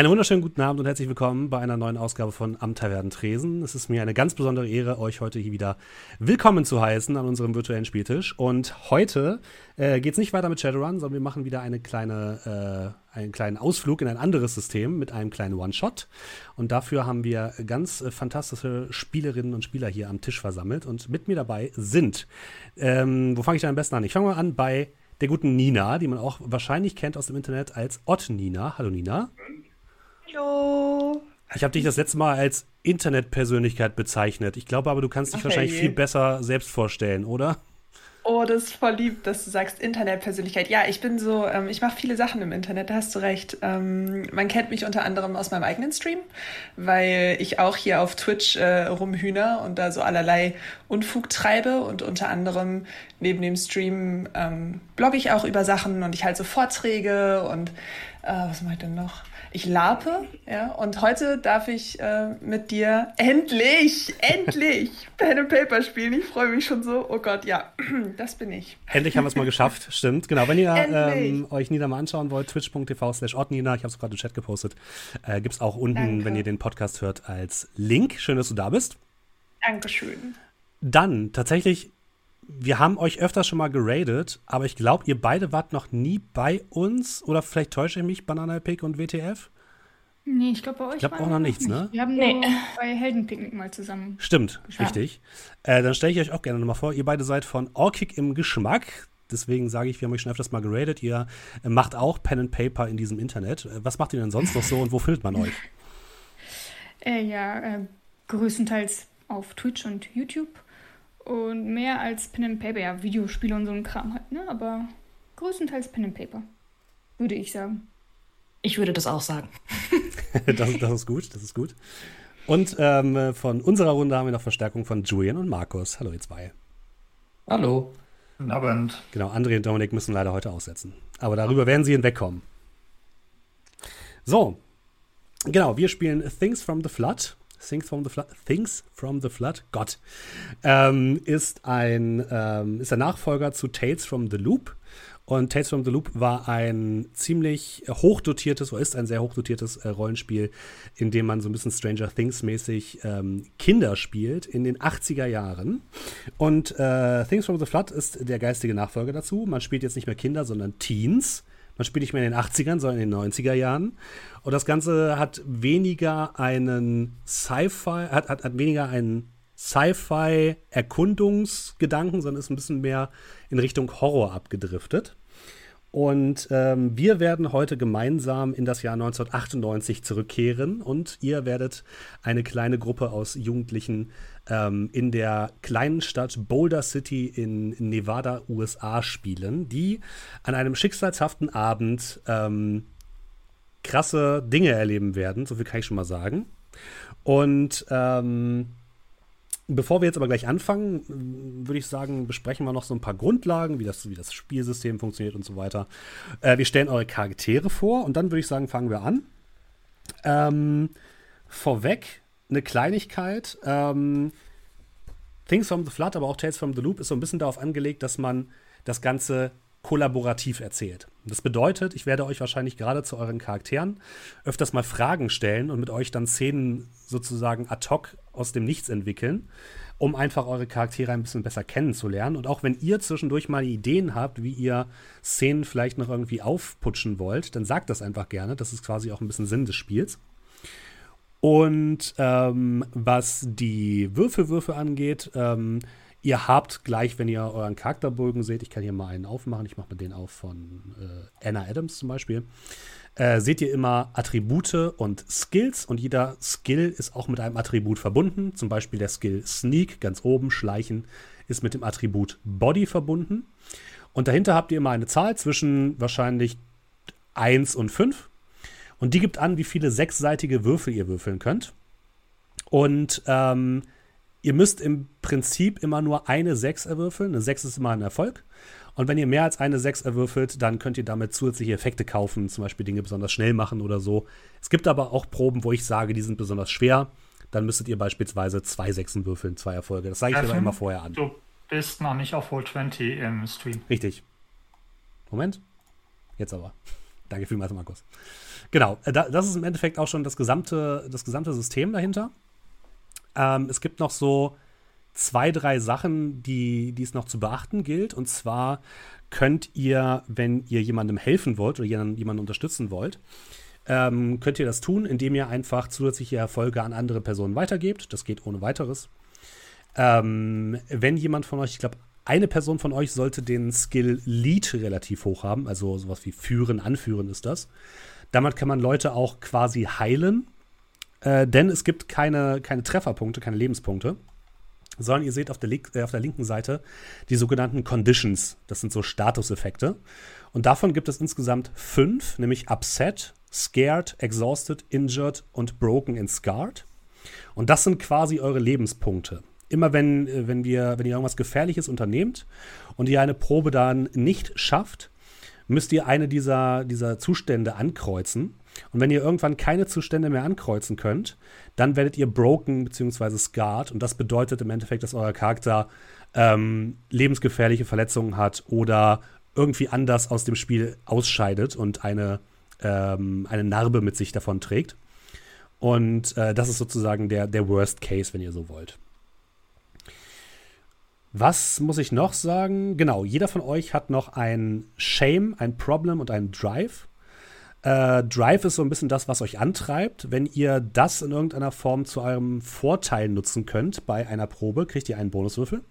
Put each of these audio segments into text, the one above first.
Einen wunderschönen guten Abend und herzlich willkommen bei einer neuen Ausgabe von Am Tavern Tresen. Es ist mir eine ganz besondere Ehre, euch heute hier wieder willkommen zu heißen an unserem virtuellen Spieltisch. Und heute äh, geht es nicht weiter mit Shadowrun, sondern wir machen wieder eine kleine, äh, einen kleinen Ausflug in ein anderes System mit einem kleinen One-Shot. Und dafür haben wir ganz äh, fantastische Spielerinnen und Spieler hier am Tisch versammelt. Und mit mir dabei sind, ähm, wo fange ich da am besten an? Ich fange mal an bei der guten Nina, die man auch wahrscheinlich kennt aus dem Internet als Ott Nina. Hallo Nina. Hallo. Ich habe dich das letzte Mal als Internetpersönlichkeit bezeichnet. Ich glaube aber, du kannst dich Ach, wahrscheinlich viel besser selbst vorstellen, oder? Oh, das ist voll lieb, dass du sagst Internetpersönlichkeit. Ja, ich bin so, ähm, ich mache viele Sachen im Internet, da hast du recht. Ähm, man kennt mich unter anderem aus meinem eigenen Stream, weil ich auch hier auf Twitch äh, rumhühner und da so allerlei Unfug treibe und unter anderem neben dem Stream ähm, blogge ich auch über Sachen und ich halte so Vorträge und äh, was mache ich denn noch? Ich larpe, ja, und heute darf ich äh, mit dir endlich, endlich Pen and Paper spielen. Ich freue mich schon so. Oh Gott, ja, das bin ich. Endlich haben wir es mal geschafft, stimmt. Genau, wenn ihr ähm, euch Nina mal anschauen wollt, twitch.tv slash Nina, ich habe es gerade im Chat gepostet, äh, gibt es auch unten, Danke. wenn ihr den Podcast hört, als Link. Schön, dass du da bist. Dankeschön. Dann tatsächlich wir haben euch öfter schon mal geradet, aber ich glaube, ihr beide wart noch nie bei uns. Oder vielleicht täusche ich mich, Banana Pick und WTF? Nee, ich glaube bei euch. Ich glaube auch noch nichts, nicht. ne? Wir haben nee. nur bei Heldenpicknick mal zusammen. Stimmt, ja. richtig. Äh, dann stelle ich euch auch gerne nochmal vor. Ihr beide seid von Orkick im Geschmack. Deswegen sage ich, wir haben euch schon öfters mal geradet. Ihr äh, macht auch Pen and Paper in diesem Internet. Äh, was macht ihr denn sonst noch so und wo findet man euch? Äh, ja, äh, größtenteils auf Twitch und YouTube. Und mehr als Pen and Paper, ja, Videospiele und so ein Kram halt, ne? Aber größtenteils Pen and Paper, würde ich sagen. Ich würde das auch sagen. das, das, ist gut, das ist gut. Und ähm, von unserer Runde haben wir noch Verstärkung von Julian und Markus. Hallo, ihr zwei. Hallo. Guten Abend. Genau, André und Dominik müssen leider heute aussetzen. Aber darüber werden sie hinwegkommen. So. Genau, wir spielen Things from the Flood. Things from the Flood, Things from the Flood, Gott, ähm, ist ein ähm, ist der Nachfolger zu Tales from the Loop. Und Tales from the Loop war ein ziemlich hochdotiertes, oder ist ein sehr hochdotiertes äh, Rollenspiel, in dem man so ein bisschen Stranger Things-mäßig ähm, Kinder spielt in den 80er Jahren. Und äh, Things from the Flood ist der geistige Nachfolger dazu. Man spielt jetzt nicht mehr Kinder, sondern Teens. Man spielt nicht mehr in den 80ern, sondern in den 90er Jahren. Und das Ganze hat weniger einen Sci-Fi, hat, hat, hat weniger einen Sci-Fi-Erkundungsgedanken, sondern ist ein bisschen mehr in Richtung Horror abgedriftet. Und ähm, wir werden heute gemeinsam in das Jahr 1998 zurückkehren und ihr werdet eine kleine Gruppe aus Jugendlichen ähm, in der kleinen Stadt Boulder City in Nevada, USA spielen, die an einem schicksalshaften Abend ähm, krasse Dinge erleben werden. So viel kann ich schon mal sagen. Und ähm, bevor wir jetzt aber gleich anfangen, würde ich sagen, besprechen wir noch so ein paar Grundlagen, wie das, wie das Spielsystem funktioniert und so weiter. Äh, wir stellen eure Charaktere vor und dann würde ich sagen, fangen wir an. Ähm, vorweg eine Kleinigkeit. Ähm, Things from the Flood, aber auch Tales from the Loop ist so ein bisschen darauf angelegt, dass man das Ganze kollaborativ erzählt. Das bedeutet, ich werde euch wahrscheinlich gerade zu euren Charakteren öfters mal Fragen stellen und mit euch dann Szenen sozusagen ad hoc aus dem Nichts entwickeln, um einfach eure Charaktere ein bisschen besser kennenzulernen. Und auch wenn ihr zwischendurch mal Ideen habt, wie ihr Szenen vielleicht noch irgendwie aufputschen wollt, dann sagt das einfach gerne. Das ist quasi auch ein bisschen Sinn des Spiels. Und ähm, was die Würfelwürfe angeht, ähm, Ihr habt gleich, wenn ihr euren Charakterbogen seht, ich kann hier mal einen aufmachen, ich mache mal den auf von äh, Anna Adams zum Beispiel, äh, seht ihr immer Attribute und Skills und jeder Skill ist auch mit einem Attribut verbunden. Zum Beispiel der Skill Sneak, ganz oben, Schleichen, ist mit dem Attribut Body verbunden. Und dahinter habt ihr immer eine Zahl zwischen wahrscheinlich 1 und 5. Und die gibt an, wie viele sechsseitige Würfel ihr würfeln könnt. Und ähm, ihr müsst im Prinzip immer nur eine 6 erwürfeln. Eine 6 ist immer ein Erfolg. Und wenn ihr mehr als eine 6 erwürfelt, dann könnt ihr damit zusätzliche Effekte kaufen, zum Beispiel Dinge besonders schnell machen oder so. Es gibt aber auch Proben, wo ich sage, die sind besonders schwer. Dann müsstet ihr beispielsweise zwei Sechsen würfeln, zwei Erfolge. Das sage ich aber immer vorher an. Du bist noch nicht auf Roll 20 im Stream. Richtig. Moment. Jetzt aber. Danke vielmals, Markus. Genau, äh, das ist im Endeffekt auch schon das gesamte, das gesamte System dahinter. Ähm, es gibt noch so zwei, drei Sachen, die, die es noch zu beachten gilt. Und zwar könnt ihr, wenn ihr jemandem helfen wollt oder jemanden unterstützen wollt, ähm, könnt ihr das tun, indem ihr einfach zusätzliche Erfolge an andere Personen weitergebt. Das geht ohne weiteres. Ähm, wenn jemand von euch, ich glaube, eine Person von euch sollte den Skill Lead relativ hoch haben, also sowas wie Führen, Anführen ist das. Damit kann man Leute auch quasi heilen, äh, denn es gibt keine, keine Trefferpunkte, keine Lebenspunkte, sondern ihr seht auf der, äh, auf der linken Seite die sogenannten Conditions. Das sind so Statuseffekte. Und davon gibt es insgesamt fünf, nämlich Upset, Scared, Exhausted, Injured und Broken and Scarred. Und das sind quasi eure Lebenspunkte. Immer wenn, äh, wenn, wir, wenn ihr irgendwas Gefährliches unternehmt und ihr eine Probe dann nicht schafft, müsst ihr eine dieser, dieser Zustände ankreuzen. Und wenn ihr irgendwann keine Zustände mehr ankreuzen könnt, dann werdet ihr broken bzw. scarred. Und das bedeutet im Endeffekt, dass euer Charakter ähm, lebensgefährliche Verletzungen hat oder irgendwie anders aus dem Spiel ausscheidet und eine, ähm, eine Narbe mit sich davon trägt. Und äh, das ist sozusagen der, der Worst Case, wenn ihr so wollt. Was muss ich noch sagen? Genau, jeder von euch hat noch ein Shame, ein Problem und ein Drive. Äh, Drive ist so ein bisschen das, was euch antreibt. Wenn ihr das in irgendeiner Form zu eurem Vorteil nutzen könnt bei einer Probe, kriegt ihr einen Bonuswürfel.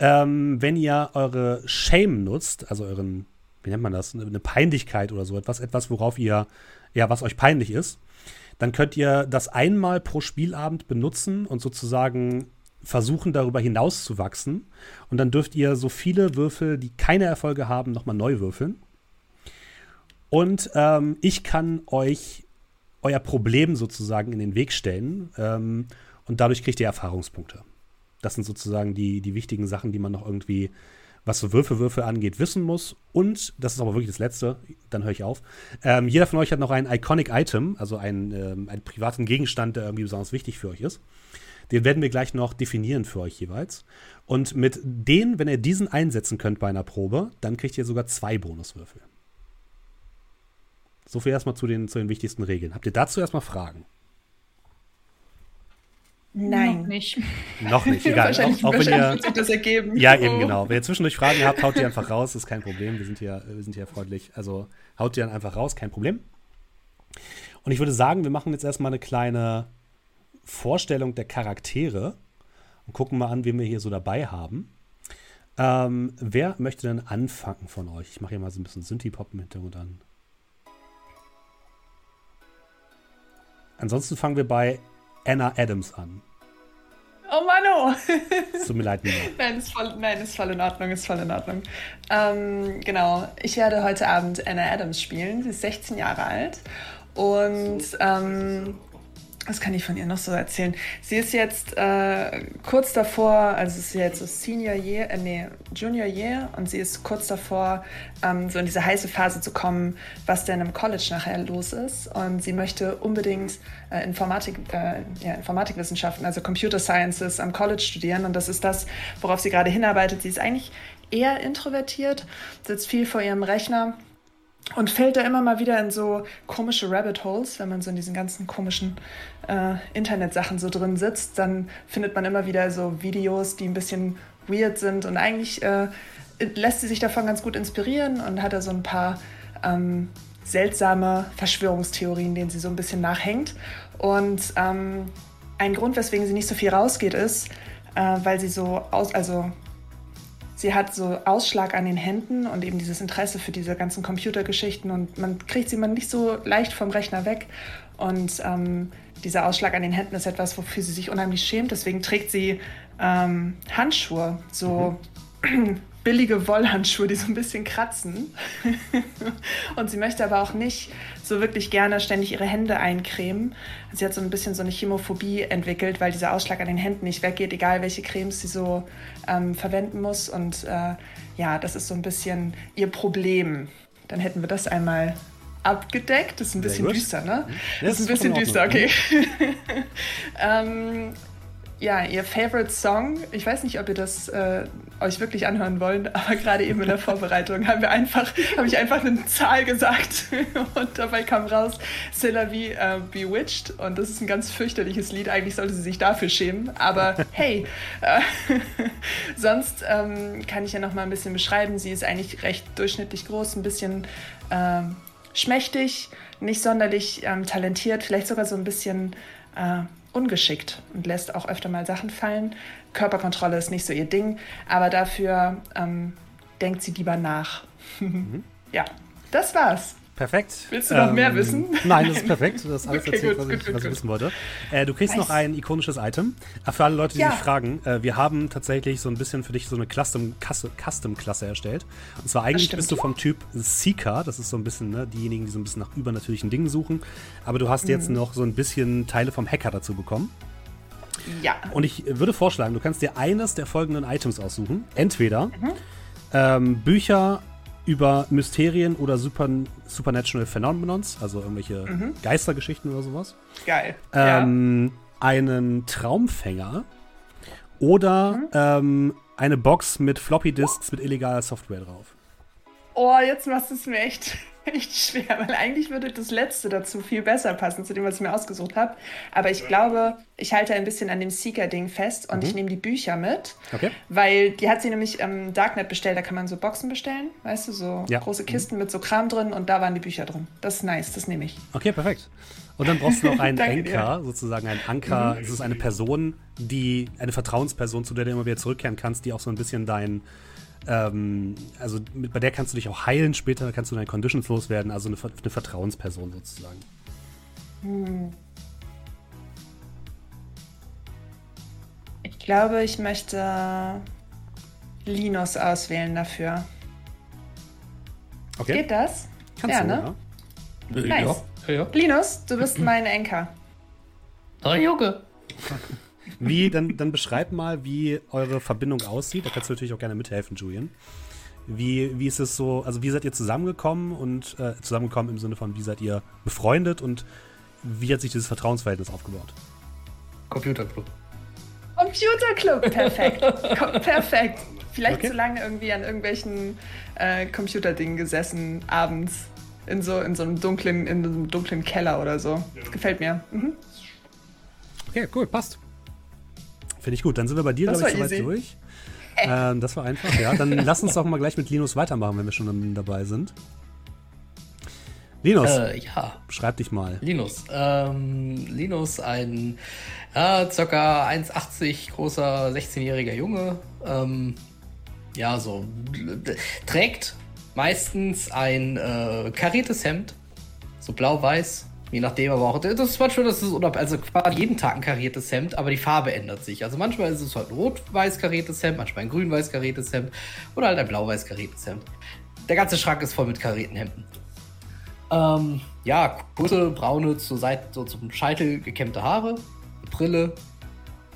Ähm, wenn ihr eure Shame nutzt, also euren, wie nennt man das, eine Peinlichkeit oder so etwas, etwas, worauf ihr, ja, was euch peinlich ist, dann könnt ihr das einmal pro Spielabend benutzen und sozusagen versuchen, darüber hinaus zu wachsen. Und dann dürft ihr so viele Würfel, die keine Erfolge haben, nochmal neu würfeln. Und ähm, ich kann euch euer Problem sozusagen in den Weg stellen. Ähm, und dadurch kriegt ihr Erfahrungspunkte. Das sind sozusagen die, die wichtigen Sachen, die man noch irgendwie, was so Würfelwürfe angeht, wissen muss. Und, das ist aber wirklich das Letzte, dann höre ich auf. Ähm, jeder von euch hat noch ein Iconic Item, also einen, ähm, einen privaten Gegenstand, der irgendwie besonders wichtig für euch ist. Den werden wir gleich noch definieren für euch jeweils. Und mit denen, wenn ihr diesen einsetzen könnt bei einer Probe, dann kriegt ihr sogar zwei Bonuswürfel. So viel erstmal zu den, zu den wichtigsten Regeln. Habt ihr dazu erstmal Fragen? Nein. Noch nicht. Noch nicht, egal. wahrscheinlich, auch, auch wenn ihr, wird sich das ergeben. ja, eben Oh. genau. Wenn ihr zwischendurch Fragen habt, haut die einfach raus, ist kein Problem. Wir sind hier, wir sind hier freundlich. Also haut die dann einfach raus, kein Problem. Und ich würde sagen, wir machen jetzt erstmal eine kleine Vorstellung der Charaktere und gucken mal an, wen wir hier so dabei haben. Ähm, wer möchte denn anfangen von euch? Ich mache hier mal so ein bisschen Synthie-Pop im Hintergrund an. Ansonsten fangen wir bei Anna Adams an. Oh Mann, oh. Es Tut mir leid, Nina. Nein, ist voll, nein, ist voll in Ordnung, ist voll in Ordnung. Ähm, genau, ich werde heute Abend Anna Adams spielen. Sie ist 16 Jahre alt und ähm, was kann ich von ihr noch so erzählen? Sie ist jetzt äh, kurz davor, also es ist jetzt so Senior Year, äh, nee, Junior Year und sie ist kurz davor, ähm, so in diese heiße Phase zu kommen, was denn im College nachher los ist. Und sie möchte unbedingt äh, Informatik, äh, ja, Informatikwissenschaften, also Computer Sciences am College studieren. Und das ist das, worauf sie gerade hinarbeitet. Sie ist eigentlich eher introvertiert, sitzt viel vor ihrem Rechner und fällt da immer mal wieder in so komische Rabbit Holes, wenn man so in diesen ganzen komischen äh, Internetsachen so drin sitzt, dann findet man immer wieder so Videos, die ein bisschen weird sind und eigentlich äh, lässt sie sich davon ganz gut inspirieren und hat da so ein paar ähm, seltsame Verschwörungstheorien, denen sie so ein bisschen nachhängt. Und ähm, ein Grund, weswegen sie nicht so viel rausgeht, ist, äh, weil sie so aus, also sie hat so Ausschlag an den Händen und eben dieses Interesse für diese ganzen Computergeschichten und man kriegt sie man nicht so leicht vom Rechner weg. Und ähm, dieser Ausschlag an den Händen ist etwas, wofür sie sich unheimlich schämt. Deswegen trägt sie ähm, Handschuhe, so billige Wollhandschuhe, die so ein bisschen kratzen. und sie möchte aber auch nicht so wirklich gerne ständig ihre Hände eincremen. Sie hat so ein bisschen so eine Chemophobie entwickelt, weil dieser Ausschlag an den Händen nicht weggeht, egal welche Cremes sie so ähm, verwenden muss. Und äh, ja, das ist so ein bisschen ihr Problem. Dann hätten wir das einmal abgedeckt. Das ist ein bisschen düster, ne? Ja, Das ist ein bisschen düster, okay. ähm, ja, ihr Favorite Song. Ich weiß nicht, ob ihr das äh, euch wirklich anhören wollt, aber gerade eben in der Vorbereitung haben wir einfach, habe ich einfach eine Zahl gesagt und dabei kam raus Sylvie äh, Bewitched und das ist ein ganz fürchterliches Lied. Eigentlich sollte sie sich dafür schämen, aber hey, äh, sonst ähm, kann ich ja noch mal ein bisschen beschreiben. Sie ist eigentlich recht durchschnittlich groß, ein bisschen ähm, schmächtig, nicht sonderlich ähm, talentiert, vielleicht sogar so ein bisschen äh, ungeschickt und lässt auch öfter mal Sachen fallen. Körperkontrolle ist nicht so ihr Ding, aber dafür ähm, denkt sie lieber nach. Mhm. ja, das war's. Perfekt. Willst du noch ähm, mehr wissen? Nein, das ist perfekt. Das ist alles okay, erzählt, gut, was, ich, gut, was ich wissen wollte. Äh, du kriegst nice. noch ein ikonisches Item. Äh, für alle Leute, die ja. sich fragen, äh, wir haben tatsächlich so ein bisschen für dich so eine Custom-Klasse Custom erstellt. Und zwar eigentlich bist du vom Typ Seeker. Das ist so ein bisschen ne, diejenigen, die so ein bisschen nach übernatürlichen Dingen suchen. Aber du hast mhm. jetzt noch so ein bisschen Teile vom Hacker dazu bekommen. Ja. Und ich würde vorschlagen, du kannst dir eines der folgenden Items aussuchen. Entweder mhm. ähm, Bücher über Mysterien oder Super, Supernatural Phenomenons, also irgendwelche mhm. Geistergeschichten oder sowas. Geil. Ähm, ja. Einen Traumfänger oder mhm. ähm, eine Box mit Floppy Disks mit illegaler Software drauf. Oh, jetzt machst du es mir echt echt schwer, weil eigentlich würde das letzte dazu viel besser passen, zu dem, was ich mir ausgesucht habe. Aber ich glaube, ich halte ein bisschen an dem Seeker-Ding fest und mhm. ich nehme die Bücher mit. Okay. Weil die hat sie nämlich im Darknet bestellt, da kann man so Boxen bestellen, weißt du, so ja. große Kisten mhm. mit so Kram drin und da waren die Bücher drin. Das ist nice, das nehme ich. Okay, perfekt. Und dann brauchst du noch einen Anker, dir. sozusagen ein Anker. Mhm. Es ist eine Person, die, eine Vertrauensperson, zu der du immer wieder zurückkehren kannst, die auch so ein bisschen dein ähm, also mit, bei der kannst du dich auch heilen später, kannst du deine Conditions loswerden, also eine, eine Vertrauensperson sozusagen. Hm. Ich glaube, ich möchte Linus auswählen dafür. Okay. Geht das? Kannst ja, du, ne? Ja. Nice. Ja, ja. Linus, du bist mein Enker. Oh, Junge. Wie, dann, dann beschreib mal, wie eure Verbindung aussieht. Da kannst du natürlich auch gerne mithelfen, Julian. Wie, wie ist es so, also wie seid ihr zusammengekommen und äh, zusammengekommen im Sinne von, wie seid ihr befreundet und wie hat sich dieses Vertrauensverhältnis aufgebaut? Computerclub. Computerclub, perfekt. perfekt. Vielleicht okay. zu lange irgendwie an irgendwelchen äh, Computerdingen gesessen, abends. In so, in so einem dunklen, in einem dunklen Keller oder so. Das gefällt mir. Mhm. Okay, cool, passt. Finde ich gut. Dann sind wir bei dir, glaube ich, soweit durch. Ähm, das war einfach, ja. Dann lass uns doch mal gleich mit Linus weitermachen, wenn wir schon dabei sind. Linus, äh, ja. schreib dich mal. Linus. Ähm, Linus, ein äh, ca. 1,80 großer 16-jähriger Junge. Ähm, ja, so trägt meistens ein äh, kariertes Hemd, so blau-weiß, Je nachdem, aber auch. Das ist manchmal, das ist also quasi jeden Tag ein kariertes Hemd, aber die Farbe ändert sich. Also manchmal ist es halt ein rot-weiß kariertes Hemd, manchmal ein grün-weiß kariertes Hemd oder halt ein blau-weiß kariertes Hemd. Der ganze Schrank ist voll mit karierten Hemden. Ähm, ja, kurze, braune, zur Seite, so zum Scheitel gekämmte Haare, Brille,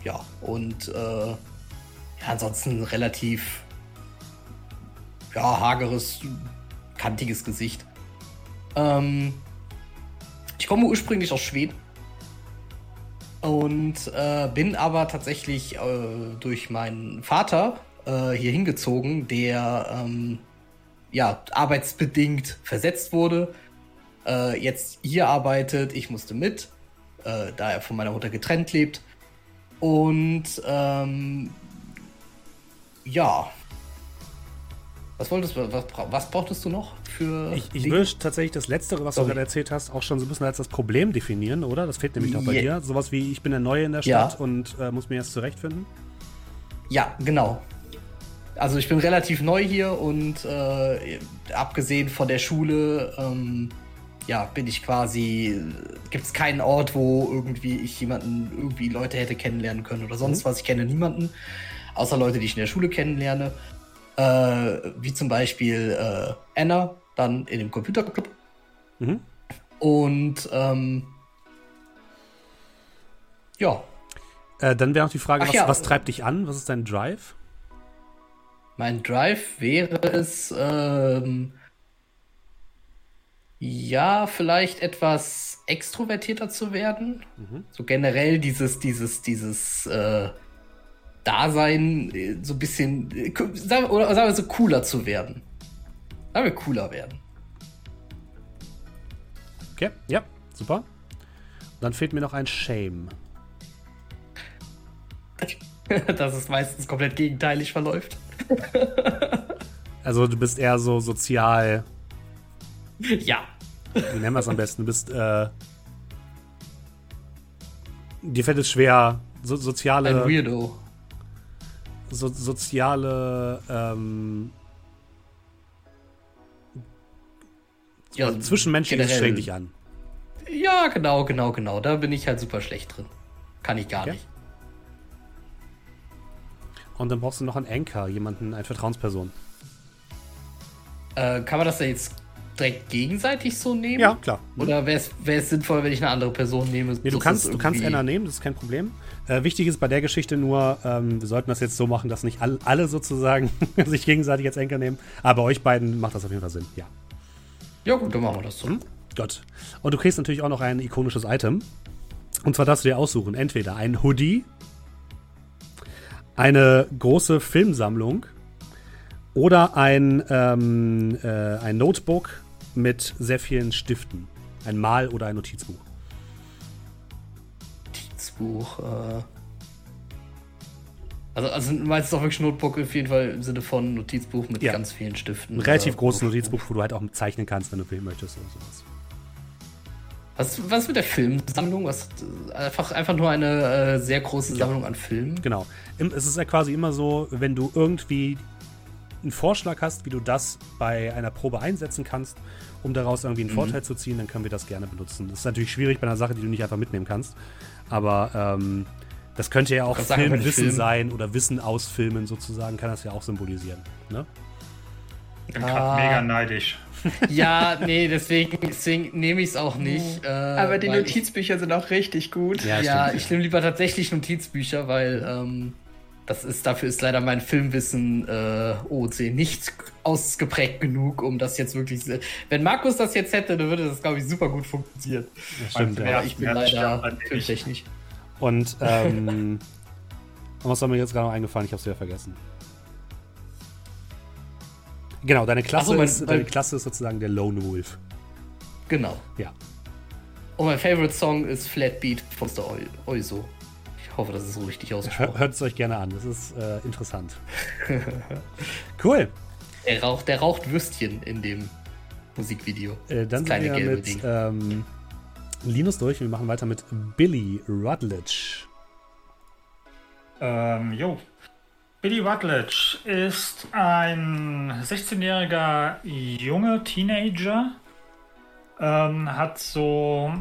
ja, und äh, ja, ansonsten relativ ja, hageres, kantiges Gesicht. Ähm, ich komme ursprünglich aus Schweden und äh, bin aber tatsächlich äh, durch meinen Vater äh, hier hingezogen, der ähm, ja arbeitsbedingt versetzt wurde, äh, jetzt hier arbeitet. Ich musste mit, äh, da er von meiner Mutter getrennt lebt. Und ähm, ja, was wolltest du, was, was brauchtest du noch für. Ich, ich würde tatsächlich das Letztere, was Sorry. du gerade erzählt hast, auch schon so ein bisschen als das Problem definieren, oder? Das fehlt nämlich noch bei dir. Sowas wie, ich bin der Neue in der Stadt ja. und äh, muss mir jetzt zurechtfinden. Ja, genau. Also ich bin relativ neu hier und äh, abgesehen von der Schule, ähm, ja, bin ich quasi, gibt es keinen Ort, wo irgendwie ich jemanden, irgendwie Leute hätte kennenlernen können oder sonst mhm. was. Ich kenne niemanden, außer Leute, die ich in der Schule kennenlerne. Äh, wie zum Beispiel äh, Anna, dann in dem Computerclub. Mhm. Und ähm, ja. Äh, dann wäre noch die Frage, was, ja. was, treibt dich an? Was ist dein Drive? Mein Drive wäre es, ähm, Ja, vielleicht etwas extrovertierter zu werden. Mhm. So generell dieses, dieses, dieses äh, Dasein so ein bisschen, äh, oder sagen wir so cooler zu werden. Sagen wir cooler werden. Okay, ja, super. Dann fehlt mir noch ein Shame. Dass es meistens komplett gegenteilig verläuft. also du bist eher so sozial. Ja. Wie nennen wir es am besten? Du bist, äh, dir fällt es schwer, so, soziale. Ein Weirdo. So, soziale, ähm, ja, also zwischenmenschliches schränkt dich an. Ja, genau, genau, genau. Da bin ich halt super schlecht drin. Kann ich gar okay. nicht. Und dann brauchst du noch einen Anker, jemanden, eine Vertrauensperson. Äh, kann man das da jetzt direkt gegenseitig so nehmen? Ja, klar. Oder wäre es sinnvoll, wenn ich eine andere Person nehme? Nee, du kannst, du kannst Anna nehmen, das ist kein Problem. Äh, wichtig ist bei der Geschichte nur, ähm, wir sollten das jetzt so machen, dass nicht all, alle sozusagen sich gegenseitig als Anker nehmen. Aber bei euch beiden macht das auf jeden Fall Sinn, ja. Ja, gut, dann machen wir das so. Mhm. Gott. Und du kriegst natürlich auch noch ein ikonisches Item. Und zwar darfst du dir aussuchen: entweder ein Hoodie, eine große Filmsammlung oder ein, ähm, äh, ein Notebook mit sehr vielen Stiften. Ein Mal- oder ein Notizbuch. Notizbuch, äh. Also, also meinst du auch wirklich Notebook auf jeden Fall im Sinne von Notizbuch mit ja. ganz vielen Stiften? Ein relativ großes Notizbuch, wo du halt auch zeichnen kannst, wenn du filmen möchtest oder sowas. Was, was mit der Filmsammlung? Was, einfach, einfach nur eine äh, sehr große Sammlung ja. an Filmen? Genau. Es ist ja quasi immer so, wenn du irgendwie einen Vorschlag hast, wie du das bei einer Probe einsetzen kannst, um daraus irgendwie einen mhm. Vorteil zu ziehen, dann können wir das gerne benutzen. Das ist natürlich schwierig bei einer Sache, die du nicht einfach mitnehmen kannst. Aber ähm, das könnte ja auch Filmwissen Film. sein oder Wissen aus Filmen sozusagen, kann das ja auch symbolisieren. Ne? Ich bin gerade ah. mega neidisch. Ja, nee, deswegen, deswegen nehme ich es auch nicht. Äh, Aber die Notizbücher ich, sind auch richtig gut. Ja, ja ich nehme lieber tatsächlich Notizbücher, weil ähm, das ist, dafür ist leider mein Filmwissen äh, OC nicht ausgeprägt genug, um das jetzt wirklich. Wenn Markus das jetzt hätte, dann würde das, glaube ich, super gut funktionieren. Das stimmt, ja. Aber ich bin leider filmtechnisch. Und ähm, was war mir jetzt gerade noch eingefallen? Ich habe es wieder vergessen. Genau, deine Klasse, so, mein, ist, deine Klasse ist sozusagen der Lone Wolf. Genau. Ja. Und mein Favorite Song ist Flatbeat von der Oiso. Ich hoffe, das ist so richtig ausgesprochen. Hört es euch gerne an, das ist äh, interessant. cool. Der raucht, der raucht Würstchen in dem Musikvideo. Äh, dann das sind wir mit ähm, Linus durch und wir machen weiter mit Billy Rutledge. Ähm, jo, Billy Rutledge ist ein 16-jähriger junger Teenager, ähm, hat so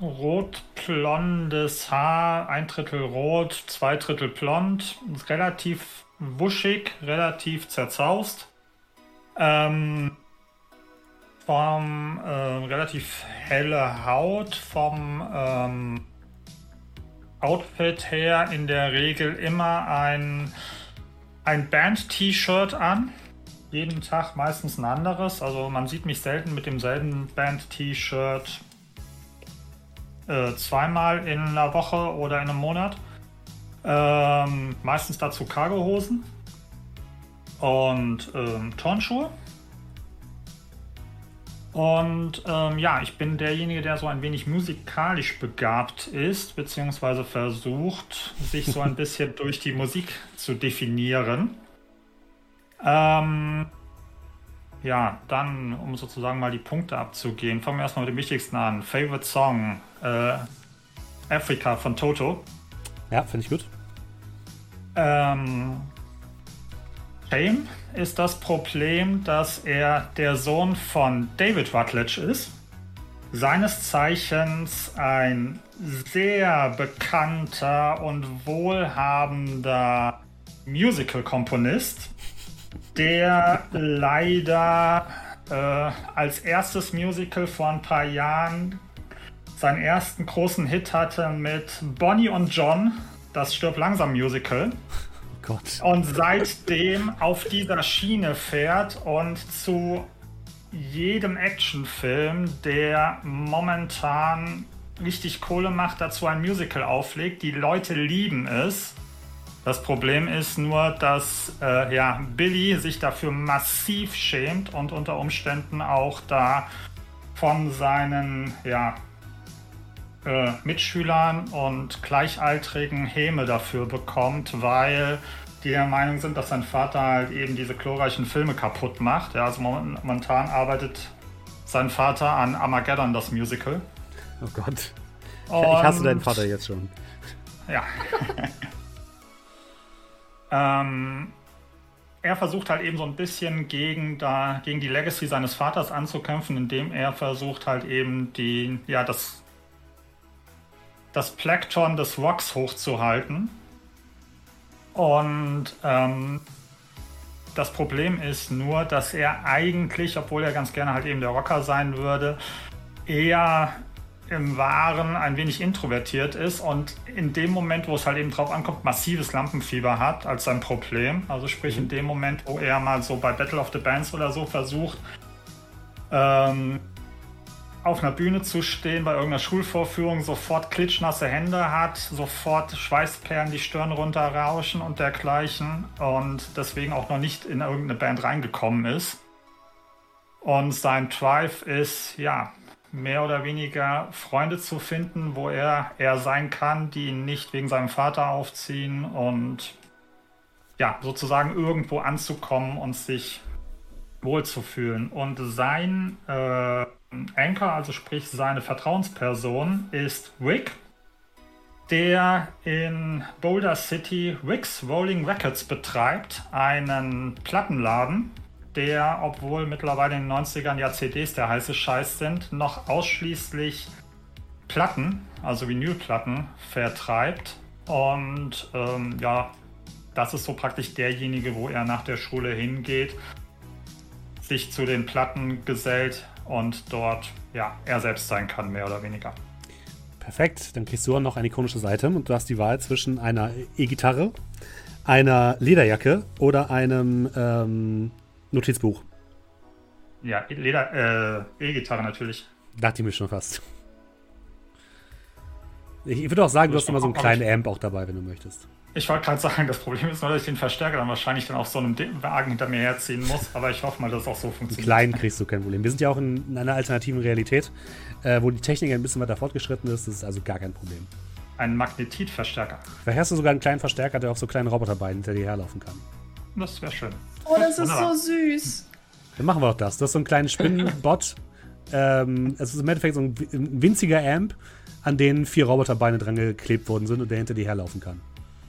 rot-blondes Haar, ein Drittel rot, zwei Drittel blond, relativ wuschig, relativ zerzaust. Ähm, vom äh, relativ helle Haut, vom ähm, Outfit her in der Regel immer ein, ein Band-T-Shirt an. Jeden Tag meistens ein anderes. Also man sieht mich selten mit demselben Band-T-Shirt äh, zweimal in einer Woche oder in einem Monat. Ähm, meistens dazu Cargohosen und ähm, Turnschuhe. Und ähm, ja, ich bin derjenige, der so ein wenig musikalisch begabt ist, beziehungsweise versucht, sich so ein bisschen durch die Musik zu definieren. Ähm, ja, dann, um sozusagen mal die Punkte abzugehen, fangen wir erstmal mit dem wichtigsten an. Favorite Song, äh, Africa von Toto. Ja, finde ich gut. Ähm, Shame ist das Problem, dass er der Sohn von David Rutledge ist. Seines Zeichens ein sehr bekannter und wohlhabender Musical-Komponist, der leider äh, als erstes Musical vor ein paar Jahren seinen ersten großen Hit hatte mit Bonnie und John, das Stirb langsam Musical. Gott. Und seitdem auf dieser Schiene fährt und zu jedem Actionfilm, der momentan richtig Kohle macht, dazu ein Musical auflegt. Die Leute lieben es. Das Problem ist nur, dass äh, ja, Billy sich dafür massiv schämt und unter Umständen auch da von seinen ja, äh, Mitschülern und Gleichaltrigen Häme dafür bekommt, weil die der Meinung sind, dass sein Vater halt eben diese glorreichen Filme kaputt macht. Ja, also momentan arbeitet sein Vater an Armageddon, das Musical. Oh Gott. Und, ich hasse deinen Vater jetzt schon. Ja. ähm, er versucht halt eben so ein bisschen gegen, da, gegen die Legacy seines Vaters anzukämpfen, indem er versucht halt eben die, ja, das, das Plankton des Rocks hochzuhalten. Und ähm, das Problem ist nur, dass er eigentlich, obwohl er ganz gerne halt eben der Rocker sein würde, eher im Wahren ein wenig introvertiert ist und in dem Moment, wo es halt eben drauf ankommt, massives Lampenfieber hat als sein Problem. Also sprich in mhm. dem Moment, wo er mal so bei Battle of the Bands oder so versucht, ähm, auf einer Bühne zu stehen, bei irgendeiner Schulvorführung, sofort klitschnasse Hände hat, sofort Schweißperlen die Stirn runterrauschen und dergleichen und deswegen auch noch nicht in irgendeine Band reingekommen ist. Und sein Drive ist, ja, mehr oder weniger Freunde zu finden, wo er er sein kann, die ihn nicht wegen seinem Vater aufziehen und ja, sozusagen irgendwo anzukommen und sich wohlzufühlen. Und sein äh, Anchor, also sprich seine Vertrauensperson, ist Rick, der in Boulder City Rick's Rolling Records betreibt, einen Plattenladen, der, obwohl mittlerweile in den 90ern ja CDs der heiße Scheiß sind, noch ausschließlich Platten, also Vinylplatten, vertreibt. Und ähm, ja, das ist so praktisch derjenige, wo er nach der Schule hingeht, sich zu den Platten gesellt und dort ja, er selbst sein kann, mehr oder weniger. Perfekt, dann kriegst du auch noch eine ikonische Seite und du hast die Wahl zwischen einer E-Gitarre, einer Lederjacke oder einem ähm, Notizbuch. Ja, Leder, äh, E-Gitarre natürlich. Dachte ich mir schon fast. Ich würde auch sagen, du hast immer so einen kleinen Amp auch dabei, wenn du möchtest. Ich wollte gerade sagen, das Problem ist nur, dass ich den Verstärker dann wahrscheinlich dann auf so einem Wagen hinter mir herziehen muss, aber ich hoffe mal, dass es auch so funktioniert. Kleinen kriegst du kein Problem. Wir sind ja auch in, in einer alternativen Realität, äh, wo die Technik ein bisschen weiter fortgeschritten ist. Das ist also gar kein Problem. Ein Magnetitverstärker. Vielleicht hast du sogar einen kleinen Verstärker, der auf so kleinen Roboterbeinen hinter dir herlaufen kann. Das wäre schön. Oh, das ist Wunderbar. so süß. Dann machen wir auch das. Du hast so einen kleinen Spinnenbot. ähm, es ist im Endeffekt so ein winziger Amp, an den vier Roboterbeine dran geklebt worden sind und der hinter dir herlaufen kann.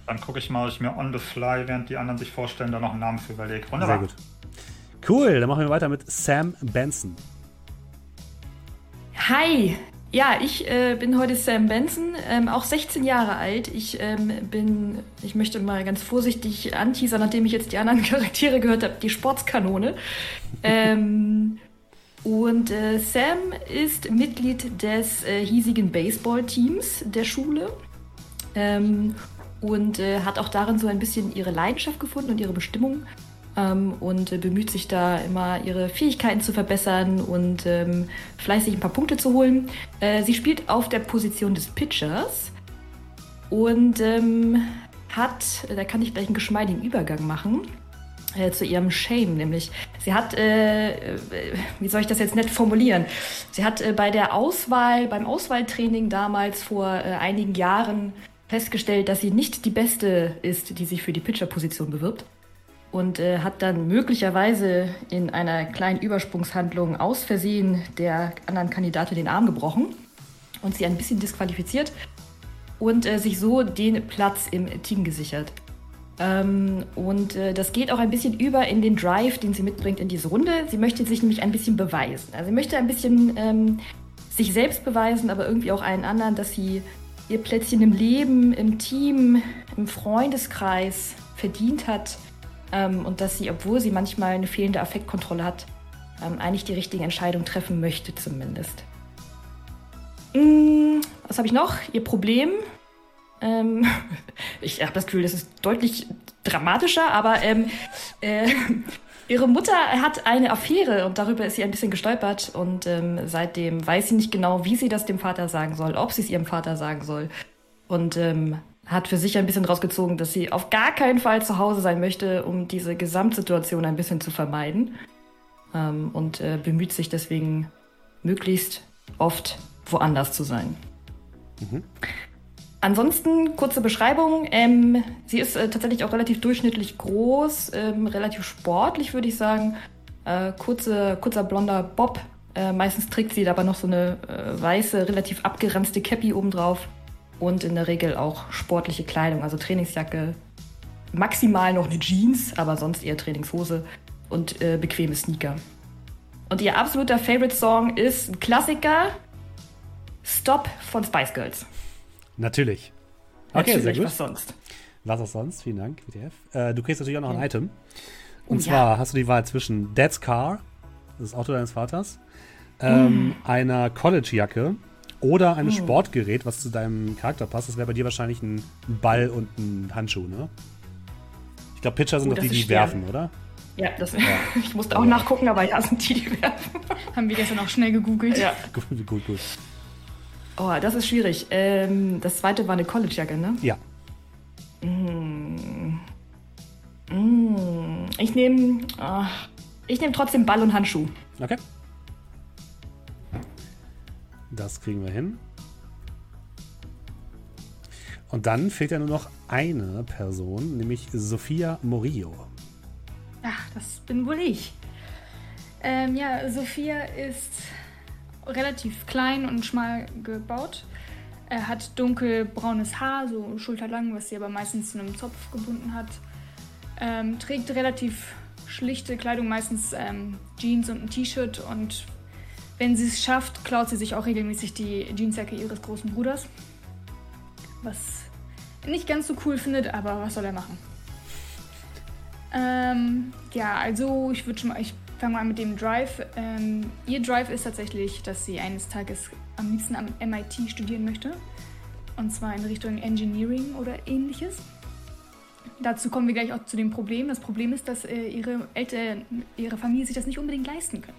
Dann gucke ich mal, ob ich mir on the fly, während die anderen sich vorstellen, da noch einen Namen für überlege. Wunderbar. Sehr gut. Cool, dann machen wir weiter mit Sam Benson. Hi, ja, ich äh, bin heute Sam Benson, ähm, auch 16 Jahre alt. Ich ähm, bin, ich möchte mal ganz vorsichtig anteasern, nachdem ich jetzt die anderen Charaktere gehört habe, die Sportskanone. ähm, und äh, Sam ist Mitglied des äh, hiesigen Baseballteams der Schule ähm, und äh, hat auch darin so ein bisschen ihre Leidenschaft gefunden und ihre Bestimmung ähm, und äh, bemüht sich da immer, ihre Fähigkeiten zu verbessern und ähm, fleißig ein paar Punkte zu holen. Äh, sie spielt auf der Position des Pitchers und ähm, hat, da kann ich gleich einen geschmeidigen Übergang machen. Äh, zu ihrem Shame, nämlich sie hat, äh, äh, wie soll ich das jetzt nett formulieren? Sie hat bei der Auswahl, beim Auswahltraining damals vor einigen Jahren festgestellt, dass sie nicht die beste ist, die sich für die Pitcher-Position bewirbt und äh, hat dann möglicherweise in einer kleinen Übersprungshandlung aus Versehen der anderen Kandidatin den Arm gebrochen und sie ein bisschen disqualifiziert und äh, sich so den Platz im Team gesichert. Ähm, und äh, das geht auch ein bisschen über in den Drive, den sie mitbringt in diese Runde. Sie möchte sich nämlich ein bisschen beweisen. Also sie möchte ein bisschen ähm, sich selbst beweisen, aber irgendwie auch allen anderen, dass sie ihr Plätzchen im Leben, im Team, im Freundeskreis verdient hat ähm, und dass sie, obwohl sie manchmal eine fehlende Affektkontrolle hat, ähm, eigentlich die richtige Entscheidung treffen möchte zumindest. Mm, was habe ich noch? Ihr Problem. Ähm, ich habe das Gefühl, das ist deutlich dramatischer, aber ähm, äh, Ihre Mutter hat eine Affäre und darüber ist sie ein bisschen gestolpert und ähm, seitdem weiß sie nicht genau, wie sie das dem Vater sagen soll, ob sie es ihrem Vater sagen soll. Und ähm, hat für sich ein bisschen rausgezogen, dass sie auf gar keinen Fall zu Hause sein möchte, um diese Gesamtsituation ein bisschen zu vermeiden. Ähm, und äh, bemüht sich deswegen möglichst oft woanders zu sein. Mhm. Ansonsten kurze Beschreibung. Ähm, sie ist äh, tatsächlich auch relativ durchschnittlich groß, ähm, relativ sportlich, würde ich sagen. Äh, kurze, kurzer blonder Bob. Äh, meistens trägt sie aber noch so eine äh, weiße, relativ abgeranzte Cappy obendrauf. Und in der Regel auch sportliche Kleidung, also Trainingsjacke, maximal noch eine Jeans, aber sonst eher Trainingshose und äh, bequeme Sneaker. Und ihr absoluter Favorite-Song ist ein Klassiker, Stop von Spice Girls. Natürlich. Okay, natürlich, sehr gut. Was sonst? Was auch sonst? Vielen Dank, WTF. Äh, du kriegst natürlich auch noch ein Item. Und oh, zwar ja. hast du die Wahl zwischen Dad's Car, das Auto deines Vaters, ähm, mm. einer College-Jacke oder einem mm. Sportgerät, was zu deinem Charakter passt. Das wäre bei dir wahrscheinlich ein Ball und ein Handschuh, ne? Ich glaube, Pitcher sind oh, doch die, die werfen, oder? Ja, das, ja. ich musste auch ja. nachgucken, aber ja, sind die, die werfen. Haben wir gestern auch schnell gegoogelt. Ja. Gut, gut, gut. Oh, das ist schwierig. Ähm, das zweite war eine Collegejacke, ne? Ja. Mm. Mm. Ich nehme oh, ich nehme trotzdem Ball und Handschuh. Okay. Das kriegen wir hin. Und dann fehlt ja nur noch eine Person, nämlich Sophia Morillo. Ach, das bin wohl ich. Ähm, ja, Sophia ist relativ klein und schmal gebaut. Er hat dunkelbraunes Haar, so schulterlang, was sie aber meistens zu einem Zopf gebunden hat. Ähm, trägt relativ schlichte Kleidung, meistens ähm, Jeans und ein T-Shirt. Und wenn sie es schafft, klaut sie sich auch regelmäßig die Jeansjacke ihres großen Bruders. Was er nicht ganz so cool findet, aber was soll er machen? Ähm, ja, also ich würde schon mal, ich fange mal mit dem Drive. Ähm, ihr Drive ist tatsächlich, dass sie eines Tages am liebsten am MIT studieren möchte. Und zwar in Richtung Engineering oder ähnliches. Dazu kommen wir gleich auch zu dem Problem. Das Problem ist, dass äh, ihre Eltern, ihre Familie sich das nicht unbedingt leisten können.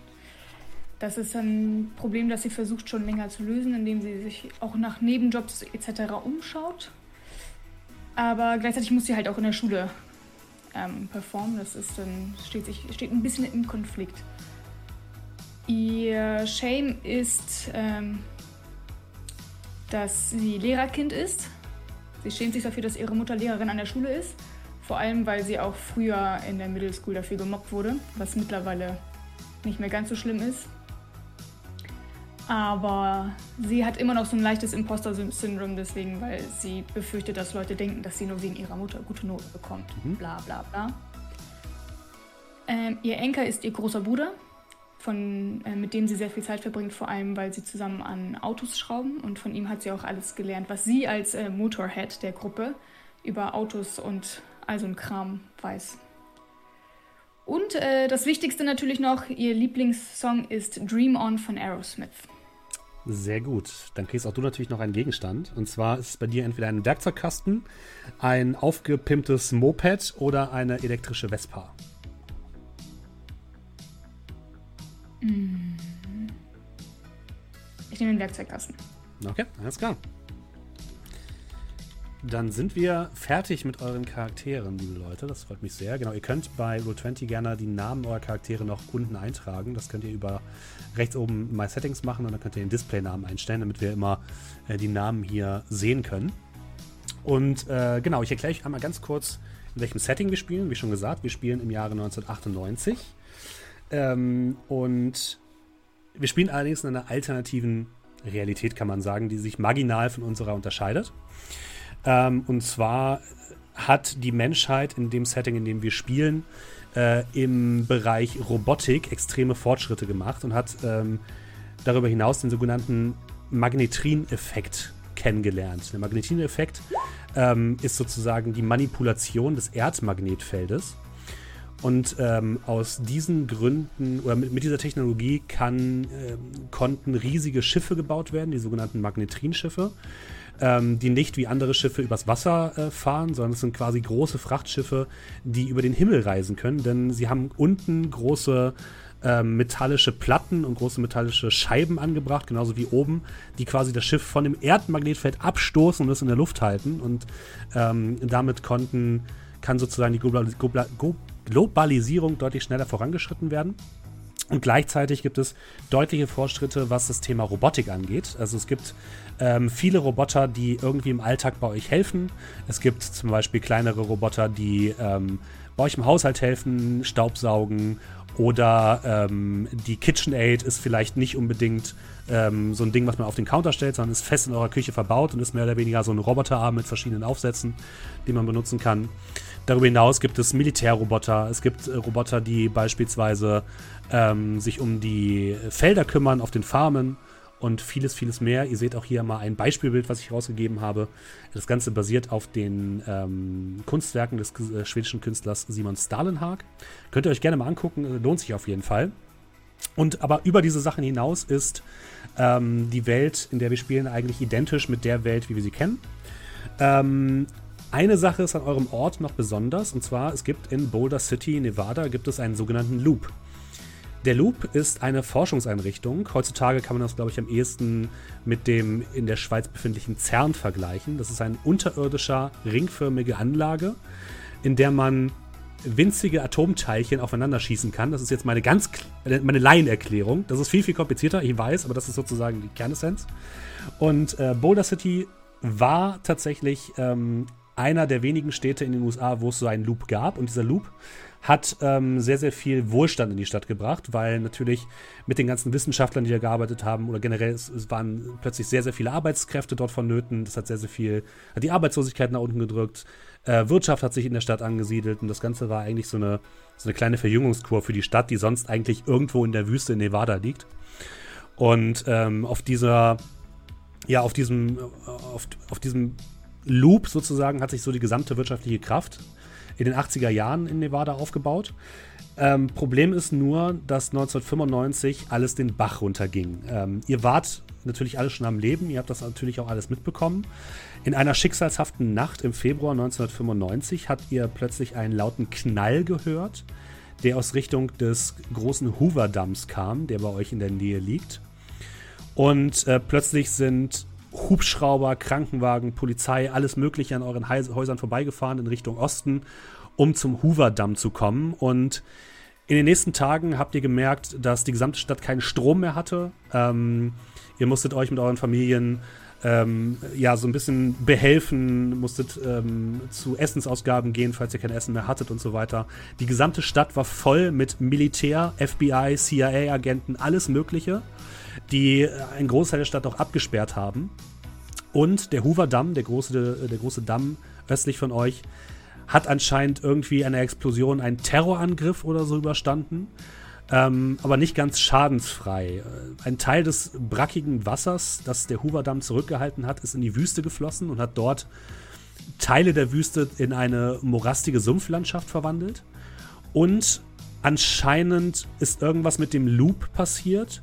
Das ist ein Problem, das sie versucht schon länger zu lösen, indem sie sich auch nach Nebenjobs etc. umschaut. Aber gleichzeitig muss sie halt auch in der Schule ähm, performen. Das ist dann, steht, sich, steht ein bisschen im Konflikt. Ihr Shame ist, ähm, dass sie Lehrerkind ist. Sie schämt sich dafür, dass ihre Mutter Lehrerin an der Schule ist. Vor allem, weil sie auch früher in der Middle School dafür gemobbt wurde, was mittlerweile nicht mehr ganz so schlimm ist. Aber sie hat immer noch so ein leichtes Imposter-Syndrom, deswegen, weil sie befürchtet, dass Leute denken, dass sie nur wegen ihrer Mutter gute Noten bekommt. Mhm. Bla bla bla. Ähm, ihr Enker ist ihr großer Bruder, von, äh, mit dem sie sehr viel Zeit verbringt, vor allem weil sie zusammen an Autos schrauben. Und von ihm hat sie auch alles gelernt, was sie als äh, Motorhead der Gruppe über Autos und all so ein Kram weiß. Und äh, das Wichtigste natürlich noch, ihr Lieblingssong ist Dream On von Aerosmith. Sehr gut. Dann kriegst auch du natürlich noch einen Gegenstand. Und zwar ist es bei dir entweder ein Werkzeugkasten, ein aufgepimptes Moped oder eine elektrische Vespa. Mm. Ich nehme den Werkzeugkasten. Okay, alles klar. Dann sind wir fertig mit euren Charakteren, liebe Leute. Das freut mich sehr. Genau, ihr könnt bei Roll20 gerne die Namen eurer Charaktere noch unten eintragen. Das könnt ihr über rechts oben My Settings machen und dann könnt ihr den Displaynamen einstellen, damit wir immer äh, die Namen hier sehen können. Und äh, genau, ich erkläre euch einmal ganz kurz, in welchem Setting wir spielen. Wie schon gesagt, wir spielen im Jahre 1998. Ähm, und wir spielen allerdings in einer alternativen Realität, kann man sagen, die sich marginal von unserer unterscheidet. Ähm, und zwar hat die Menschheit in dem Setting, in dem wir spielen, äh, im Bereich Robotik extreme Fortschritte gemacht und hat ähm, darüber hinaus den sogenannten Magnetrin-Effekt kennengelernt. Der Magnetrin-Effekt ähm, ist sozusagen die Manipulation des Erdmagnetfeldes. Und ähm, aus diesen Gründen oder mit, mit dieser Technologie kann, äh, konnten riesige Schiffe gebaut werden, die sogenannten Magnetrinschiffe. Ähm, die nicht wie andere Schiffe übers Wasser äh, fahren, sondern es sind quasi große Frachtschiffe, die über den Himmel reisen können, denn sie haben unten große ähm, metallische Platten und große metallische Scheiben angebracht, genauso wie oben, die quasi das Schiff von dem Erdmagnetfeld abstoßen und es in der Luft halten. Und ähm, damit konnten, kann sozusagen die Globalis Globalisierung deutlich schneller vorangeschritten werden. Und gleichzeitig gibt es deutliche Fortschritte, was das Thema Robotik angeht. Also es gibt ähm, viele Roboter, die irgendwie im Alltag bei euch helfen. Es gibt zum Beispiel kleinere Roboter, die ähm, bei euch im Haushalt helfen, Staubsaugen oder ähm, die KitchenAid ist vielleicht nicht unbedingt ähm, so ein Ding, was man auf den Counter stellt, sondern ist fest in eurer Küche verbaut und ist mehr oder weniger so ein Roboterarm mit verschiedenen Aufsätzen, die man benutzen kann. Darüber hinaus gibt es Militärroboter. Es gibt äh, Roboter, die beispielsweise ähm, sich um die Felder kümmern auf den Farmen und vieles, vieles mehr. Ihr seht auch hier mal ein Beispielbild, was ich rausgegeben habe. Das Ganze basiert auf den ähm, Kunstwerken des äh, schwedischen Künstlers Simon Stalenhag. Könnt ihr euch gerne mal angucken, lohnt sich auf jeden Fall. Und aber über diese Sachen hinaus ist ähm, die Welt, in der wir spielen, eigentlich identisch mit der Welt, wie wir sie kennen. Ähm, eine Sache ist an eurem Ort noch besonders, und zwar es gibt in Boulder City, Nevada, gibt es einen sogenannten Loop. Der Loop ist eine Forschungseinrichtung. Heutzutage kann man das, glaube ich, am ehesten mit dem in der Schweiz befindlichen CERN vergleichen. Das ist eine unterirdischer, ringförmige Anlage, in der man winzige Atomteilchen aufeinander schießen kann. Das ist jetzt meine ganz meine Laienerklärung. Das ist viel, viel komplizierter, ich weiß, aber das ist sozusagen die Kernessenz. Und äh, Boulder City war tatsächlich ähm, einer der wenigen Städte in den USA, wo es so einen Loop gab. Und dieser Loop hat ähm, sehr, sehr viel Wohlstand in die Stadt gebracht, weil natürlich mit den ganzen Wissenschaftlern, die da gearbeitet haben, oder generell, es, es, waren plötzlich sehr, sehr viele Arbeitskräfte dort vonnöten. Das hat sehr, sehr viel, hat die Arbeitslosigkeit nach unten gedrückt. Äh, Wirtschaft hat sich in der Stadt angesiedelt und das Ganze war eigentlich so eine, so eine kleine Verjüngungskur für die Stadt, die sonst eigentlich irgendwo in der Wüste in Nevada liegt. Und ähm, auf dieser, ja, auf diesem, auf, auf diesem Loop sozusagen hat sich so die gesamte wirtschaftliche Kraft in den 80er Jahren in Nevada aufgebaut. Ähm, Problem ist nur, dass 1995 alles den Bach runterging. Ähm, ihr wart natürlich alle schon am Leben, ihr habt das natürlich auch alles mitbekommen. In einer schicksalshaften Nacht im Februar 1995 habt ihr plötzlich einen lauten Knall gehört, der aus Richtung des großen Hoover-Damms kam, der bei euch in der Nähe liegt. Und äh, plötzlich sind Hubschrauber, Krankenwagen, Polizei, alles Mögliche an euren Häusern vorbeigefahren in Richtung Osten, um zum Hoover-Damm zu kommen. Und in den nächsten Tagen habt ihr gemerkt, dass die gesamte Stadt keinen Strom mehr hatte. Ähm, ihr musstet euch mit euren Familien ähm, ja so ein bisschen behelfen, musstet ähm, zu Essensausgaben gehen, falls ihr kein Essen mehr hattet und so weiter. Die gesamte Stadt war voll mit Militär, FBI, CIA-Agenten, alles Mögliche die einen Großteil der Stadt auch abgesperrt haben. Und der Hoover Damm, der große, der große Damm östlich von euch, hat anscheinend irgendwie eine Explosion, einen Terrorangriff oder so überstanden. Ähm, aber nicht ganz schadensfrei. Ein Teil des brackigen Wassers, das der Hoover Damm zurückgehalten hat, ist in die Wüste geflossen und hat dort Teile der Wüste in eine morastige Sumpflandschaft verwandelt. Und anscheinend ist irgendwas mit dem Loop passiert,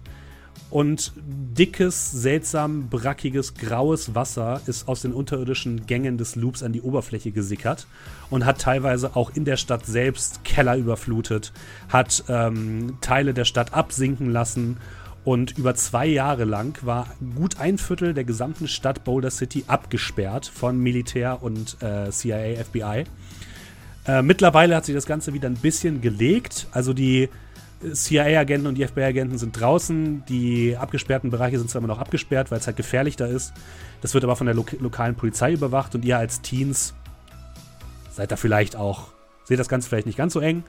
und dickes, seltsam brackiges, graues Wasser ist aus den unterirdischen Gängen des Loops an die Oberfläche gesickert und hat teilweise auch in der Stadt selbst Keller überflutet, hat ähm, Teile der Stadt absinken lassen und über zwei Jahre lang war gut ein Viertel der gesamten Stadt Boulder City abgesperrt von Militär und äh, CIA, FBI. Äh, mittlerweile hat sich das Ganze wieder ein bisschen gelegt. Also die CIA-Agenten und die FBI-Agenten sind draußen. Die abgesperrten Bereiche sind zwar immer noch abgesperrt, weil es halt gefährlich da ist. Das wird aber von der lo lokalen Polizei überwacht und ihr als Teens seid da vielleicht auch, seht das Ganze vielleicht nicht ganz so eng.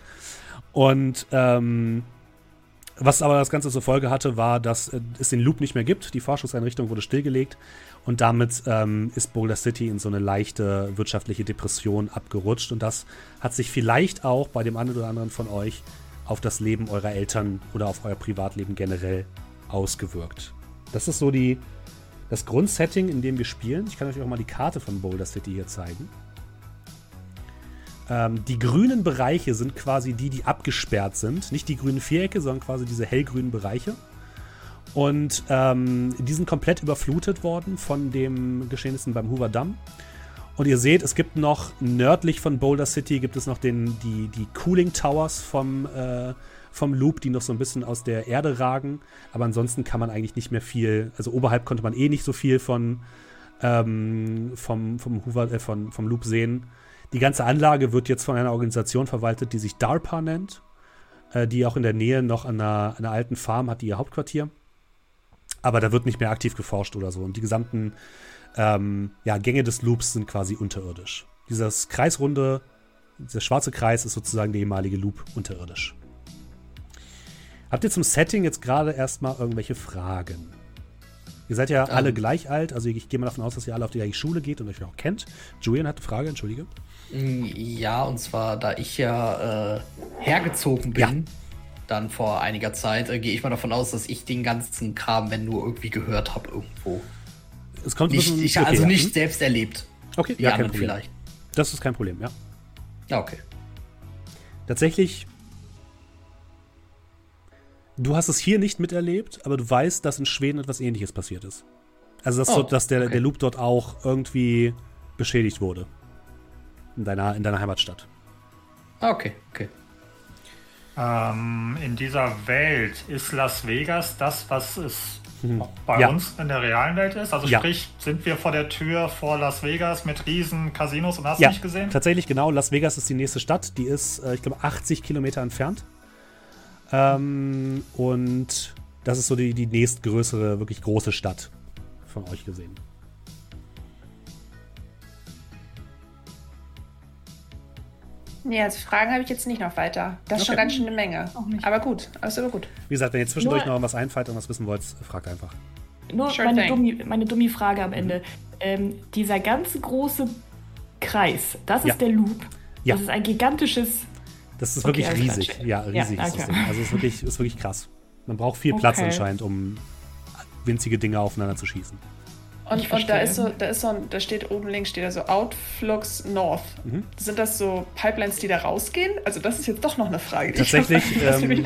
Und ähm, was aber das Ganze zur Folge hatte, war, dass äh, es den Loop nicht mehr gibt. Die Forschungseinrichtung wurde stillgelegt und damit ähm, ist Boulder City in so eine leichte wirtschaftliche Depression abgerutscht. Und das hat sich vielleicht auch bei dem einen oder anderen von euch auf das Leben eurer Eltern oder auf euer Privatleben generell ausgewirkt. Das ist so die, das Grundsetting, in dem wir spielen. Ich kann euch auch mal die Karte von Boulder City hier zeigen. Ähm, die grünen Bereiche sind quasi die, die abgesperrt sind. Nicht die grünen Vierecke, sondern quasi diese hellgrünen Bereiche. Und ähm, die sind komplett überflutet worden von den Geschehnissen beim Hoover Damm. Und ihr seht, es gibt noch nördlich von Boulder City gibt es noch den, die, die Cooling Towers vom, äh, vom Loop, die noch so ein bisschen aus der Erde ragen. Aber ansonsten kann man eigentlich nicht mehr viel, also oberhalb konnte man eh nicht so viel von, ähm, vom, vom, Hoover, äh, von, vom Loop sehen. Die ganze Anlage wird jetzt von einer Organisation verwaltet, die sich DARPA nennt, äh, die auch in der Nähe noch an einer, einer alten Farm hat, die ihr Hauptquartier. Aber da wird nicht mehr aktiv geforscht oder so. Und die gesamten ähm, ja, Gänge des Loops sind quasi unterirdisch. Dieses kreisrunde, dieser schwarze Kreis ist sozusagen der ehemalige Loop unterirdisch. Habt ihr zum Setting jetzt gerade erstmal irgendwelche Fragen? Ihr seid ja um. alle gleich alt, also ich gehe mal davon aus, dass ihr alle auf die gleiche Schule geht und euch auch kennt. Julian hat eine Frage, entschuldige. Mm, ja, und zwar, da ich ja äh, hergezogen bin, ja. dann vor einiger Zeit, äh, gehe ich mal davon aus, dass ich den ganzen Kram, wenn nur irgendwie gehört habe, irgendwo. Es kommt nicht, ich, okay, also ja. nicht selbst erlebt. Okay, ja, kein Problem. vielleicht. Das ist kein Problem, ja. Ja, okay. Tatsächlich Du hast es hier nicht miterlebt, aber du weißt, dass in Schweden etwas ähnliches passiert ist. Also, dass, oh, so, dass der, okay. der Loop dort auch irgendwie beschädigt wurde. In deiner, in deiner Heimatstadt. Ah, okay, okay. Ähm, in dieser Welt ist Las Vegas das, was es hm. Bei ja. uns in der realen Welt ist? Also ja. sprich, sind wir vor der Tür vor Las Vegas mit riesen Casinos und hast du ja, nicht gesehen? Tatsächlich, genau. Las Vegas ist die nächste Stadt. Die ist, äh, ich glaube, 80 Kilometer entfernt. Ähm, und das ist so die, die nächstgrößere, wirklich große Stadt von euch gesehen. Nee, also Fragen habe ich jetzt nicht noch weiter. Das ist okay. schon ganz schön eine Menge. Aber gut, alles aber gut. Wie gesagt, wenn ihr zwischendurch nur, noch was einfällt und was wissen wollt, fragt einfach. Nur sure meine, dummi, meine dummi Frage am Ende. Mhm. Ähm, dieser ganze große Kreis, das ist ja. der Loop. Ja. Das ist ein gigantisches das ist okay, wirklich riesig. Ja, riesig ja, ist das Ding. Also es ist wirklich, ist wirklich krass. Man braucht viel Platz okay. anscheinend, um winzige Dinge aufeinander zu schießen. Und, und da ist so, da ist so ein, da steht oben links steht da so Outflux North. Mhm. Sind das so Pipelines, die da rausgehen? Also das ist jetzt doch noch eine Frage. Tatsächlich, ähm,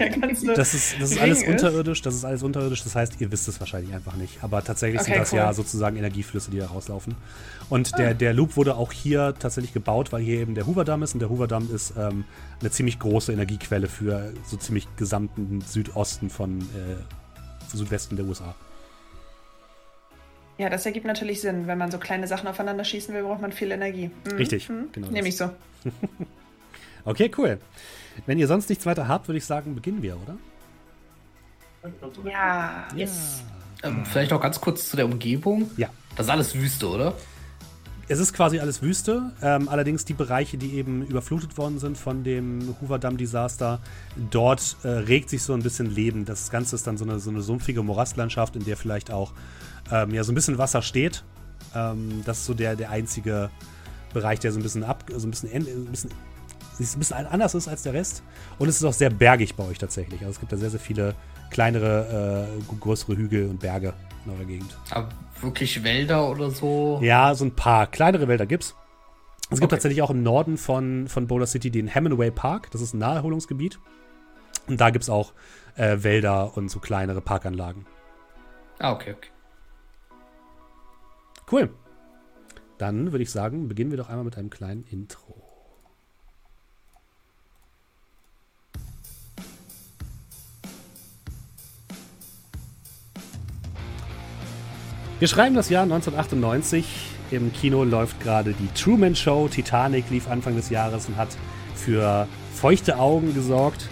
das ist, das ist alles ist. unterirdisch, das ist alles unterirdisch, das heißt, ihr wisst es wahrscheinlich einfach nicht. Aber tatsächlich okay, sind das cool. ja sozusagen Energieflüsse, die da rauslaufen. Und ah. der, der Loop wurde auch hier tatsächlich gebaut, weil hier eben der Hoover-Damm ist und der Hoover-Damm ist ähm, eine ziemlich große Energiequelle für so ziemlich gesamten Südosten von äh, Südwesten der USA. Ja, das ergibt natürlich Sinn. Wenn man so kleine Sachen aufeinander schießen will, braucht man viel Energie. Mhm. Richtig, mhm. genau. Nehme ich so. okay, cool. Wenn ihr sonst nichts weiter habt, würde ich sagen, beginnen wir, oder? Ja. Yes. Ähm, vielleicht noch ganz kurz zu der Umgebung. Ja. Das ist alles Wüste, oder? Es ist quasi alles Wüste. Ähm, allerdings die Bereiche, die eben überflutet worden sind von dem Hoover Dam Desaster, dort äh, regt sich so ein bisschen Leben. Das Ganze ist dann so eine, so eine sumpfige Morastlandschaft, in der vielleicht auch ähm, ja, so ein bisschen Wasser steht. Ähm, das ist so der, der einzige Bereich, der so ein bisschen ab, so ein bisschen, ein bisschen, ein bisschen anders ist als der Rest. Und es ist auch sehr bergig bei euch tatsächlich. Also es gibt da sehr, sehr viele kleinere, äh, größere Hügel und Berge in eurer Gegend. Aber wirklich Wälder oder so? Ja, so ein paar kleinere Wälder gibt's. Es gibt okay. tatsächlich auch im Norden von, von Boulder City den Hemingway Park. Das ist ein Naherholungsgebiet. Und da gibt es auch äh, Wälder und so kleinere Parkanlagen. Ah, okay, okay. Cool. Dann würde ich sagen, beginnen wir doch einmal mit einem kleinen Intro. Wir schreiben das Jahr 1998. Im Kino läuft gerade die Truman Show. Titanic lief Anfang des Jahres und hat für feuchte Augen gesorgt.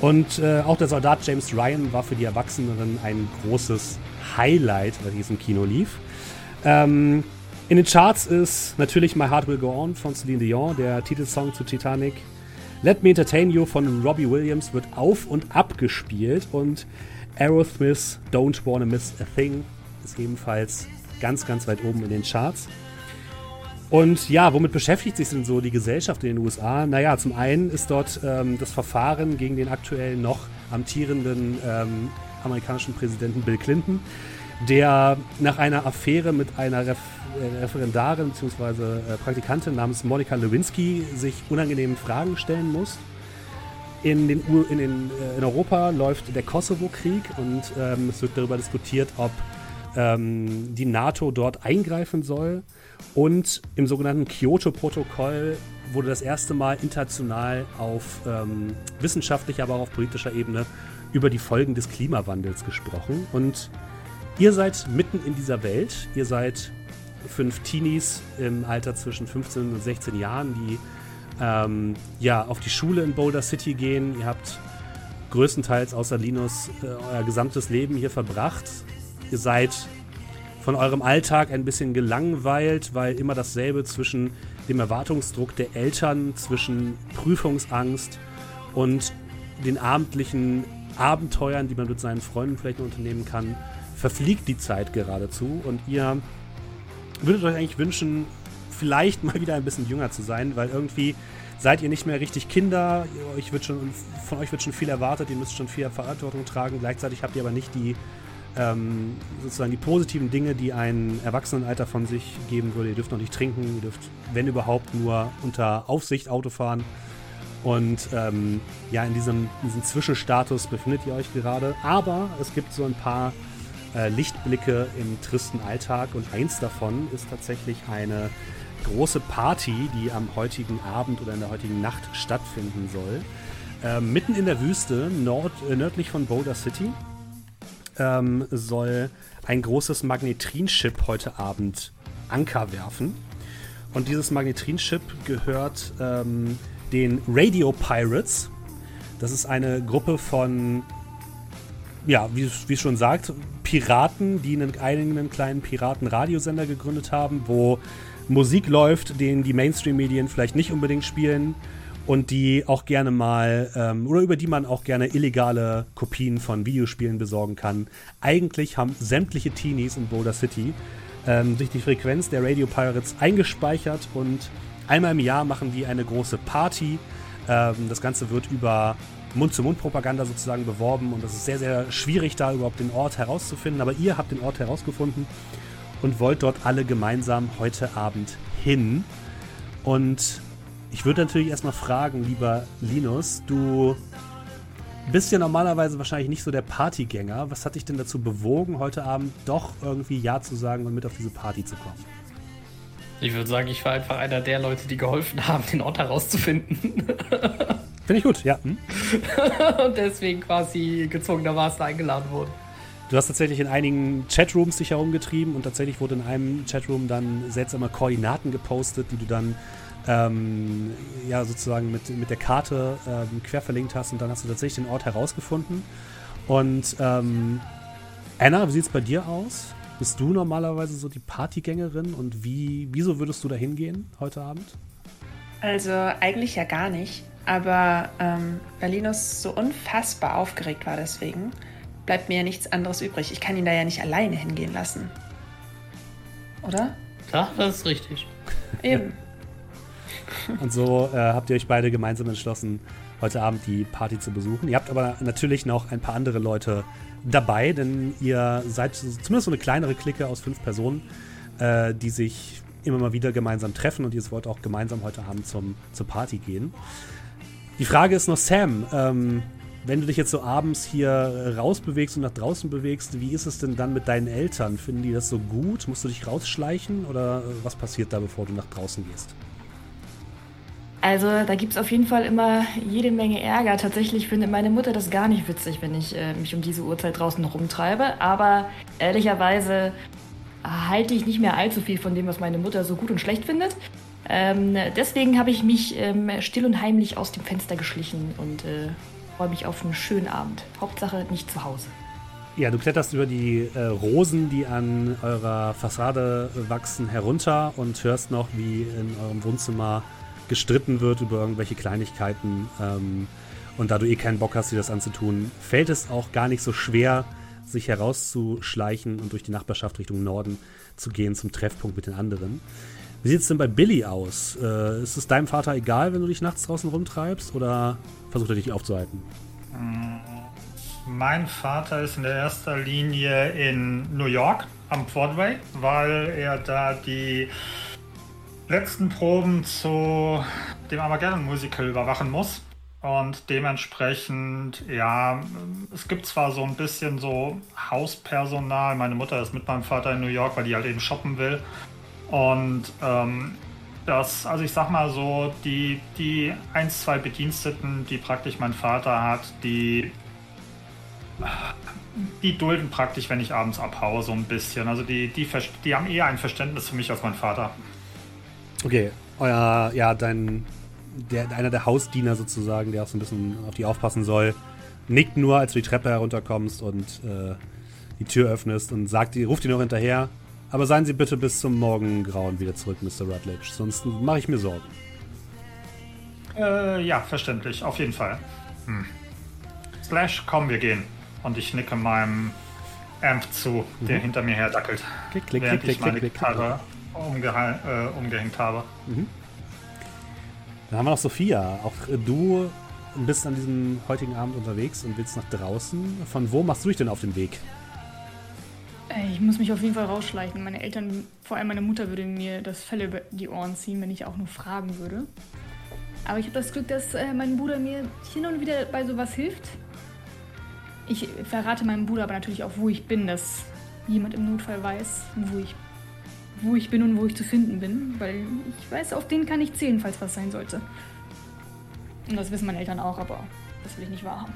Und äh, auch der Soldat James Ryan war für die Erwachsenen ein großes Highlight, es im Kino lief. Ähm, in den Charts ist natürlich My Heart Will Go On von Celine Dion, der Titelsong zu Titanic. Let Me Entertain You von Robbie Williams wird auf und ab gespielt und Aerosmith's Don't Wanna Miss a Thing ist ebenfalls ganz, ganz weit oben in den Charts. Und ja, womit beschäftigt sich denn so die Gesellschaft in den USA? Naja, zum einen ist dort ähm, das Verfahren gegen den aktuell noch amtierenden ähm, amerikanischen Präsidenten Bill Clinton der nach einer Affäre mit einer Ref äh, Referendarin bzw. Äh, Praktikantin namens Monika Lewinsky sich unangenehmen Fragen stellen muss. In, den, in, den, äh, in Europa läuft der Kosovo-Krieg und ähm, es wird darüber diskutiert, ob ähm, die NATO dort eingreifen soll. Und im sogenannten Kyoto-Protokoll wurde das erste Mal international auf ähm, wissenschaftlicher, aber auch auf politischer Ebene über die Folgen des Klimawandels gesprochen. Und ihr seid mitten in dieser Welt. Ihr seid fünf Teenies im Alter zwischen 15 und 16 Jahren, die ähm, ja, auf die Schule in Boulder City gehen. Ihr habt größtenteils außer Linus äh, euer gesamtes Leben hier verbracht. Ihr seid von eurem Alltag ein bisschen gelangweilt, weil immer dasselbe zwischen dem Erwartungsdruck der Eltern, zwischen Prüfungsangst und den abendlichen Abenteuern, die man mit seinen Freunden vielleicht noch unternehmen kann, verfliegt die Zeit geradezu. Und ihr würdet euch eigentlich wünschen, vielleicht mal wieder ein bisschen jünger zu sein, weil irgendwie seid ihr nicht mehr richtig Kinder. Euch wird schon, von euch wird schon viel erwartet, ihr müsst schon viel Verantwortung tragen. Gleichzeitig habt ihr aber nicht die ähm, sozusagen die positiven Dinge, die ein Erwachsenenalter von sich geben würde. Ihr dürft noch nicht trinken, ihr dürft, wenn überhaupt, nur unter Aufsicht Auto fahren. Und ähm, ja, in diesem, in diesem Zwischenstatus befindet ihr euch gerade. Aber es gibt so ein paar äh, Lichtblicke im tristen Alltag und eins davon ist tatsächlich eine große Party, die am heutigen Abend oder in der heutigen Nacht stattfinden soll. Äh, mitten in der Wüste, nord, äh, nördlich von Boulder City, ähm, soll ein großes Magnetrinship heute Abend Anker werfen. Und dieses Magnetrinship gehört ähm, den Radio Pirates. Das ist eine Gruppe von, ja, wie, wie es schon sagt, Piraten, die einen eigenen kleinen Piraten-Radiosender gegründet haben, wo Musik läuft, den die Mainstream-Medien vielleicht nicht unbedingt spielen und die auch gerne mal ähm, oder über die man auch gerne illegale Kopien von Videospielen besorgen kann. Eigentlich haben sämtliche Teenies in Boulder City ähm, sich die Frequenz der Radio Pirates eingespeichert und einmal im Jahr machen die eine große Party. Ähm, das Ganze wird über Mund-zu-Mund-Propaganda sozusagen beworben und es ist sehr, sehr schwierig, da überhaupt den Ort herauszufinden. Aber ihr habt den Ort herausgefunden und wollt dort alle gemeinsam heute Abend hin. Und ich würde natürlich erstmal fragen, lieber Linus, du bist ja normalerweise wahrscheinlich nicht so der Partygänger. Was hat dich denn dazu bewogen, heute Abend doch irgendwie Ja zu sagen und mit auf diese Party zu kommen? Ich würde sagen, ich war einfach einer der Leute, die geholfen haben, den Ort herauszufinden. Finde ich gut, ja. Hm? und deswegen quasi gezwungenermaßen eingeladen wurde. Du hast tatsächlich in einigen Chatrooms dich herumgetrieben und tatsächlich wurde in einem Chatroom dann seltsame Koordinaten gepostet, die du dann ähm, ja sozusagen mit, mit der Karte ähm, quer verlinkt hast und dann hast du tatsächlich den Ort herausgefunden. Und ähm, Anna, wie sieht es bei dir aus? Bist du normalerweise so die Partygängerin und wie, wieso würdest du da hingehen heute Abend? Also eigentlich ja gar nicht, aber ähm, weil Linus so unfassbar aufgeregt war deswegen, bleibt mir ja nichts anderes übrig. Ich kann ihn da ja nicht alleine hingehen lassen. Oder? Ja, das ist richtig. Eben. Und so äh, habt ihr euch beide gemeinsam entschlossen, heute Abend die Party zu besuchen. Ihr habt aber natürlich noch ein paar andere Leute dabei, denn ihr seid zumindest so eine kleinere Clique aus fünf Personen, äh, die sich immer mal wieder gemeinsam treffen und ihr wollt auch gemeinsam heute Abend zum, zur Party gehen. Die Frage ist noch, Sam, ähm, wenn du dich jetzt so abends hier rausbewegst und nach draußen bewegst, wie ist es denn dann mit deinen Eltern? Finden die das so gut? Musst du dich rausschleichen oder was passiert da, bevor du nach draußen gehst? Also da gibt es auf jeden Fall immer jede Menge Ärger. Tatsächlich findet meine Mutter das gar nicht witzig, wenn ich äh, mich um diese Uhrzeit draußen rumtreibe. Aber ehrlicherweise halte ich nicht mehr allzu viel von dem, was meine Mutter so gut und schlecht findet. Ähm, deswegen habe ich mich ähm, still und heimlich aus dem Fenster geschlichen und äh, freue mich auf einen schönen Abend. Hauptsache nicht zu Hause. Ja, du kletterst über die äh, Rosen, die an eurer Fassade wachsen, herunter und hörst noch, wie in eurem Wohnzimmer gestritten wird über irgendwelche Kleinigkeiten. Ähm, und da du eh keinen Bock hast, dir das anzutun, fällt es auch gar nicht so schwer, sich herauszuschleichen und durch die Nachbarschaft Richtung Norden zu gehen zum Treffpunkt mit den anderen. Wie sieht es denn bei Billy aus? Äh, ist es deinem Vater egal, wenn du dich nachts draußen rumtreibst oder versucht er dich aufzuhalten? Mm, mein Vater ist in der erster Linie in New York am Broadway, weil er da die letzten Proben zu dem Armageddon Musical überwachen muss. Und dementsprechend, ja, es gibt zwar so ein bisschen so Hauspersonal. Meine Mutter ist mit meinem Vater in New York, weil die halt eben shoppen will. Und ähm, das, also ich sag mal so, die, die ein, zwei Bediensteten, die praktisch mein Vater hat, die, die dulden praktisch, wenn ich abends abhaue, so ein bisschen. Also die, die, die haben eher ein Verständnis für mich als mein Vater. Okay, euer, ja, dein, der, einer der Hausdiener sozusagen, der auch so ein bisschen auf die aufpassen soll, nickt nur, als du die Treppe herunterkommst und äh, die Tür öffnest und sagt, ruft ihn noch hinterher. Aber seien Sie bitte bis zum Morgengrauen wieder zurück, Mr. Rutledge, sonst mache ich mir Sorgen. Äh, ja, verständlich, auf jeden Fall. Hm. Slash, komm, wir gehen. Und ich nicke meinem Amp zu, mhm. der hinter mir her dackelt. Klick, klick, während klick, ich meine klick, Gitarre umge äh, umgehängt habe. Mhm. Dann haben wir noch Sophia. Auch du bist an diesem heutigen Abend unterwegs und willst nach draußen. Von wo machst du dich denn auf den Weg? Äh, ich muss mich auf jeden Fall rausschleichen. Meine Eltern, vor allem meine Mutter, würde mir das Fell über die Ohren ziehen, wenn ich auch nur fragen würde. Aber ich habe das Glück, dass äh, mein Bruder mir hin und wieder bei sowas hilft. Ich verrate meinem Bruder aber natürlich auch, wo ich bin, dass jemand im Notfall weiß, wo ich, wo ich bin und wo ich zu finden bin. Weil ich weiß, auf den kann ich zählen, falls was sein sollte. Und das wissen meine Eltern auch, aber das will ich nicht wahrhaben.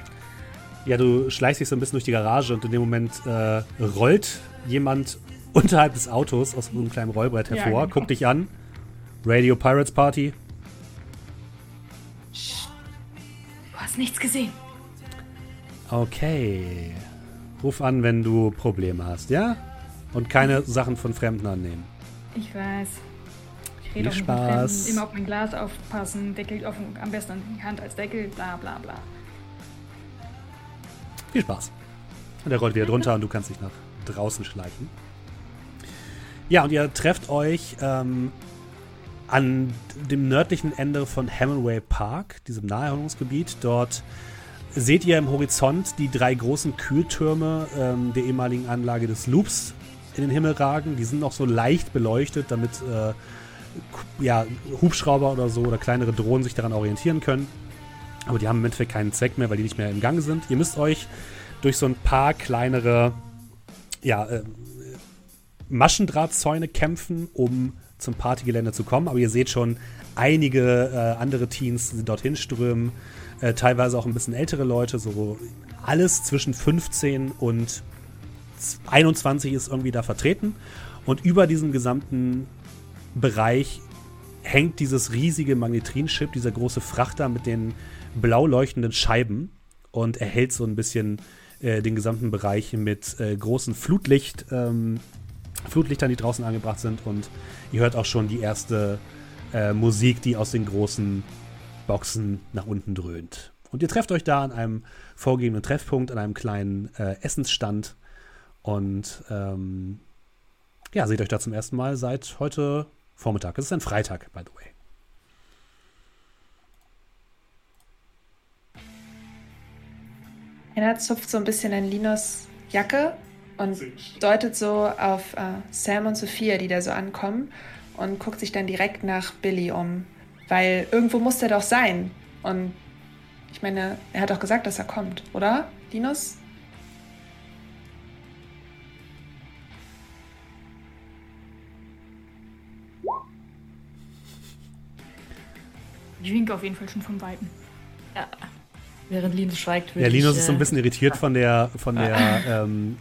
Ja, du schleichst dich so ein bisschen durch die Garage und in dem Moment äh, rollt jemand unterhalb des Autos aus einem kleinen Rollbrett hervor, ja, genau. guckt dich an. Radio Pirates Party. Du hast nichts gesehen. Okay. Ruf an, wenn du Probleme hast, ja? Und keine Sachen von Fremden annehmen. Ich weiß. Ich rede auch mit Fremden. Immer auf mein Glas aufpassen. Deckel auf, am besten an die Hand als Deckel. Bla bla bla. Viel Spaß. Und er rollt wieder drunter und du kannst dich nach draußen schleichen. Ja, und ihr trefft euch ähm, an dem nördlichen Ende von Hemingway Park, diesem Naherholungsgebiet. Dort seht ihr im Horizont die drei großen Kühltürme ähm, der ehemaligen Anlage des Loops in den Himmel ragen. Die sind noch so leicht beleuchtet, damit äh, ja, Hubschrauber oder so oder kleinere Drohnen sich daran orientieren können. Aber die haben im Endeffekt keinen Zweck mehr, weil die nicht mehr im Gang sind. Ihr müsst euch durch so ein paar kleinere ja, äh, Maschendrahtzäune kämpfen, um zum Partygelände zu kommen. Aber ihr seht schon, einige äh, andere Teens sind dorthin strömen. Äh, teilweise auch ein bisschen ältere Leute. So alles zwischen 15 und 21 ist irgendwie da vertreten. Und über diesem gesamten Bereich hängt dieses riesige Magnetrinchip, dieser große Frachter mit den blau leuchtenden Scheiben und erhält so ein bisschen äh, den gesamten Bereich mit äh, großen Flutlicht, ähm, Flutlichtern, die draußen angebracht sind. Und ihr hört auch schon die erste äh, Musik, die aus den großen Boxen nach unten dröhnt. Und ihr trefft euch da an einem vorgegebenen Treffpunkt, an einem kleinen äh, Essensstand. Und ähm, ja, seht euch da zum ersten Mal seit heute Vormittag. Es ist ein Freitag, by the way. Er zupft so ein bisschen an Linos Jacke und deutet so auf äh, Sam und Sophia, die da so ankommen und guckt sich dann direkt nach Billy um. Weil irgendwo muss der doch sein. Und ich meine, er hat doch gesagt, dass er kommt, oder? Linus? Ich winke auf jeden Fall schon vom Weiten. Ja. Während Linus schweigt, würde Ja, Linus ich, ist so ein bisschen irritiert von der, von der ähm,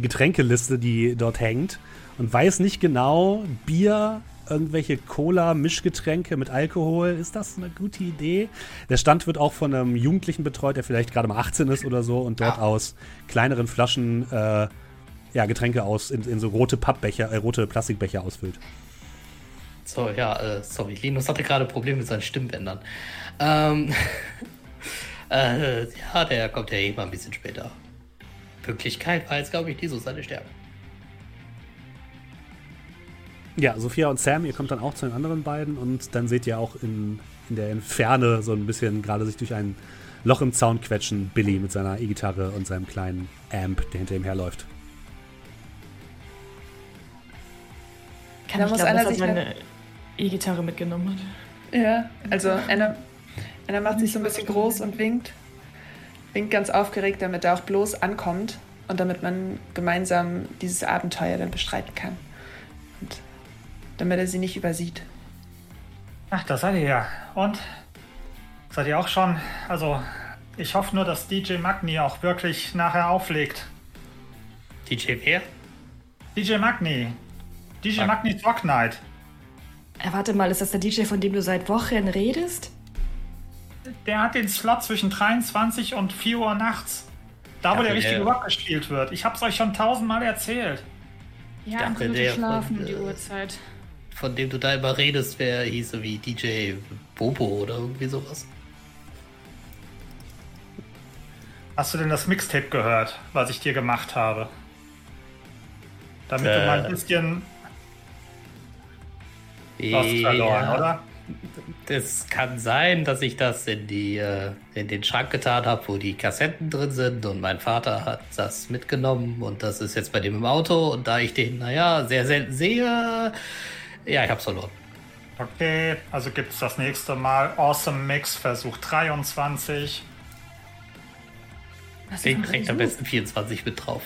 Getränkeliste, die dort hängt und weiß nicht genau, Bier, irgendwelche Cola-Mischgetränke mit Alkohol, ist das eine gute Idee? Der Stand wird auch von einem Jugendlichen betreut, der vielleicht gerade mal 18 ist oder so und dort ja. aus kleineren Flaschen äh, ja, Getränke aus in, in so rote Pappbecher, äh, rote Plastikbecher ausfüllt. So, ja, äh, sorry, Linus hatte gerade Probleme mit seinen Stimmbändern. Ähm, äh, ja, der kommt ja eh mal ein bisschen später. Pünktlichkeit war jetzt, glaube ich, nie so seine Stärke. Ja, Sophia und Sam, ihr kommt dann auch zu den anderen beiden und dann seht ihr auch in, in der Ferne so ein bisschen gerade sich durch ein Loch im Zaun quetschen Billy mit seiner E-Gitarre und seinem kleinen Amp, der hinter ihm herläuft. Kann da ich muss glauben, einer er seine E-Gitarre mitgenommen hat. Ja, also Anna er macht sich so ein bisschen groß und winkt. Winkt ganz aufgeregt, damit er auch bloß ankommt und damit man gemeinsam dieses Abenteuer dann bestreiten kann. Und damit er sie nicht übersieht. Ach, da seid ihr ja. Und? Seid ihr auch schon? Also, ich hoffe nur, dass DJ Magni auch wirklich nachher auflegt. DJ wer? DJ Magni. DJ Mag- Magni Rock Night. Äh, warte mal, ist das der DJ, von dem du seit Wochen redest? Der hat den Slot zwischen 23 und 4 Uhr nachts. Da, wo Ja, der der- richtige Rock gespielt wird. Ich hab's euch schon tausendmal erzählt. Ja, dachte, andere Leute der schlafen von, die äh, Uhrzeit. Von dem du da immer redest, wer hieße wie DJ Bobo oder irgendwie sowas. Hast du denn das Mixtape gehört, was ich dir gemacht habe? Damit du Äh. mal ein bisschen verloren, Ja, oder? Es kann sein, dass ich das in, die, äh, in den Schrank getan habe, wo die Kassetten drin sind und mein Vater hat das mitgenommen und das ist jetzt bei dem im Auto und da ich den, naja, sehr selten sehe, ja, ich hab's verloren. Okay, also gibt's das nächste Mal Awesome Mix Versuch 23. Was ist Den kriegt am besten 24 mit drauf.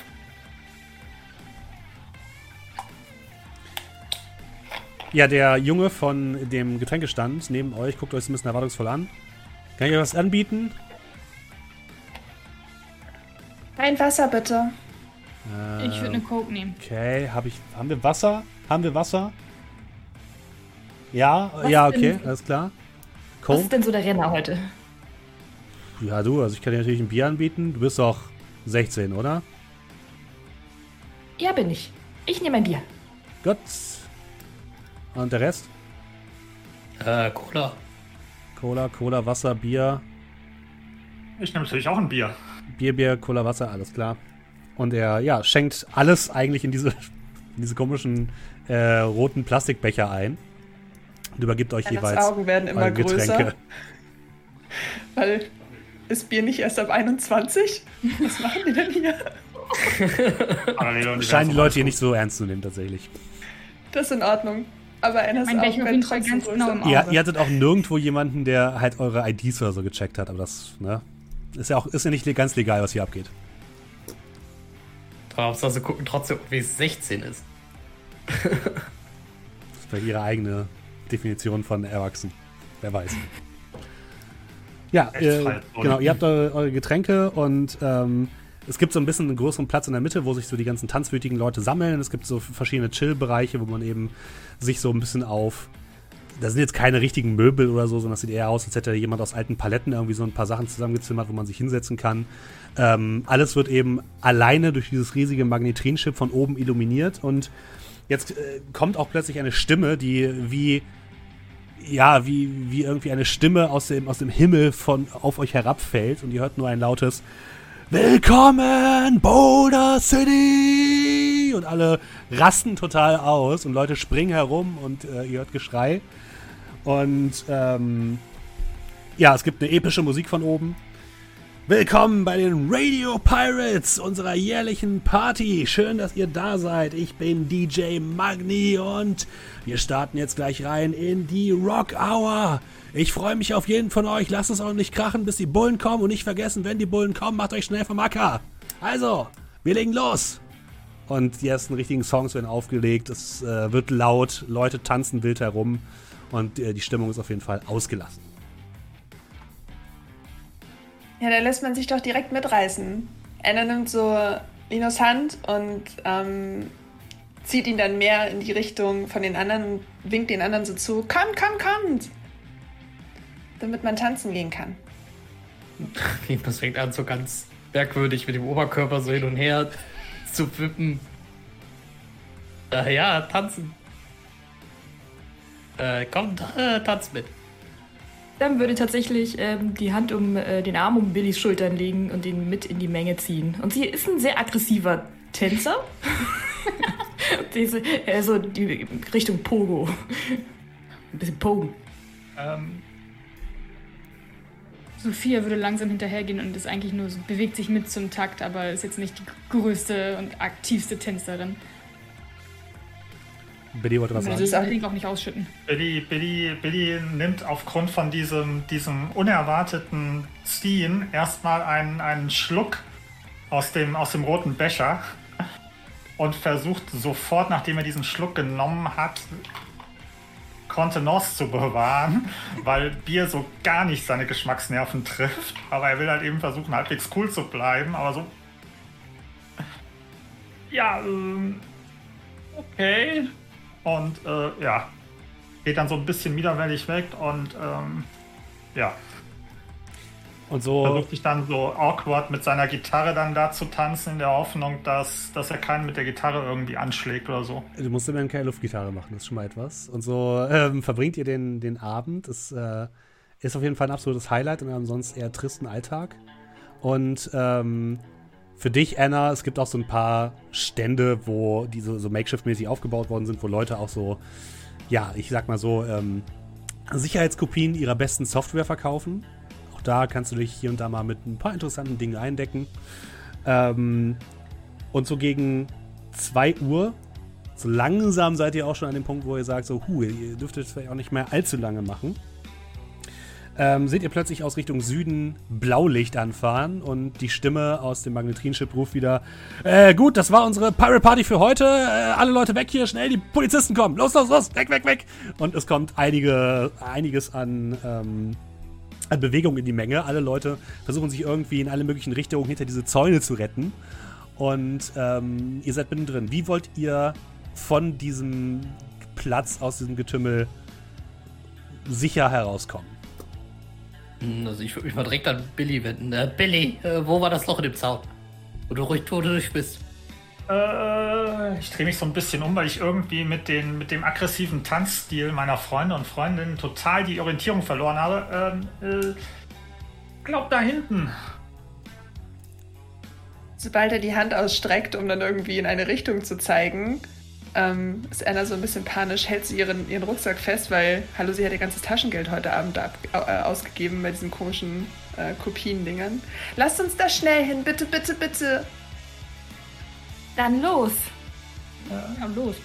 Ja, der Junge von dem Getränkestand neben euch guckt euch ein bisschen erwartungsvoll an. Kann ich euch was anbieten? Ein Wasser bitte. Äh, Ich würde eine Coke nehmen. Okay, hab ich, haben wir Wasser? Haben wir Wasser? Ja, Was ja, okay, denn? alles klar. Was Coke? ist denn so der Renner heute? Ja, du, also ich kann dir natürlich ein Bier anbieten. Du bist doch 16, oder? Ja, bin ich. Ich nehme ein Bier. Gut. Und der Rest? Äh, Cola. Cola, Cola, Wasser, Bier. Ich nehme natürlich auch ein Bier. Bier, Bier, Cola, Wasser, alles klar. Und er, ja, schenkt alles eigentlich in diese, in diese komischen äh, roten Plastikbecher ein. Und übergibt euch Annas jeweils Augen werden immer eure größer. Weil ist Bier nicht erst ab 21? Was machen die denn hier? Parallel Scheinen die Leute hier nicht so ernst zu nehmen, tatsächlich. Das ist in Ordnung. Aber werden jeden Fall trotzdem ganz genau im Auge. Ihr, ihr hattet auch nirgendwo jemanden, der halt eure IDs oder so gecheckt hat, aber das, ne? Ist ja auch ist ja nicht ganz legal, was hier abgeht. Hauptsache gucken trotzdem, wie es 16 ist. Das ist vielleicht ihre eigene Definition von erwachsen. Wer weiß. Ja, äh, genau. Ihr habt eure, eure Getränke und ähm, es gibt so ein bisschen einen größeren Platz in der Mitte, wo sich so die ganzen tanzwütigen Leute sammeln. Es gibt so verschiedene Chill-Bereiche, wo man eben sich so ein bisschen auf. Da sind jetzt keine richtigen Möbel oder so, sondern das sieht eher aus, als hätte jemand aus alten Paletten irgendwie so ein paar Sachen zusammengezimmert, wo man sich hinsetzen kann. Ähm, alles wird eben alleine durch dieses riesige Magnetrinchip von oben illuminiert und jetzt äh, kommt auch plötzlich eine Stimme, die wie ja, wie, wie irgendwie eine Stimme aus dem, aus dem Himmel von auf euch herabfällt und ihr hört nur ein lautes Willkommen, Boulder City! Und alle rasten total aus und Leute springen herum und äh, ihr hört Geschrei. Und ähm, ja, es gibt eine epische Musik von oben. Willkommen bei den Radio Pirates, unserer jährlichen Party. Schön, dass ihr da seid. Ich bin DJ Magni und wir starten jetzt gleich rein in die Rock Hour. Ich freue mich auf jeden von euch. Lasst es auch nicht krachen, bis die Bullen kommen und nicht vergessen, wenn die Bullen kommen, macht euch schnell vom Acker. Also, wir legen los. Und die ersten richtigen Songs werden aufgelegt. Es äh, wird laut, Leute tanzen wild herum und äh, die Stimmung ist auf jeden Fall ausgelassen. Ja, da lässt man sich doch direkt mitreißen. Anna nimmt so Linos Hand und ähm, zieht ihn dann mehr in die Richtung von den anderen und winkt den anderen so zu. Kommt, kommt, kommt! Damit man tanzen gehen kann. Das fängt an so ganz merkwürdig mit dem Oberkörper so hin und her zu wippen. Äh, ja, tanzen. Äh, komm, äh, tanz mit. Dann würde tatsächlich ähm, die Hand um äh, den Arm um Billys Schultern legen und ihn mit in die Menge ziehen. Und sie ist ein sehr aggressiver Tänzer. Diese, also die Richtung Pogo. Ein bisschen Pogen. Ähm, Sophia würde langsam hinterhergehen und ist eigentlich nur so, bewegt sich mit zum Takt, aber ist jetzt nicht die größte und aktivste Tänzerin. Billy wollte was Das sagen. ist auch, auch nicht ausschütten. Billy, Billy, Billy nimmt aufgrund von diesem, diesem unerwarteten Ziehen erstmal einen, einen Schluck aus dem, aus dem roten Becher und versucht sofort, nachdem er diesen Schluck genommen hat, Kontenance zu bewahren, weil Bier so gar nicht seine Geschmacksnerven trifft. Aber er will halt eben versuchen, halbwegs cool zu bleiben, aber so. Ja, ähm, okay. Und äh, ja, geht dann so ein bisschen widerwillig weg und ähm, ja, Und so, versucht sich dann so awkward mit seiner Gitarre dann da zu tanzen, in der Hoffnung, dass, dass er keinen mit der Gitarre irgendwie anschlägt oder so. du musst immerhin keine Luftgitarre machen, das ist schon mal etwas. Und so ähm, verbringt ihr den, den Abend. Es äh, ist auf jeden Fall ein absolutes Highlight in einem sonst eher tristen Alltag. Und ähm, für dich, Anna, es gibt auch so ein paar Stände, wo diese so makeshift-mäßig aufgebaut worden sind, wo Leute auch so, ja, ich sag mal so, ähm, Sicherheitskopien ihrer besten Software verkaufen. Auch da kannst du dich hier und da mal mit ein paar interessanten Dingen eindecken. Ähm, und so gegen 2 Uhr, so langsam seid ihr auch schon an dem Punkt, wo ihr sagt, so, hu, ihr dürftet es vielleicht auch nicht mehr allzu lange machen. Ähm, seht ihr plötzlich aus Richtung Süden Blaulicht anfahren und die Stimme aus dem Magnetrinship ruft wieder: äh, Gut, das war unsere Pirate Party für heute. Äh, alle Leute weg hier, schnell, die Polizisten kommen. Los, los, los, weg, weg, weg. Und es kommt einige, einiges an, ähm, an Bewegung in die Menge. Alle Leute versuchen sich irgendwie in alle möglichen Richtungen hinter diese Zäune zu retten. Und ähm, ihr seid mittendrin. Wie wollt ihr von diesem Platz, aus diesem Getümmel sicher herauskommen? Hm, Also ich würde mich mal direkt an Billy wenden. Äh, Billy, äh, wo war das Loch in dem Zaun? Wo du ruhig tot durch bist. Äh, ich drehe mich so ein bisschen um, weil ich irgendwie mit, den, mit dem aggressiven Tanzstil meiner Freunde und Freundinnen total die Orientierung verloren habe. Ähm, äh, glaub da hinten. Sobald er die Hand ausstreckt, um dann irgendwie in eine Richtung zu zeigen, ähm, ist Anna so ein bisschen panisch, hält sie ihren, ihren Rucksack fest, weil, hallo, sie hat ihr ganzes Taschengeld heute Abend ab, äh, ausgegeben bei diesen komischen äh, Kopiendingern. Lasst uns da schnell hin, bitte, bitte, bitte. Dann los. Ja, los.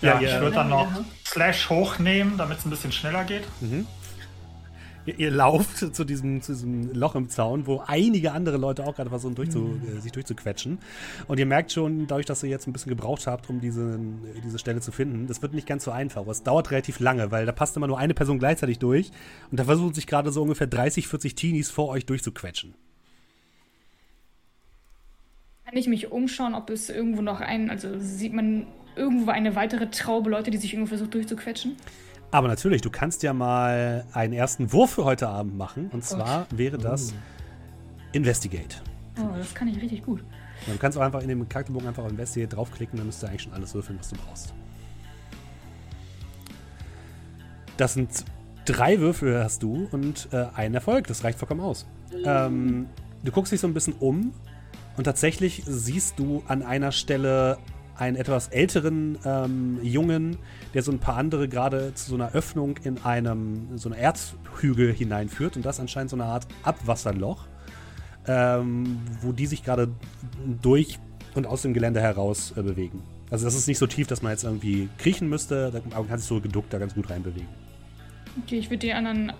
Ja, Ja, ich ja. würde dann noch Ja. Slash hochnehmen, damit es ein bisschen schneller geht. Ihr, ihr lauft zu diesem, zu diesem Loch im Zaun, wo einige andere Leute auch gerade versuchen, durchzu, äh, sich durchzuquetschen. Und ihr merkt schon, dadurch, dass ihr jetzt ein bisschen gebraucht habt, um diese, diese Stelle zu finden, das wird nicht ganz so einfach. Aber es dauert relativ lange, weil da passt immer nur eine Person gleichzeitig durch. Und da versuchen sich gerade so ungefähr 30, 40 Teenies vor euch durchzuquetschen. Kann ich mich umschauen, ob es irgendwo noch einen, also sieht man irgendwo eine weitere Traube Leute, die sich irgendwo versucht durchzuquetschen? Aber natürlich, du kannst ja mal einen ersten Wurf für heute Abend machen. Und zwar wäre das Investigate. Oh, das kann ich richtig gut. Du kannst auch einfach in dem Charakterbogen einfach auf Investigate draufklicken, dann müsst ihr eigentlich schon alles würfeln, was du brauchst. Das sind drei Würfel hast du und äh, einen Erfolg. Das reicht vollkommen aus. Ähm, du guckst dich so ein bisschen um und tatsächlich siehst du an einer Stelle einen etwas älteren ähm, Jungen, der so ein paar andere gerade zu so einer Öffnung in einem so einer Erzhügel hineinführt und das anscheinend so eine Art Abwasserloch ähm, wo die sich gerade durch und aus dem Gelände heraus äh, bewegen. Also das ist nicht so tief, dass man jetzt irgendwie kriechen müsste, da- aber man kann sich so geduckt da ganz gut reinbewegen. Okay, ich würde die anderen,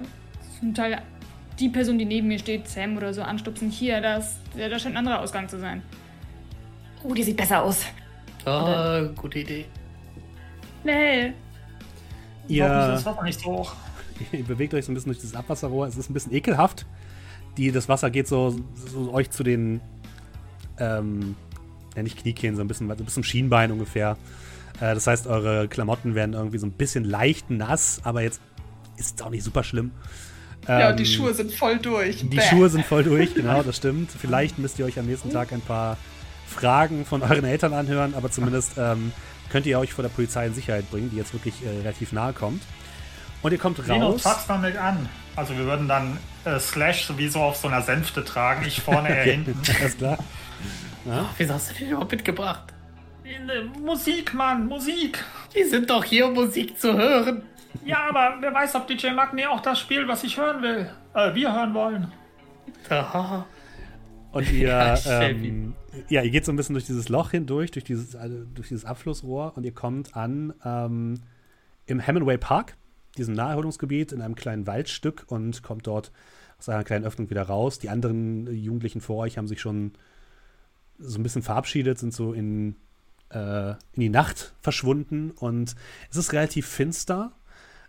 zum Teil die Person, die neben mir steht, Sam oder so, anstupsen. Hier, das, da scheint ein anderer Ausgang zu sein. Oh, die sieht besser aus. Ah, gute Idee. Schnell. Hoffentlich ist Ihr, das Wasser nicht so hoch. ihr bewegt euch so ein bisschen durch dieses Abwasserrohr. Es ist ein bisschen ekelhaft. Die, das Wasser geht so, so euch zu den, ähm, ja nicht Kniekehlen, so ein bisschen, so bis zum Schienbein ungefähr. Äh, das heißt, eure Klamotten werden irgendwie so ein bisschen leicht nass, aber jetzt ist es auch nicht super schlimm. Ja, und die Ähm, Schuhe sind voll durch. Die Bäh. Schuhe sind voll durch, genau, das stimmt. Vielleicht müsst ihr euch am nächsten Tag ein paar Fragen von euren Eltern anhören, aber zumindest ähm, könnt ihr euch vor der Polizei in Sicherheit bringen, die jetzt wirklich äh, relativ nahe kommt. Und ihr kommt raus. fass mal mit an. Also wir würden dann äh, Slash sowieso auf so einer Sänfte tragen. Ich vorne, er Okay, hinten. alles klar. Wieso hast du den überhaupt mitgebracht? Äh, Musik, Mann, Musik. Die sind doch hier, um Musik zu hören. Ja, aber wer weiß, ob DJ Magni auch das spielt, was ich hören will. Äh, wir hören wollen. Aha. Und ihr, ja, ähm, ja, ihr geht so ein bisschen durch dieses Loch hindurch, durch dieses, also durch dieses Abflussrohr und ihr kommt an ähm, im Hemingway Park, diesem Naherholungsgebiet, in einem kleinen Waldstück und kommt dort aus einer kleinen Öffnung wieder raus. Die anderen Jugendlichen vor euch haben sich schon so ein bisschen verabschiedet, sind so in, äh, in die Nacht verschwunden und es ist relativ finster.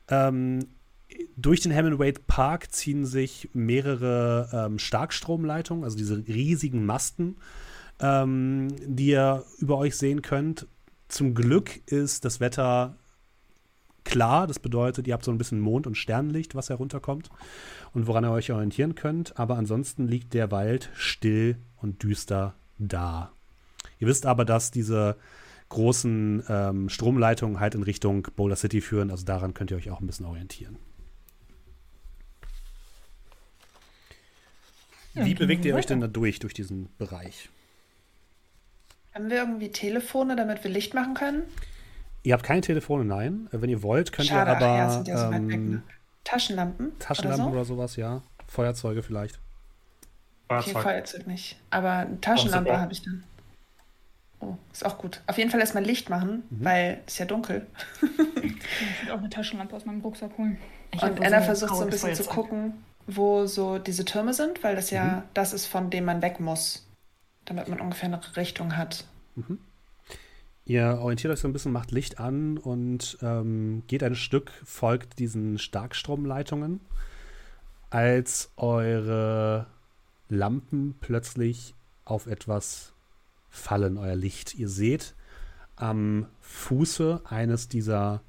Ähm, durch den Hemingway Park ziehen sich mehrere ähm, Starkstromleitungen, also diese riesigen Masten, ähm, die ihr über euch sehen könnt. Zum Glück ist das Wetter klar. Das bedeutet, ihr habt so ein bisschen Mond- und Sternenlicht, was herunterkommt und woran ihr euch orientieren könnt. Aber ansonsten liegt der Wald still und düster da. Ihr wisst aber, dass diese großen ähm, Stromleitungen halt in Richtung Boulder City führen. Also daran könnt ihr euch auch ein bisschen orientieren. Wie bewegt ihr euch denn da durch, durch diesen Bereich? Haben wir irgendwie Telefone, damit wir Licht machen können? Ihr habt keine Telefone, nein. Wenn ihr wollt, könnt Schade, ihr aber. Ach, ja, sind ja so ähm, weg, ne? Taschenlampen? Taschenlampen oder, so? oder, sowas, ja. Feuerzeuge vielleicht. Feuerzeug. Okay, Feuerzeug nicht. Aber eine Taschenlampe habe ich dann. Oh, ist auch gut. Auf jeden Fall erstmal Licht machen, mhm. weil es ja dunkel. ich will auch eine Taschenlampe aus meinem Rucksack holen. Ich und Anna versucht so ein bisschen Feuerzeug. zu gucken, wo so diese Türme sind, weil das ja mhm. das ist, von dem man weg muss, damit man ungefähr eine Richtung hat. Mhm. Ihr orientiert euch so ein bisschen, macht Licht an und ähm, geht ein Stück, folgt diesen Starkstromleitungen, als eure Lampen plötzlich auf etwas fallen, euer Licht. Ihr seht am Fuße eines dieser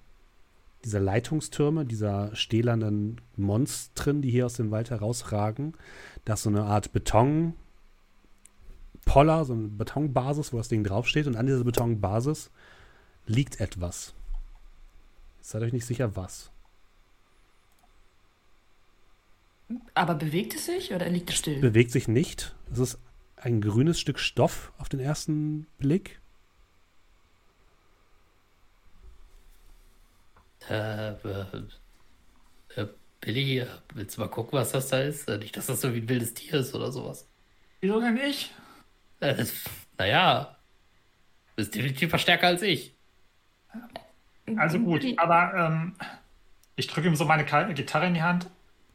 dieser Leitungstürme, dieser stählernen Monstren, die hier aus dem Wald herausragen. Da ist so eine Art Betonpoller, so eine Betonbasis, wo das Ding draufsteht. Und an dieser Betonbasis liegt etwas. Seid euch nicht sicher, was. Aber bewegt es sich oder liegt es still? Bewegt sich nicht. Es ist ein grünes Stück Stoff auf den ersten Blick. Äh, äh, äh, Billy, äh, willst du mal gucken, was das da ist? Äh, nicht, dass das so wie ein wildes Tier ist oder sowas. Wieso denn ich? Äh, naja, du bist definitiv verstärker als ich. Also gut, aber ähm, ich drücke ihm so meine Gitarre in die Hand.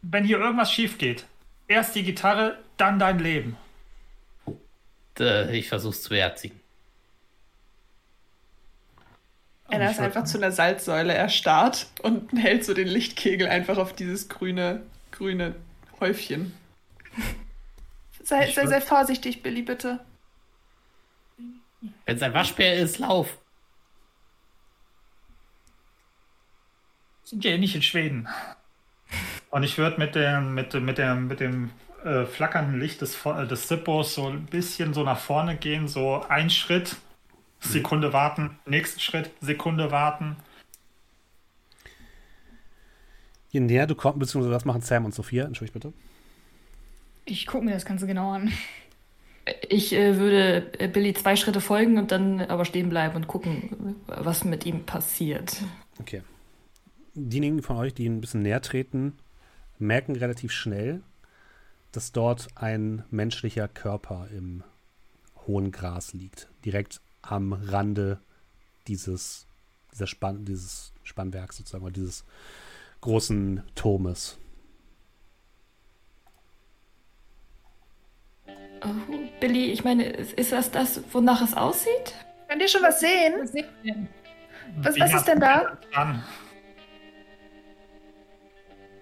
Wenn hier irgendwas schief geht, erst die Gitarre, dann dein Leben. Ich versuch's zu beherzigen. Er ist einfach zu einer Salzsäule erstarrt und hält so den Lichtkegel einfach auf dieses grüne, grüne Häufchen. sei, sei, sei vorsichtig, Billy, bitte. Wenn es ein Waschbär ist, lauf. Sind ja nicht in Schweden. Und ich würde mit dem, mit, mit dem, mit dem äh, flackernden Licht des, des Sippos so ein bisschen so nach vorne gehen, so ein Schritt Sekunde warten, nächsten Schritt, Sekunde warten. Je näher du kommst, beziehungsweise was machen Sam und Sophia? Entschuldigt bitte. Ich gucke mir das Ganze genau an. Ich äh, würde äh, Billy zwei Schritte folgen und dann aber stehen bleiben und gucken, was mit ihm passiert. Okay. Diejenigen von euch, die ein bisschen näher treten, merken relativ schnell, dass dort ein menschlicher Körper im hohen Gras liegt. Direkt am Rande dieses, dieser Spann, dieses Spannwerks sozusagen, oder dieses großen Turmes. Oh, Billy, ich meine, ist das das, wonach es aussieht? Könnt ihr schon was sehen? Was, was ist denn da? Dran.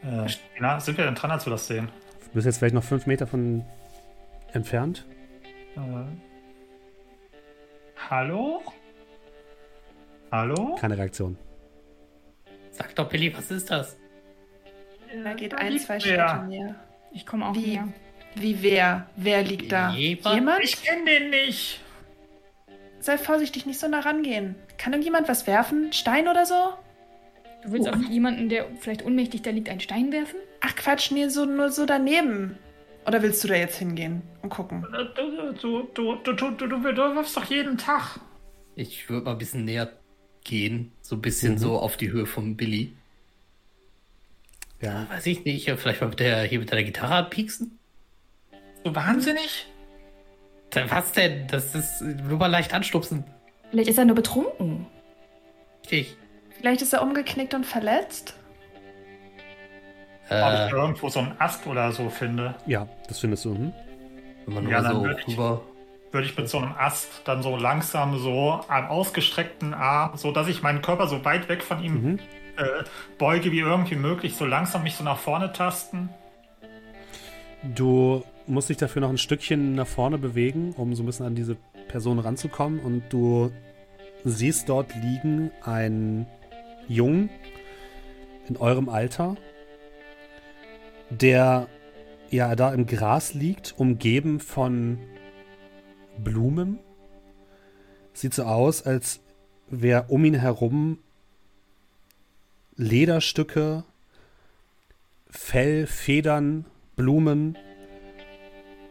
Äh, na, sind wir denn dran, als wir das sehen? Du bist jetzt vielleicht noch fünf Meter von entfernt. Äh, Hallo? Hallo? Keine Reaktion. Sag doch, Billy, was ist das? Da geht ein, zwei Schritte näher. Ich komme auch Wie? näher. Wie wer? Wer liegt da? Jemand? Ich kenne den nicht. Sei vorsichtig, nicht so nah rangehen. Kann irgendjemand was werfen? Stein oder so? Du willst oh. auf jemanden, der vielleicht ohnmächtig da liegt, einen Stein werfen? Ach Quatsch, nee, so, nur so daneben. Oder willst du da jetzt hingehen und gucken? Du, du, du, du, du, du, du wirfst doch jeden Tag. Ich würde mal ein bisschen näher gehen. So ein bisschen mhm. so auf die Höhe von Billy. Ja. Weiß ich nicht. Vielleicht mal mit der, hier mit deiner Gitarre pieksen? So wahnsinnig? Was denn? Das ist nur mal leicht anstupsen. Vielleicht ist er nur betrunken. Ich. Vielleicht ist er umgeknickt und verletzt. Ob Äh, ich irgendwo so einen Ast oder so finde, Ja, das findest du. Hm? wenn man nur Ja, dann so würde ich- würde ich mit so einem Ast dann so langsam so am ausgestreckten Arm, so dass ich meinen Körper so weit weg von ihm Mhm. äh, beuge wie irgendwie möglich, so langsam mich so nach vorne tasten. Du musst dich dafür noch ein Stückchen nach vorne bewegen, um so ein bisschen an diese Person ranzukommen. Und du siehst dort liegen einen Jungen in eurem Alter, der ja da im Gras liegt, umgeben von Blumen. Sieht so aus, als wäre um ihn herum Lederstücke, Fell, Federn, Blumen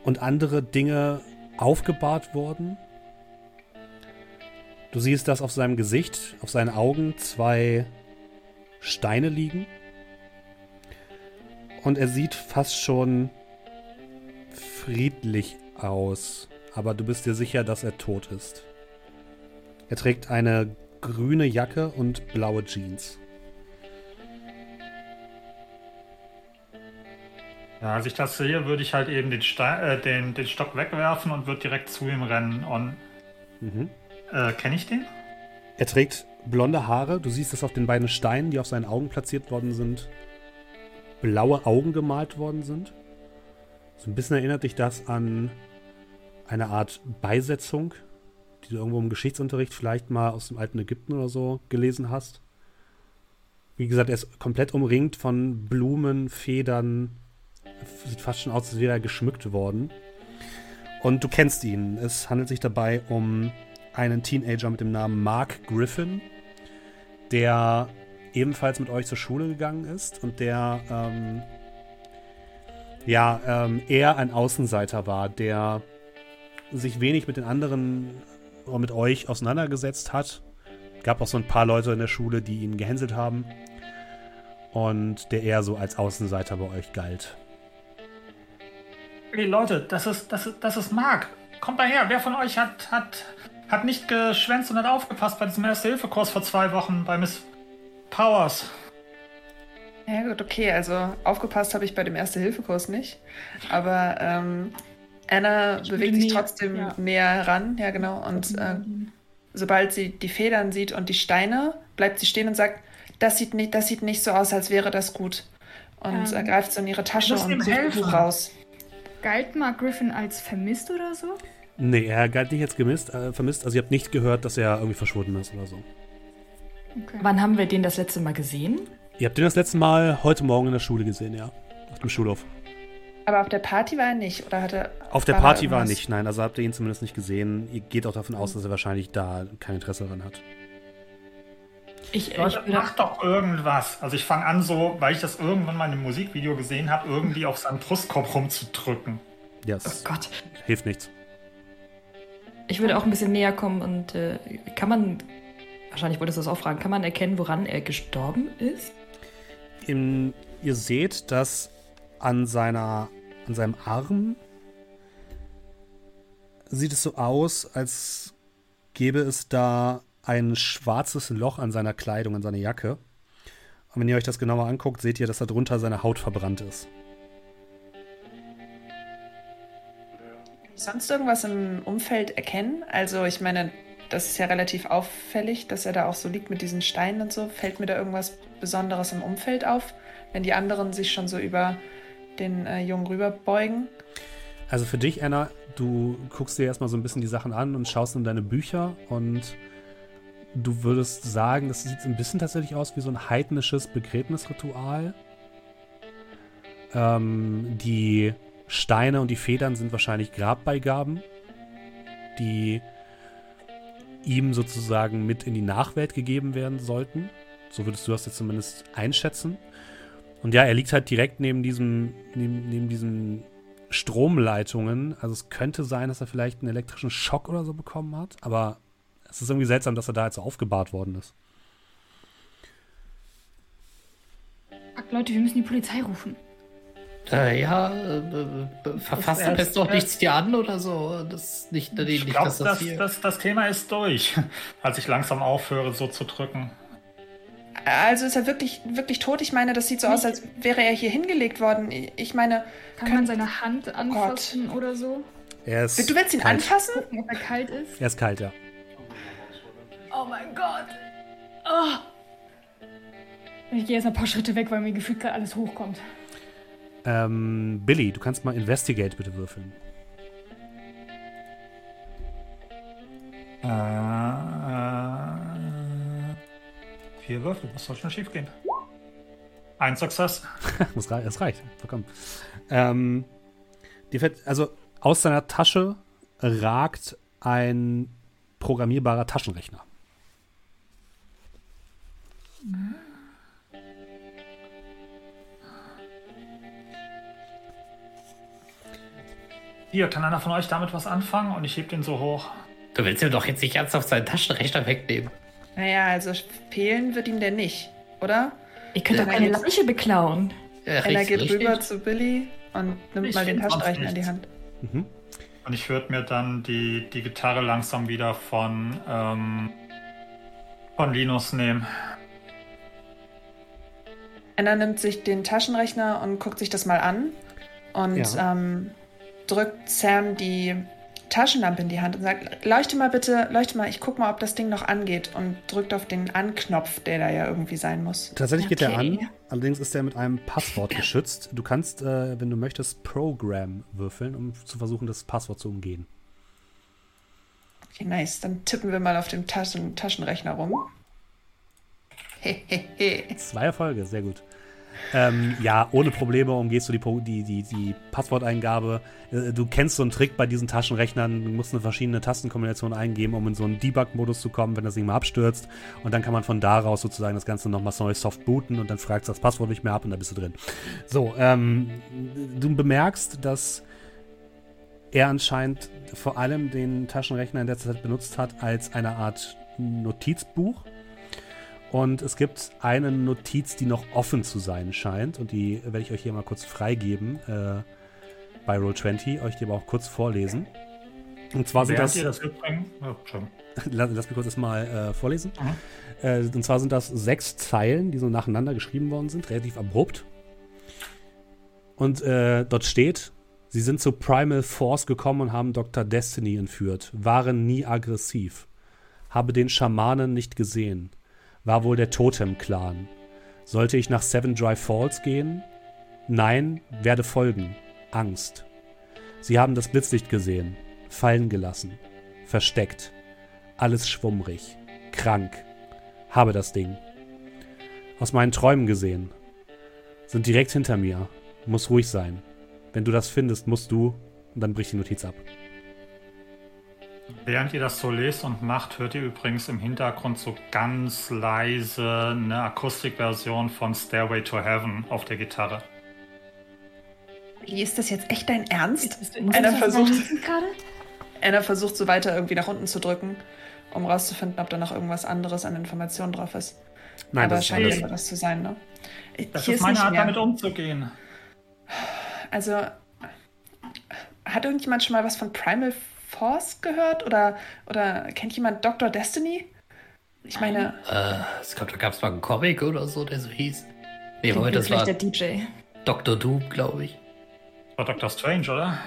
und andere Dinge aufgebahrt worden. Du siehst, dass auf seinem Gesicht, auf seinen Augen zwei Steine liegen. Und er sieht fast schon friedlich aus. Aber du bist dir sicher, dass er tot ist. Er trägt eine grüne Jacke und blaue Jeans. Ja, als ich das sehe, würde ich halt eben den, äh, den, den Stock wegwerfen und würde direkt zu ihm rennen. Und Mhm. äh, kenne ich den? Er trägt blonde Haare. Du siehst, dass auf den beiden Steinen, die auf seinen Augen platziert worden sind, blaue Augen gemalt worden sind. So ein bisschen erinnert dich das an eine Art Beisetzung, die du irgendwo im Geschichtsunterricht vielleicht mal aus dem alten Ägypten oder so gelesen hast. Wie gesagt, er ist komplett umringt von Blumen, Federn. Sieht fast schon aus, als wäre er geschmückt worden. Und du kennst ihn. Es handelt sich dabei um einen Teenager mit dem Namen Mark Griffin, der ebenfalls mit euch zur Schule gegangen ist und der ähm, ja ähm, eher ein Außenseiter war, der sich wenig mit den anderen oder mit euch auseinandergesetzt hat. Gab auch so ein paar Leute in der Schule, die ihn gehänselt haben und der eher so als Außenseiter bei euch galt. Hey Leute, das ist, das ist, das ist Marc. Kommt mal her, wer von euch hat, hat, hat nicht geschwänzt und hat aufgepasst bei diesem Erste-Hilfe-Kurs vor zwei Wochen bei Miss Powers? Ja gut, okay, also aufgepasst habe ich bei dem Erste-Hilfe-Kurs nicht. Aber ähm, Anna Ich bewegt sich näher, trotzdem ja. näher heran, ja genau. Und äh, sobald sie die Federn sieht und die Steine, bleibt sie stehen und sagt, das sieht nicht, das sieht nicht so aus, als wäre das gut. Und Ähm, äh, greift so in ihre Tasche und sucht ein helfen. Buch raus. Galt Mark Griffin als vermisst oder so? Nee, er galt nicht jetzt gemisst, äh, vermisst. Also ihr habt nicht gehört, dass er irgendwie verschwunden ist oder so. Okay. Wann haben wir den das letzte Mal gesehen? Ihr habt ihn das letzte Mal heute Morgen in der Schule gesehen, ja. Auf dem Schulhof. Aber auf der Party war er nicht, oder hatte Auf der war Party war er nicht, nein. Also habt ihr ihn zumindest nicht gesehen. Ihr geht auch davon aus, dass er wahrscheinlich da kein Interesse daran hat. Ich, ich Leute, würde, mach doch irgendwas. Also ich fange an so, weil ich das irgendwann mal in einem Musikvideo gesehen habe, irgendwie auf seinem Brustkorb rumzudrücken. Ja, oh Gott. hilft nichts. Ich würde auch ein bisschen näher kommen und äh, kann man, wahrscheinlich wolltest du das auch fragen, kann man erkennen, woran er gestorben ist? Im, ihr seht, dass an seiner, an seinem Arm sieht es so aus, als gäbe es da ein schwarzes Loch an seiner Kleidung, an seiner Jacke. Und wenn ihr euch das genauer anguckt, seht ihr, dass da drunter seine Haut verbrannt ist. sonst irgendwas im Umfeld erkennen? Also ich meine, das ist ja relativ auffällig, dass er da auch so liegt mit diesen Steinen und so. Fällt mir da irgendwas Besonderes im Umfeld auf, wenn die anderen sich schon so über den äh, Jungen rüberbeugen? Also für dich, Anna, du guckst dir erstmal so ein bisschen die Sachen an und schaust in deine Bücher und du würdest sagen, das sieht ein bisschen tatsächlich aus wie so ein heidnisches Begräbnisritual. Ähm, die Steine und die Federn sind wahrscheinlich Grabbeigaben, die ihm sozusagen mit in die Nachwelt gegeben werden sollten. So würdest du das jetzt zumindest einschätzen. Und ja, er liegt halt direkt neben diesem, neben, neben diesem Stromleitungen. Also es könnte sein, dass er vielleicht einen elektrischen Schock oder so bekommen hat. Aber es ist irgendwie seltsam, dass er da jetzt aufgebahrt worden ist. Fuck, Leute, wir müssen die Polizei rufen. Äh, ja, äh, äh verfasst du jetzt doch nichts dir an oder so? Das nicht, ich nicht glaube, das, das, das, das Thema ist durch, als ich langsam aufhöre, so zu drücken. Also ist er wirklich, wirklich tot? Ich meine, das sieht so aus, als wäre er hier hingelegt worden. Ich meine. Kann man seine Hand anfassen Gott. oder so? Er ist du willst ihn kalt. anfassen? Gucken, ob er kalt ist. Er ist kalt, ja. Oh mein Gott. Oh. Ich gehe jetzt ein paar Schritte weg, weil mir gefühlt gerade alles hochkommt. Ähm, Billy, du kannst mal Investigate bitte würfeln. Äh, vier Würfel, was soll schon schief gehen? Ein Success. das reicht, vollkommen. Ähm, also aus seiner Tasche ragt ein programmierbarer Taschenrechner. Hier, kann einer von euch damit was anfangen? Und ich heb den so hoch. Du willst ihm doch jetzt nicht ernsthaft seinen Taschenrechner wegnehmen. Naja, also fehlen wird ihm der nicht, oder? Ich könnte doch keine Leiche beklauen. Ja, Ella geht richtig. rüber zu Billy und nimmt ich mal den Taschenrechner in die Hand. Mhm. Und ich würde mir dann die, die Gitarre langsam wieder von, ähm, von Linus nehmen. Anna nimmt sich den Taschenrechner und guckt sich das mal an und ja. ähm, drückt Sam die Taschenlampe in die Hand und sagt, leuchte mal bitte, leuchte mal, ich guck mal, ob das Ding noch angeht und drückt auf den Anknopf, der da ja irgendwie sein muss. Tatsächlich geht okay. er an, allerdings ist er mit einem Passwort geschützt. Du kannst, äh, wenn du möchtest, Program würfeln, um zu versuchen, das Passwort zu umgehen. Okay, nice. Dann tippen wir mal auf dem Taschen Taschenrechner rum. Zwei Erfolge, sehr gut. Ähm, ja, ohne Probleme umgehst du die, die, die, die Passworteingabe. Äh, du kennst so einen Trick bei diesen Taschenrechnern. Du musst eine verschiedene Tastenkombination eingeben, um in so einen Debug-Modus zu kommen, wenn das Ding mal abstürzt. Und dann kann man von daraus sozusagen das Ganze nochmal neu soft booten und dann fragst du das Passwort nicht mehr ab und dann bist du drin. So, ähm, du bemerkst, dass er anscheinend vor allem den Taschenrechner in der Zeit benutzt hat als eine Art Notizbuch und es gibt eine Notiz, die noch offen zu sein scheint. Und die werde ich euch hier mal kurz freigeben äh, bei Roll20, euch die aber auch kurz vorlesen. Und zwar sind das. das oh, lass, lass mich kurz das mal äh, vorlesen. Mhm. Äh, und zwar sind das sechs Zeilen, die so nacheinander geschrieben worden sind, relativ abrupt. Und äh, dort steht: Sie sind zu Primal Force gekommen und haben Dr. Destiny entführt, waren nie aggressiv, habe den Schamanen nicht gesehen war wohl der Totem-Clan. Sollte ich nach Seven Dry Falls gehen? Nein, werde folgen. Angst. Sie haben das Blitzlicht gesehen, fallen gelassen, versteckt. Alles schwummrig, krank. Habe das Ding. Aus meinen Träumen gesehen. Sind direkt hinter mir. Muss ruhig sein. Wenn du das findest, musst du. Und dann bricht die Notiz ab. Während ihr das so lest und macht, hört ihr übrigens im Hintergrund so ganz leise eine Akustikversion von Stairway to Heaven auf der Gitarre. Wie ist das jetzt echt dein Ernst? Anna versucht, Anna versucht so weiter irgendwie nach unten zu drücken, um rauszufinden, ob da noch irgendwas anderes an Informationen drauf ist. Nein, Aber es scheint immer das zu sein, ne? Das Hier ist meine Art, mehr. damit umzugehen. Also, hat irgendjemand schon mal was von Primal Force gehört? Oder, oder kennt jemand Dr. Destiny? Ich meine. Äh, ich glaube, da gab es mal einen Comic oder so, der so hieß. Nee, Moment, das war der DJ. Dr. Doom, glaube ich. War Dr. Strange, oder?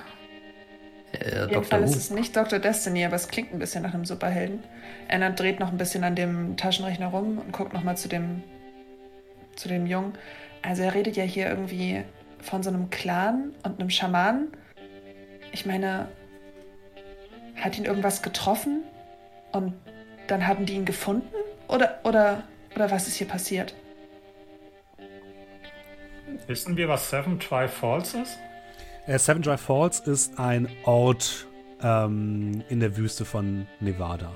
Äh, Auf jeden Fall ist es nicht Dr. Destiny, aber es klingt ein bisschen nach einem Superhelden. Anna dreht noch ein bisschen an dem Taschenrechner rum und guckt nochmal zu dem, zu dem Jungen. Also er redet ja hier irgendwie von so einem Clan und einem Schamanen. Ich meine, hat ihn irgendwas getroffen und dann haben die ihn gefunden? Oder, oder, oder was ist hier passiert? Wissen wir, was Seven Dry Falls ist? Äh, Seven Dry Falls ist ein Ort ähm, in der Wüste von Nevada.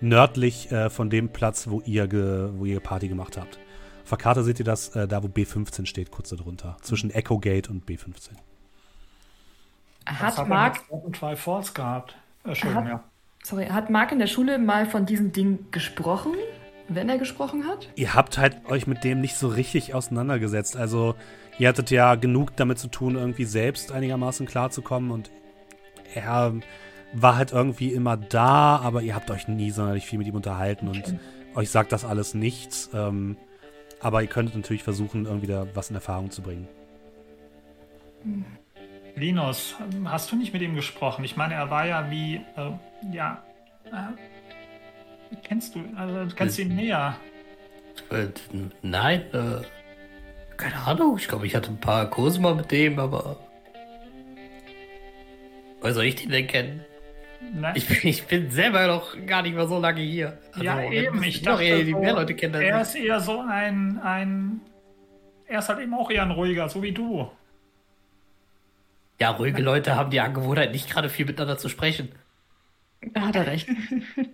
Nördlich äh, von dem Platz, wo ihr, ge, wo ihr Party gemacht habt. Auf der Karte seht ihr das, äh, da wo B15 steht, kurz darunter. Zwischen Echo Gate und B15. Hat Mark Seven Dry Falls gehabt? Entschuldigung, hat, ja. Sorry, hat Marc in der Schule mal von diesem Ding gesprochen? wenn er gesprochen hat? Ihr habt halt euch mit dem nicht so richtig auseinandergesetzt. Also, ihr hattet ja genug damit zu tun, irgendwie selbst einigermaßen klarzukommen und er war halt irgendwie immer da, aber ihr habt euch nie sonderlich viel mit ihm unterhalten okay. und euch sagt das alles nichts. Ähm, aber ihr könntet natürlich versuchen, irgendwie da was in Erfahrung zu bringen. Linus, hast du nicht mit ihm gesprochen? Ich meine, er war ja wie, äh, ja, äh, kennst du, also kennst du ihn näher? Äh, nein, äh, keine Ahnung. Ich glaube, ich hatte ein paar Kurse mal mit dem, aber. Woher soll ich den denn kennen? Ich bin, ich, bin selber noch gar nicht mehr so lange hier. Also, ja, eben. Ich dachte, eher, die mehr Leute kennen er ist eher so ein, ein. Er ist halt eben auch eher ein ruhiger, so wie du. Ja, ruhige Leute haben die Angewohnheit, nicht gerade viel miteinander zu sprechen. Da hat er recht.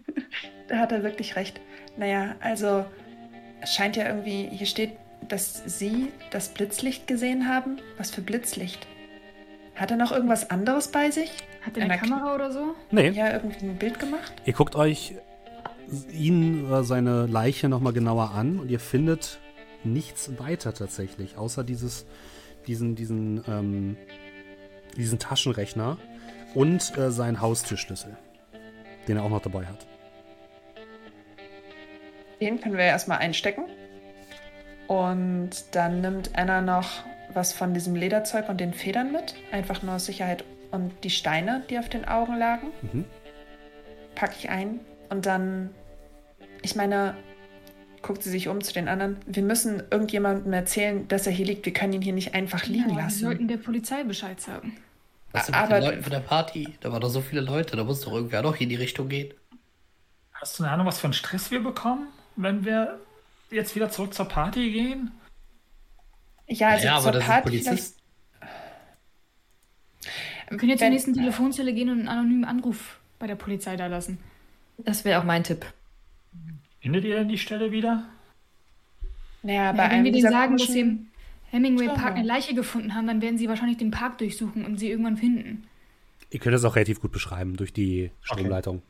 da hat er wirklich recht. Naja, also es scheint ja irgendwie, hier steht, dass Sie das Blitzlicht gesehen haben. Was für Blitzlicht? Hat er noch irgendwas anderes bei sich? Hat er eine Kamera oder so? Nee. Ja, irgendwie ein Bild gemacht? Ihr guckt euch ihn oder seine Leiche nochmal genauer an und ihr findet nichts weiter tatsächlich, außer dieses, diesen, diesen ähm, diesen Taschenrechner und äh, seinen Haustürschlüssel, den er auch noch dabei hat. Den können wir erstmal einstecken. Und dann nimmt Anna noch was von diesem Lederzeug und den Federn mit. Einfach nur aus Sicherheit. Und die Steine, die auf den Augen lagen, mhm. packe ich ein. Und dann, ich meine, guckt sie sich um zu den anderen. Wir müssen irgendjemandem erzählen, dass er hier liegt. Wir können ihn hier nicht einfach liegen ja, lassen. Wir sollten der Polizei Bescheid sagen. Was ist mit den Leuten von der Party? Da waren doch so viele Leute, da muss doch irgendwer noch in die Richtung gehen. Hast du eine Ahnung, was für einen Stress wir bekommen, wenn wir jetzt wieder zurück zur Party gehen? Ja, also ja, zur Party vielleicht... Wir können jetzt wenn... zur nächsten Telefonzelle gehen und einen anonymen Anruf bei der Polizei da lassen. Das wäre auch mein Tipp. Findet ihr denn die Stelle wieder? Naja, bei ja, wenn wir denen sagen, dass sie im Hemingway Park eine Leiche gefunden haben, dann werden sie wahrscheinlich den Park durchsuchen und sie irgendwann finden. Ihr könnt das auch relativ gut beschreiben durch die Stromleitung. Okay.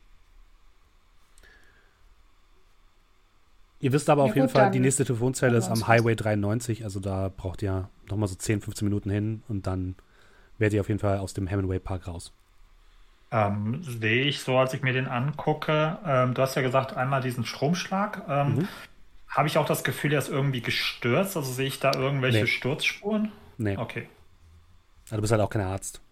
Ihr wisst aber ja, auf jeden gut, Fall, die nächste Telefonzelle ist am Highway 93, also da braucht ihr nochmal so 10, 15 Minuten hin und dann werdet ihr auf jeden Fall aus dem Hemingway Park raus. Ähm, sehe ich so, als ich mir den angucke. Ähm, du hast ja gesagt, einmal diesen Stromschlag. Ähm, mhm. Habe ich auch das Gefühl, er ist irgendwie gestürzt? Also sehe ich da irgendwelche nee. Sturzspuren? Nee. Okay. Also du bist halt auch kein Arzt.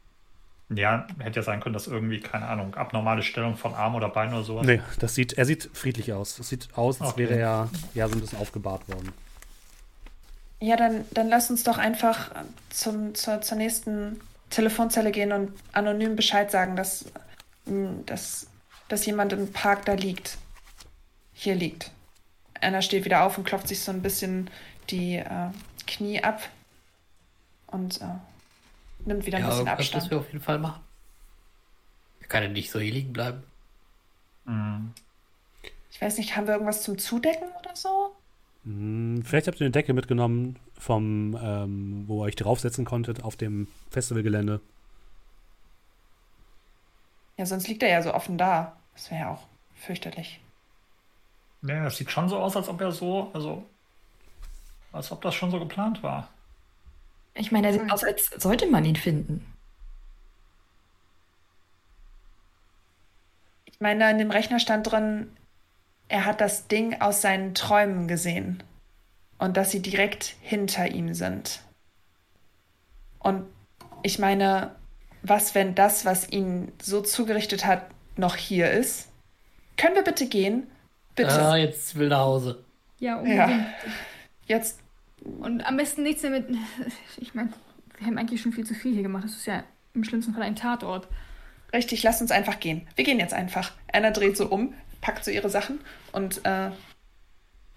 Ja, hätte ja sein können, dass irgendwie, keine Ahnung, abnormale Stellung von Arm oder Bein oder sowas. Nee, das sieht, er sieht friedlich aus. Es sieht aus, als okay. wäre er ja so ein bisschen aufgebahrt worden. Ja, dann, dann lass uns doch einfach zum, zur, zur nächsten Telefonzelle gehen und anonym Bescheid sagen, dass, hm, dass, dass jemand im Park da liegt. Hier liegt. Anna steht wieder auf und klopft sich so ein bisschen die äh, Knie ab und äh, nimmt wieder ein ja, bisschen Abstand. Das wir auf jeden Fall machen. Er kann ja nicht so hier liegen bleiben. Mhm. Ich weiß nicht, haben wir irgendwas zum Zudecken oder so? Hm, vielleicht habt ihr eine Decke mitgenommen, vom, ähm, wo ihr euch draufsetzen konntet auf dem Festivalgelände. Ja, sonst liegt er ja so offen da. Das wäre ja auch fürchterlich. Ja, es sieht schon so aus, als ob er so, also, als ob das schon so geplant war. Ich meine, er sieht aus, als sollte man ihn finden. Ich meine, in dem Rechner stand drin, er hat das Ding aus seinen Träumen gesehen und dass sie direkt hinter ihm sind. Und ich meine, was, wenn das, was ihn so zugerichtet hat, noch hier ist? Können wir bitte gehen? Bitte. Ah, jetzt will nach Hause. Ja, unbedingt. Ja. Jetzt. Und am besten nichts mehr mit. Ich meine, wir haben eigentlich schon viel zu viel hier gemacht. Das ist ja im schlimmsten Fall ein Tatort. Richtig, lass uns einfach gehen. Wir gehen jetzt einfach. Anna dreht so um, packt so ihre Sachen und äh,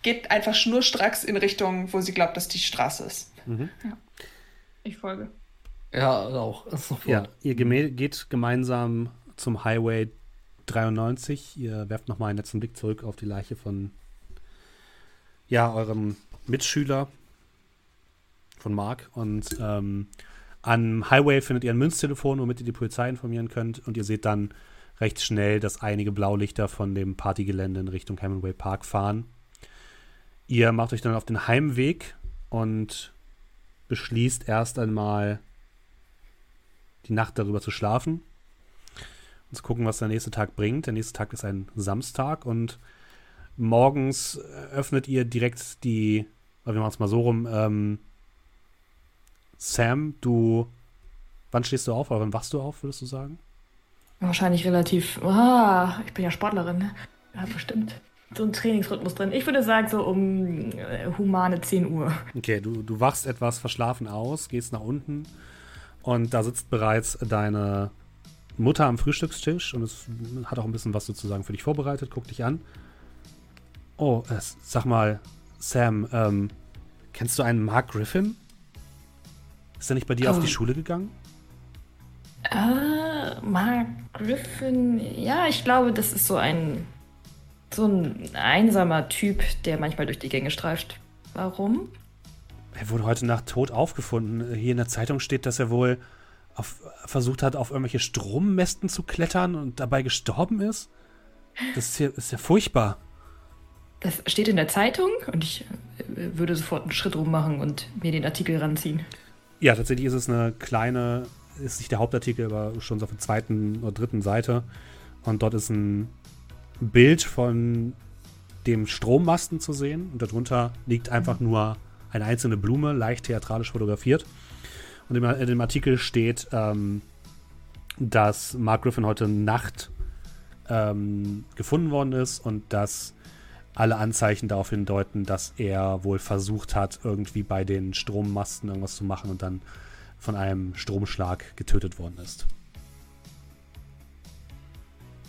geht einfach schnurstracks in Richtung, wo sie glaubt, dass die Straße ist. Mhm. Ja. Ich folge. Ja, auch. Ja, ihr geht gemeinsam zum Highway 93. Ihr werft nochmal einen letzten Blick zurück auf die Leiche von ja, eurem Mitschüler von Mark. Und ähm, am Highway findet ihr ein Münztelefon, womit ihr die Polizei informieren könnt. Und ihr seht dann recht schnell, dass einige Blaulichter von dem Partygelände in Richtung Hemingway Park fahren. Ihr macht euch dann auf den Heimweg und beschließt erst einmal die Nacht darüber zu schlafen und zu gucken, was der nächste Tag bringt. Der nächste Tag ist ein Samstag und morgens öffnet ihr direkt die, wir machen es mal so rum, ähm, Sam, du, wann stehst du auf oder wann wachst du auf, würdest du sagen? Wahrscheinlich relativ, ah, ich bin ja Sportlerin, ne? Ja, bestimmt. So ein Trainingsrhythmus drin. Ich würde sagen, so um äh, humane 10 Uhr. Okay, du, du wachst etwas verschlafen aus, gehst nach unten und da sitzt bereits deine Mutter am Frühstückstisch und es hat auch ein bisschen was sozusagen für dich vorbereitet. Guck dich an. Oh, äh, sag mal, Sam, ähm, kennst du einen Mark Griffin? Ist er nicht bei dir oh. auf die Schule gegangen? Äh, Mark Griffin, ja, ich glaube, das ist so ein so ein einsamer Typ, der manchmal durch die Gänge streift. Warum? Er wurde heute Nacht tot aufgefunden. Hier in der Zeitung steht, dass er wohl auf, versucht hat, auf irgendwelche Strommästen zu klettern und dabei gestorben ist. Das ist ja, ist ja furchtbar. Das steht in der Zeitung und ich äh, würde sofort einen Schritt rummachen und mir den Artikel ranziehen. Ja, tatsächlich ist es eine kleine, ist nicht der Hauptartikel, aber schon so auf der zweiten oder dritten Seite. Und dort ist ein Bild von dem Strommasten zu sehen. Und darunter liegt einfach nur eine einzelne Blume, leicht theatralisch fotografiert. Und in dem Artikel steht, ähm, dass Mark Griffin heute Nacht ähm, gefunden worden ist und dass alle Anzeichen darauf hindeuten, dass er wohl versucht hat, irgendwie bei den Strommasten irgendwas zu machen und dann von einem Stromschlag getötet worden ist.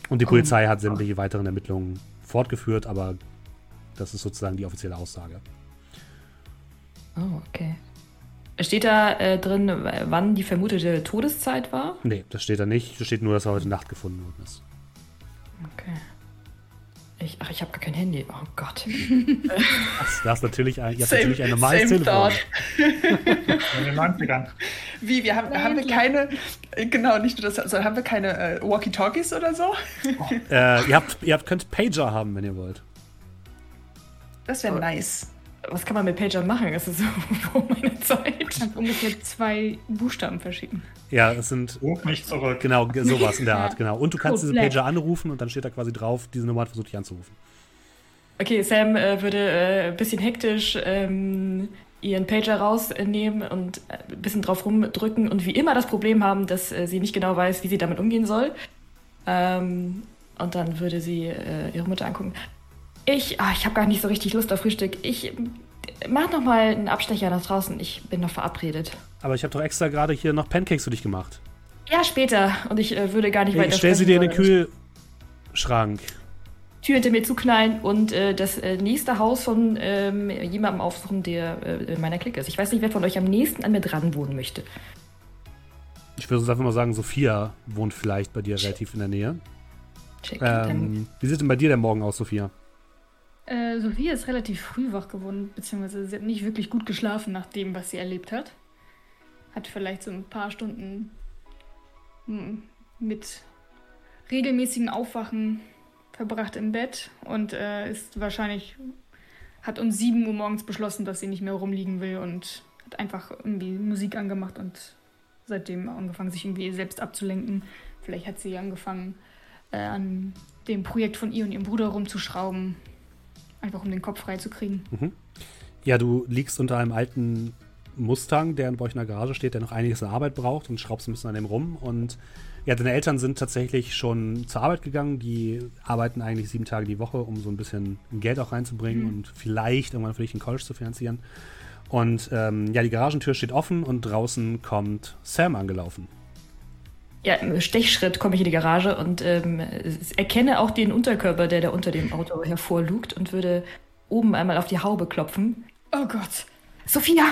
Und die Polizei hat sämtliche weiteren Ermittlungen fortgeführt, aber das ist sozusagen die offizielle Aussage. Oh, okay. Steht da äh, drin, wann die vermutete Todeszeit war? Nee, das steht da nicht. Da steht nur, dass er heute Nacht gefunden worden ist. Okay. Ich, ach, ich habe gar kein Handy. Oh Gott. das, das natürlich ein, ihr habt natürlich ein normales Telefon. In den 90ern. Wie, wir haben, haben wir keine, genau, nicht nur das, sondern haben wir keine äh, Walkie-Talkies oder so? Oh. äh, ihr, habt, ihr habt, könnt Pager haben, wenn ihr wollt. Das wäre nice. Was kann man mit Pager machen? Das ist so vor meiner Zeit. Kannst ungefähr zwei Buchstaben verschicken. Ja, es sind. Ruf mich zurück. Genau, sowas in der Art, genau. Und du kannst diese Pager anrufen und dann steht da quasi drauf, diese Nummer hat versucht dich anzurufen. Okay, Sam äh, würde äh, ein bisschen hektisch ähm, ihren Pager rausnehmen und äh, ein bisschen drauf rumdrücken und wie immer das Problem haben, dass äh, sie nicht genau weiß, wie sie damit umgehen soll. Ähm, und dann würde sie äh, ihre Mutter angucken. Ich, ach, ich habe gar nicht so richtig Lust auf Frühstück. Ich mach noch mal einen Abstecher nach draußen. Ich bin noch verabredet. Aber ich habe doch extra gerade hier noch Pancakes für dich gemacht. Ja, später. Und ich äh, würde gar nicht weiter. Ich stell sie dir in den Kühlschrank. Tür hinter mir zuknallen und äh, das äh, nächste Haus von ähm, jemandem aufsuchen, der äh, in meiner Clique ist. Ich weiß nicht, wer von euch am nächsten an mir dran wohnen möchte. Ich würde einfach mal sagen, Sophia wohnt vielleicht bei dir relativ in der Nähe. Check ähm, wie sieht denn bei dir der Morgen aus, Sophia? Äh, Sophia ist relativ früh wach geworden, beziehungsweise sie hat nicht wirklich gut geschlafen nach dem, was sie erlebt hat. Hat vielleicht so ein paar Stunden hm, mit regelmäßigen Aufwachen verbracht im Bett und äh, ist wahrscheinlich, hat um 7 Uhr morgens beschlossen, dass sie nicht mehr rumliegen will und hat einfach irgendwie Musik angemacht und seitdem angefangen, sich irgendwie selbst abzulenken. Vielleicht hat sie angefangen, äh, an dem Projekt von ihr und ihrem Bruder rumzuschrauben Einfach um den Kopf freizukriegen. Mhm. Ja, du liegst unter einem alten Mustang, der bei euch in der Garage steht, der noch einiges an Arbeit braucht und schraubst ein bisschen an dem rum. Und ja, deine Eltern sind tatsächlich schon zur Arbeit gegangen. Die arbeiten eigentlich sieben Tage die Woche, um so ein bisschen Geld auch reinzubringen mhm. und vielleicht irgendwann für dich den College zu finanzieren. Und ähm, ja, die Garagentür steht offen und draußen kommt Sam angelaufen ja, im Stechschritt komme ich in die Garage und ähm, erkenne auch den Unterkörper, der da unter dem Auto hervorlugt und würde oben einmal auf die Haube klopfen. Oh Gott. Sophia!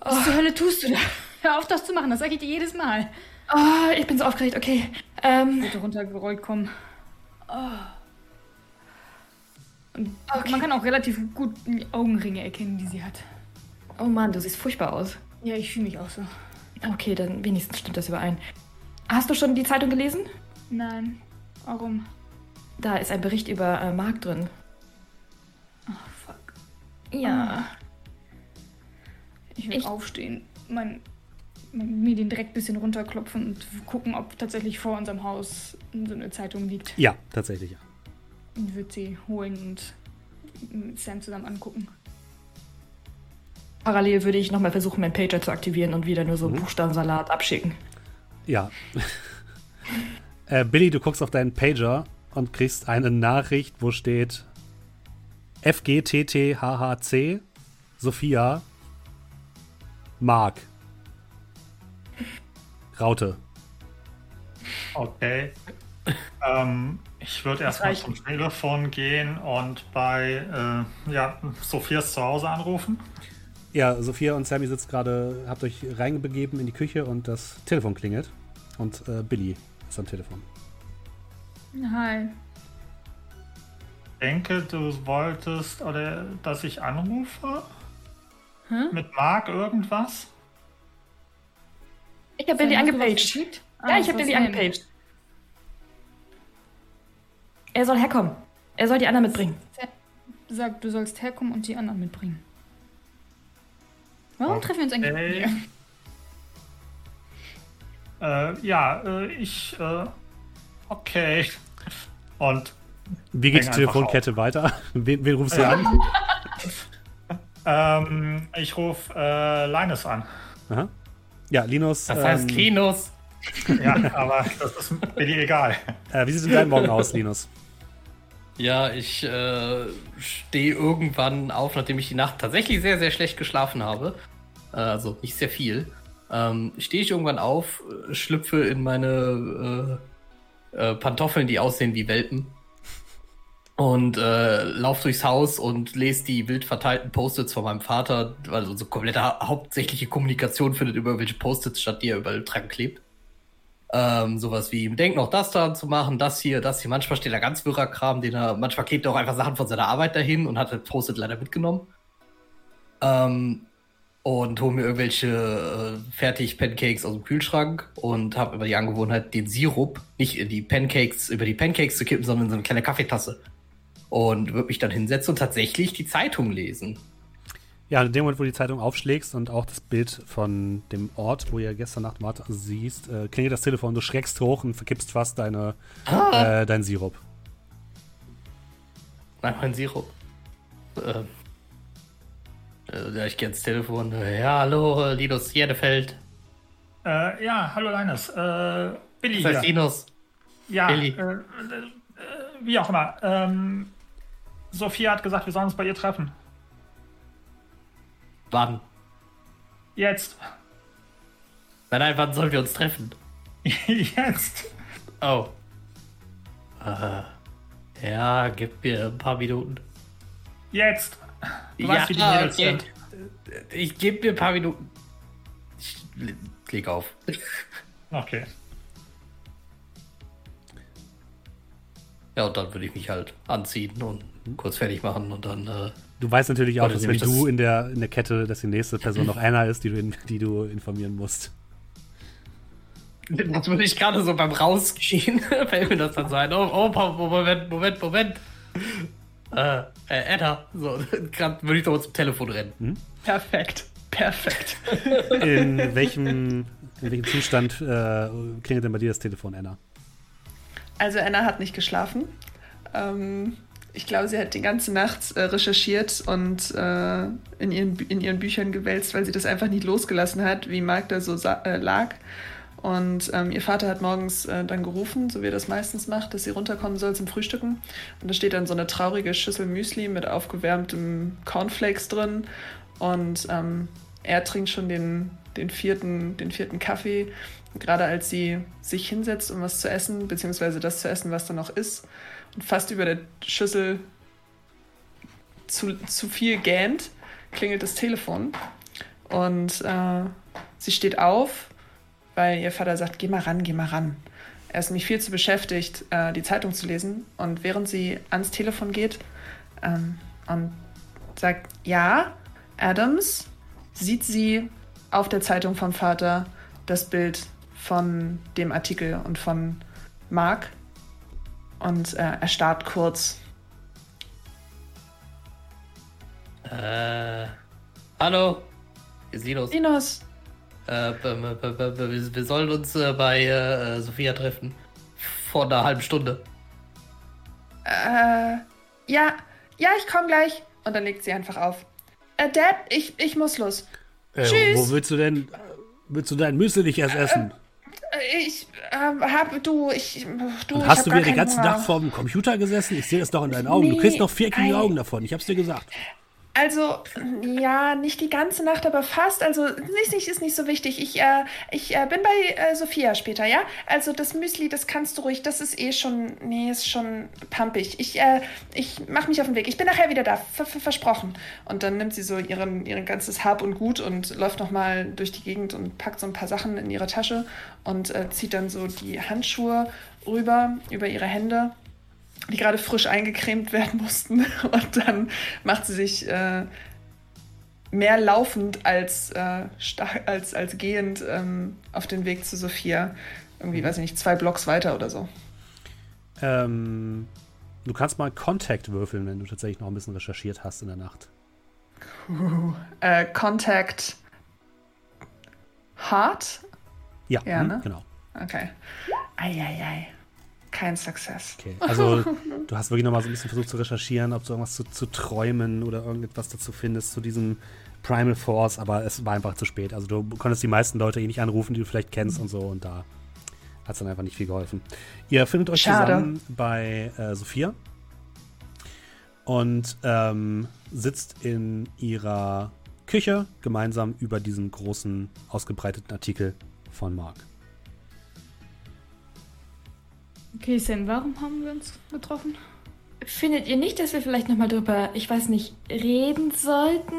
Was oh. zur Hölle tust du da? Hör auf, das zu machen, das sage ich dir jedes Mal. Oh, ich bin so aufgeregt, okay. Ähm, Bitte runtergerollt kommen. Oh. Okay. man kann auch relativ gut die Augenringe erkennen, die sie hat. Oh Mann, du siehst furchtbar aus. Ja, ich fühle mich auch so. Okay, dann wenigstens stimmt das überein. Hast du schon die Zeitung gelesen? Nein. Warum? Da ist ein Bericht über äh, Mark drin. Oh, fuck. Ja. Ich will aufstehen, mein, mein, mir den Dreck ein bisschen runterklopfen und gucken, ob tatsächlich vor unserem Haus so eine Zeitung liegt. Ja, tatsächlich, ja. Und würde sie holen und mit Sam zusammen angucken. Parallel würde ich nochmal versuchen, meinen Pager zu aktivieren und wieder nur so Mhm. Buchstabensalat abschicken. Ja. äh, Billy, du guckst auf deinen Pager und kriegst eine Nachricht, wo steht FGTTHHC Sophia Mark Raute. Okay. ähm, ich würde erstmal zum Telefon gehen und bei äh, ja, Sophias zu Hause anrufen. Ja, Sophia und Sammy sitzt gerade, habt euch reingebegeben in die Küche und das Telefon klingelt. Und äh, Billy ist am Telefon. Hi. denke, du wolltest, oder dass ich anrufe? Hä? Mit Marc irgendwas? Ich habe Billy angepaged. geschickt? Ja, Ah, ich habe das Billy angepaged. Er soll herkommen. Er soll die anderen mitbringen. Sag, du sollst herkommen und die anderen mitbringen. Warum treffen wir uns eigentlich Okay. hier? Äh, ja, äh, ich, äh, okay. Und Wie geht die Telefonkette weiter? Wen, wen rufst du an? ähm, ich rufe äh, Linus an. Aha. Ja, Linus. Das heißt ähm, Linus. Ja, aber das ist mir egal. Äh, wie sieht denn dein Morgen aus, Linus? Ja, ich äh, stehe irgendwann auf, nachdem ich die Nacht tatsächlich sehr, sehr schlecht geschlafen habe. Äh, also nicht sehr viel. Ähm, stehe ich irgendwann auf, schlüpfe in meine äh, äh, Pantoffeln, die aussehen wie Welpen. Und äh, lauf durchs Haus und lese die wild verteilten Post-its von meinem Vater. Also unsere komplette hau- hauptsächliche Kommunikation findet über irgendwelche Post-its statt, die er überall dran klebt. Ähm, sowas wie, denk noch das da zu machen, das hier, das hier. Manchmal steht da ganz wirrer Kram, den er, manchmal klebt er auch einfach Sachen von seiner Arbeit dahin und hat das Post-it leider mitgenommen. Ähm, und hole mir irgendwelche äh, fertig Pancakes aus dem Kühlschrank und habe immer die Angewohnheit, den Sirup nicht in die Pancakes, über die Pancakes zu kippen, sondern in so eine kleine Kaffeetasse. Und würde mich dann hinsetzen und tatsächlich die Zeitung lesen. Ja, in dem Moment, wo du die Zeitung aufschlägst und auch das Bild von dem Ort, wo ihr gestern Nacht wart, siehst, äh, klingelt das Telefon, du schreckst hoch und verkippst fast deine, äh, deinen Sirup. Nein, mein Sirup. Ähm, äh, ich gehe ins Telefon. Ja, hallo, Linus Jerdefeld. Äh, ja, hallo Linus. Äh, Billy Das heißt hier. Linus. Ja, Billy. äh, äh, wie auch immer. Ähm, Sophia hat gesagt, wir sollen uns bei ihr treffen. Wann? Jetzt. Nein, nein, wann sollen wir uns treffen? Jetzt. Oh. Äh, ja, gib mir ein paar Minuten. Jetzt. Du weißt, wie die Mädels okay. sind. Ich gebe mir ein paar Minuten. Ich le- leg auf. Okay. Ja, und dann würde ich mich halt anziehen und kurz fertig machen und dann. Äh, Du weißt natürlich auch, dass wenn du in der, in der Kette, dass die nächste Person noch Anna ist, die du, in, die du informieren musst. Das würde ich gerade so beim Rausgehen, fällt mir das dann so ein. Oh, oh, Moment, Moment, Moment. Äh, äh, Anna. So, gerade würde ich doch zum Telefon rennen. Perfekt. Perfekt. In welchem, in welchem Zustand äh, klingelt denn bei dir das Telefon, Anna? Also Anna hat nicht geschlafen. Ähm, ich glaube, sie hat die ganze Nacht äh, recherchiert und äh, in, ihren, in ihren Büchern gewälzt, weil sie das einfach nicht losgelassen hat, wie Marc da so äh, lag. Und ähm, ihr Vater hat morgens äh, dann gerufen, so wie er das meistens macht, dass sie runterkommen soll zum Frühstücken. Und da steht dann so eine traurige Schüssel Müsli mit aufgewärmtem Cornflakes drin. Und ähm, er trinkt schon den, den, vierten, den vierten Kaffee. Gerade als sie sich hinsetzt, um was zu essen, beziehungsweise das zu essen, was da noch ist, fast über der Schüssel zu, zu viel gähnt, klingelt das Telefon. Und äh, sie steht auf, weil ihr Vater sagt, geh mal ran, geh mal ran. Er ist nämlich viel zu beschäftigt, äh, die Zeitung zu lesen. Und während sie ans Telefon geht ähm, und sagt, ja, Adams, sieht sie auf der Zeitung vom Vater das Bild von dem Artikel und von Mark. Und äh, er starrt kurz. Äh, hallo, hier ist Linus. Linus. Äh, wir sollen uns äh, bei äh, Sophia treffen. Vor einer halben Stunde. Äh, ja, ja, ich komme gleich. Und dann legt sie einfach auf. Äh, Dad, ich, ich muss los. Äh, Tschüss. Wo willst du denn, willst du dein Müsli nicht erst essen? Äh, ich ähm, hab, du, ich, du. Und hast du wieder den ganzen Tag vorm Computer gesessen? Ich sehe das doch in deinen Augen. Nee, du kriegst noch viereckige Augen davon. Ich hab's dir gesagt. Also, ja, nicht die ganze Nacht, aber fast. Also, nicht, nicht, ist nicht so wichtig. Ich, äh, ich äh, bin bei äh, Sophia später, ja? Also, das Müsli, das kannst du ruhig. Das ist eh schon, nee, ist schon pampig. Ich, äh, ich mach mich auf den Weg. Ich bin nachher wieder da. Versprochen. Und dann nimmt sie so ihren, ihren ganzes Hab und Gut und läuft nochmal durch die Gegend und packt so ein paar Sachen in ihre Tasche und äh, zieht dann so die Handschuhe rüber, über ihre Hände die gerade frisch eingecremt werden mussten. Und dann macht sie sich äh, mehr laufend als, äh, als, als gehend ähm, auf den Weg zu Sophia. Irgendwie, mhm. weiß ich nicht, zwei Blocks weiter oder so. Ähm, du kannst mal Contact würfeln, wenn du tatsächlich noch ein bisschen recherchiert hast in der Nacht. Uh, äh, Contact Hard? Ja, ja mh, ne? genau. Okay. Eieiei kein Success. Okay, also du hast wirklich nochmal so ein bisschen versucht zu recherchieren, ob du irgendwas zu, zu träumen oder irgendetwas dazu findest, zu diesem Primal Force, aber es war einfach zu spät. Also du konntest die meisten Leute eh nicht anrufen, die du vielleicht kennst und so und da hat es dann einfach nicht viel geholfen. Ihr findet euch Schade. zusammen bei äh, Sophia und ähm, sitzt in ihrer Küche gemeinsam über diesen großen, ausgebreiteten Artikel von Mark. Okay, Sam, warum haben wir uns getroffen? Findet ihr nicht, dass wir vielleicht nochmal drüber, ich weiß nicht, reden sollten?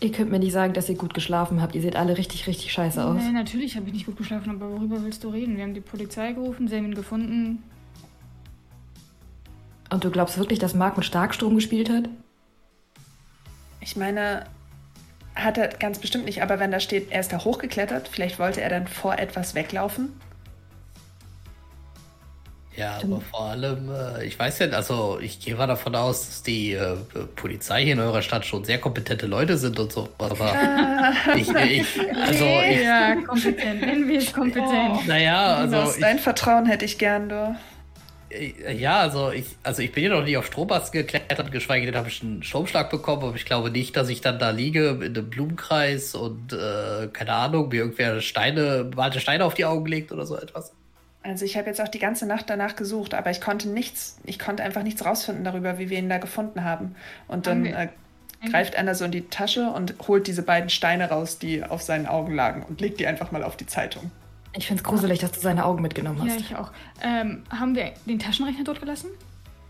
Ihr könnt mir nicht sagen, dass ihr gut geschlafen habt. Ihr seht alle richtig, richtig scheiße aus. Nee, natürlich habe ich nicht gut geschlafen, aber worüber willst du reden? Wir haben die Polizei gerufen, sie haben ihn gefunden. Und du glaubst wirklich, dass Mark mit Starkstrom gespielt hat? Ich meine, hat er ganz bestimmt nicht, aber wenn da steht, er ist da hochgeklettert, vielleicht wollte er dann vor etwas weglaufen. Ja, aber vor allem, äh, ich weiß ja, also ich gehe mal davon aus, dass die äh, Polizei hier in eurer Stadt schon sehr kompetente Leute sind und so. Aber ich, ich, also ich, Ja, kompetent. Envy ist kompetent. Oh. Naja, also. Ich, dein Vertrauen hätte ich gern, du. Äh, ja, also ich, also ich bin ja noch nie auf Strommasten geklettert, geschweige denn habe ich einen Stromschlag bekommen, aber ich glaube nicht, dass ich dann da liege in einem Blumenkreis und äh, keine Ahnung, mir irgendwer Steine, malte Steine auf die Augen legt oder so etwas. Also ich habe jetzt auch die ganze Nacht danach gesucht, aber ich konnte nichts, ich konnte einfach nichts rausfinden darüber, wie wir ihn da gefunden haben. Und dann äh, greift einer so in die Tasche und holt diese beiden Steine raus, die auf seinen Augen lagen und legt die einfach mal auf die Zeitung. Ich finde es gruselig, dass du seine Augen mitgenommen hast. Ja, ich auch. Ähm, haben wir den Taschenrechner dort gelassen?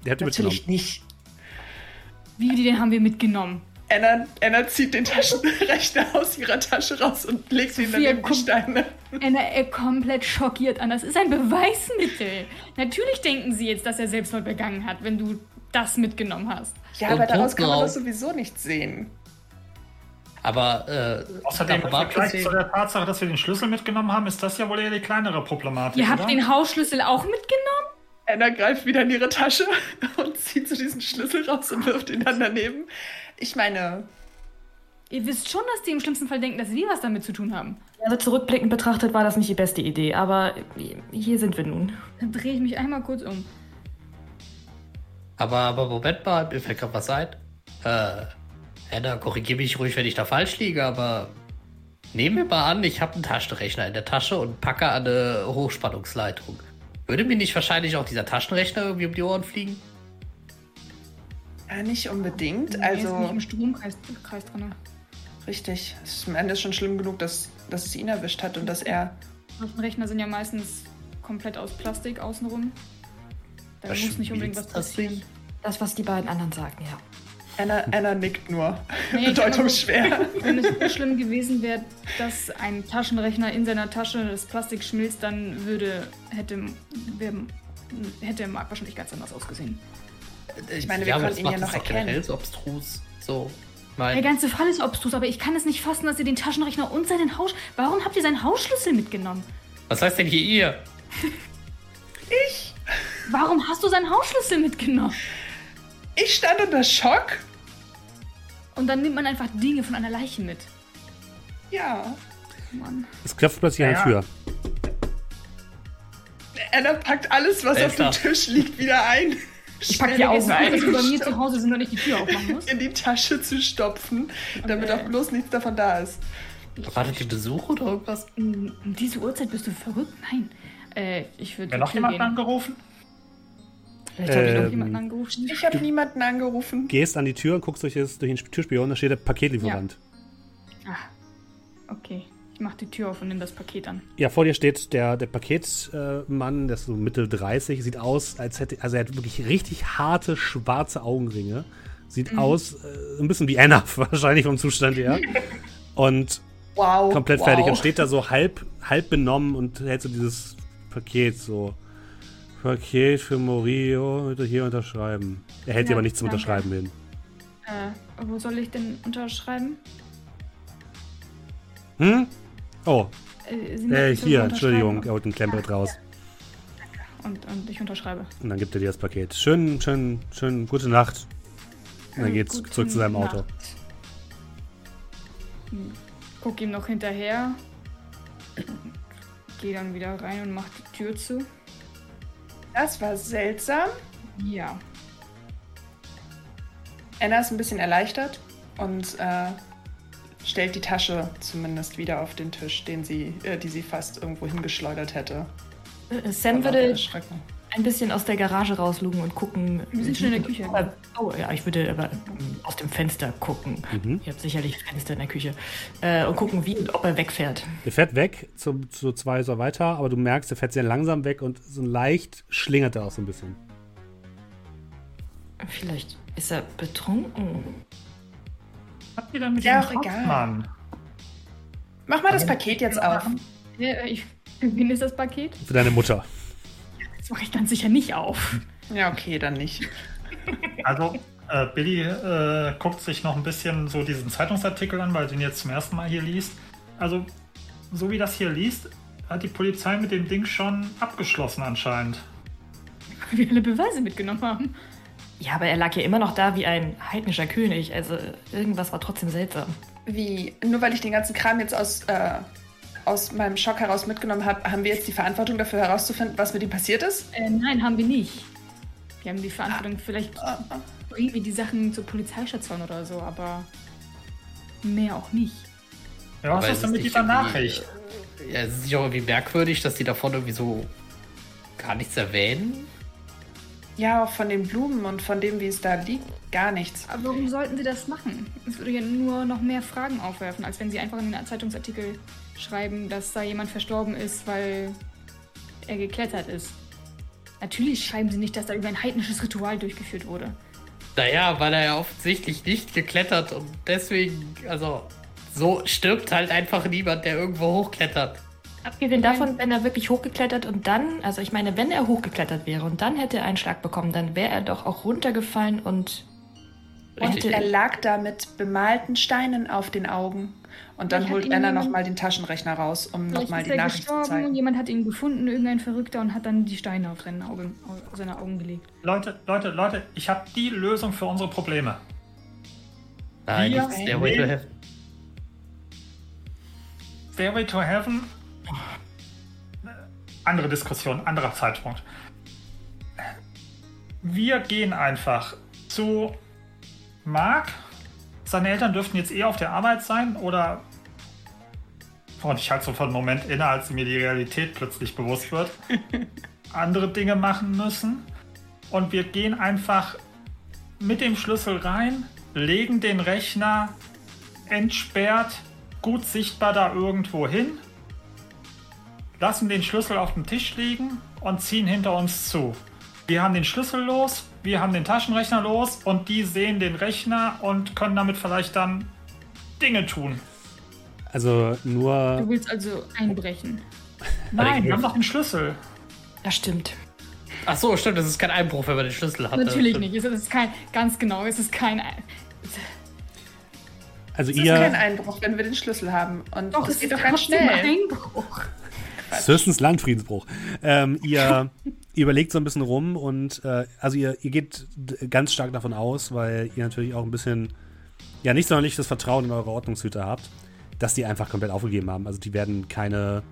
Der hat Natürlich nicht. Wie, den haben wir mitgenommen? Anna, Anna zieht den Taschenrechner aus ihrer Tasche raus und legt ihn dann in die Steine. Anna er komplett schockiert an. Das ist ein Beweismittel. Natürlich denken sie jetzt, dass er Selbstmord begangen hat, wenn du das mitgenommen hast. Ja, aber daraus kann man das sowieso nicht sehen. Aber äh, außerdem im Vergleich zu der Tatsache, dass wir den Schlüssel mitgenommen haben, ist das ja wohl eher die kleinere Problematik. Ihr habt oder? den Hausschlüssel auch mitgenommen? Anna greift wieder in ihre Tasche und zieht so diesen Schlüssel raus und wirft ihn dann daneben. Ich meine. Ihr wisst schon, dass die im schlimmsten Fall denken, dass wir was damit zu tun haben. Also zurückblickend betrachtet war das nicht die beste Idee, aber hier sind wir nun. Dann drehe ich mich einmal kurz um. Aber, aber Moment mal, mir fällt gerade was ein. Äh, Anna, korrigiere mich ruhig, wenn ich da falsch liege, aber nehmen wir mal an, ich habe einen Taschenrechner in der Tasche und packe an eine Hochspannungsleitung. Würde mir nicht wahrscheinlich auch dieser Taschenrechner irgendwie um die Ohren fliegen? Ja, nicht unbedingt. Nee, also ist nicht im Stromkreis Kreis drin. Richtig. Es ist am Ende schon schlimm genug, dass, dass es ihn erwischt hat und dass er. Rechner sind ja meistens komplett aus Plastik außenrum. Da was muss nicht unbedingt was passieren. Das, was die beiden anderen sagten, ja. Anna, Anna nickt nur. Nee, Bedeutungsschwer. Wenn es so schlimm gewesen wäre, dass ein Taschenrechner in seiner Tasche das Plastik schmilzt, dann würde, hätte, wär, hätte Mark wahrscheinlich ganz anders ausgesehen. Ich meine, wir ja, konnten ihn ja noch erkennen. Ist obstrus. So. Mein Der ganze Fall ist obstrus, aber ich kann es nicht fassen, dass ihr den Taschenrechner und seinen Haus. Warum habt ihr seinen Hausschlüssel mitgenommen? Was heißt denn hier ihr? ich? Warum hast du seinen Hausschlüssel mitgenommen? Ich stand unter Schock. Und dann nimmt man einfach Dinge von einer Leiche mit. Ja. Mann. Es klopft plötzlich an der Ja. Tür. Anna packt alles, was auf dem. Tisch liegt, wieder ein. Ich pack die Augen ein, dass du bei mir zu Hause sind und ich die Tür aufmachen muss. in die Tasche zu stopfen, damit Okay. auch bloß nichts davon da ist. Wartet die Besuch oder irgendwas? Um um diese Uhrzeit bist du verrückt? Nein. Äh, ich würde Wer noch jemanden angerufen? Vielleicht habe ich noch Ähm, jemanden angerufen. Ich habe niemanden angerufen. Gehst an die Tür und guckst durch, das, durch den Türspion, da steht der Paketlieferant. Ah, okay. Ich mach die Tür auf und nehme das Paket an. Ja, vor dir steht der, der Paketmann, der ist so Mitte 30, sieht aus, als hätte, also er hat wirklich richtig harte, schwarze Augenringe. Sieht Mhm. aus, äh, ein bisschen wie Anna wahrscheinlich vom Zustand her. Und Wow. komplett wow. fertig und steht da so halb, halb benommen und hält so dieses Paket so. Paket für Morio, bitte hier unterschreiben. Er hält dir Ja, aber nichts zum danke. Unterschreiben hin. Äh, wo soll ich denn unterschreiben? Hm? Oh, Äh, äh, hier? Entschuldigung, er holt ein Klemmbrett raus. Und, und ich unterschreibe. Und dann gibt er dir das Paket. Schön, schön, schön, gute Nacht. Und dann Äh, geht's gute zurück zu seinem Auto. Nacht. Hm. Guck ihm noch hinterher. Geh dann wieder rein und mach die Tür zu. Das war seltsam. Ja. Anna ist ein bisschen erleichtert und äh, stellt die Tasche zumindest wieder auf den Tisch, den sie, äh, die sie fast irgendwo hingeschleudert hätte. Äh, Sam Vor lauter würde ein bisschen aus der Garage rauslugen und gucken. Wir sind schon in der Küche. Oh ja, ich würde aber ähm, aus dem Fenster gucken. Mhm. Ihr habt sicherlich Fenster in der Küche. Äh, und gucken, wie und ob er wegfährt. Er fährt weg, zu, zu zwei so weiter, aber du merkst, er fährt sehr langsam weg und so leicht schlingert er auch so ein bisschen. Vielleicht ist er betrunken. Habt ihr denn mit Ja, dem auch Kopf, egal. Mann? Mach mal das Paket jetzt auf. Ich, wen ist das Paket? Für deine Mutter. Das mache ich ganz sicher nicht auf. Ja, okay, dann nicht. Also, äh, Billy äh, guckt sich noch ein bisschen so diesen Zeitungsartikel an, weil er den jetzt zum ersten Mal hier liest. Also, so wie das hier liest, hat die Polizei mit dem Ding schon abgeschlossen anscheinend. Weil wir alle Beweise mitgenommen haben. Ja, aber er lag ja immer noch da wie ein heidnischer König. Also irgendwas war trotzdem seltsam. Wie, nur weil ich den ganzen Kram jetzt aus, äh, aus meinem Schock heraus mitgenommen habe, haben wir jetzt die Verantwortung dafür herauszufinden, was mit ihm passiert ist? Äh, nein, haben wir nicht. Wir haben die Verantwortung, vielleicht Ah, ah. bringen wir die Sachen zur Polizeistation oder so, aber mehr auch nicht. Ja, was Aber ist denn mit dieser irgendwie- Nachricht? Ja, es ist nicht auch irgendwie merkwürdig, dass die davon irgendwie so gar nichts erwähnen. Ja, auch von den Blumen und von dem, wie es da liegt, gar nichts. Aber warum sollten sie das machen? Es würde ja nur noch mehr Fragen aufwerfen, als wenn sie einfach in den Zeitungsartikel schreiben, dass da jemand verstorben ist, weil er geklettert ist. Natürlich schreiben sie nicht, dass da über ein heidnisches Ritual durchgeführt wurde. Naja, weil er ja offensichtlich nicht geklettert und deswegen, also, so stirbt halt einfach niemand, der irgendwo hochklettert. Abgesehen davon, wenn er wirklich hochgeklettert und dann, also ich meine, wenn er hochgeklettert wäre und dann hätte er einen Schlag bekommen, dann wäre er doch auch runtergefallen und Richtig. Und er lag da mit bemalten Steinen auf den Augen. Und dann Vielleicht hat holt Anna nochmal den Taschenrechner raus, um nochmal die er Nachricht zu gestorben, zeigen. jemand hat ihn gefunden, irgendein Verrückter, und hat dann die Steine auf seine Augen, auf seine Augen gelegt. Leute, Leute, Leute, ich habe die Lösung für unsere Probleme. Nein, Stairway to Heaven. Stairway to Heaven. Andere Diskussion, anderer Zeitpunkt. Wir gehen einfach zu Marc. Seine Eltern dürften jetzt eh auf der Arbeit sein oder. Und ich halte so für einen Moment inne, als mir die Realität plötzlich bewusst wird. andere Dinge machen müssen. Und wir gehen einfach mit dem Schlüssel rein, legen den Rechner entsperrt, gut sichtbar da irgendwo hin, lassen den Schlüssel auf dem Tisch liegen und ziehen hinter uns zu. Wir haben den Schlüssel los, wir haben den Taschenrechner los und die sehen den Rechner und können damit vielleicht dann Dinge tun. Also Du nur. willst also einbrechen. Nein, wir haben doch den Schlüssel. das stimmt. Ach so, stimmt, das ist kein Einbruch, wenn man den Schlüssel hat. Natürlich nicht. Es ist kein, ganz genau, es ist kein. Also Es ist kein ihr. Einbruch, wenn wir den Schlüssel haben. Und Doch, das es geht ist doch ganz schnell. Einbruch. Ist höchstens Landfriedensbruch. Ähm, ihr überlegt so ein bisschen rum und äh, also ihr, ihr geht ganz stark davon aus, weil ihr natürlich auch ein bisschen, ja, nicht sonderlich das Vertrauen in eure Ordnungshüter habt, dass die einfach komplett aufgegeben haben. Also die werden keine,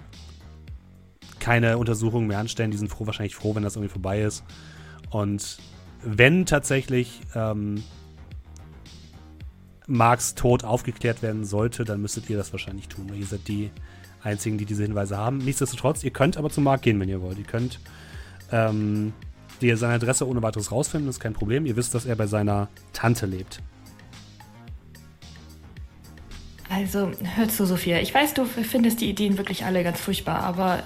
keine Untersuchungen mehr anstellen. Die sind froh, wahrscheinlich froh, wenn das irgendwie vorbei ist. Und wenn tatsächlich ähm, Marks Tod aufgeklärt werden sollte, dann müsstet ihr das wahrscheinlich tun. Weil ihr seid die einzigen, die diese Hinweise haben. Nichtsdestotrotz, ihr könnt aber zu Mark gehen, wenn ihr wollt. Ihr könnt ähm, ihr seine Adresse ohne weiteres rausfinden, das ist kein Problem. Ihr wisst, dass er bei seiner Tante lebt. Also, hör zu, Sophia. Ich weiß, du findest die Ideen wirklich alle ganz furchtbar, aber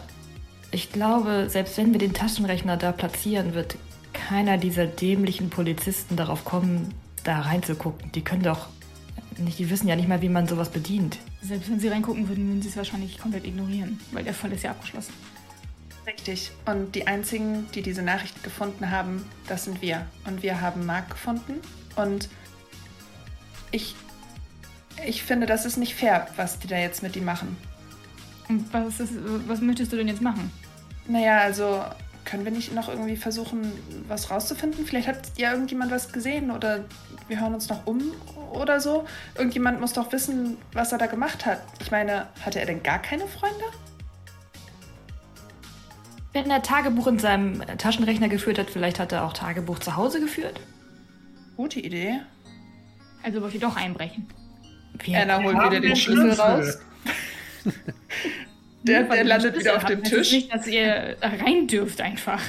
ich glaube, selbst wenn wir den Taschenrechner da platzieren, wird keiner dieser dämlichen Polizisten darauf kommen, da reinzugucken. Die können doch nicht, die wissen ja nicht mal, wie man sowas bedient. Selbst wenn sie reingucken würden, würden sie es wahrscheinlich komplett ignorieren, weil der Fall ist ja abgeschlossen. Richtig. Und die einzigen, die diese Nachricht gefunden haben, das sind wir. Und wir haben Mark gefunden. Und ich, ich finde, das ist nicht fair, was die da jetzt mit ihm machen. Und was, ist, was möchtest du denn jetzt machen? Naja, also können wir nicht noch irgendwie versuchen, was rauszufinden? Vielleicht hat ja irgendjemand was gesehen oder wir hören uns noch um oder so. Irgendjemand muss doch wissen, was er da gemacht hat. Ich meine, hatte er denn gar keine Freunde? Wenn er Tagebuch in seinem Taschenrechner geführt hat, vielleicht hat er auch Tagebuch zu Hause geführt. Gute Idee. Also wollt ihr doch einbrechen. Wir Anna holt wieder den Schlüssel raus. der, der landet wieder auf dem Tisch. Nicht, dass ihr rein dürft einfach.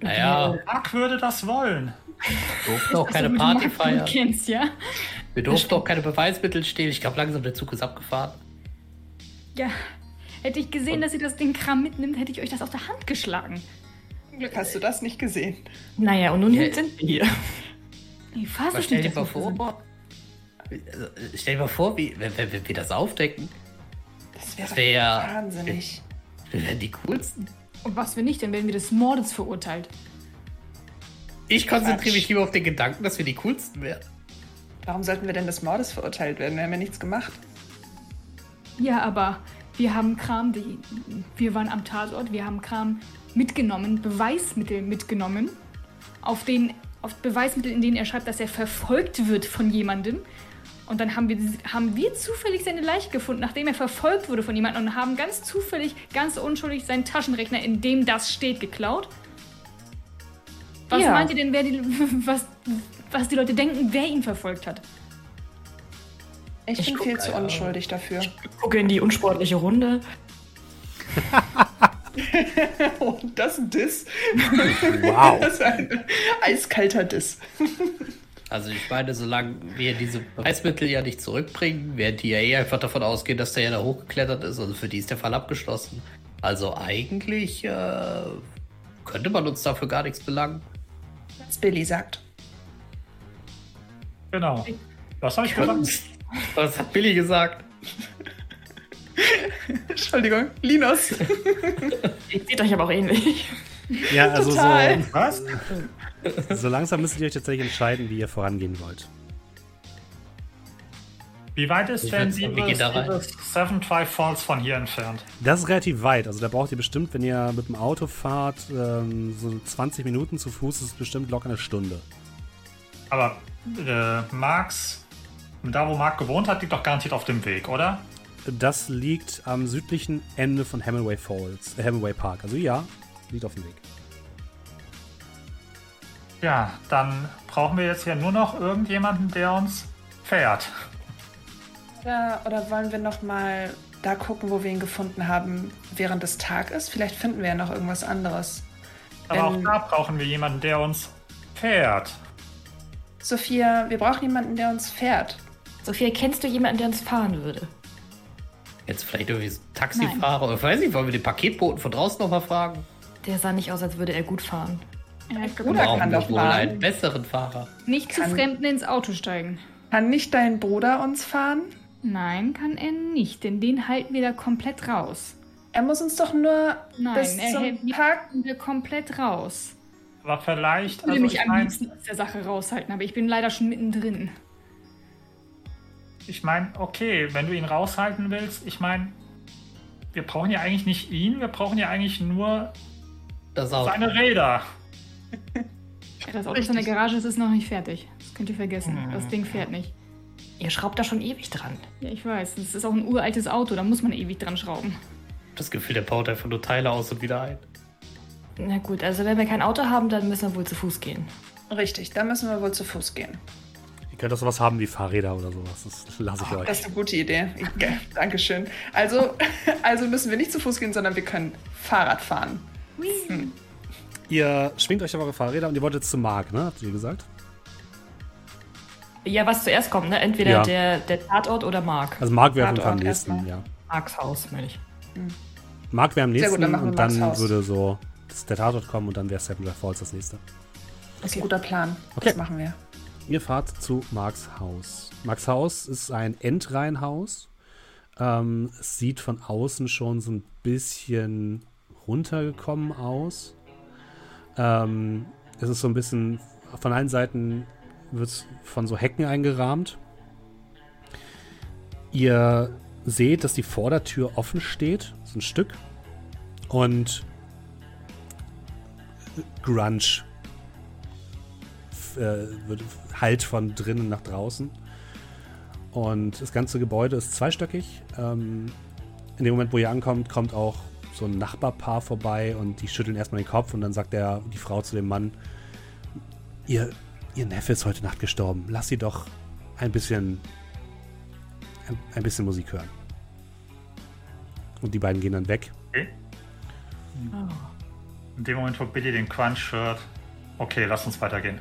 Naja. Mark würde das wollen. Wir durften auch keine Party feiern. Kennst, ja? Wir durften auch keine Beweismittel stehlen. Ich glaube, langsam der Zug ist abgefahren. Ja, Hätte ich gesehen, dass sie das den Kram mitnimmt, hätte ich euch das aus der Hand geschlagen. Zum Glück hast du das nicht gesehen. Naja, und nun ja. sind wir hier. Nee, fass es stell dir mal vor. Also, stell dir mal vor, wie, wenn, wenn, wenn wir das aufdecken. Das wäre wär ja wahnsinnig. Wir wären die coolsten. Und was wir nicht, dann werden wir des Mordes verurteilt. Ich konzentriere mich lieber auf den Gedanken, dass wir die coolsten wären. Warum sollten wir denn des Mordes verurteilt werden? Wir haben ja nichts gemacht. Ja, aber wir haben Kram, die, wir waren am Tatort, wir haben Kram mitgenommen, Beweismittel mitgenommen, auf, den, auf Beweismittel, in denen er schreibt, dass er verfolgt wird von jemandem. Und dann haben wir, haben wir zufällig seine Leiche gefunden, nachdem er verfolgt wurde von jemandem und haben ganz zufällig, ganz unschuldig seinen Taschenrechner, in dem das steht, geklaut. Was ja. meint ihr denn, wer die, was, was die Leute denken, wer ihn verfolgt hat? Ich, ich bin viel zu unschuldig dafür. Ich gucke in die unsportliche Runde. oh, das ist ein Diss. Wow. Das ist ein eiskalter Diss. Also ich meine, solange wir diese Preismittel ja nicht zurückbringen, werden die ja eh einfach davon ausgehen, dass der ja da hochgeklettert ist. Also für die ist der Fall abgeschlossen. Also eigentlich äh, könnte man uns dafür gar nichts belangen. Was Billy sagt. Genau. Was habe ich gesagt? Was hat Billy gesagt? Entschuldigung, Linus. Ihr seht euch aber auch ähnlich. Ja, also Total. so. Was? So langsam müsst ihr euch tatsächlich entscheiden, wie ihr vorangehen wollt. Wie weit ist denn dieses Seven Drive Falls von hier entfernt? Das ist relativ weit. Also da braucht ihr bestimmt, wenn ihr mit dem Auto fahrt, ähm, so 20 Minuten zu Fuß, ist es bestimmt locker eine Stunde. Aber äh, Marks, da wo Mark gewohnt hat, liegt doch garantiert auf dem Weg, oder? Das liegt am südlichen Ende von Hemingway Falls, äh, Hemingway Park. Also ja, liegt auf dem Weg. Ja, dann brauchen wir jetzt ja nur noch irgendjemanden, der uns fährt. Oder, oder wollen wir noch mal da gucken, wo wir ihn gefunden haben, während es Tag ist? Vielleicht finden wir ja noch irgendwas anderes. Aber auch Wenn- da brauchen wir jemanden, der uns fährt. Sophia, wir brauchen jemanden, der uns fährt. Sophia, kennst du jemanden, der uns fahren würde? Jetzt vielleicht irgendwie Taxifahrer oder weiß nicht, wollen wir den Paketboten von draußen nochmal fragen? Der sah nicht aus, als würde er gut fahren. Ja, ich Bruder Brauchen kann doch wohl fahren. einen besseren Fahrer. nicht zu Kann- Fremden ins Auto steigen. Kann nicht dein Bruder uns fahren? Nein, kann er nicht, denn den halten wir da komplett raus. Er muss uns doch nur Nein, bis er zum Park. wir komplett raus. Aber vielleicht, Ich würde also mich ich am meine, liebsten aus der Sache raushalten, aber ich bin leider schon mittendrin. ich mein, okay, wenn du ihn raushalten willst, ich meine, wir brauchen ja eigentlich nicht ihn, wir brauchen ja eigentlich nur Das Auto. seine Räder. Ja, das Auto ist in der Garage, es ist noch nicht fertig. Das könnt ihr vergessen. Das Ding fährt nicht. Ihr schraubt da schon ewig dran. Ja, ich weiß. Das ist auch ein uraltes Auto, da muss man ewig dran schrauben. Das Gefühl, der baut einfach nur Teile aus und wieder ein. Na gut, also wenn wir kein Auto haben, dann müssen wir wohl zu Fuß gehen. Richtig, da müssen wir wohl zu Fuß gehen. Ihr könnt auch sowas haben wie Fahrräder oder sowas. Das lasse ich euch. Das ist eine gute Idee. Dankeschön. Also, also müssen wir nicht zu Fuß gehen, sondern wir können Fahrrad fahren. Ihr schwingt euch auf eure Fahrräder und ihr wollt jetzt zu Mark, ne? Habt ihr gesagt? Ja, was zuerst kommt, ne? Entweder Ja. der, der Tatort oder Mark. Also Mark wäre am nächsten, ja. Marks Haus, meine ich. Mark wäre am nächsten gut, dann und dann Marks Haus. würde so der Tatort kommen und dann wäre Seven Death Falls das nächste. Das ist ein guter Plan. Okay. Das machen wir. Ihr fahrt zu Marks Haus. Marks Haus ist ein Endreihenhaus. Ähm, es sieht von außen schon so ein bisschen runtergekommen aus. Ähm, es ist so ein bisschen, von allen Seiten wird es von so Hecken eingerahmt. Ihr seht, dass die Vordertür offen steht, so ein Stück. Und Grunge äh, wird halt von drinnen nach draußen. Und das ganze Gebäude ist zweistöckig. Ähm, in dem Moment, wo ihr ankommt, kommt auch so ein Nachbarpaar vorbei und die schütteln erstmal den Kopf und dann sagt der, die Frau zu dem Mann, ihr, ihr Neffe ist heute Nacht gestorben. Lass sie doch ein bisschen ein, ein bisschen Musik hören. Und die beiden gehen dann weg. Okay. In dem Moment, wo Billy den Crunch hört, okay, lass uns weitergehen.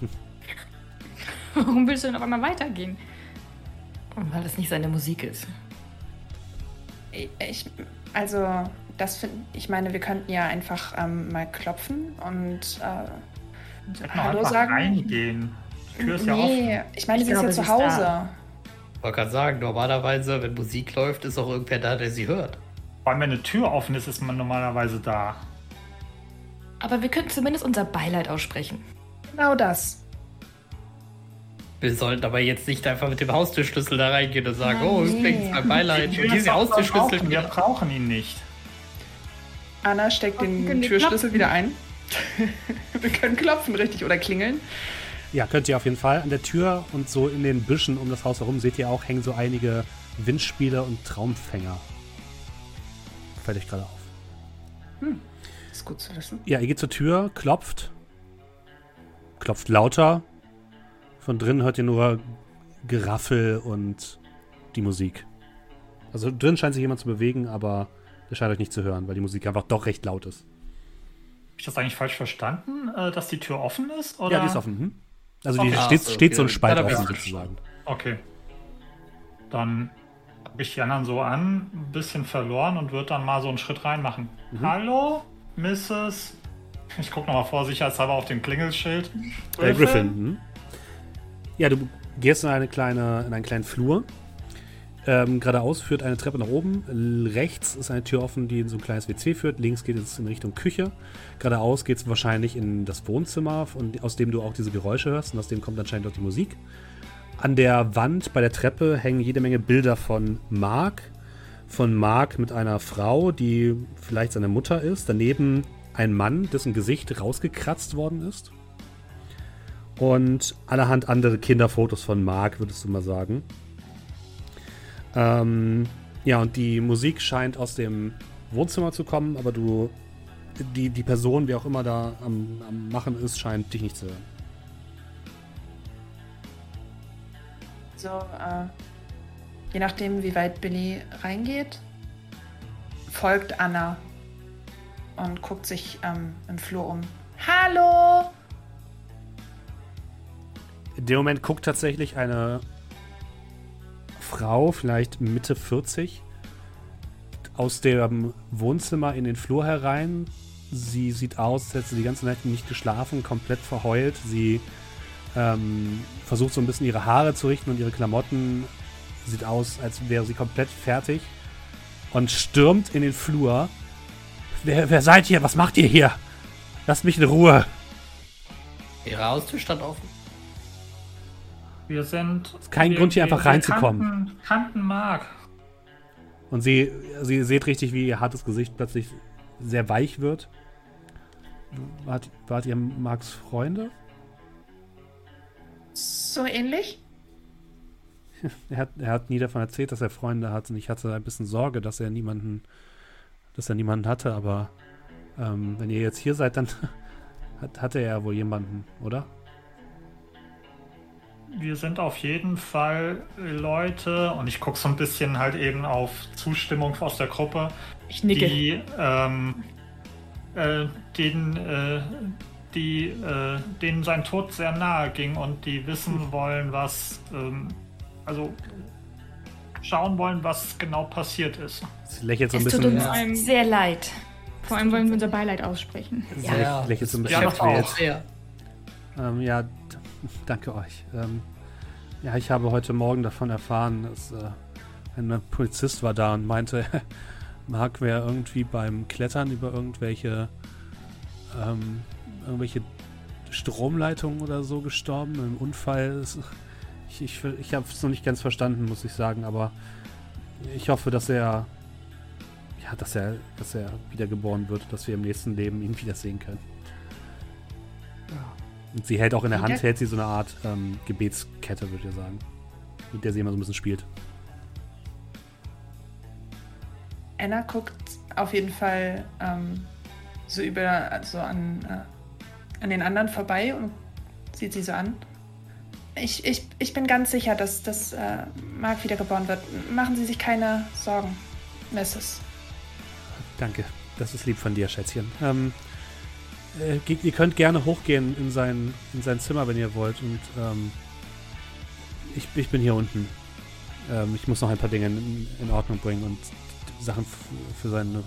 Warum willst du denn auf einmal weitergehen? Weil das nicht seine Musik ist. Ich, also, das finde ich meine, wir könnten ja einfach ähm, mal klopfen und äh, Hallo einfach sagen? reingehen. Die Tür ist ja offen. nee, ich meine, sie ist ja zu Hause. da. Ich wollte gerade sagen, normalerweise, wenn Musik läuft, ist auch irgendwer da, der sie hört. Vor allem, wenn eine Tür offen ist, ist man normalerweise da. Aber wir könnten zumindest unser Beileid aussprechen. Genau das. Wir sollten aber jetzt nicht einfach mit dem Haustürschlüssel da reingehen und sagen, Nein, oh, nee. übrigens, mein Beileid. Tür Und diese Haustürschlüssel Wir brauchen ihn nicht. Anna steckt den die Türschlüssel klopfen. wieder ein. wir können klopfen, richtig, oder klingeln. Ja, könnt ihr auf jeden Fall. An der Tür und so in den Büschen um das Haus herum seht ihr auch, hängen so einige Windspiele und Traumfänger. Fällt euch gerade auf. Ist gut zu wissen. Ja, ihr geht zur Tür, klopft. Klopft lauter. Von drinnen hört ihr nur Geraffel und die Musik. Also drin scheint sich jemand zu bewegen, aber ihr scheint euch nicht zu hören, weil die Musik einfach doch recht laut ist. Habe ich das eigentlich falsch verstanden, äh, dass die Tür offen ist? Oder? Ja, die ist offen. Hm? Also die Okay. steht, Ach so, steht so ein okay. Spalt hab offen sozusagen. Okay. Dann gucke ich die anderen so an, ein bisschen verloren und würde dann mal so einen Schritt reinmachen. Mhm. Hallo, Mrs. Ich gucke nochmal vorsichtshalber auf den Klingelschild. Äh, Griffin. Hm? Ja, du gehst in, eine kleine, in einen kleinen Flur. Ähm, geradeaus führt eine Treppe nach oben. Rechts ist eine Tür offen, die in so ein kleines WC führt. Links geht es in Richtung Küche. Geradeaus geht es wahrscheinlich in das Wohnzimmer, von, aus dem du auch diese Geräusche hörst. Und aus dem kommt anscheinend auch die Musik. An der Wand bei der Treppe hängen jede Menge Bilder von Mark. Von Mark mit einer Frau, die vielleicht seine Mutter ist. Daneben ein Mann, dessen Gesicht rausgekratzt worden ist. Und allerhand andere Kinderfotos von Mark, würdest du mal sagen. Ähm, ja, und die Musik scheint aus dem Wohnzimmer zu kommen, aber du, die, die Person, wer auch immer da am, am Machen ist, scheint dich nicht zu hören. So, äh, je nachdem, wie weit Billy reingeht, folgt Anna und guckt sich ähm, im Flur um. Hallo! In dem Moment guckt tatsächlich eine Frau, vielleicht Mitte 40, aus dem Wohnzimmer in den Flur herein. Sie sieht aus, als hätte sie die ganze Nacht nicht geschlafen, komplett verheult. Sie ähm, versucht so ein bisschen ihre Haare zu richten und ihre Klamotten. Sieht aus, als wäre sie komplett fertig. Und stürmt in den Flur. Wer, wer seid ihr? Was macht ihr hier? Lasst mich in Ruhe. Ihre Haustür stand offen. Wir sind. Ist kein wir, Grund, hier wir- einfach wir reinzukommen. Kannten, kannten Mark. Und sie, sie seht richtig, wie ihr hartes Gesicht plötzlich sehr weich wird. Wart, wart ihr Marks Freunde? So ähnlich? Er hat, er hat nie davon erzählt, dass er Freunde hat und ich hatte ein bisschen Sorge, dass er niemanden, dass er niemanden hatte, aber ähm, wenn ihr jetzt hier seid, dann hat, hatte er ja wohl jemanden, oder? Wir sind auf jeden Fall Leute, und ich gucke so ein bisschen halt eben auf Zustimmung aus der Gruppe, Ich nicke. die ähm, äh, den, äh, die, äh, denen sein Tod sehr nahe ging und die wissen wollen, was, ähm, also schauen wollen, was genau passiert ist. Sie lächelt so ein es tut bisschen. uns Vor allem- sehr leid. Vor allem wollen wir unser Beileid aussprechen. Sie Ja, ja. lächelt so ein Ja, bisschen auch. quält. Sehr. Ähm, ja, danke euch. Ähm, ja, ich habe heute Morgen davon erfahren, dass äh, ein Polizist war da und meinte, Mark wäre irgendwie beim Klettern über irgendwelche ähm, irgendwelche Stromleitungen oder so gestorben im Unfall. Ich, ich, ich habe es noch nicht ganz verstanden, muss ich sagen, aber ich hoffe, dass er ja, dass er, dass er wiedergeboren wird, dass wir im nächsten Leben ihn wiedersehen können. Und sie hält auch in der Hand, hält sie so eine Art ähm, Gebetskette, würde ich sagen. Mit der sie immer so ein bisschen spielt. Anna guckt auf jeden Fall ähm, so über, also an, äh, an den anderen vorbei und sieht sie so an. Ich, ich, ich bin ganz sicher, dass, dass äh, Mark wiedergeboren wird. Machen Sie sich keine Sorgen, Mrs. Danke, das ist lieb von dir, Schätzchen. Ähm, äh, ihr könnt gerne hochgehen in sein, in sein Zimmer, wenn ihr wollt. Und ähm, ich, ich bin hier unten. Ähm, ich muss noch ein paar Dinge in, in Ordnung bringen und Sachen für seine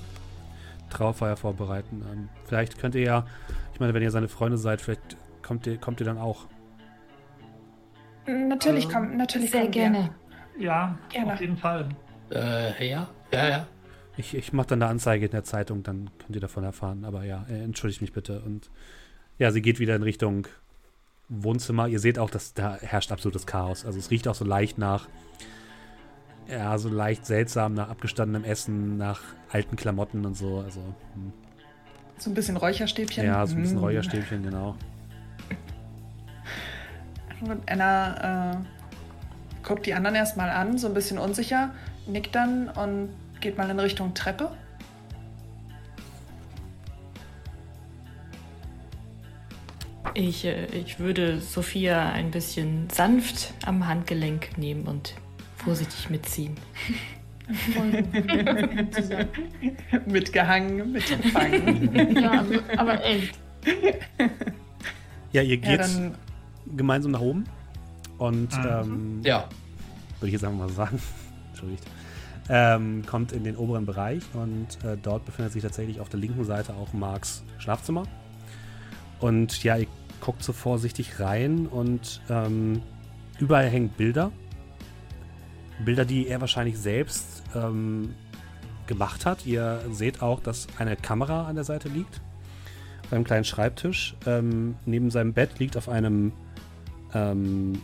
Trauerfeier vorbereiten. Ähm, vielleicht könnt ihr ja, ich meine, wenn ihr seine Freunde seid, vielleicht kommt ihr, kommt ihr dann auch. Natürlich Ähm, kommen, natürlich Sehr kommen gerne. Ja, Gerne. auf jeden Fall. Äh, ja, ja, ja. Ich, ich mache dann eine Anzeige in der Zeitung, dann könnt ihr davon erfahren. Aber ja, äh, entschuldigt mich bitte. Und ja, sie geht wieder in Richtung Wohnzimmer. Ihr seht auch, dass da herrscht absolutes Chaos. Also es riecht auch so leicht nach, ja, so leicht seltsam nach abgestandenem Essen, nach alten Klamotten und so. Also hm. So ein bisschen Räucherstäbchen. ja, so ein bisschen Mm. Räucherstäbchen, genau. Und Anna äh, guckt die anderen erstmal an, so ein bisschen unsicher, nickt dann und geht mal in Richtung Treppe. Ich, äh, ich würde Sophia ein bisschen sanft am Handgelenk nehmen und vorsichtig mitziehen. Mitgehangen, mitgefangen. ja, aber, aber echt. Ja, ihr ja, geht dann gemeinsam nach oben. Und Mhm. ähm, Ja. würde ich jetzt einfach mal sagen. Entschuldigt. Ähm, kommt in den oberen Bereich und äh, dort befindet sich tatsächlich auf der linken Seite auch Marks Schlafzimmer. Und ja, ihr guckt so vorsichtig rein und ähm, überall hängen Bilder. Bilder, die er wahrscheinlich selbst ähm, gemacht hat. Ihr seht auch, dass eine Kamera an der Seite liegt. Auf einem kleinen Schreibtisch. Ähm, neben seinem Bett liegt auf einem ähm,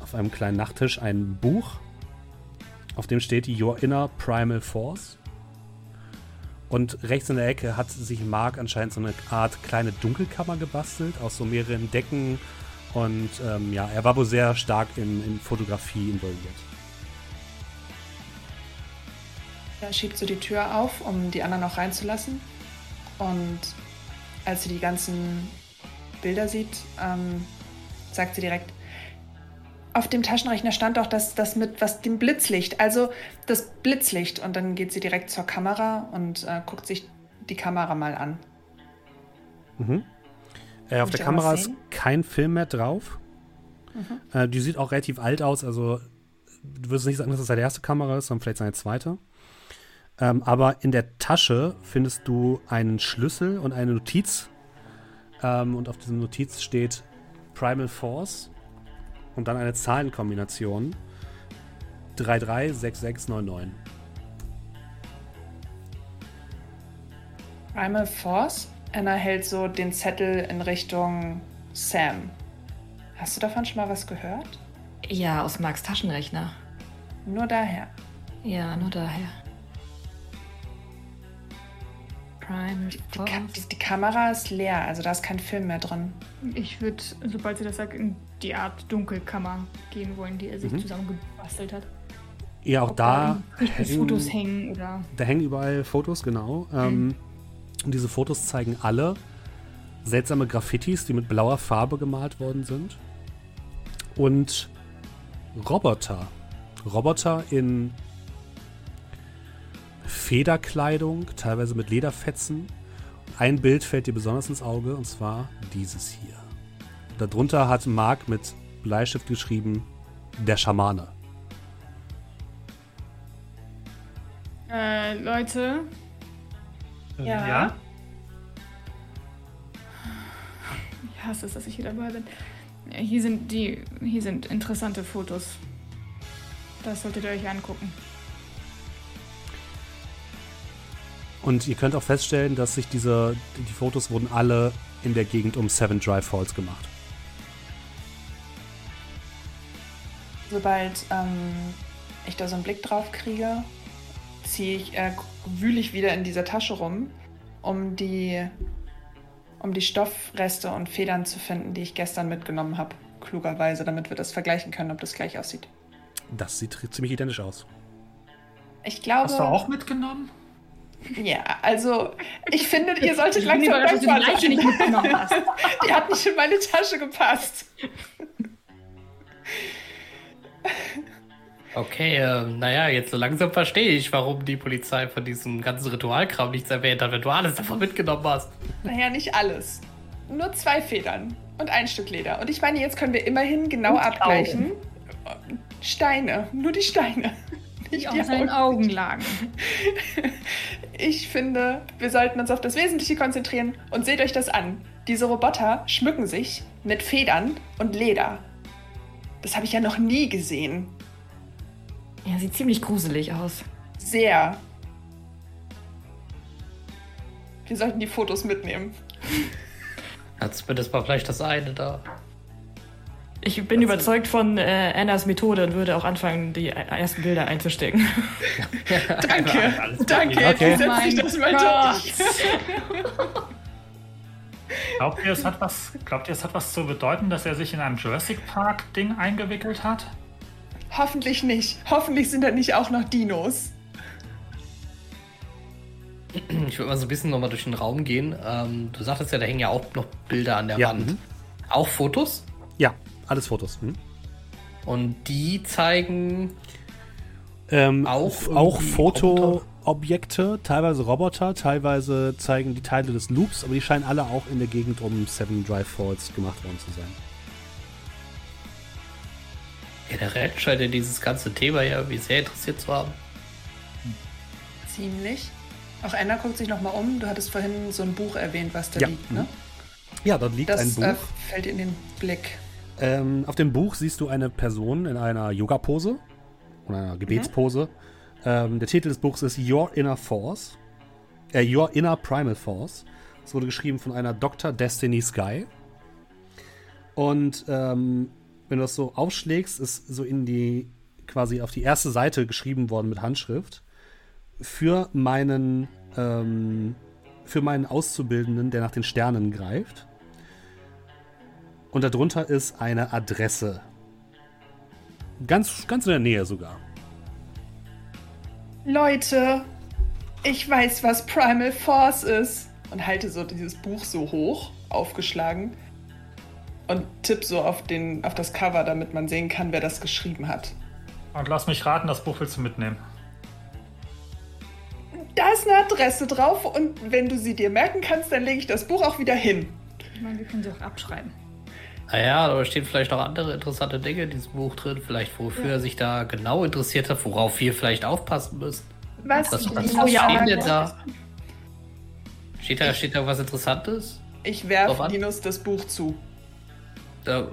auf einem kleinen Nachttisch ein Buch, auf dem steht Your Inner Primal Force. Und rechts in der Ecke hat sich Mark anscheinend so eine Art kleine Dunkelkammer gebastelt, aus so mehreren Decken. Und ähm, ja, er war wohl sehr stark in, in Fotografie involviert. er schiebt so die Tür auf, um die anderen auch reinzulassen. Und als sie die ganzen Bilder sieht, ähm, sagt sie direkt, auf dem Taschenrechner stand doch das, das mit was dem Blitzlicht, also das Blitzlicht. Und dann geht sie direkt zur Kamera und äh, guckt sich die Kamera mal an. Mhm. Äh, auf der auch Kamera ist kein Film mehr drauf. Äh, die sieht auch relativ alt aus. Also, du würdest nicht sagen, dass das seine erste Kamera ist, sondern vielleicht seine zweite. Ähm, aber in der Tasche findest du einen Schlüssel und eine Notiz. Ähm, und auf diesem Notiz steht Primal Force und dann eine Zahlenkombination 336699. Primal Force. Anna hält so den Zettel in Richtung Sam. Hast du davon schon mal was gehört? Ja, aus Marks Taschenrechner. Nur daher. Ja, nur daher. Prime die, die, die, Kamera ist leer, also da ist kein Film mehr drin. Ich würde, sobald sie das sagt, in die Art Dunkelkammer gehen wollen, die er sich mhm. zusammengebastelt hat. Ja, auch Ob da, da hängen, Fotos hängen oder. Da hängen überall Fotos, genau. Mhm. Ähm, und diese Fotos zeigen alle seltsame Graffitis, die mit blauer Farbe gemalt worden sind. Und Roboter. Roboter in Federkleidung, teilweise mit Lederfetzen. Ein Bild fällt dir besonders ins Auge, und zwar dieses hier. Darunter hat Mark mit Bleistift geschrieben, der Schamane. Äh, Leute. Ja. ja? Ich hasse es, dass ich hier dabei bin. Hier sind die, hier sind interessante Fotos. Das solltet ihr euch angucken. Und ihr könnt auch feststellen, dass sich diese, die Fotos wurden alle in der Gegend um Seven Drive Falls gemacht. Sobald ähm, ich da so einen Blick drauf kriege, ziehe ich, äh, wühle ich wieder in dieser Tasche rum, um die, um die Stoffreste und Federn zu finden, die ich gestern mitgenommen habe. Klugerweise, damit wir das vergleichen können, ob das gleich aussieht. Das sieht ziemlich identisch aus. Ich glaube. Hast du auch mitgenommen? Ja, also ich finde, ihr solltet langsam dass du die Leiche nicht mitgenommen hast. die hat nicht in meine Tasche gepasst. Okay, äh, naja, jetzt so langsam verstehe ich, warum die Polizei von diesem ganzen Ritualkram nichts erwähnt hat, wenn du alles davon mitgenommen hast. Naja, nicht alles. Nur zwei Federn und ein Stück Leder. Und ich meine, jetzt können wir immerhin genau und abgleichen. Steine, nur die Steine die auf seinen Augen lagen. Ich finde, wir sollten uns auf das Wesentliche konzentrieren und seht euch das an. Diese Roboter schmücken sich mit Federn und Leder. Das habe ich ja noch nie gesehen. Ja, sieht ziemlich gruselig aus. Sehr. Wir sollten die Fotos mitnehmen. Hat zumindest mal vielleicht das eine da. Ich bin also, überzeugt von äh, Annas Methode und würde auch anfangen, die ersten Bilder einzustecken. danke, danke. Okay. Setz dich das mal durch. Glaubt ihr, es hat was, glaubt ihr, es hat was zu bedeuten, dass er sich in einem Jurassic Park Ding eingewickelt hat? Hoffentlich nicht. Hoffentlich sind da nicht auch noch Dinos. Ich würde mal so ein bisschen nochmal durch den Raum gehen. Ähm, du sagtest ja, da hängen ja auch noch Bilder an der ja. Wand. Mhm. Auch Fotos? Ja. Alles Fotos. Hm? Und die zeigen ähm, auch, auch Fotoobjekte, teilweise Roboter, teilweise zeigen die Teile des Loops, aber die scheinen alle auch in der Gegend um Seven Drive Falls gemacht worden zu sein. Generell scheint er dieses ganze Thema ja irgendwie sehr interessiert zu haben. Ziemlich. Auch Anna guckt sich nochmal um. Du hattest vorhin so ein Buch erwähnt, was da ja. liegt, ne? Ja, dort liegt das, ein Buch. Das äh, fällt in den Blick. Ähm, auf dem Buch siehst du eine Person in einer Yoga-Pose oder einer Gebetspose. Mhm. Ähm, der Titel des Buchs ist Your Inner Force. Äh, Your Inner Primal Force. Es wurde geschrieben von einer Dr. Destiny Sky. Und ähm, wenn du das so aufschlägst, ist so in die quasi auf die erste Seite geschrieben worden mit Handschrift für meinen ähm, für meinen Auszubildenden, der nach den Sternen greift. Und darunter ist eine Adresse. Ganz, ganz in der Nähe sogar. Leute, ich weiß, was Primal Force ist. Und halte so dieses Buch so hoch, aufgeschlagen. Und tipp so auf, den, auf das Cover, damit man sehen kann, wer das geschrieben hat. Und lass mich raten, das Buch willst du mitnehmen. Da ist eine Adresse drauf und wenn du sie dir merken kannst, dann lege ich das Buch auch wieder hin. Ich meine, wir können sie auch abschreiben. Naja, da stehen vielleicht noch andere interessante Dinge in diesem Buch drin, vielleicht wofür ja. er sich da genau interessiert hat, worauf wir vielleicht aufpassen müssen. Was? Was, was, was steht denn da? Steht da, steht da was Interessantes? Ich werfe Linus das Buch zu. Da,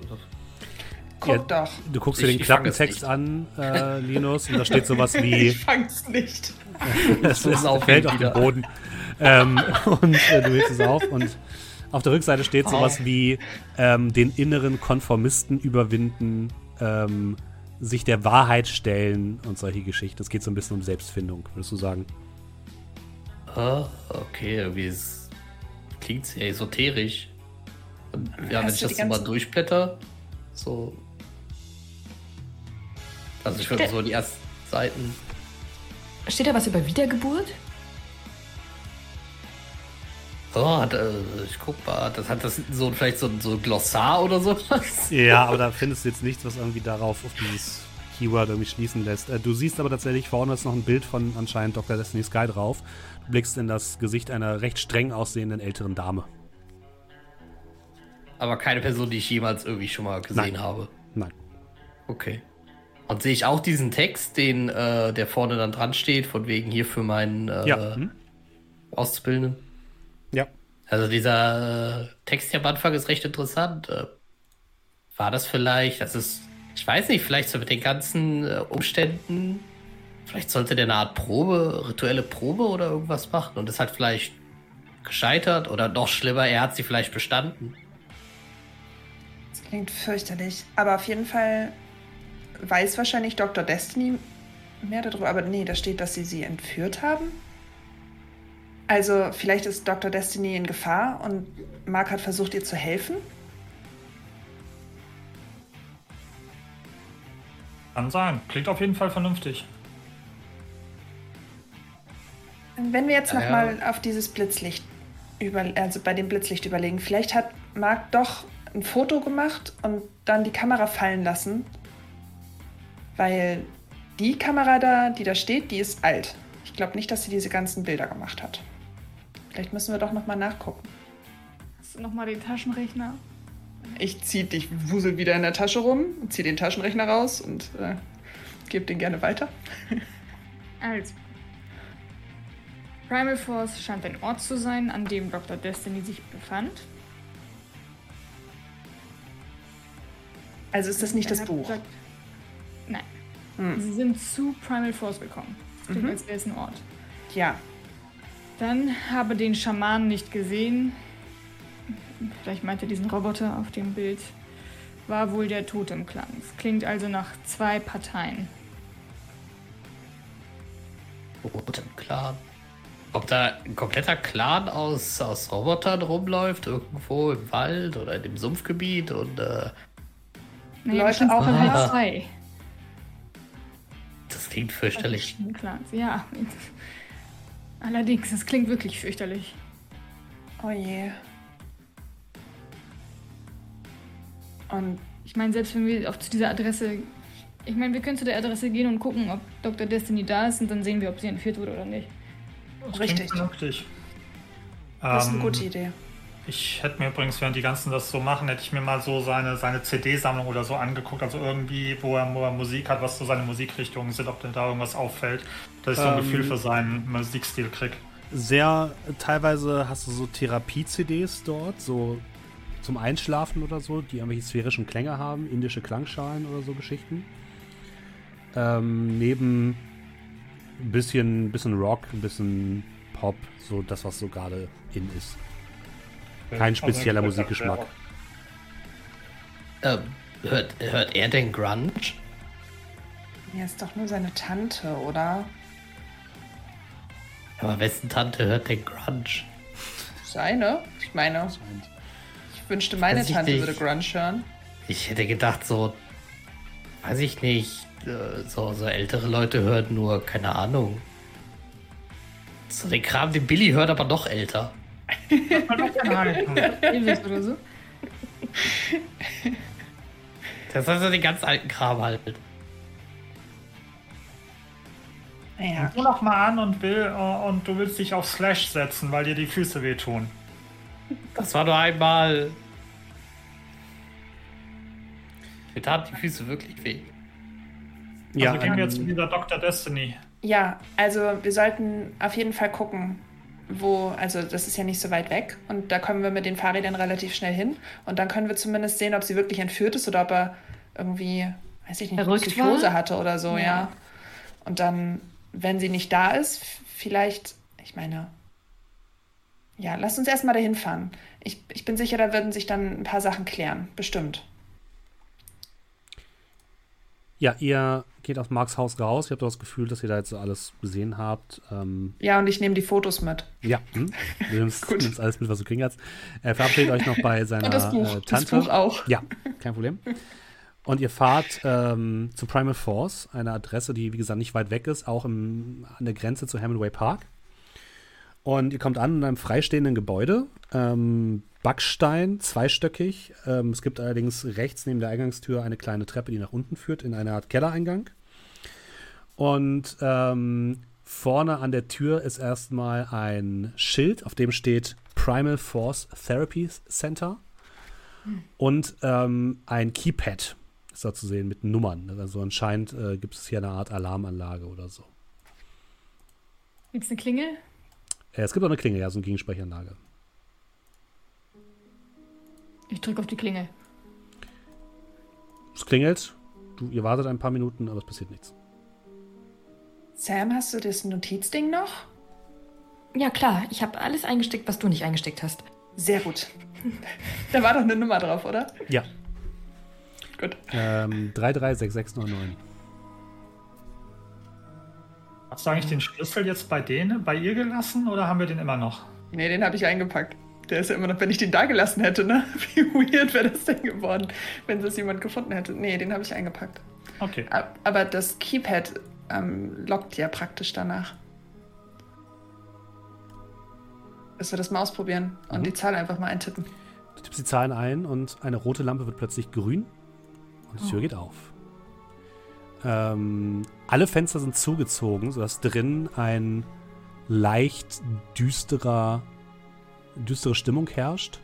Guck ja, doch. Du guckst dir den Klappentext an, äh, Linus, und da steht sowas wie. Ich fang's nicht. es, es fällt auf den Boden. ähm, und äh, du hebst es auf und auf der Rückseite steht sowas oh. wie ähm, den inneren Konformisten überwinden, ähm, sich der Wahrheit stellen und solche Geschichten. Es geht so ein bisschen um Selbstfindung, würdest du sagen? Ah, okay, irgendwie ist, klingt sehr esoterisch. Und, ja, wenn ich das so mal durchblätter, so. Also ich würde so die ersten Seiten. Steht da was über Wiedergeburt? Oh, hat, ich guck mal, das hat das so vielleicht so, so ein Glossar oder sowas. Ja, aber da findest du jetzt nichts, was irgendwie darauf auf dieses Keyword irgendwie schließen lässt. Äh, du siehst aber tatsächlich vorne ist noch ein Bild von anscheinend Dr. Destiny Sky drauf. Du blickst in das Gesicht einer recht streng aussehenden älteren Dame. Aber keine Person, die ich jemals irgendwie schon mal gesehen Nein. habe. Nein. Okay. Und sehe ich auch diesen Text, den äh, der vorne dann dran steht, von wegen hier für meinen äh, Ja. Hm? Auszubildenden? Also dieser äh, Text hier am Anfang ist recht interessant. Äh, war das vielleicht, das ist, ich weiß nicht, vielleicht so mit den ganzen äh, Umständen, vielleicht sollte der eine Art Probe, rituelle Probe oder irgendwas machen und es hat vielleicht gescheitert oder noch schlimmer, er hat sie vielleicht bestanden. Das klingt fürchterlich. Aber auf jeden Fall weiß wahrscheinlich Dr. Destiny mehr darüber. Aber nee, da steht, dass sie sie entführt haben. Also vielleicht ist Dr. Destiny in Gefahr und Mark hat versucht, ihr zu helfen. Kann sein. Klingt auf jeden Fall vernünftig. Wenn wir jetzt Ja, nochmal auf dieses Blitzlicht, über, also bei dem Blitzlicht überlegen, vielleicht hat Mark doch ein Foto gemacht und dann die Kamera fallen lassen, weil die Kamera da, die da steht, die ist alt. Ich glaube nicht, dass sie diese ganzen Bilder gemacht hat. Vielleicht müssen wir doch nochmal nachgucken. Hast du nochmal den Taschenrechner? Ich zieh dich wusel wieder in der Tasche rum, zieh den Taschenrechner raus und äh, gebe den gerne weiter. Also. Primal Force scheint ein Ort zu sein, an dem Dr. Destiny sich befand. Also ist das nicht das Buch. gesagt- Nein. Hm. Sie sind zu Primal Force gekommen. Das klingt, Mhm. als wäre es ein Ort. Ja, Dann habe den Schamanen nicht gesehen. Vielleicht meinte diesen Roboter auf dem Bild. War wohl der Tod im Clan. Es klingt also nach zwei Parteien. Rot im Clan. Ob da ein kompletter Clan aus, aus Robotern rumläuft, irgendwo im Wald oder in dem Sumpfgebiet und äh, Naja, Leute auch im halt Haus? zwei. das klingt fürchterlich. Ja. Allerdings, es klingt wirklich fürchterlich. oh je. Und Ich meine, selbst wenn wir auf zu dieser Adresse. Ich meine, wir können zu der Adresse gehen und gucken, ob Dr. Destiny da ist und dann sehen wir, ob sie entführt wurde oder nicht. Das Richtig. Vernünftig. das ist eine Ähm, gute Idee. Ich hätte mir übrigens, während die ganzen das so machen, hätte ich mir mal so seine, seine CD-Sammlung oder so angeguckt. Also irgendwie, wo er, wo er Musik hat, was so seine Musikrichtungen sind, ob denn da irgendwas auffällt. Dass ich so ein Ähm, Gefühl für seinen Musikstil krieg. Sehr, teilweise hast du so Therapie-CDs dort, so zum Einschlafen oder so, die irgendwelche sphärischen Klänge haben, indische Klangschalen oder so Geschichten. Ähm, neben ein bisschen, bisschen Rock, ein bisschen Pop, so das, was so gerade in ist. Kein spezieller Musikgeschmack. Ähm, hört, hört er denn Grunge? Ja, ist doch nur seine Tante, oder? Aber wessen Tante hört denn Grunge? Seine? Ich meine, ich wünschte, meine Weiß ich Tante nicht. würde Grunge hören. Ich hätte gedacht, so, weiß ich nicht, äh, so, so ältere Leute hören nur, keine Ahnung. So den Kram, den Billy hört, aber noch älter. Elvis oder so. Das ist also den ganz alten Kram halt. Naja, Du noch mal an und, will, äh, und du willst dich auf Slash setzen, weil dir die Füße wehtun. Das war nur einmal. Mir taten die Füße wirklich weh. Ja, also gehen wir jetzt ähm, zu dieser Dr. Destiny. ja, also wir sollten auf jeden Fall gucken, wo, also das ist ja nicht so weit weg und da kommen wir mit den Fahrrädern relativ schnell hin und dann können wir zumindest sehen, ob sie wirklich entführt ist oder ob er irgendwie, weiß ich nicht, Verrückt Psychose war? hatte oder so, ja. Ja. Und dann, wenn sie nicht da ist, vielleicht, ich meine, ja, lasst uns erstmal dahin fahren. Ich, ich bin sicher, da würden sich dann ein paar Sachen klären, bestimmt. Ja, ihr geht aus Marks Haus raus. Ihr habt das Gefühl, dass ihr da jetzt so alles gesehen habt. Ähm, Ja, und ich nehme die Fotos mit. ja, hm? du nimmst, nimmst alles mit, was du kriegen kannst. Er verabschiedet euch noch bei seiner Und das Buch. Äh, das Tante. Buch auch. Ja, kein Problem. Und ihr fahrt ähm, zu Primal Force, eine Adresse, die, wie gesagt, nicht weit weg ist, auch im, an der Grenze zu Hemingway Park. Und ihr kommt an in einem freistehenden Gebäude, ähm, Backstein, zweistöckig. Ähm, es gibt allerdings rechts neben der Eingangstür eine kleine Treppe, die nach unten führt, in eine Art Kellereingang. Und ähm, vorne an der Tür ist erstmal ein Schild, auf dem steht Primal Force Therapy Center. Und ähm, ein Keypad ist da zu sehen mit Nummern. Also anscheinend äh, gibt es hier eine Art Alarmanlage oder so. Gibt's eine Klingel? Äh, es gibt auch eine Klingel, ja, so eine Gegensprechanlage. Ich drücke auf die Klingel. Es klingelt, du, ihr wartet ein paar Minuten, aber es passiert nichts. Sam, hast du das Notizding noch? Ja, klar, ich habe alles eingesteckt, was du nicht eingesteckt hast. Sehr gut. da war doch eine Nummer drauf, oder? Ja. Gut. Ähm, 336699. Hast du eigentlich den Schlüssel jetzt bei denen, bei ihr gelassen oder haben wir den immer noch? Nee, den habe ich eingepackt. Der ist ja immer noch, wenn ich den da gelassen hätte, ne? Wie weird wäre das denn geworden, wenn das jemand gefunden hätte. Nee, den habe ich eingepackt. Okay. Aber das Keypad ähm, lockt ja praktisch danach. Willst du das mal ausprobieren und Mhm. die Zahl einfach mal eintippen? Du tippst die Zahlen ein und eine rote Lampe wird plötzlich grün und die Tür geht auf. Ähm, alle Fenster sind zugezogen, sodass drin ein leicht düsterer, düstere Stimmung herrscht.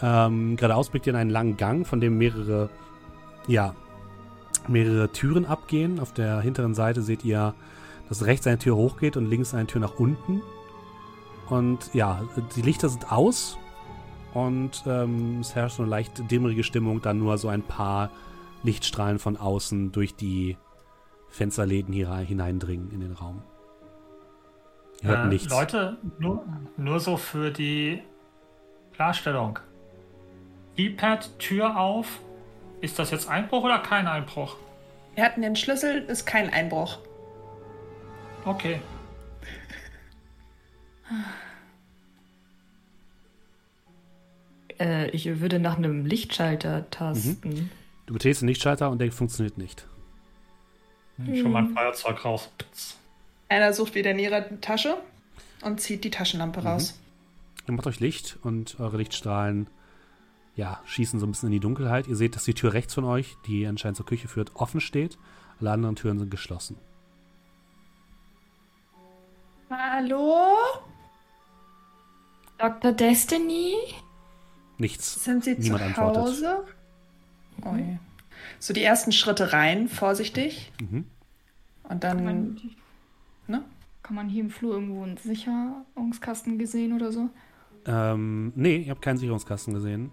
Ähm, geradeaus blickt ihr in einen langen Gang, von dem mehrere, ja, mehrere Türen abgehen. Auf der hinteren Seite seht ihr, dass rechts eine Tür hochgeht und links eine Tür nach unten. Und ja, die Lichter sind aus und ähm, es herrscht so eine leicht dämmerige Stimmung, dann nur so ein paar Lichtstrahlen von außen durch die Fensterläden hier hineindringen in den Raum. Ihr hört Äh, nichts. Leute, nur, nur so für die Klarstellung. Keypad, Tür auf. Ist das jetzt Einbruch oder kein Einbruch? Wir hatten den Schlüssel, ist kein Einbruch. Okay. Äh, ich würde nach einem Lichtschalter tasten. Du betätigst den Lichtschalter und der funktioniert nicht. Schon mal ein Feuerzeug raus. Einer sucht wieder in ihrer Tasche und zieht die Taschenlampe raus. Ihr macht euch Licht und eure Lichtstrahlen ja, schießen so ein bisschen in die Dunkelheit. Ihr seht, dass die Tür rechts von euch, die anscheinend zur Küche führt, offen steht. Alle anderen Türen sind geschlossen. Hallo? Dr. Destiny? Nichts. Sind Sie Niemand zu antwortet. Hause? Ui. So die ersten Schritte rein, vorsichtig. Mhm. Und Kann man, dann, ne? kann man hier im Flur irgendwo einen Sicherungskasten gesehen oder so? Ähm, nee, ihr habt keinen Sicherungskasten gesehen.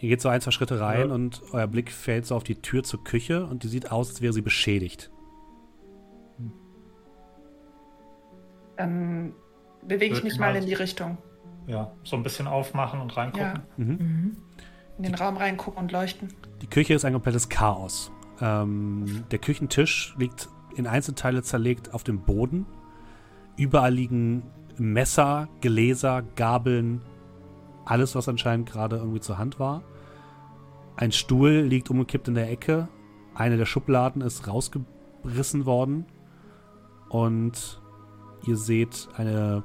Ihr geht so ein, zwei Schritte rein Ja. und euer Blick fällt so auf die Tür zur Küche und die sieht aus, als wäre sie beschädigt. Dann bewege ich mich mal- in die Richtung. Ja, so ein bisschen aufmachen und reingucken. Ja, Mhm. in den Raum reingucken und leuchten. Die Küche ist ein komplettes Chaos. Ähm, der Küchentisch liegt in Einzelteile zerlegt auf dem Boden. Überall liegen Messer, Gläser, Gabeln, alles, was anscheinend gerade irgendwie zur Hand war. Ein Stuhl liegt umgekippt in der Ecke. Eine der Schubladen ist rausgerissen worden. Und ihr seht eine,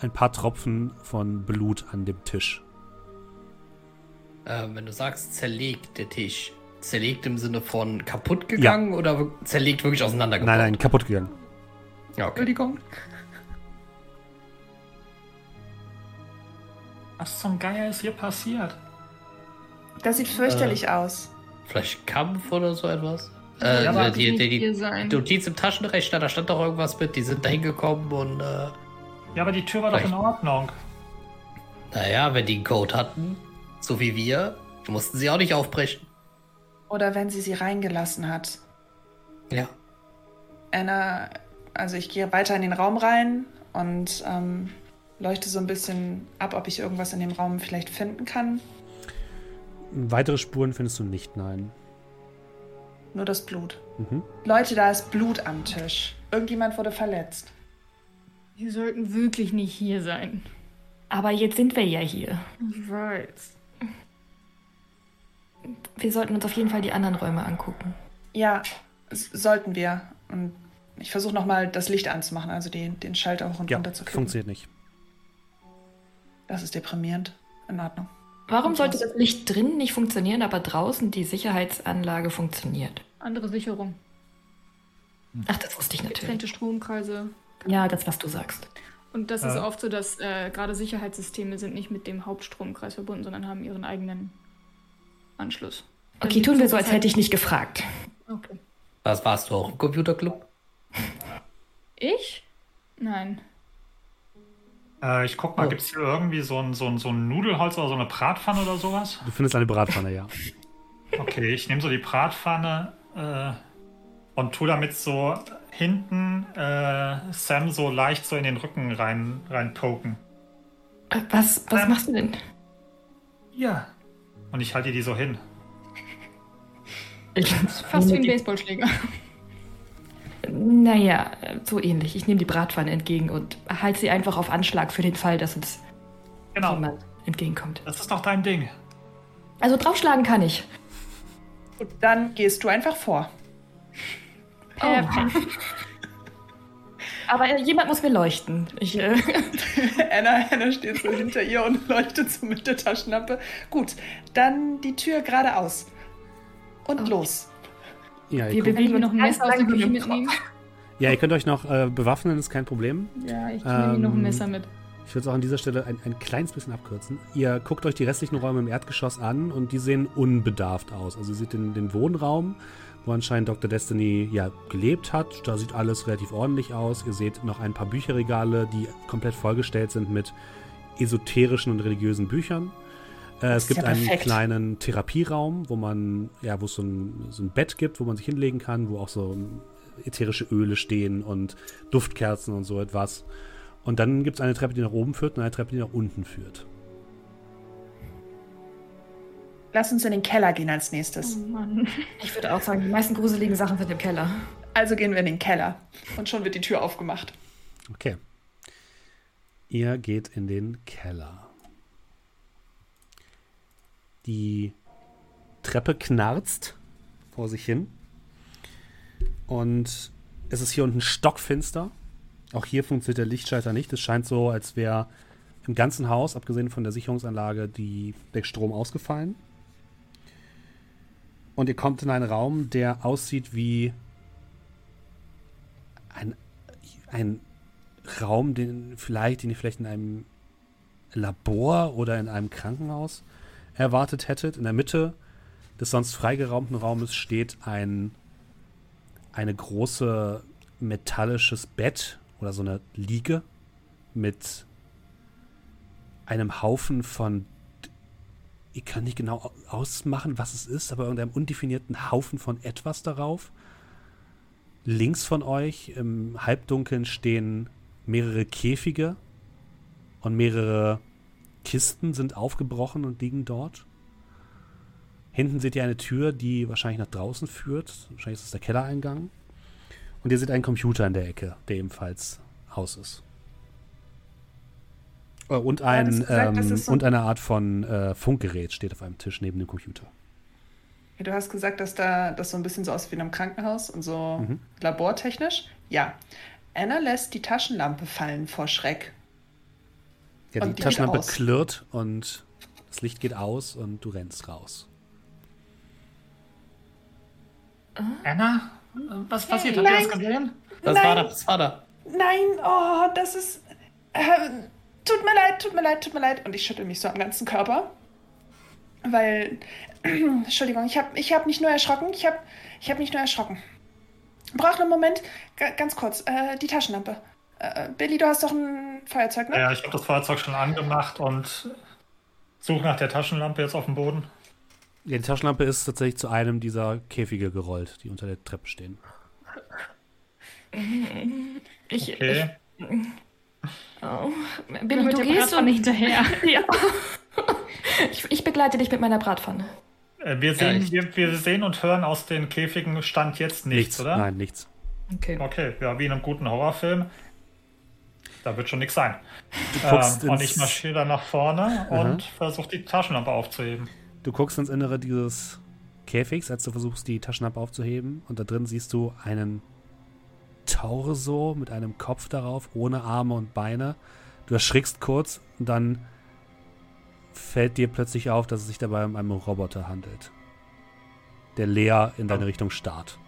ein paar Tropfen von Blut an dem Tisch. Äh, wenn du sagst, zerlegt der Tisch. Zerlegt im Sinne von kaputt gegangen oder wir- zerlegt wirklich auseinandergebaut? Nein, nein, kaputt gegangen. Ja, okay. Entschuldigung. Was zum Geier ist hier passiert? Das sieht fürchterlich aus. Vielleicht Kampf oder so etwas? Äh, Ja, aber die, die, die, hier die. Notiz im Taschenrechner, da stand doch irgendwas mit, die sind da hingekommen und, äh, Ja, aber die Tür war doch in Vielleicht. Ordnung. naja, wenn die einen Code hatten, so wie wir, mussten sie auch nicht aufbrechen. Oder wenn sie sie reingelassen hat. Ja. Anna, also ich gehe weiter in den Raum rein und ähm, leuchte so ein bisschen ab, ob ich irgendwas in dem Raum vielleicht finden kann. Weitere Spuren findest du nicht, nein. Nur das Blut. Mhm. Leute, da ist Blut am Tisch. Irgendjemand wurde verletzt. Wir sollten wirklich nicht hier sein. Aber jetzt sind wir ja hier. Ich weiß. Wir sollten uns auf jeden Fall die anderen Räume angucken. Ja, sollten wir. Und ich versuche nochmal das Licht anzumachen, also den, den Schalter hoch und ja, runter zu klicken. funktioniert nicht. Das ist deprimierend. In Ordnung. Warum sollte das Licht drinnen nicht funktionieren, aber draußen die Sicherheitsanlage funktioniert? Andere Sicherung. Ach, das wusste ich natürlich. Getrennte Stromkreise. Ja, das, was du sagst. Und das ist oft so, dass äh, gerade Sicherheitssysteme sind nicht mit dem Hauptstromkreis verbunden, sondern haben ihren eigenen Anschluss. Okay, tun wir so, als hätte ich nicht gefragt. Okay. Was warst du auch im Computerclub? Ich? Nein. Äh, ich guck mal, oh. gibt es hier irgendwie so ein, so, ein, so ein Nudelholz oder so eine Bratpfanne oder sowas? Du findest eine Bratpfanne, ja. Okay, ich nehme so die Bratpfanne äh, und tu damit so hinten äh, Sam so leicht so in den Rücken rein, rein poken. Äh, was, was ähm, machst du denn? Ja. Und ich halte die so hin. Ich fast wie ein Baseballschläger. Naja, so ähnlich. Ich nehme die Bratpfanne entgegen und halte sie einfach auf Anschlag für den Fall, dass uns genau. jemand entgegenkommt. Das ist doch dein Ding. Also draufschlagen kann ich. Und dann gehst du einfach vor. Oh. Aber jemand muss mir leuchten. Ich, äh Anna, Anna steht so hinter ihr und leuchtet so mit der Taschenlampe. Gut, dann die Tür geradeaus. Und okay. los. Ja, Wir bewegen noch ein Messer aus der Küche mitnehmen. Ja, ihr könnt euch noch äh, bewaffnen, ist kein Problem. Ja, ich nehme ähm, noch ein Messer mit. Ich würde es auch an dieser Stelle ein, ein kleines bisschen abkürzen. Ihr guckt euch die restlichen Räume im Erdgeschoss an und die sehen unbedarft aus. Also ihr seht den, den Wohnraum, wo anscheinend Dr. Destiny ja gelebt hat. Da sieht alles relativ ordentlich aus. Ihr seht noch ein paar Bücherregale, die komplett vollgestellt sind mit esoterischen und religiösen Büchern. Äh, es gibt ja einen kleinen Therapieraum, wo man, ja, wo es so ein, so ein Bett gibt, wo man sich hinlegen kann, wo auch so ätherische Öle stehen und Duftkerzen und so etwas. Und dann gibt es eine Treppe, die nach oben führt und eine Treppe, die nach unten führt. Lass uns in den Keller gehen als nächstes. Oh Mann. Ich würde auch sagen, die meisten gruseligen Sachen sind im Keller. Also gehen wir in den Keller. Und schon wird die Tür aufgemacht. Okay. Ihr geht in den Keller. Die Treppe knarzt vor sich hin. Und es ist hier unten stockfinster. Auch hier funktioniert der Lichtschalter nicht. Es scheint so, als wäre im ganzen Haus, abgesehen von der Sicherungsanlage, die, der Strom ausgefallen. Und ihr kommt in einen Raum, der aussieht wie ein, ein Raum, den vielleicht, den ihr vielleicht in einem Labor oder in einem Krankenhaus erwartet hättet. In der Mitte des sonst freigeraumten Raumes steht ein eine große metallisches Bett oder so eine Liege mit einem Haufen von ich kann nicht genau ausmachen, was es ist, aber irgendeinem undefinierten Haufen von etwas darauf. Links von euch im Halbdunkeln stehen mehrere Käfige und mehrere Kisten sind aufgebrochen und liegen dort. Hinten seht ihr eine Tür, die wahrscheinlich nach draußen führt. Wahrscheinlich ist es der Kellereingang. Und ihr seht einen Computer in der Ecke, der ebenfalls aus ist. Äh, und, ein, gesagt, ähm, so und eine Art von äh, Funkgerät steht auf einem Tisch neben dem Computer. Du hast gesagt, dass da das so ein bisschen so aussieht wie in einem Krankenhaus und so mhm. labortechnisch. Ja. Anna lässt die Taschenlampe fallen vor Schreck. Ja, die, die Taschenlampe klirrt und das Licht geht aus und du rennst raus. Anna? Was passiert? Habt ihr das gesehen? Was Nein. war da? Was war da? Nein, oh, das ist. Äh, tut mir leid, tut mir leid, tut mir leid. Und ich schüttel mich so am ganzen Körper. Weil. Entschuldigung, ich habe ich hab nicht nur erschrocken, ich habe ich hab nicht nur erschrocken. Braucht einen Moment, G ganz kurz, äh, die Taschenlampe. Äh, Billy, du hast doch ein Feuerzeug, ne? Ja, ich habe das Feuerzeug schon angemacht und suche nach der Taschenlampe jetzt auf dem Boden. Ja, die Taschenlampe ist tatsächlich zu einem dieser Käfige gerollt, die unter der Treppe stehen. Ich, okay. ich, oh. Billy, du gehst und hinterher. ja. Ich, ich, begleite dich mit meiner Bratpfanne. Äh, wir, sehen, ja, wir, wir, sehen und hören aus den Käfigen Stand jetzt nichts, nichts, oder? Nein, nichts. Okay. Okay, ja, wie in einem guten Horrorfilm. Da wird schon nichts sein. Ähm, und ich marschiere dann nach vorne Aha. und versuche die Taschenlampe aufzuheben. Du guckst ins Innere dieses Käfigs, als du versuchst, die Taschenlampe aufzuheben. Und da drin siehst du einen Torso mit einem Kopf darauf, ohne Arme und Beine. Du erschrickst kurz und dann fällt dir plötzlich auf, dass es sich dabei um einen Roboter handelt, der leer in deine Richtung starrt.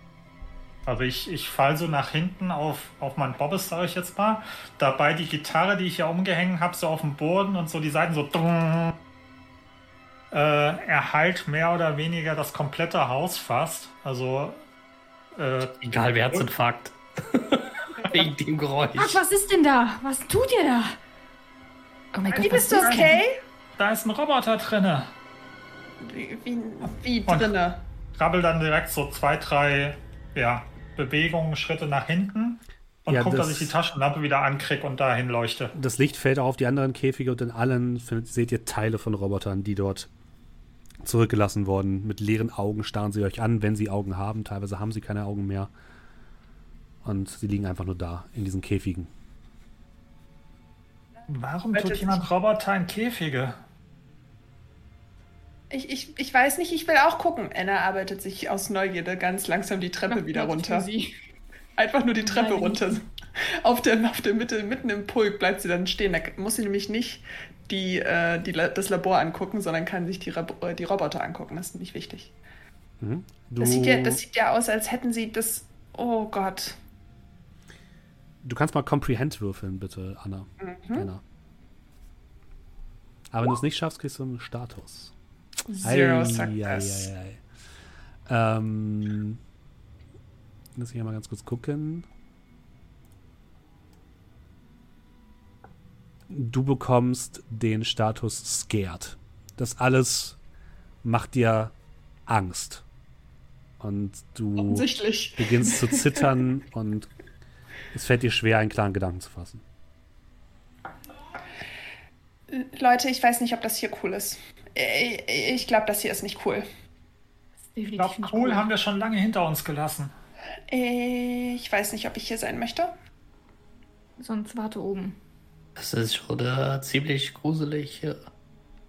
Also ich, ich fall so nach hinten auf, auf mein Bobbes, sage ich jetzt mal. Dabei die Gitarre, die ich hier umgehängt habe, so auf dem Boden und so die Seiten so äh, erhalt mehr oder weniger das komplette Haus fast. Also äh, egal, wer Herzinfarkt. Wegen dem Geräusch. Ach, was ist denn da? Was tut ihr da? Oh mein Gott, bist du okay? Da ist ein Roboter drinne. Wie, wie, wie drinne? Krabbel dann direkt so zwei, drei ja, Bewegungen, Schritte nach hinten und ja, guck, das, dass ich die Taschenlampe wieder ankriege und dahin leuchte. Das Licht fällt auch auf die anderen Käfige und in allen seht ihr Teile von Robotern, die dort zurückgelassen wurden. Mit leeren Augen starren sie euch an, wenn sie Augen haben. Teilweise haben sie keine Augen mehr. Und sie liegen einfach nur da, in diesen Käfigen. Warum tut jemand Roboter in Käfige? Ich, ich, ich weiß nicht, ich will auch gucken. Anna arbeitet sich aus Neugierde ganz langsam die Treppe Ach, wieder runter. Einfach nur die Treppe Nein. runter. Auf der, auf der Mitte, mitten im Pulk bleibt sie dann stehen. Da muss sie nämlich nicht die, äh, die, das Labor angucken, sondern kann sich die, äh, die Roboter angucken. Das ist nämlich wichtig. Mhm. Das, sieht ja, das sieht ja aus, als hätten sie das. Oh Gott. Du kannst mal Comprehend würfeln, bitte, Anna. Mhm. Anna. Aber wenn du es nicht schaffst, kriegst du einen Status. Zero Success. Ähm, lass mich mal ganz kurz gucken. Du bekommst den Status Scared. Das alles macht dir Angst. Und du beginnst zu zittern und es fällt dir schwer, einen klaren Gedanken zu fassen. Leute, ich weiß nicht, ob das hier cool ist. Ich glaube, das hier ist nicht cool. Ich glaube, cool, cool haben wir schon lange hinter uns gelassen. Ich weiß nicht, ob ich hier sein möchte. Sonst warte oben. Das ist schon uh, ziemlich gruselig hier.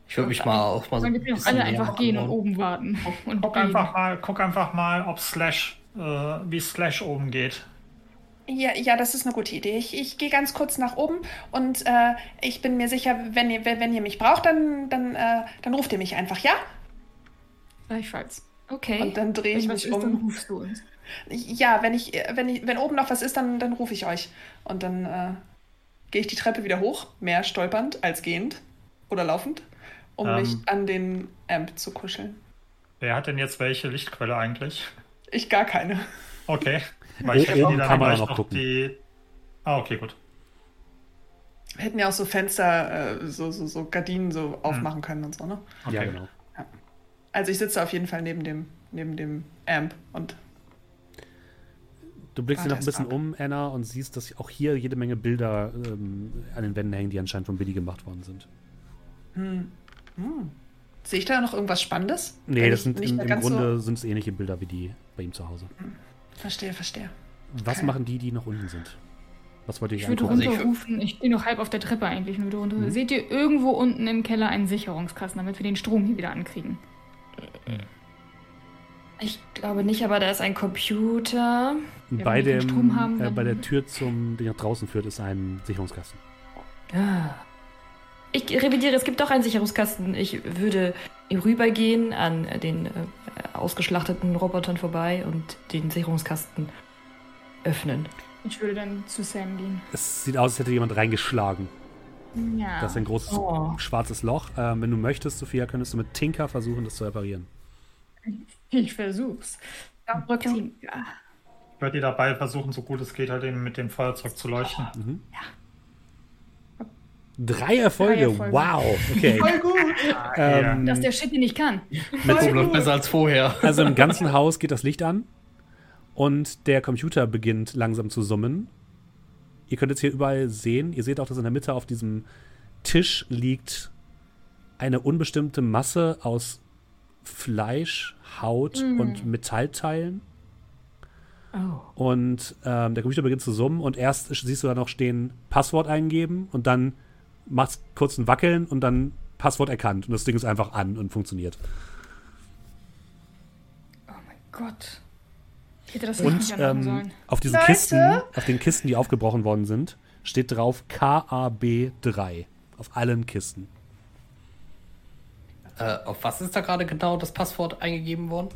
Ich würde mich mal auch mal so. Man kann alle einfach gehen und oben warten. Und guck, einfach mal, guck einfach mal, ob Slash, äh, wie Slash oben geht. Ja, ja, das ist eine gute Idee. Ich, ich gehe ganz kurz nach oben und äh, ich bin mir sicher, wenn ihr, wenn ihr mich braucht, dann, dann, äh, dann ruft ihr mich einfach, ja? Gleichfalls. Okay. Und dann drehe ich mich ist, um. Dann rufst du uns. Ja, wenn ich, wenn ich, wenn oben noch was ist, dann, dann rufe ich euch. Und dann äh, gehe ich die Treppe wieder hoch, mehr stolpernd als gehend oder laufend, um ähm, mich an den Amp zu kuscheln. Wer hat denn jetzt welche Lichtquelle eigentlich? Ich gar keine. Okay. Weil ich hätte die dann kann man noch gucken. Die... Ah, okay, gut. Wir hätten ja auch so Fenster, äh, so, so, so Gardinen so hm. aufmachen können und so, ne? Okay. Ja, genau. Ja. Also ich sitze auf jeden Fall neben dem, neben dem Amp und. Du blickst dir noch ein bisschen ab. um, Anna, und siehst, dass auch hier jede Menge Bilder ähm, an den Wänden hängen, die anscheinend von Billy gemacht worden sind. Hm. Hm. Sehe ich da noch irgendwas Spannendes? Nee, das sind im, im Grunde so sind es ähnliche Bilder wie die bei ihm zu Hause. Hm. Verstehe, verstehe. Was okay. machen die, die noch unten sind? Was wollt ihr Ich würde runterrufen, ich stehe noch halb auf der Treppe eigentlich. Würde runter. Mhm. Seht ihr irgendwo unten im Keller einen Sicherungskasten, damit wir den Strom hier wieder ankriegen? Ich glaube nicht, aber da ist ein Computer. Bei, dem, haben, äh, bei der Tür, zum, die nach draußen führt, ist ein Sicherungskasten. Ah. Ich revidiere, es gibt doch einen Sicherungskasten. Ich würde rübergehen an den äh, ausgeschlachteten Robotern vorbei und den Sicherungskasten öffnen. Ich würde dann zu Sam gehen. Es sieht aus, als hätte jemand reingeschlagen. Ja. Das ist ein großes oh. schwarzes Loch. Ähm, wenn du möchtest, Sophia, könntest du mit Tinker versuchen, das zu reparieren. Ich versuch's. Ja, Tinker. Ich würde dir dabei versuchen, so gut es geht, halt eben mit dem Feuerzeug zu leuchten. Mhm. Ja. Drei Erfolge. Drei Erfolge. Wow. Okay. Voll gut. Ähm, Dass der Shit nicht kann. Mit läuft besser als vorher. Also im ganzen Haus geht das Licht an und der Computer beginnt langsam zu summen. Ihr könnt jetzt hier überall sehen, ihr seht auch, dass in der Mitte auf diesem Tisch liegt eine unbestimmte Masse aus Fleisch, Haut Mm. und Metallteilen. Oh. Und ähm, der Computer beginnt zu summen und erst siehst du da noch stehen, Passwort eingeben und dann machst kurz ein Wackeln und dann Passwort erkannt. Und das Ding ist einfach an und funktioniert. Oh mein Gott. Ich hätte das nicht Und ähm, sollen. auf diesen Leute? Kisten, auf den Kisten, die aufgebrochen worden sind, steht drauf KAB3. Auf allen Kisten. Äh, auf was ist da gerade genau das Passwort eingegeben worden?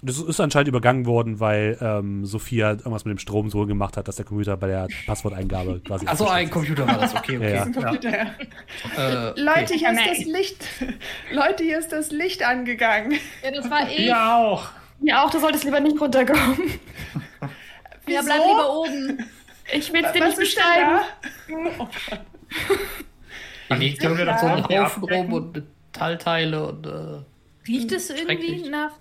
Das ist anscheinend übergangen worden, weil ähm, Sophia irgendwas mit dem Strom so gemacht hat, dass der Computer bei der Passworteingabe quasi. Achso, ein Computer war das, okay, okay. Ja, ja. Computer, ja. Äh, okay. Leute, hier ist Nein. das Licht. Leute, hier ist das Licht angegangen. Ja, das war ich. Ja auch. Ja, auch, du solltest lieber nicht runterkommen. Ja, Wieso? bleib lieber oben. Ich will es dir nicht ist beschreiben. da? Hier liegt Können wir doch so irgendwie abdecken? und Metallteile und äh, Riecht es irgendwie Schrecklich. nach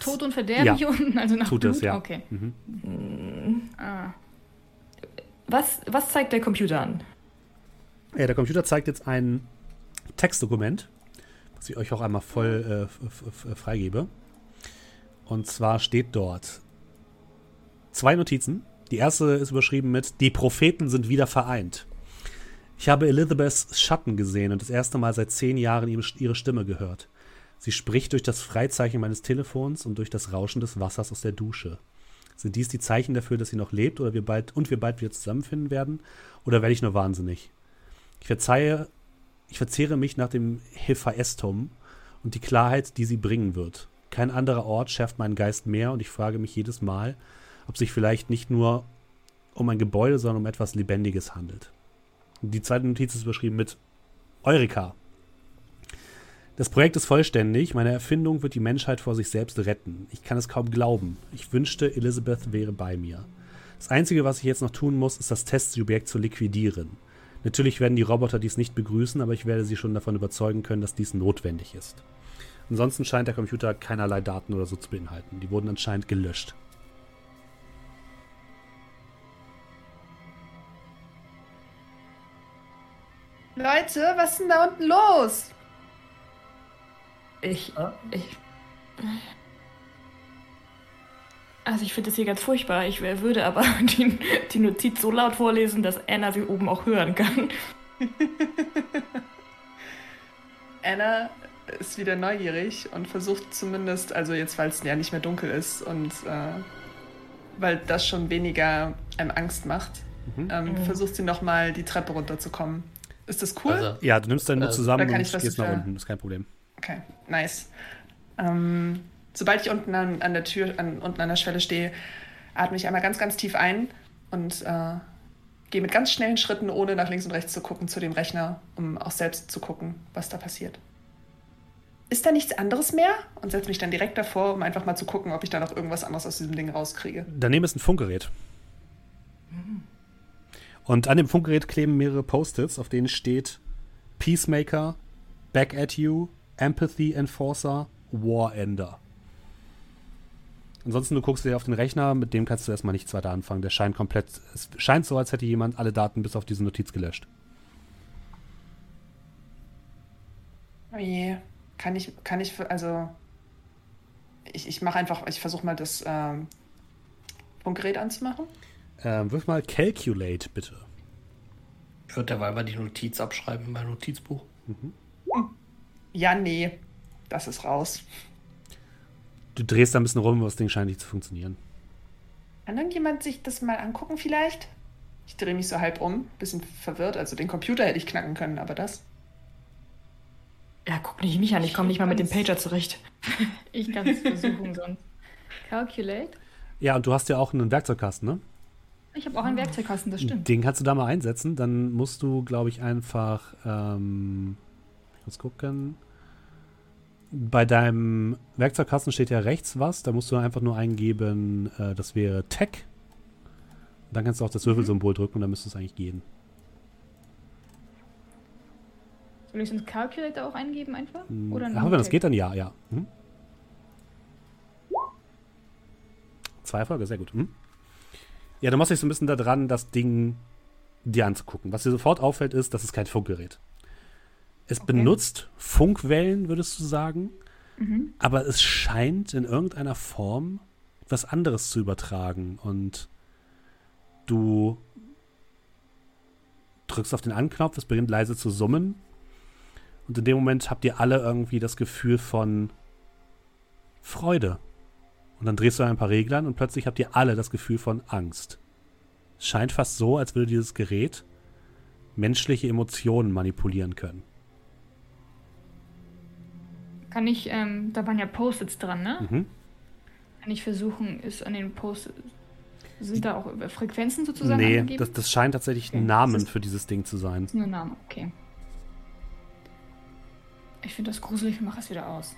Tod und Verderben Ja. hier unten? Also nach Tut Blut? es, ja. Okay. Mhm. Ah. Was, was zeigt der Computer an? Ja, der Computer zeigt jetzt ein Textdokument, was ich euch auch einmal voll äh, f- freigebe. Und zwar steht dort zwei Notizen. Die erste ist überschrieben mit Die Propheten sind wieder vereint. Ich habe Elizabeths Schatten gesehen und das erste Mal seit zehn Jahren ihre Stimme gehört. Sie spricht durch das Freizeichen meines Telefons und durch das Rauschen des Wassers aus der Dusche. Sind dies die Zeichen dafür, dass sie noch lebt oder wir bald und wir bald wieder zusammenfinden werden? Oder werde ich nur wahnsinnig? Ich verzeihe, ich verzehre mich nach dem Hephaestum und die Klarheit, die sie bringen wird. Kein anderer Ort schärft meinen Geist mehr und ich frage mich jedes Mal, ob sich vielleicht nicht nur um ein Gebäude, sondern um etwas Lebendiges handelt. Die zweite Notiz ist überschrieben mit Eureka. Das Projekt ist vollständig. Meine Erfindung wird die Menschheit vor sich selbst retten. Ich kann es kaum glauben. Ich wünschte, Elizabeth wäre bei mir. Das Einzige, was ich jetzt noch tun muss, ist das Testsubjekt zu liquidieren. Natürlich werden die Roboter dies nicht begrüßen, aber ich werde sie schon davon überzeugen können, dass dies notwendig ist. Ansonsten scheint der Computer keinerlei Daten oder so zu beinhalten. Die wurden anscheinend gelöscht. Leute, was ist denn da unten los? Ich. Äh? ich also ich finde das hier ganz furchtbar. Ich würde aber die, die Notiz so laut vorlesen, dass Anna sie oben auch hören kann. Anna ist wieder neugierig und versucht zumindest, also jetzt, weil es ja nicht mehr dunkel ist und äh, weil das schon weniger einem Angst macht, Mhm. ähm, versucht sie nochmal die Treppe runterzukommen. Ist das cool? also, Ja, du nimmst deinen Mut Äh, zusammen und gehst nach unten. Ist kein Problem. Okay, nice. Ähm, sobald ich unten an, an der Tür, an, unten an der Schwelle stehe, atme ich einmal ganz, ganz tief ein und äh, gehe mit ganz schnellen Schritten, ohne nach links und rechts zu gucken, zu dem Rechner, um auch selbst zu gucken, was da passiert. Ist da nichts anderes mehr? Und setze mich dann direkt davor, um einfach mal zu gucken, ob ich da noch irgendwas anderes aus diesem Ding rauskriege. Daneben ist ein Funkgerät. Und an dem Funkgerät kleben mehrere Post-its, auf denen steht Peacemaker, Back at You, Empathy Enforcer, War Ender. Ansonsten, du guckst dir auf den Rechner, mit dem kannst du erstmal nichts weiter anfangen. Der scheint komplett, es scheint so, als hätte jemand alle Daten bis auf diese Notiz gelöscht. Oh je, kann ich, kann ich, für- also ich, ich mache einfach, ich versuche mal das ähm, Funkgerät anzumachen. Ähm, wirf mal Calculate, bitte. ich würde derweil mal die Notiz abschreiben in mein Notizbuch. Ja, nee, das ist raus. Du drehst da ein bisschen rum, aber das Ding scheint nicht zu funktionieren. Kann irgendjemand sich das mal angucken vielleicht? Ich drehe mich so halb um, bisschen verwirrt. Also den Computer hätte ich knacken können, aber das. Ja, guck nicht mich an, ich komme nicht mal mit dem Pager zurecht. Ich kann es versuchen sonst. Calculate. Ja, und du hast ja auch einen Werkzeugkasten, ne? Ich habe auch einen Werkzeugkasten, das stimmt. Den kannst du da mal einsetzen. Dann musst du, glaube ich, einfach. Ähm, muss gucken. Bei deinem Werkzeugkasten steht ja rechts was. Da musst du einfach nur eingeben, äh, das wäre Tech. Dann kannst du auch das Würfelsymbol drücken und dann müsste es eigentlich gehen. Soll ich sonst Calculator auch eingeben einfach? Oder Ach, wenn das geht, dann ja, ja. Mhm. Zwei Erfolge, sehr gut. Mhm. Ja, du machst dich so ein bisschen da dran, das Ding dir anzugucken. Was dir sofort auffällt, ist, das ist kein Funkgerät. Es benutzt Funkwellen, würdest du sagen, Mhm. Aber es scheint in irgendeiner Form etwas anderes zu übertragen. Und du drückst auf den Anknopf, es beginnt leise zu summen. Und in dem Moment habt ihr alle irgendwie das Gefühl von Freude. Und dann drehst du ein paar Reglern und plötzlich habt ihr alle das Gefühl von Angst. Es scheint fast so, als würde dieses Gerät menschliche Emotionen manipulieren können. Kann ich, ähm, da waren ja Post-its dran, ne? Mhm. Kann ich versuchen, ist an den Post sind da auch Frequenzen sozusagen Nee, angegeben? das, das scheint tatsächlich okay. ein Namen für dieses Ding zu sein. Das ist nur ein Name, okay. Ich finde das gruselig, ich mache es wieder aus.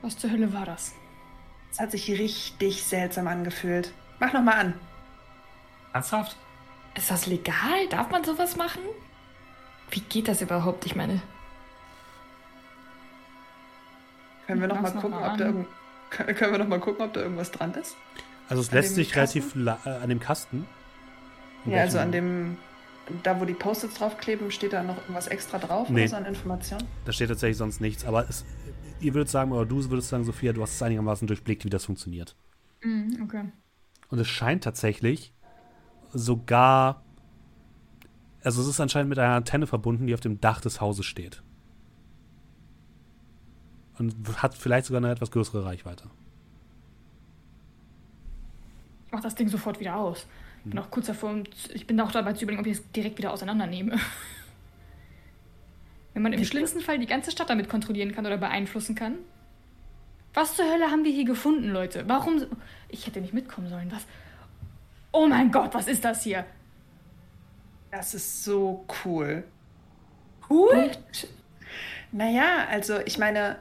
Was zur Hölle war das? Es hat sich richtig seltsam angefühlt. Mach noch mal an. Ernsthaft? Ist das legal? Darf man sowas machen? Wie geht das überhaupt? Ich meine. Können wir noch mal gucken, noch mal ob da irgend können wir noch mal gucken, ob da irgendwas dran ist? Also es lässt sich relativ äh, an dem Kasten. Ja, also an dem da wo die Post-its draufkleben, steht da noch irgendwas extra drauf nee. oder so an Informationen? Da steht tatsächlich sonst nichts, aber es, ihr würdet sagen, oder du würdest sagen, Sophia, du hast es einigermaßen durchblickt, wie das funktioniert. Mm, okay. Und es scheint tatsächlich sogar. Also es ist anscheinend mit einer Antenne verbunden, die auf dem Dach des Hauses steht. Und hat vielleicht sogar eine etwas größere Reichweite. Ich mach das Ding sofort wieder aus. Ich bin auch kurz davor, ich bin auch dabei zu überlegen, ob ich es direkt wieder auseinandernehme. Wenn man im schlimmsten Fall die ganze Stadt damit kontrollieren kann oder beeinflussen kann. Was zur Hölle haben wir hier gefunden, Leute? Warum. Ich hätte nicht mitkommen sollen. Was? Oh mein Gott, was ist das hier? Das ist so cool. Cool? Und, naja, also ich meine,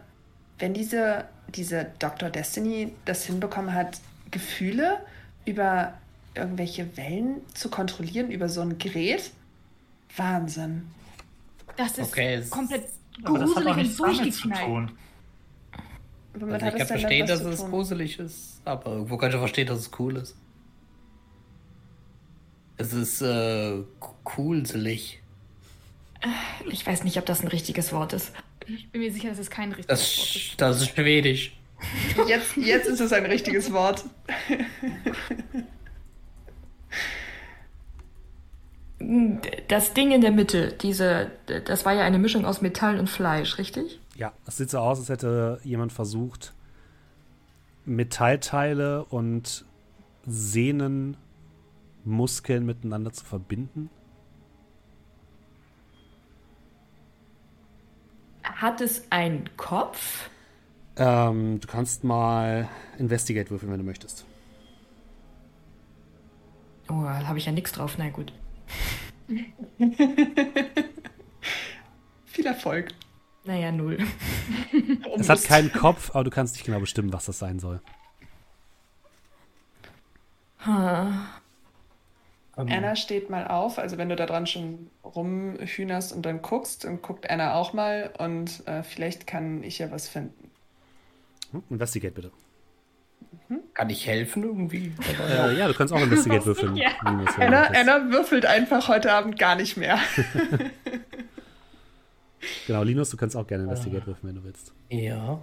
wenn diese, diese Dr. Destiny das hinbekommen hat, Gefühle über irgendwelche Wellen zu kontrollieren über so ein Gerät. Wahnsinn. Das ist okay, komplett gruselig und durchgeknallt. Also ich kann verstehen, dass es gruselig ist, aber irgendwo kann ich verstehen, dass es cool ist. Es ist äh, coolselig. Ich weiß nicht, ob das ein richtiges Wort ist. Ich bin mir sicher, dass es kein richtiges das, Wort ist. Das ist schwedisch. Jetzt, jetzt ist es ein richtiges Wort. Das Ding in der Mitte, diese, das war ja eine Mischung aus Metall und Fleisch, richtig? Ja, es sieht so aus, als hätte jemand versucht, Metallteile und Sehnen, Muskeln miteinander zu verbinden. Hat es einen Kopf? Ähm, du kannst mal Investigate würfeln, wenn du möchtest. Oh, da habe ich ja nichts drauf. Na gut. Viel Erfolg. Naja, null. es hat keinen Kopf, aber du kannst nicht genau bestimmen, was das sein soll. Anna steht mal auf, also wenn du da dran schon rumhühnerst und dann guckst, dann guckt Anna auch mal und äh, vielleicht kann ich ja was finden. Hm, investigate bitte. Mhm. Kann ich helfen irgendwie? Äh, ja, du kannst auch Investigate würfeln. ja. Anna, Anna würfelt einfach heute Abend gar nicht mehr. genau, Linus, du kannst auch gerne Investigate würfeln, wenn du willst. Ja.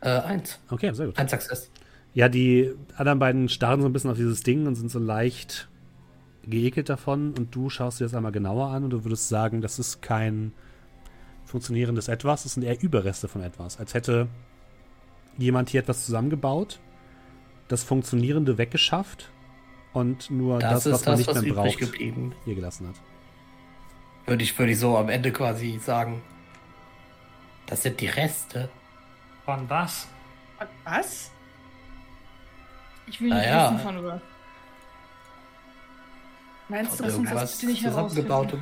Äh, eins. Okay, sehr gut. Ein Success. Ja, die anderen beiden starren so ein bisschen auf dieses Ding und sind so leicht geekelt davon und du schaust dir das einmal genauer an und du würdest sagen, das ist kein funktionierendes Etwas, das sind eher Überreste von etwas. Als hätte jemand hier etwas zusammengebaut, das Funktionierende weggeschafft und nur das, das was das, man nicht was mehr braucht, geblieben. hier gelassen hat. Würde ich, würde ich so am Ende quasi sagen. Das sind die Reste. Von was? Von was? Ich will nicht naja. wissen von was. Meinst du, das sind was nicht zusammengebaut?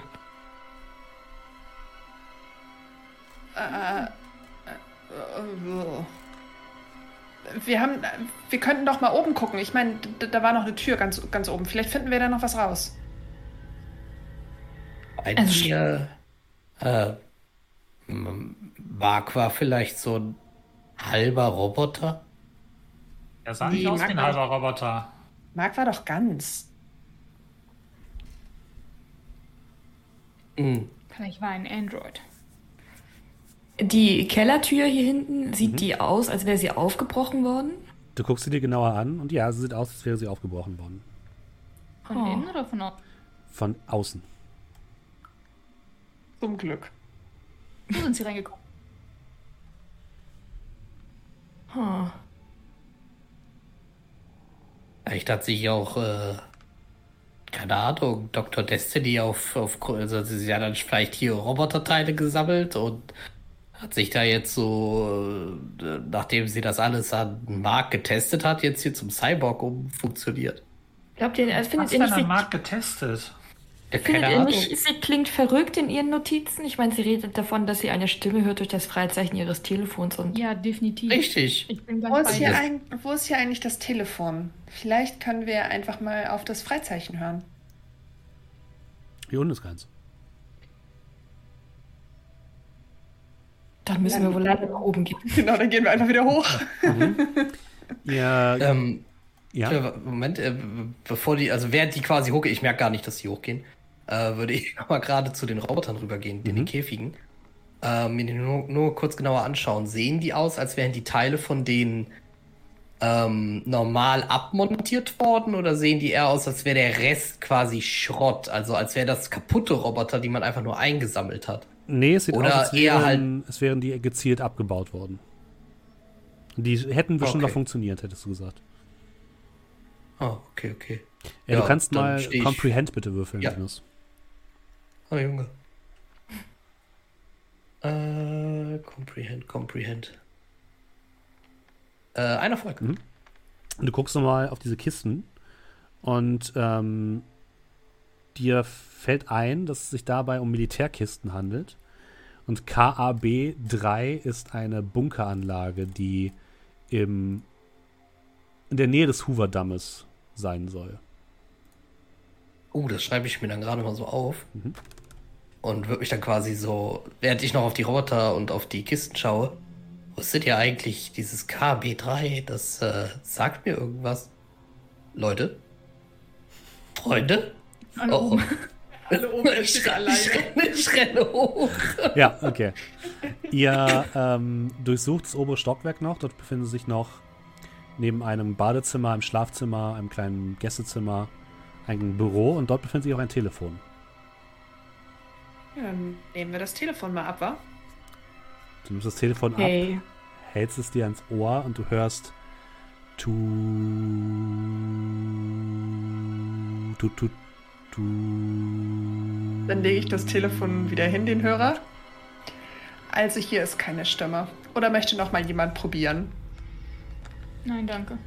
Äh, äh, äh, äh, wir haben, wir könnten doch mal oben gucken. Ich meine, da war noch eine Tür ganz, ganz oben. Vielleicht finden wir da noch was raus. Ein also, äh, Mark war vielleicht so ein halber Roboter. Er sah nicht aus wie ein halber Roboter. Mark war doch ganz. Mhm. Vielleicht war ein Android. Die Kellertür hier hinten, sieht mhm. die aus, als wäre sie aufgebrochen worden? Du guckst sie dir genauer an und ja, sie sieht aus, als wäre sie aufgebrochen worden. Von oh. innen oder von außen? Von außen. Zum Glück. Wo sind sie reingekommen? Huh. Vielleicht hat sich auch, äh, keine Ahnung, Dr. Destiny auf, auf also sie hat dann vielleicht hier Roboterteile gesammelt und hat sich da jetzt so, äh, nachdem sie das alles an Mark getestet hat, jetzt hier zum Cyborg umfunktioniert. Glaubt ihr, findet Was ihr nicht... an Mark getestet? Findet ihr nicht, sie klingt verrückt in ihren Notizen? Ich meine, sie redet davon, dass sie eine Stimme hört durch das Freizeichen ihres Telefons und. Ja, definitiv. Richtig. wo, ist hier ein, wo ist hier eigentlich das Telefon? Vielleicht können wir einfach mal auf das Freizeichen hören. Hier unten ist keins. Dann müssen ja, wir wohl leider nach oben gehen. Genau, dann gehen wir einfach wieder hoch. Mhm. Ja. ähm, ja. Moment, äh, bevor die, also während die quasi hochgehen, ich merke gar nicht, dass sie hochgehen, äh, würde ich nochmal gerade zu den Robotern rübergehen, mhm. den Käfigen. Äh, mir den nur, nur, kurz genauer anschauen. Sehen die aus, als wären die Teile von denen ähm, normal abmontiert worden oder sehen die eher aus, als wäre der Rest quasi Schrott? Also als wäre das kaputte Roboter, die man einfach nur eingesammelt hat. Nee, es sieht oder aus, als wären, halt es wären die gezielt abgebaut worden. Die hätten bestimmt okay. noch funktioniert, hättest du gesagt. Oh, okay, okay. Ja, ja du kannst mal Comprehend bitte würfeln, ja. Linus. Oh, Junge. Äh, Comprehend, Comprehend. Äh, ein Erfolg. Mhm. Du guckst nochmal auf diese Kisten und ähm, dir fällt ein, dass es sich dabei um Militärkisten handelt. Und KAB 3 ist eine Bunkeranlage, die im in der Nähe des Hoover-Dammes sein soll. Oh, das schreibe ich mir dann gerade mal so auf. Mhm. Und würde mich dann quasi so, während ich noch auf die Roboter und auf die Kisten schaue, wusstet ihr eigentlich dieses KB3? Das äh, sagt mir irgendwas. Leute? Freunde? Hallo. Oh. Alle oben ich, alleine. Ich renne, ich renne hoch. Ja, okay. Ihr ähm, durchsucht das obere Stockwerk noch. Dort befinden sich noch neben einem Badezimmer, einem Schlafzimmer, einem kleinen Gästezimmer, ein Büro und dort befindet sich auch ein Telefon. Ja, dann nehmen wir das Telefon mal ab, wa? Du nimmst das Telefon hey. ab, hältst es dir ans Ohr und du hörst tu tu tu tu. Dann lege ich das Telefon wieder hin, den Hörer. Also hier ist keine Stimme. Oder möchte noch mal jemand probieren? Nein, danke.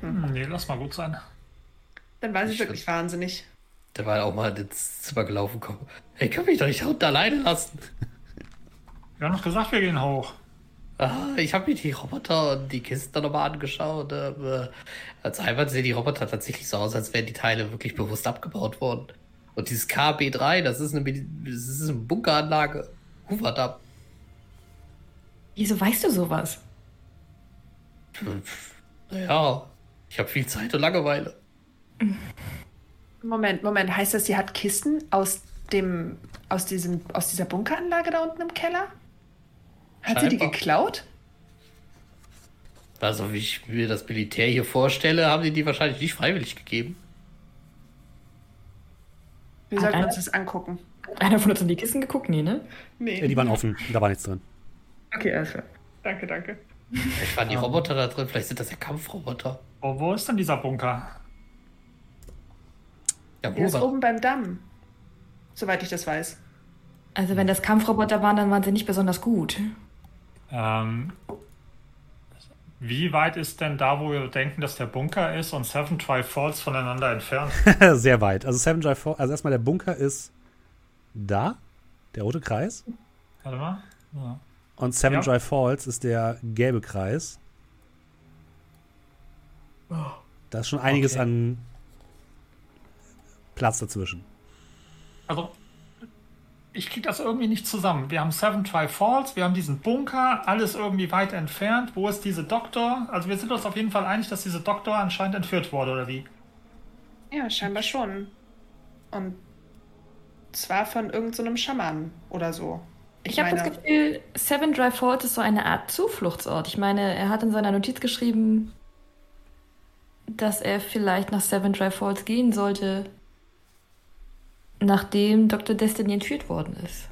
Hm. Nee, lass mal gut sein. Dann war sie ich wirklich wahnsinnig. Der war auch mal ins Zimmer gelaufen. Komm. Ey, kann mich doch nicht unten alleine lassen. Wir haben doch gesagt, wir gehen hoch. Ah, ich habe mir die Roboter und die Kisten nochmal angeschaut. Äh, als einmal sehen die Roboter tatsächlich so aus, als wären die Teile wirklich bewusst abgebaut worden. Und dieses KB3, das ist eine, das ist eine Bunkeranlage. Huvert ab. Wieso weißt du sowas? Naja, ich habe viel Zeit und Langeweile. Moment, Moment, heißt das, sie hat Kisten aus dem, aus diesem, aus dieser Bunkeranlage da unten im Keller? Hat Scheinbar. sie die geklaut? Also, wie ich mir das Militär hier vorstelle, haben sie die wahrscheinlich nicht freiwillig gegeben. Wir sollten uns das angucken. Einer von uns in die Kisten geguckt? Nee, ne? Nee. Ja, die waren offen, da war nichts drin. Okay, alles klar. Danke, danke. Vielleicht waren die Roboter da drin, vielleicht sind das ja Kampfroboter. Oh, wo ist denn dieser Bunker? Ja, Der ist oben beim Damm. Soweit ich das weiß. Also wenn das Kampfroboter waren, dann waren sie nicht besonders gut. Ähm, wie weit ist denn da, wo wir denken, dass der Bunker ist und Seven Drive Falls voneinander entfernt? Sehr weit. Also Seven Drive Falls, also erstmal der Bunker ist da, der rote Kreis. Warte mal. Ja. Und Seven ja. Dry Falls ist der gelbe Kreis. Oh. Da ist schon einiges okay. an Platz dazwischen. Also, ich kriege das irgendwie nicht zusammen. Wir haben Seven Dry Falls, wir haben diesen Bunker, alles irgendwie weit entfernt. Wo ist diese Doktor? Also, wir sind uns auf jeden Fall einig, dass diese Doktor anscheinend entführt wurde, oder wie? Ja, scheinbar schon. Und zwar von irgendeinem so Schamanen oder so. Ich, ich habe das Gefühl, Seven Dry Falls ist so eine Art Zufluchtsort. Ich meine, er hat in seiner Notiz geschrieben, dass er vielleicht nach Seven Dry Falls gehen sollte, nachdem Dr. Destiny entführt worden ist.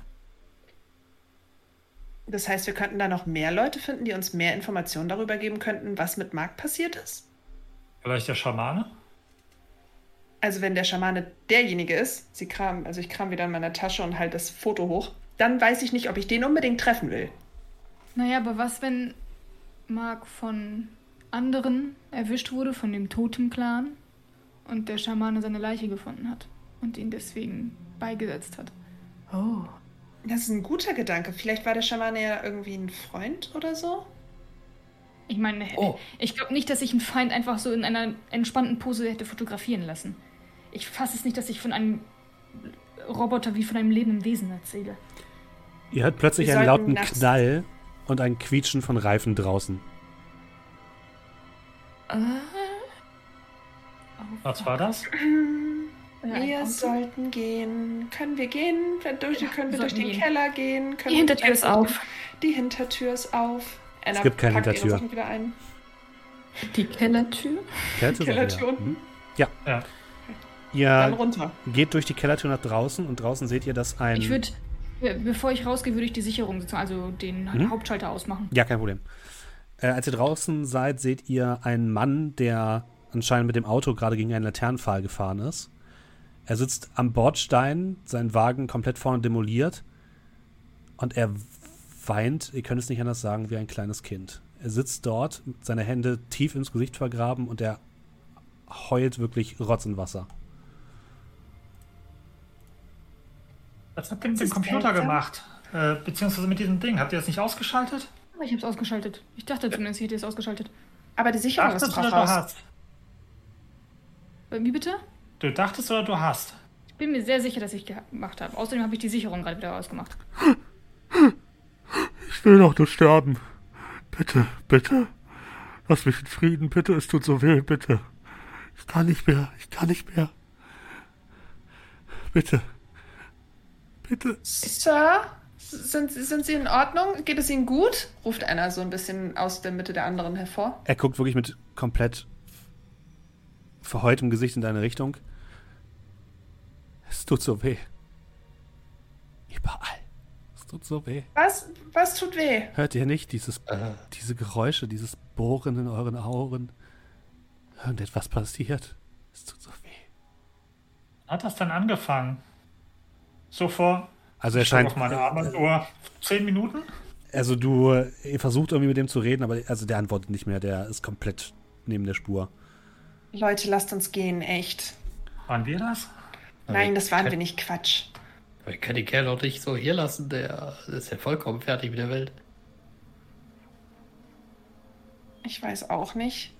Das heißt, wir könnten da noch mehr Leute finden, die uns mehr Informationen darüber geben könnten, was mit Mark passiert ist? Vielleicht der Schamane? Also wenn der Schamane derjenige ist, sie kram, also ich kram wieder in meiner Tasche und halt das Foto hoch, dann weiß ich nicht, ob ich den unbedingt treffen will. Naja, aber was, wenn Mark von anderen erwischt wurde, von dem Totem-Clan, und der Schamane seine Leiche gefunden hat und ihn deswegen beigesetzt hat? Oh. Das ist ein guter Gedanke. Vielleicht war der Schamane ja irgendwie ein Freund oder so? Ich meine, oh. ich glaube nicht, dass ich einen Feind einfach so in einer entspannten Pose hätte fotografieren lassen. Ich fasse es nicht, dass ich von einem Roboter wie von einem lebenden Wesen erzähle. Ihr hört plötzlich Wir einen lauten Knall und ein Quietschen von Reifen draußen. Äh? Was war das? Wir sollten gehen. Können wir gehen? Durch, ja, können wir durch den gehen. Keller gehen? Können die Hintertür ist auf. Die Hintertür ist auf. Anna es gibt keine Hintertür. Die Kellertür? Kellertür, Kellertür unten? Mhm. Ja. ja. Ihr Dann runter. geht durch die Kellertür nach draußen und draußen seht ihr, dass ein. Ich würde, bevor ich rausgehe, würde ich die Sicherung, also den mhm. Hauptschalter ausmachen. Ja, kein Problem. Äh, als ihr draußen seid, seht ihr einen Mann, der anscheinend mit dem Auto gerade gegen einen Laternenpfahl gefahren ist. Er sitzt am Bordstein, sein Wagen komplett vorne demoliert und er weint, ihr könnt es nicht anders sagen, wie ein kleines Kind. Er sitzt dort, seine Hände tief ins Gesicht vergraben und er heult wirklich Rotz und Wasser. Was habt ihr mit dem Computer seltsam. gemacht? Äh, beziehungsweise mit diesem Ding? Habt ihr das nicht ausgeschaltet? Ich hab's ausgeschaltet. Ich dachte zumindest, ich hätte es ausgeschaltet. Aber die Sicherung Dachtest ist drauf du, hast? Äh, wie bitte? Du dachtest oder du hast? Ich bin mir sehr sicher, dass ich gemacht habe. Außerdem habe ich die Sicherung gerade wieder ausgemacht. Ich will doch nur sterben. Bitte, bitte. Lass mich in Frieden, bitte. Es tut so weh, bitte. Ich kann nicht mehr. Ich kann nicht mehr. Bitte. Bitte. Sir, sind, sind Sie in Ordnung? Geht es Ihnen gut? ruft einer so ein bisschen aus der Mitte der anderen hervor. Er guckt wirklich mit komplett verheultem Gesicht in deine Richtung. Es tut so weh. Überall. Es tut so weh. Was? Was tut weh? Hört ihr nicht dieses, äh. diese Geräusche, dieses Bohren in euren Augen? Irgendetwas passiert. Es tut so weh. Hat das dann angefangen? So vor. Also er scheint. Auf meine Armbanduhr. Zehn Minuten? Also du ihr versucht irgendwie mit dem zu reden, aber also der antwortet nicht mehr. Der ist komplett neben der Spur. Leute, lasst uns gehen, echt. Waren wir das? Nein, das waren wir nicht. Quatsch. Ich kann den Kerl doch nicht so hier lassen, der ist ja vollkommen fertig mit der Welt. Ich weiß auch nicht.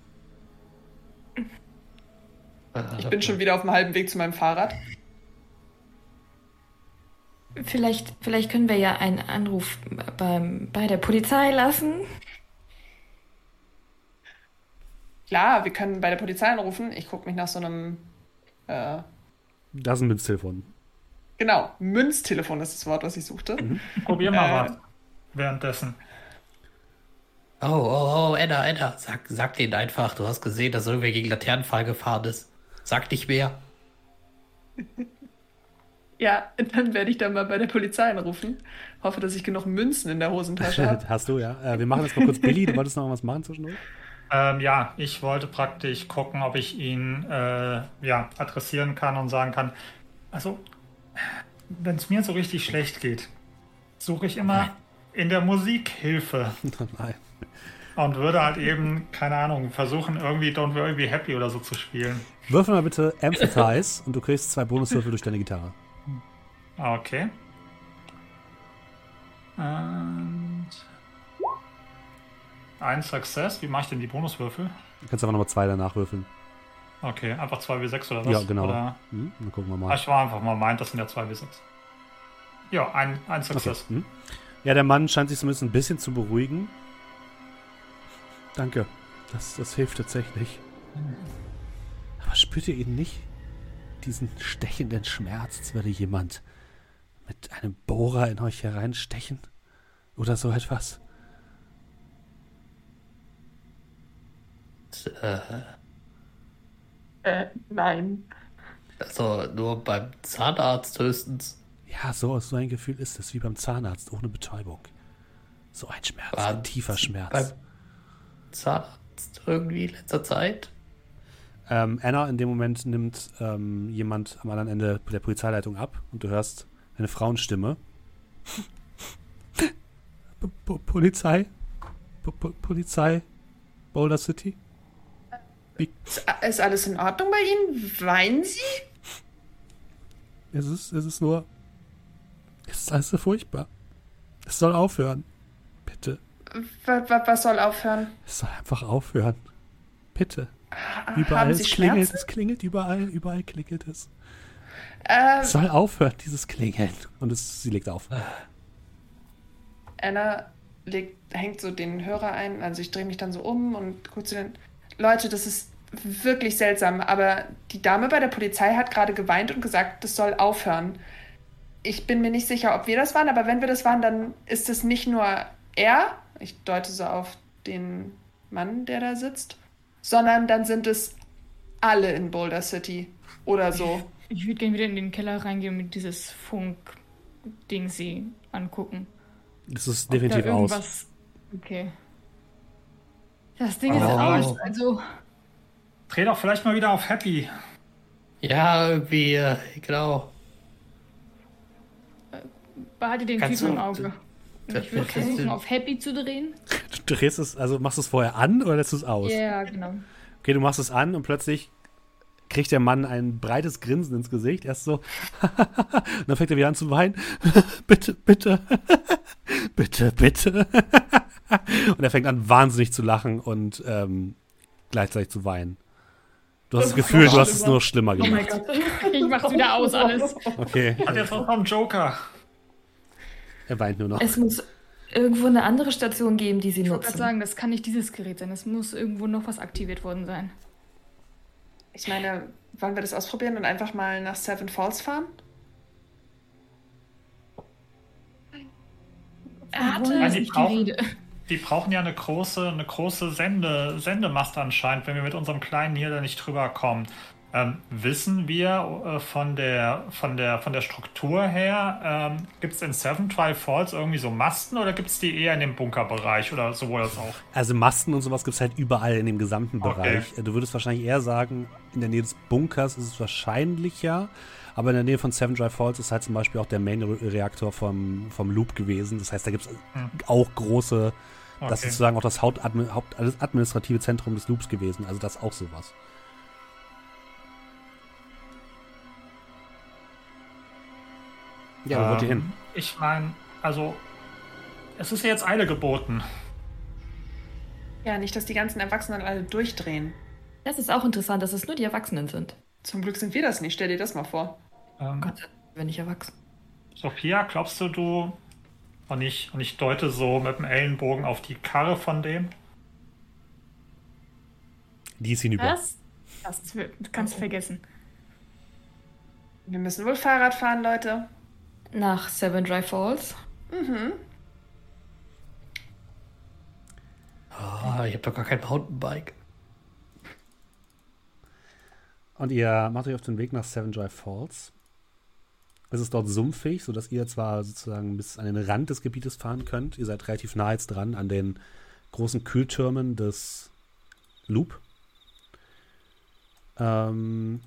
Ich bin schon wieder auf dem halben Weg zu meinem Fahrrad. Vielleicht, vielleicht können wir ja einen Anruf beim, bei der Polizei lassen. Klar, wir können bei der Polizei anrufen. Ich gucke mich nach so einem. Äh, das ist ein Münztelefon. Genau, Münztelefon ist das Wort, was ich suchte. Mhm. Probier mal äh, was. Währenddessen. Oh, oh, oh, Edda, Edda, sag, sag denen einfach, du hast gesehen, dass irgendwer gegen Laternenfall gefahren ist. Sag nicht mehr. Ja, dann werde ich dann mal bei der Polizei anrufen. Hoffe, dass ich genug Münzen in der Hosentasche habe. Hast du, ja. Äh, wir machen jetzt mal kurz Billy. Du wolltest noch was machen zwischendurch? Ähm, ja, ich wollte praktisch gucken, ob ich ihn äh, ja, adressieren kann und sagen kann, also, wenn es mir so richtig schlecht geht, suche ich immer Nein. in der Musik Hilfe. Nein. Und würde halt eben, keine Ahnung, versuchen, irgendwie Don't Worry Be Happy oder so zu spielen. Würfel mal bitte Empathize und du kriegst zwei Bonuswürfel durch deine Gitarre. Okay. Und ein Success. Wie mache ich denn die Bonuswürfel? Du kannst aber nochmal zwei danach würfeln. Okay, einfach 2W6 oder was? Ja, genau. Oder? Hm, dann gucken wir mal. Ich war einfach mal meint, das sind ja 2W6. Ja, ein, ein Success. Okay. Hm. Ja, der Mann scheint sich zumindest ein bisschen zu beruhigen. Danke. Das, das hilft tatsächlich. Aber spürt ihr ihn nicht? Diesen stechenden Schmerz, als würde jemand mit einem Bohrer in euch hereinstechen? Oder so etwas? Äh, Äh, nein. also nur beim Zahnarzt höchstens. Ja, so, so ein Gefühl ist es, wie beim Zahnarzt ohne Betäubung. So ein Schmerz, War ein tiefer Schmerz. Beim Zahnarzt irgendwie in letzter Zeit. Ähm, Anna, in dem Moment nimmt ähm, jemand am anderen Ende der Polizeileitung ab und du hörst eine Frauenstimme. Polizei? Polizei? Boulder City? Ist, ist alles in Ordnung bei Ihnen? Weinen Sie? Es ist, es ist nur. Es ist alles so furchtbar. Es soll aufhören. Bitte. Was, was soll aufhören? Es soll einfach aufhören. Bitte. Haben Überall. Sie Es klingelt, es klingelt überall. Überall klingelt es. Äh, Es soll aufhören, dieses Klingeln. Und es, sie legt auf. Anna legt, hängt so den Hörer ein, also ich drehe mich dann so um und gucke zu den Leute, das ist wirklich seltsam, aber die Dame bei der Polizei hat gerade geweint und gesagt, das soll aufhören. Ich bin mir nicht sicher, ob wir das waren, aber wenn wir das waren, dann ist es nicht nur er, ich deute so auf den Mann, der da sitzt, sondern dann sind es alle in Boulder City oder so. Ich würde gerne wieder in den Keller reingehen und mir dieses Funk-Ding sie angucken. Es ist definitiv aus. Okay. Das Ding ist Oh. aus, also. Dreh doch vielleicht mal wieder auf Happy. Ja, irgendwie, äh, genau. Behalte den Kannst Typen im Auge. das- Ich würde das- versuchen, auf Happy zu drehen. Du drehst es, also machst du es vorher an oder lässt du es aus? Ja, genau. Okay, du machst es an und plötzlich kriegt der Mann ein breites Grinsen ins Gesicht. Erst so, und dann fängt er wieder an zu weinen. bitte, bitte, bitte, bitte. und er fängt an wahnsinnig zu lachen und ähm, gleichzeitig zu weinen. Du hast das Gefühl, du hast es nur schlimmer Oh mein gemacht. Gott. Ich mach's wieder aus, alles. Okay, Hat jetzt was vom Joker. er weint nur noch. Es muss irgendwo eine andere Station geben, die sie Ich wollte gerade nutzen. sagen, das kann nicht dieses Gerät sein. Es muss irgendwo noch was aktiviert worden sein. Ich meine, wollen wir das ausprobieren und einfach mal nach Seven Falls fahren? Warte, Ja, ist die nicht die brauchen- Rede. Die brauchen ja eine große, eine große Sende, Sendemast anscheinend, wenn wir mit unserem kleinen hier da nicht drüber kommen. Ähm, wissen wir äh, von, der, von, der, von der Struktur her, ähm, gibt es in Seven Trial Falls irgendwie so Masten oder gibt es die eher in dem Bunkerbereich oder sowohl als auch? Also Masten und sowas gibt es halt überall in dem gesamten Okay. Bereich. Du würdest wahrscheinlich eher sagen, in der Nähe des Bunkers ist es wahrscheinlicher, aber in der Nähe von Seven Dry Falls ist halt zum Beispiel auch der Main-Reaktor vom, vom Loop gewesen. Das heißt, da gibt es Hm. auch große, das Okay. ist sozusagen auch das Hauptadmi Haupt alles administrative Zentrum des Loops gewesen. Also das auch sowas. Ja, wo wollt ihr hin? Ähm, Ich meine, also, es ist ja jetzt Eile geboten. Ja, nicht, dass die ganzen Erwachsenen alle durchdrehen. Das ist auch interessant, dass es nur die Erwachsenen sind. Zum Glück sind wir das nicht. Stell dir das mal vor. Ähm, Gott, wenn ich erwachsen. Sophia, glaubst du, du. Und ich, und ich deute so mit dem Ellenbogen auf die Karre von dem. Die ist hinüber. Was? Das kannst du vergessen. Wir müssen wohl Fahrrad fahren, Leute. Nach Seven Dry Falls. Ah, ich habe doch gar kein Mountainbike. Und ihr macht euch auf den Weg nach Seven Dry Falls. Es ist dort sumpfig, sodass ihr zwar sozusagen bis an den Rand des Gebietes fahren könnt. Ihr seid relativ nah jetzt dran an den großen Kühltürmen des Loop. Ähm,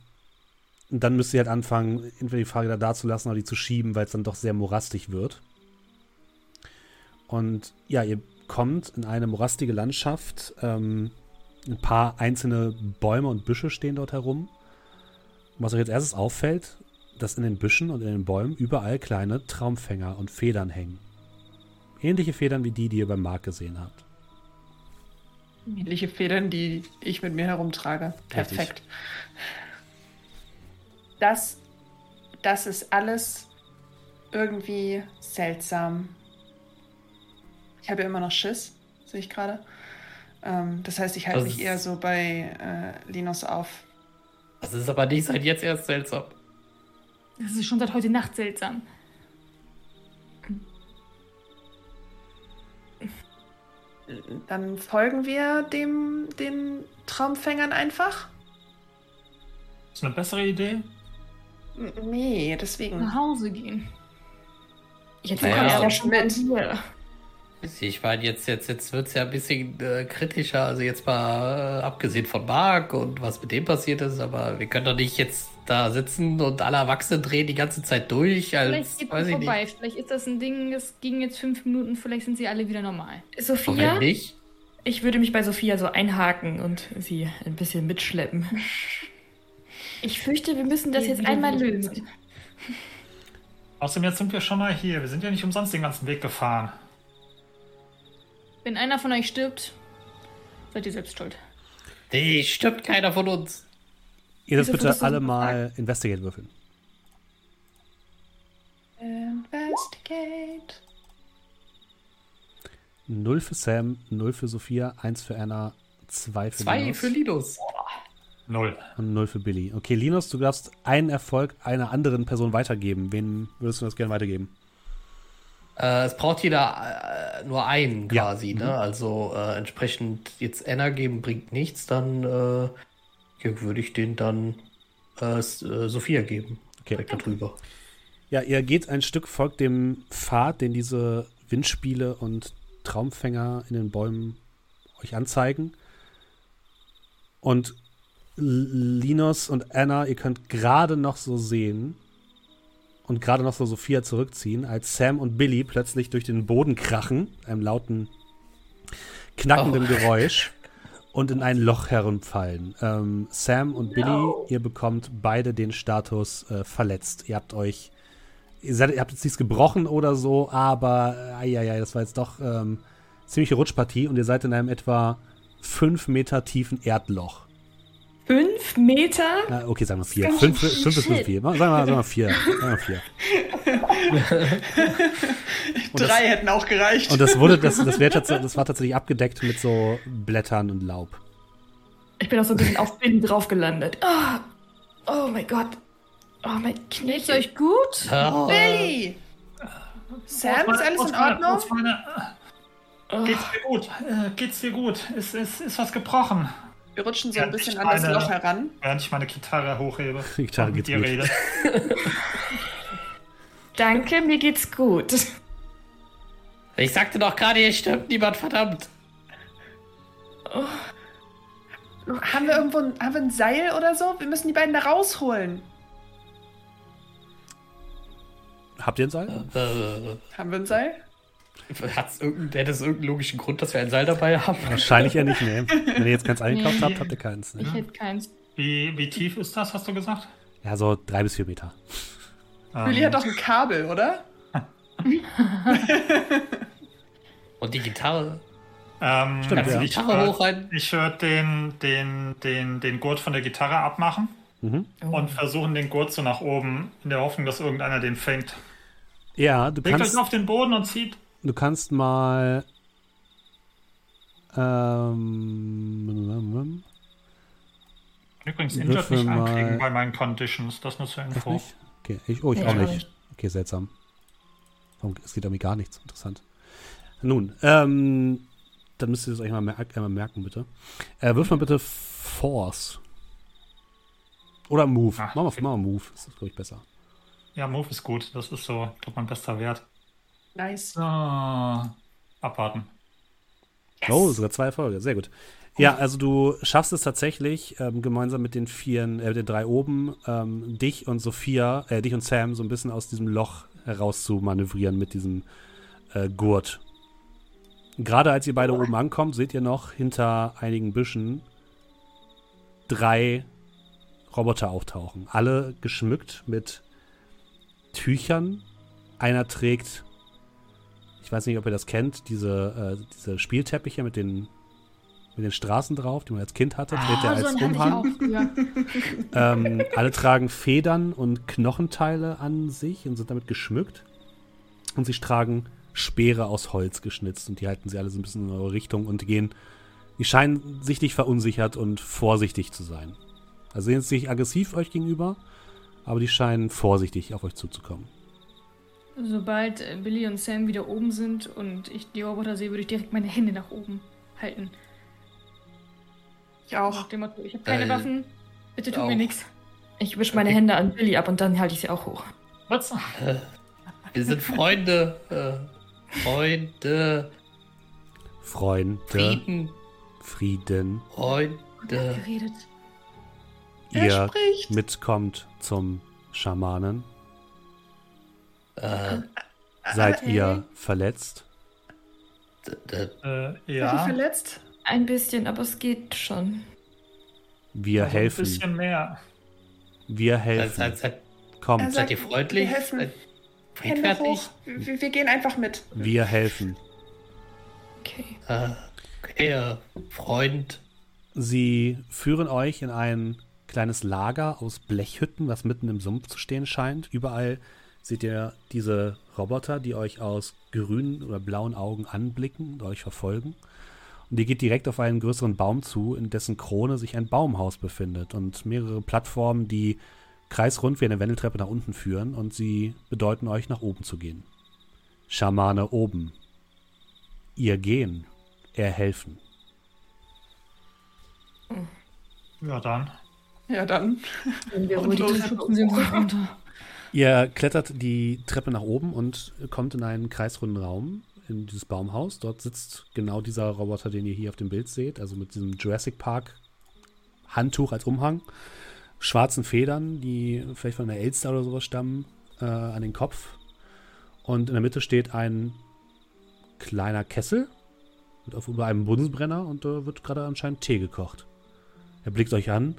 und dann müsst ihr halt anfangen, entweder die Fahrräder da zu lassen oder die zu schieben, weil es dann doch sehr morastig wird. Und ja, ihr kommt in eine morastige Landschaft. Ähm, ein paar einzelne Bäume und Büsche stehen dort herum. Und was euch als erstes auffällt, dass in den Büschen und in den Bäumen überall kleine Traumfänger und Federn hängen. Ähnliche Federn wie die, die ihr beim Markt gesehen habt. Ähnliche Federn, die ich mit mir herumtrage. Perfekt das, das ist alles irgendwie seltsam. Ich habe ja immer noch Schiss, sehe ich gerade. Ähm, das heißt, ich halte also mich eher so bei äh, Linus auf. Also das ist aber nicht seit jetzt erst seltsam. Das ist schon seit heute Nacht seltsam. Dann folgen wir dem, den Traumfängern einfach. Das ist eine bessere Idee. Nee, deswegen. Nach Hause gehen. Jetzt Naja, kommst du ja schon mit hier. Ich meine, jetzt, jetzt, jetzt wird es ja ein bisschen äh, kritischer, also jetzt mal äh, abgesehen von Marc und was mit dem passiert ist, aber wir können doch nicht jetzt da sitzen und alle Erwachsenen drehen die ganze Zeit durch, als, Vielleicht geht weiß es ich vorbei. Vielleicht ist das ein Ding, es ging jetzt fünf Minuten, vielleicht sind sie alle wieder normal. nicht. Sophia, nicht? ich würde mich bei Sophia so einhaken und sie ein bisschen mitschleppen. Ich fürchte, wir müssen das jetzt einmal lösen. Außerdem, jetzt sind wir schon mal hier. Wir sind ja nicht umsonst den ganzen Weg gefahren. Wenn einer von euch stirbt, seid ihr selbst schuld. Nee, stirbt keiner von uns. Ihr dürft bitte alle mal Investigate würfeln. Investigate. 0 für Sam, 0 für Sophia, 1 für Anna, 2 für Zwei Linus für Linus. Null. und 0 für Billy. Okay, Linus, du darfst einen Erfolg einer anderen Person weitergeben. Wem würdest du das gerne weitergeben? Äh, es braucht jeder äh, nur einen Ja. quasi, Mhm. ne? Also äh, entsprechend jetzt Anna geben bringt nichts, dann äh, ja, würde ich den dann äh, äh, Sophia geben. Okay. Direkt da drüber. Ja, ihr geht ein Stück, folgt dem Pfad, den diese Windspiele und Traumfänger in den Bäumen euch anzeigen. Und Linus und Anna, ihr könnt gerade noch so sehen und gerade noch so Sophia zurückziehen, als Sam und Billy plötzlich durch den Boden krachen, einem lauten, knackenden Oh. Geräusch und in ein Loch herumfallen. Ähm, Sam und Billy, ihr bekommt beide den Status äh, verletzt. Ihr habt euch ihr, seid, ihr habt jetzt nichts gebrochen oder so, aber äh, ja, das war jetzt doch ähm, ziemliche Rutschpartie und ihr seid in einem etwa fünf Meter tiefen Erdloch. Fünf Meter? Na, okay, sagen wir vier. Fünf, fünf bis shit. fünf, vier. Sagen wir, sagen wir vier. Sagen wir vier. Und das- Drei hätten auch gereicht. Und das wurde, das, das, wär das war tatsächlich abgedeckt mit so Blättern und Laub. Ich bin auch so ein bisschen auf Binnen drauf gelandet. Oh, oh mein Gott. Oh mein Knie. Geht's euch gut? Oh, Billy! Sam, ist alles in Ordnung? Geht's dir gut? Äh, geht's dir gut? Ist, ist, ist was gebrochen? Wir rutschen so ein bisschen an das meine- Loch heran. Während ich meine Gitarre hochhebe. Die Gitarre geht's gut. rede. Danke, mir geht's gut. ich sagte doch gerade, hier stirbt niemand, verdammt. Haben wir irgendwo ein, haben wir ein Seil oder so? Wir müssen die beiden da rausholen. Habt ihr ein Seil? Haben wir ein Seil? Hat's irgendein, hätte es irgendeinen logischen Grund, dass wir ein Seil dabei haben? Wahrscheinlich ja nicht, nee. Wenn ihr jetzt keins eingekauft Nee. habt, habt ihr keins. Ne? Ich hätte keins. Wie, wie tief ist das, hast du gesagt? Ja, so drei bis vier Meter. Billy Ähm, hat doch ein Kabel, oder? Und die Gitarre? ähm, Stimmt, ja. ich Gitarre würd- würde den, den, den, den Gurt von der Gitarre abmachen Mhm. und versuchen, den Gurt so nach oben, in der Hoffnung, dass irgendeiner den fängt. Ja, du Legt kannst, euch auf den Boden und zieht. Du kannst mal. Ähm, Übrigens, Würfel Injured nicht mal- anklicken bei meinen Conditions. Das nur zur Info. nicht? Okay, ich, oh, ich Nee, auch ich auch nicht. nicht. Okay, seltsam. Warum, es geht irgendwie gar nichts. Interessant. Nun, ähm, dann müsst ihr das euch mal mer einmal merken, bitte. Äh, wirf mal bitte Force. Oder Move. Ach, Mach mal, okay. mach mal Move. Das ist, glaube ich, besser. Ja, Move ist gut. Das ist so, ich glaube, mein bester Wert. Nice. So, abwarten. Oh, sogar zwei Erfolge. Sehr gut. Ja, also du schaffst es tatsächlich, ähm, gemeinsam mit den vieren, äh, den drei oben, ähm, dich und Sophia, äh, dich und Sam so ein bisschen aus diesem Loch heraus zu manövrieren mit diesem äh, Gurt. Gerade als ihr beide oben ankommt, seht ihr noch hinter einigen Büschen drei Roboter auftauchen. Alle geschmückt mit Tüchern. Einer trägt, ich weiß nicht, ob ihr das kennt, diese, äh, diese Spielteppiche mit den, mit den Straßen drauf, die man als Kind hatte, er Ah, so als auch Umhang. Ähm, alle tragen Federn und Knochenteile an sich und sind damit geschmückt. Und sie tragen Speere aus Holz geschnitzt und die halten sie alle so ein bisschen in eure Richtung und die gehen, die scheinen sichtlich verunsichert und vorsichtig zu sein. Also sehen jetzt nicht aggressiv euch gegenüber, aber die scheinen vorsichtig auf euch zuzukommen. Sobald äh, Billy und Sam wieder oben sind und ich die Roboter sehe, würde ich direkt meine Hände nach oben halten. Ich auch. Nach dem Motto, ich habe keine Äh, Waffen, bitte tut auch. mir nichts. Ich wische meine Hände an Billy ab und dann halte ich sie auch hoch. Was? Wir sind Freunde. Äh, Freunde. Freunde, Frieden. Frieden, Freunde. Geredet. Er ihr spricht. mitkommt zum Schamanen. Äh, Seid hey. ihr verletzt? Äh, Seid ihr ja, verletzt? Ein bisschen, aber es geht schon. Wir also ein helfen. bisschen mehr. Wir seid, helfen. seid, seid, Kommt, Er seid sagt, ihr freundlich? wir helfen. Seid Hände hoch. Wir, wir gehen einfach mit. wir helfen. Okay. Äh, okay, äh, Freund. Sie führen euch in ein kleines Lager aus Blechhütten, was mitten im Sumpf zu stehen scheint. Überall seht ihr diese Roboter, die euch aus grünen oder blauen Augen anblicken und euch verfolgen. Und ihr geht direkt auf einen größeren Baum zu, in dessen Krone sich ein Baumhaus befindet und mehrere Plattformen, die kreisrund wie eine Wendeltreppe nach unten führen und sie bedeuten euch, nach oben zu gehen. Schamane oben. Ihr gehen, er helfen. Ja, dann. Ja, dann. Wir Und los. schubsen sie uns runter. Ihr klettert die Treppe nach oben und kommt in einen kreisrunden Raum, in dieses Baumhaus. Dort sitzt genau dieser Roboter, den ihr hier auf dem Bild seht, also mit diesem Jurassic Park Handtuch als Umhang, schwarzen Federn, die vielleicht von einer Elster oder sowas stammen, äh, an den Kopf. Und in der Mitte steht ein kleiner Kessel und auf über einem Bunsenbrenner und da wird gerade anscheinend Tee gekocht. Er blickt euch an.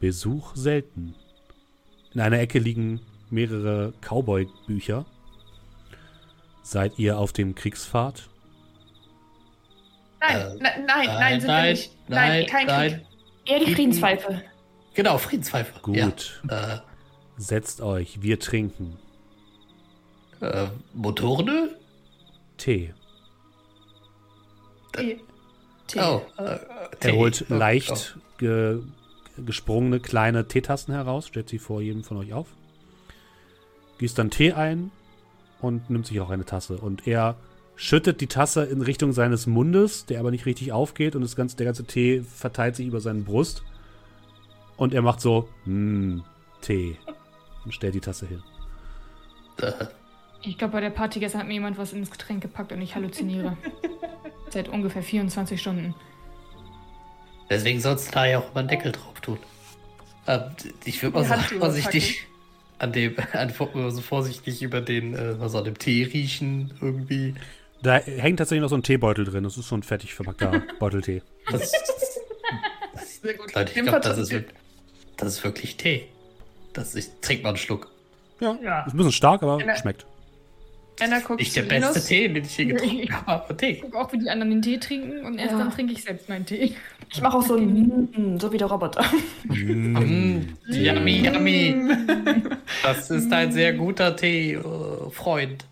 Besuch selten. In einer Ecke liegen mehrere Cowboy-Bücher. Seid ihr auf dem Kriegspfad? Nein, Äh, nein, nein, nein, nein, sind wir nein, nicht. Nein, nein, kein nein. Krieg. Eher die Frieden. Friedenspfeife. Genau, Friedenspfeife. Gut. Ja. Setzt euch, wir trinken. Äh, äh, Motorenöl? Tee. Tee. Tee. Oh, äh, Tee. Er holt Oh, leicht ge gesprungene kleine Teetassen heraus, stellt sie vor jedem von euch auf. Gießt dann Tee ein und nimmt sich auch eine Tasse. Und er schüttet die Tasse in Richtung seines Mundes, der aber nicht richtig aufgeht und das ganze, der ganze Tee verteilt sich über seine Brust. Und er macht so, mmm, Tee. Und stellt die Tasse hin. Ich glaube, bei der Party gestern hat mir jemand was ins Getränk gepackt und ich halluziniere. Seit ungefähr 24 Stunden. Deswegen sollst du da ja auch immer einen Deckel drauf tun. Ähm, ich würde mal Handschuhe vorsichtig an dem, an, so vorsichtig über den, äh, was an dem Tee riechen irgendwie. Da hängt tatsächlich noch so ein Teebeutel drin. Das ist so ein fertig verpackter Beuteltee. Das, Sehr gut. Leute, ich glaube, das, ist wirklich- das ist wirklich Tee. Das, ich trink mal einen Schluck. Ja, Ja. ist ein bisschen stark, aber schmeckt. Anna guckt Nicht der zu Linus. beste Tee, den ich je getrunken habe, aber Tee. Ich gucke auch, wie die anderen den Tee trinken und erst Ja. dann trinke ich selbst meinen Tee. Ich mache auch so ein mm, so wie der Roboter. Mm, yummy, yummy. Das ist ein sehr guter Tee, äh, Freund.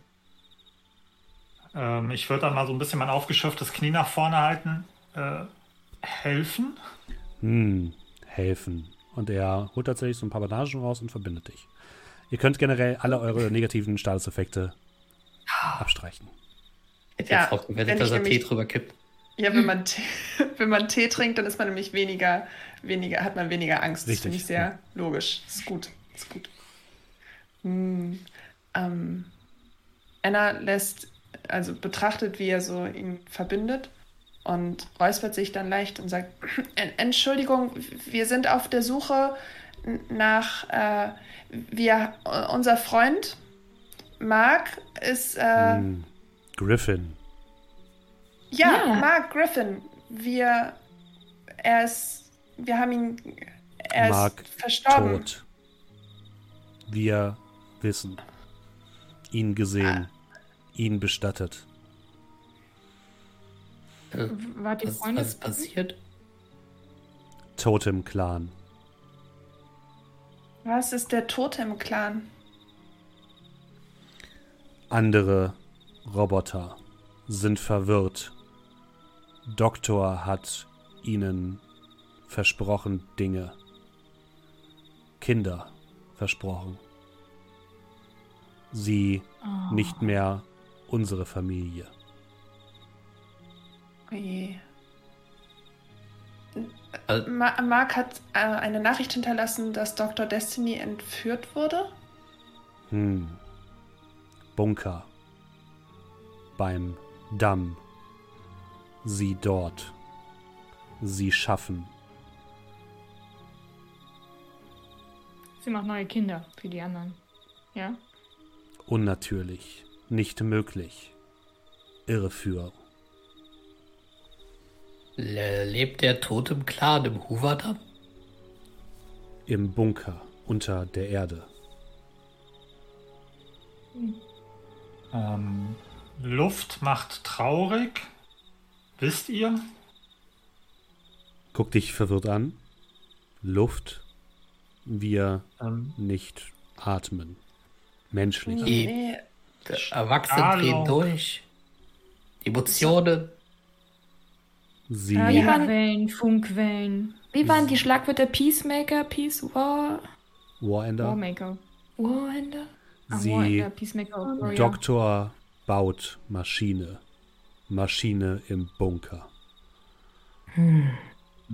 Ähm, ich würde dann mal so ein bisschen mein aufgeschürftes Knie nach vorne halten. Äh, helfen? Hm, helfen. Und er holt tatsächlich so ein paar Bandagen raus und verbindet dich. Ihr könnt generell alle eure negativen Statuseffekte abstreichen. Hätte Ja, jetzt auch wenn gewettet, ich dass er Tee nämlich- drüber kippt. Ja, wenn man, Tee, wenn man Tee trinkt, dann ist man nämlich weniger, weniger, hat man weniger Angst. Das Richtig, finde ich sehr ja. logisch. Ist gut. Ist gut. Hm, ähm, Anna lässt, also betrachtet, wie er so ihn verbindet und räuspert sich dann leicht und sagt: "En- Entschuldigung, wir sind auf der Suche nach, äh, wir, unser Freund Mark ist, äh, Hm, Griffin. Ja, Ja. Mark Griffin. Wir, er ist, wir haben ihn, er Mark ist verstorben. Tot. Wir wissen. Ihn gesehen. Ihn bestattet. Äh, Wart ihr was, Freunde? was ist passiert? Totem-Clan. Was ist der Totem-Clan? Andere Roboter sind verwirrt. Doktor hat ihnen versprochen Dinge. Kinder versprochen. Sie Oh. nicht mehr unsere Familie. Oje. Also- Ma Mark hat äh, eine Nachricht hinterlassen, dass Dr. Destiny entführt wurde. Hm. Bunker. Beim Damm. Sie dort. Sie schaffen. Sie macht neue Kinder für die anderen. Ja? Unnatürlich. Nicht möglich. Irreführung. Le lebt der Totem Clan im Hooverdamm? Im Bunker unter der Erde. Ähm, Luft macht traurig. Wisst ihr? Guck dich verwirrt an. Luft. Wir Ähm, nicht atmen. Menschlich. Die Nee, Erwachsenen drehen durch. Emotionen. Sie. Ja, ja. waren- Wellen, Funkwellen, Wie waren die Schlagwörter Peacemaker, Peace War, Warender. Warmaker. Warhänder? Sie. Doktor baut Maschine. Maschine im Bunker.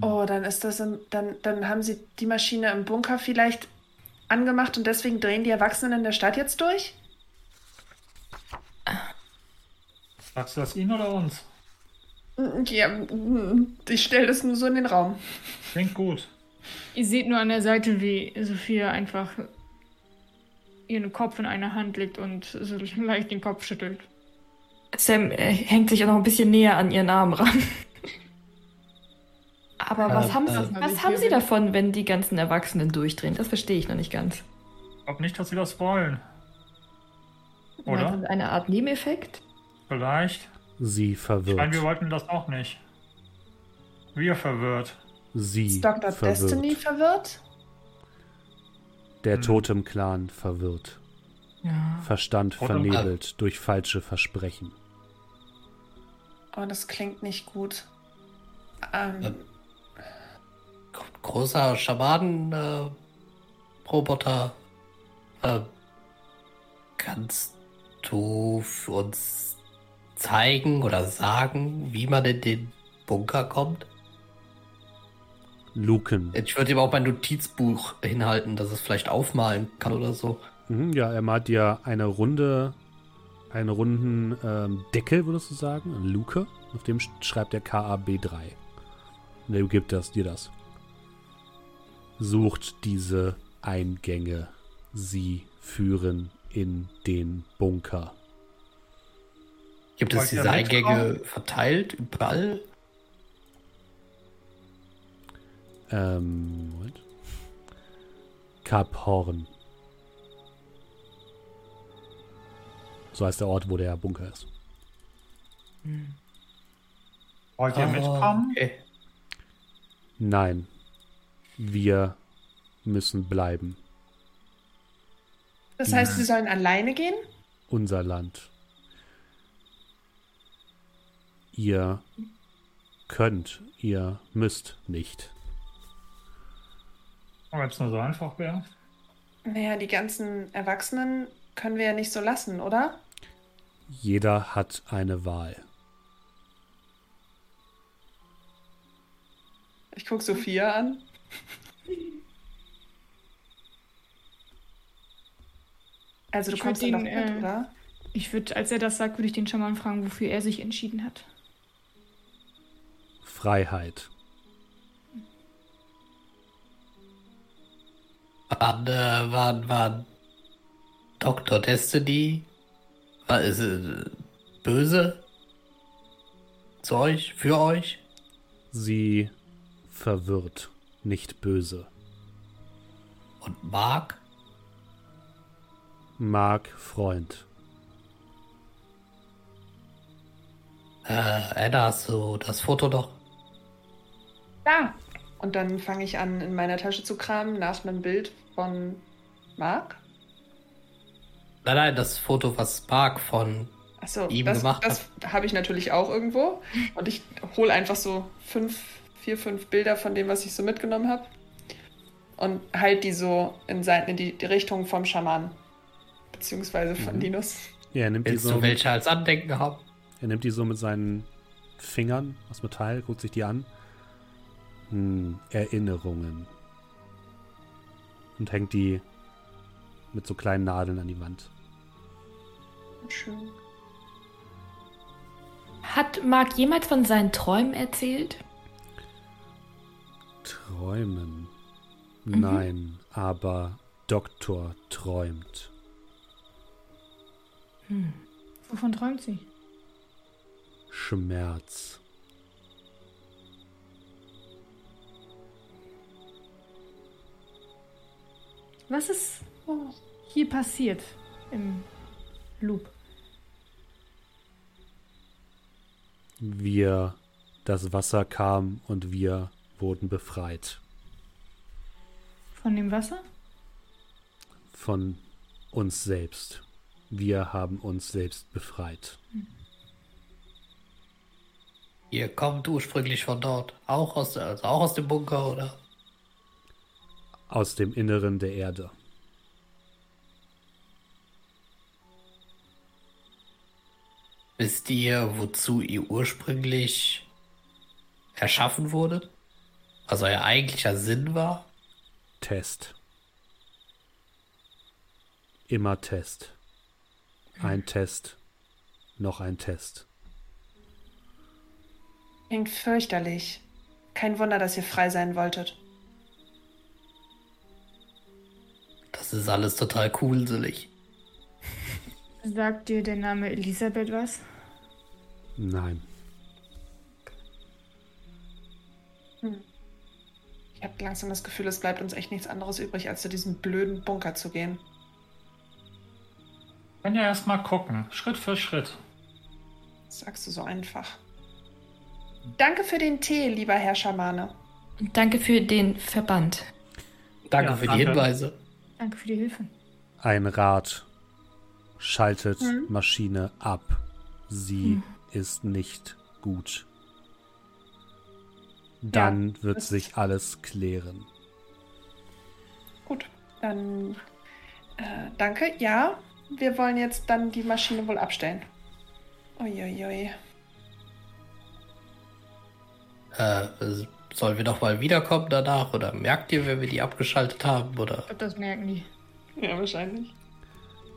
Oh, dann ist das im, dann, dann haben sie die Maschine im Bunker vielleicht angemacht und deswegen drehen die Erwachsenen in der Stadt jetzt durch? sagst du das ihnen oder uns? Ja, mm, ich stelle das nur so in den Raum. Klingt gut. Ihr seht nur an der Seite, wie Sophia einfach ihren Kopf in eine Hand legt und so leicht den Kopf schüttelt. Sam äh, hängt sich auch noch ein bisschen näher an ihren Arm ran. Aber was, Äh, haben, äh, sie, was haben sie davon, wenn die ganzen Erwachsenen durchdrehen? Das verstehe ich noch nicht ganz. Ich glaube nicht, dass sie das wollen. Oder? Du, Eine Art Nebeneffekt? Vielleicht. Sie Ich meine, wir verwirrt. wollten das auch nicht. Wir verwirrt. Sie Ist Dr. verwirrt. Destiny verwirrt? Der Hm. Totem-Clan verwirrt. Ja. Verstand Totem- vernebelt durch falsche Versprechen. Oh, das klingt nicht gut. Ähm, Großer Schamanen-Roboter. Äh, kannst du für uns zeigen oder sagen, wie man in den Bunker kommt? Luken. Ich würde ihm auch mein Notizbuch hinhalten, dass es vielleicht aufmalen kann oder so. Mhm, ja, er malt dir eine runde, einen runden ähm, Deckel, würdest du sagen, eine Luke. Auf dem sch- schreibt er KAB3. Und er gibt das, dir das. Sucht diese Eingänge. Sie führen in den Bunker. Gibt es diese Eingänge verteilt überall? Ähm, Moment. Kap Horn. So heißt der Ort, wo der Bunker ist. Wollt ihr Ah, mitkommen? Okay. Nein. Wir müssen bleiben. das heißt, sie sollen alleine gehen? Unser Land. Ihr könnt, ihr müsst nicht. Wenn es nur so einfach wäre. Naja, die ganzen Erwachsenen können wir ja nicht so lassen, oder? Jeder hat eine Wahl. Ich gucke Sophia an. Also du Ich kommst ihn, mit, äh, oder? Ich würde, als er das sagt, würde ich den Schaman fragen, wofür er sich entschieden hat. Freiheit. Wann, äh, wann, wann Dr. Destiny war ist äh, böse zu euch, für euch? Sie verwirrt, nicht böse. Und Mark? Mark Freund. Äh, Anna, hast du das Foto noch? Ja. Und dann fange ich an, in meiner Tasche zu kramen nach einem Bild von Mark. Nein, nein, das Foto, was Mark von Achso, Ihm das, gemacht das habe ich natürlich auch irgendwo. Und ich hole einfach so fünf, vier, fünf Bilder von dem, was ich so mitgenommen habe. Und halt die so in, in die, die Richtung vom Schaman. Beziehungsweise von Mhm. Linus. Ja, er nimmt, die Willst so, du welche als Andenken haben? er nimmt die so mit seinen Fingern aus Metall, guckt sich die an. Hm, Erinnerungen. Und hängt die mit so kleinen Nadeln an die Wand. Schön. Hat Marc jemals von seinen Träumen erzählt? Träumen. Nein, aber Doktor träumt. Wovon träumt sie? Schmerz. Was ist hier passiert im Loop? Wir, das Wasser kam und wir wurden befreit Von dem Wasser? von uns selbst. Wir haben uns selbst befreit. Ihr kommt ursprünglich von dort. Auch aus, also auch aus dem Bunker, oder? Aus dem Inneren der Erde. Wisst ihr, wozu ihr ursprünglich erschaffen wurdet? Was euer eigentlicher Sinn war? Test. Immer Test. Ein Test. Noch ein Test. Klingt fürchterlich. Kein Wunder, dass ihr frei sein wolltet. Das ist alles total coolselig. Sagt dir der Name Elisabeth was? Nein. Ich habe langsam das Gefühl, es bleibt uns echt nichts anderes übrig, als zu diesem blöden Bunker zu gehen. Können ja erstmal gucken, Schritt für Schritt. Das sagst du so einfach. Danke für den Tee, lieber Herr Schamane. Und danke für den Verband. Danke Ja, für danke. die Hinweise. Danke für die Hilfe. Ein Rad schaltet Maschine ab. Sie ist nicht gut. Dann wird das- sich alles klären. Gut, dann äh, danke. Ja, wir wollen jetzt dann die Maschine wohl abstellen. Uiuiui. Äh, sollen wir noch mal wiederkommen danach? Oder merkt ihr, wenn wir die abgeschaltet haben? Oder? Ich glaube, das merken die. Ja, wahrscheinlich.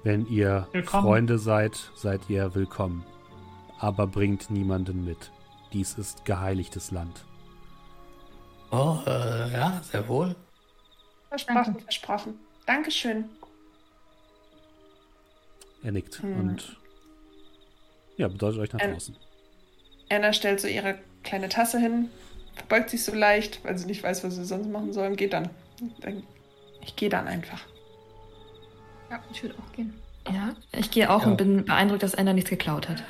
Wenn ihr Willkommen. Freunde seid, seid ihr willkommen. Aber bringt niemanden mit. Dies ist geheiligtes Land. Oh, äh, ja, sehr wohl. Versprochen, Danke. versprochen. Dankeschön. Er nickt Hm. und ja, bedeutet euch nach draußen. Anna stellt so ihre kleine Tasse hin, verbeugt sich so leicht, weil sie nicht weiß, was sie sonst machen soll und geht dann. ich gehe dann einfach. Ja, ich würde auch gehen. Ja, ich gehe auch Ja. und bin beeindruckt, dass Ender nichts geklaut hat.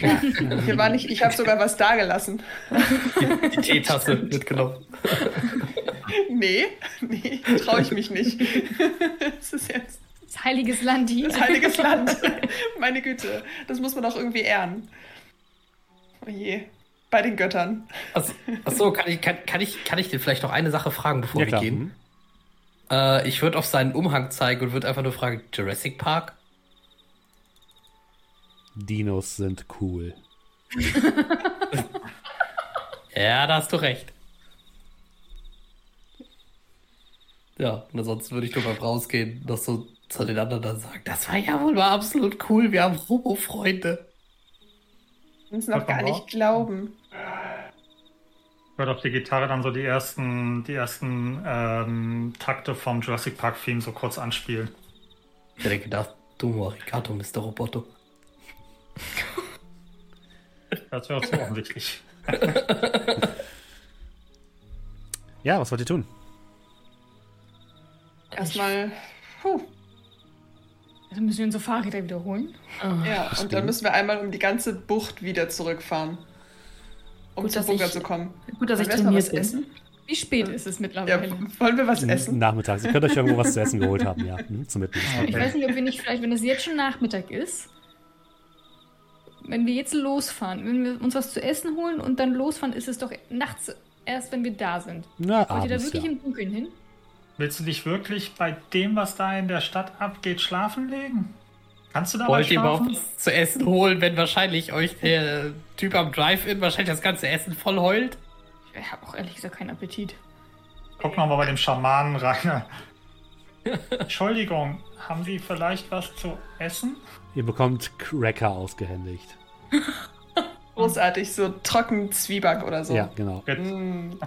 Ja, hier war nicht, ich habe sogar was dagelassen. Die Teetasse mitgenommen. Nee, nee, traue ich mich nicht. Es ist jetzt Das heiliges Land hier. das heiliges Land. Meine Güte, das muss man doch irgendwie ehren. Oh je, bei den Göttern. Achso, achso kann, ich, kann, kann, ich, kann ich dir vielleicht noch eine Sache fragen, bevor Ja, wir klar. gehen? Mhm. Äh, ich würde auf seinen Umhang zeigen und würde einfach nur fragen, Jurassic Park? Dinos sind cool. Ja, da hast du recht. Ja, und ansonsten würde ich nur beim Rausgehen noch so zu den anderen dann sagen, das war ja wohl mal absolut cool, wir haben Robo-Freunde. uns noch Hört gar nicht auch? glauben. Hört auf die Gitarre dann so die ersten, die ersten ähm, Takte vom Jurassic Park Theme so kurz anspielen. Ich hätte gedacht, du Arigato, Mr. Roboto. Das wäre so offensichtlich. Ja, was wollt ihr tun? Erstmal, puh, Also müssen wir unsere Fahrräder wiederholen. Oh. ja, und dann müssen wir einmal um die ganze Bucht wieder zurückfahren. Um Gut, Bunker ich- zu kommen. Gut, dass Wollen ich trainiert bin. essen? Wie spät ist es Ja, mittlerweile? wollen wir was essen? Nachmittags. Ihr könnt euch irgendwo was zu essen geholt haben, ja. Mhm, zum Mitnehmen. Ich weiß nicht, ob wir nicht vielleicht, wenn es jetzt schon Nachmittag ist, wenn wir jetzt losfahren, wenn wir uns was zu essen holen und dann losfahren, ist es doch nachts erst, wenn wir da sind. Na, Wollt ihr da abends, wirklich ja. im Dunkeln hin? Willst du dich wirklich bei dem, was da in der Stadt abgeht, schlafen legen? Kannst du da Wollt ihr überhaupt was zu essen holen, wenn wahrscheinlich euch der Typ am Drive-In wahrscheinlich das ganze Essen voll heult? Ich habe auch ehrlich gesagt keinen Appetit. Guck noch mal bei dem Schamanen rein. Entschuldigung, haben Sie vielleicht was zu essen? Ihr bekommt Cracker ausgehändigt. Großartig, so trocken Zwieback oder so. Ja, genau. Mm.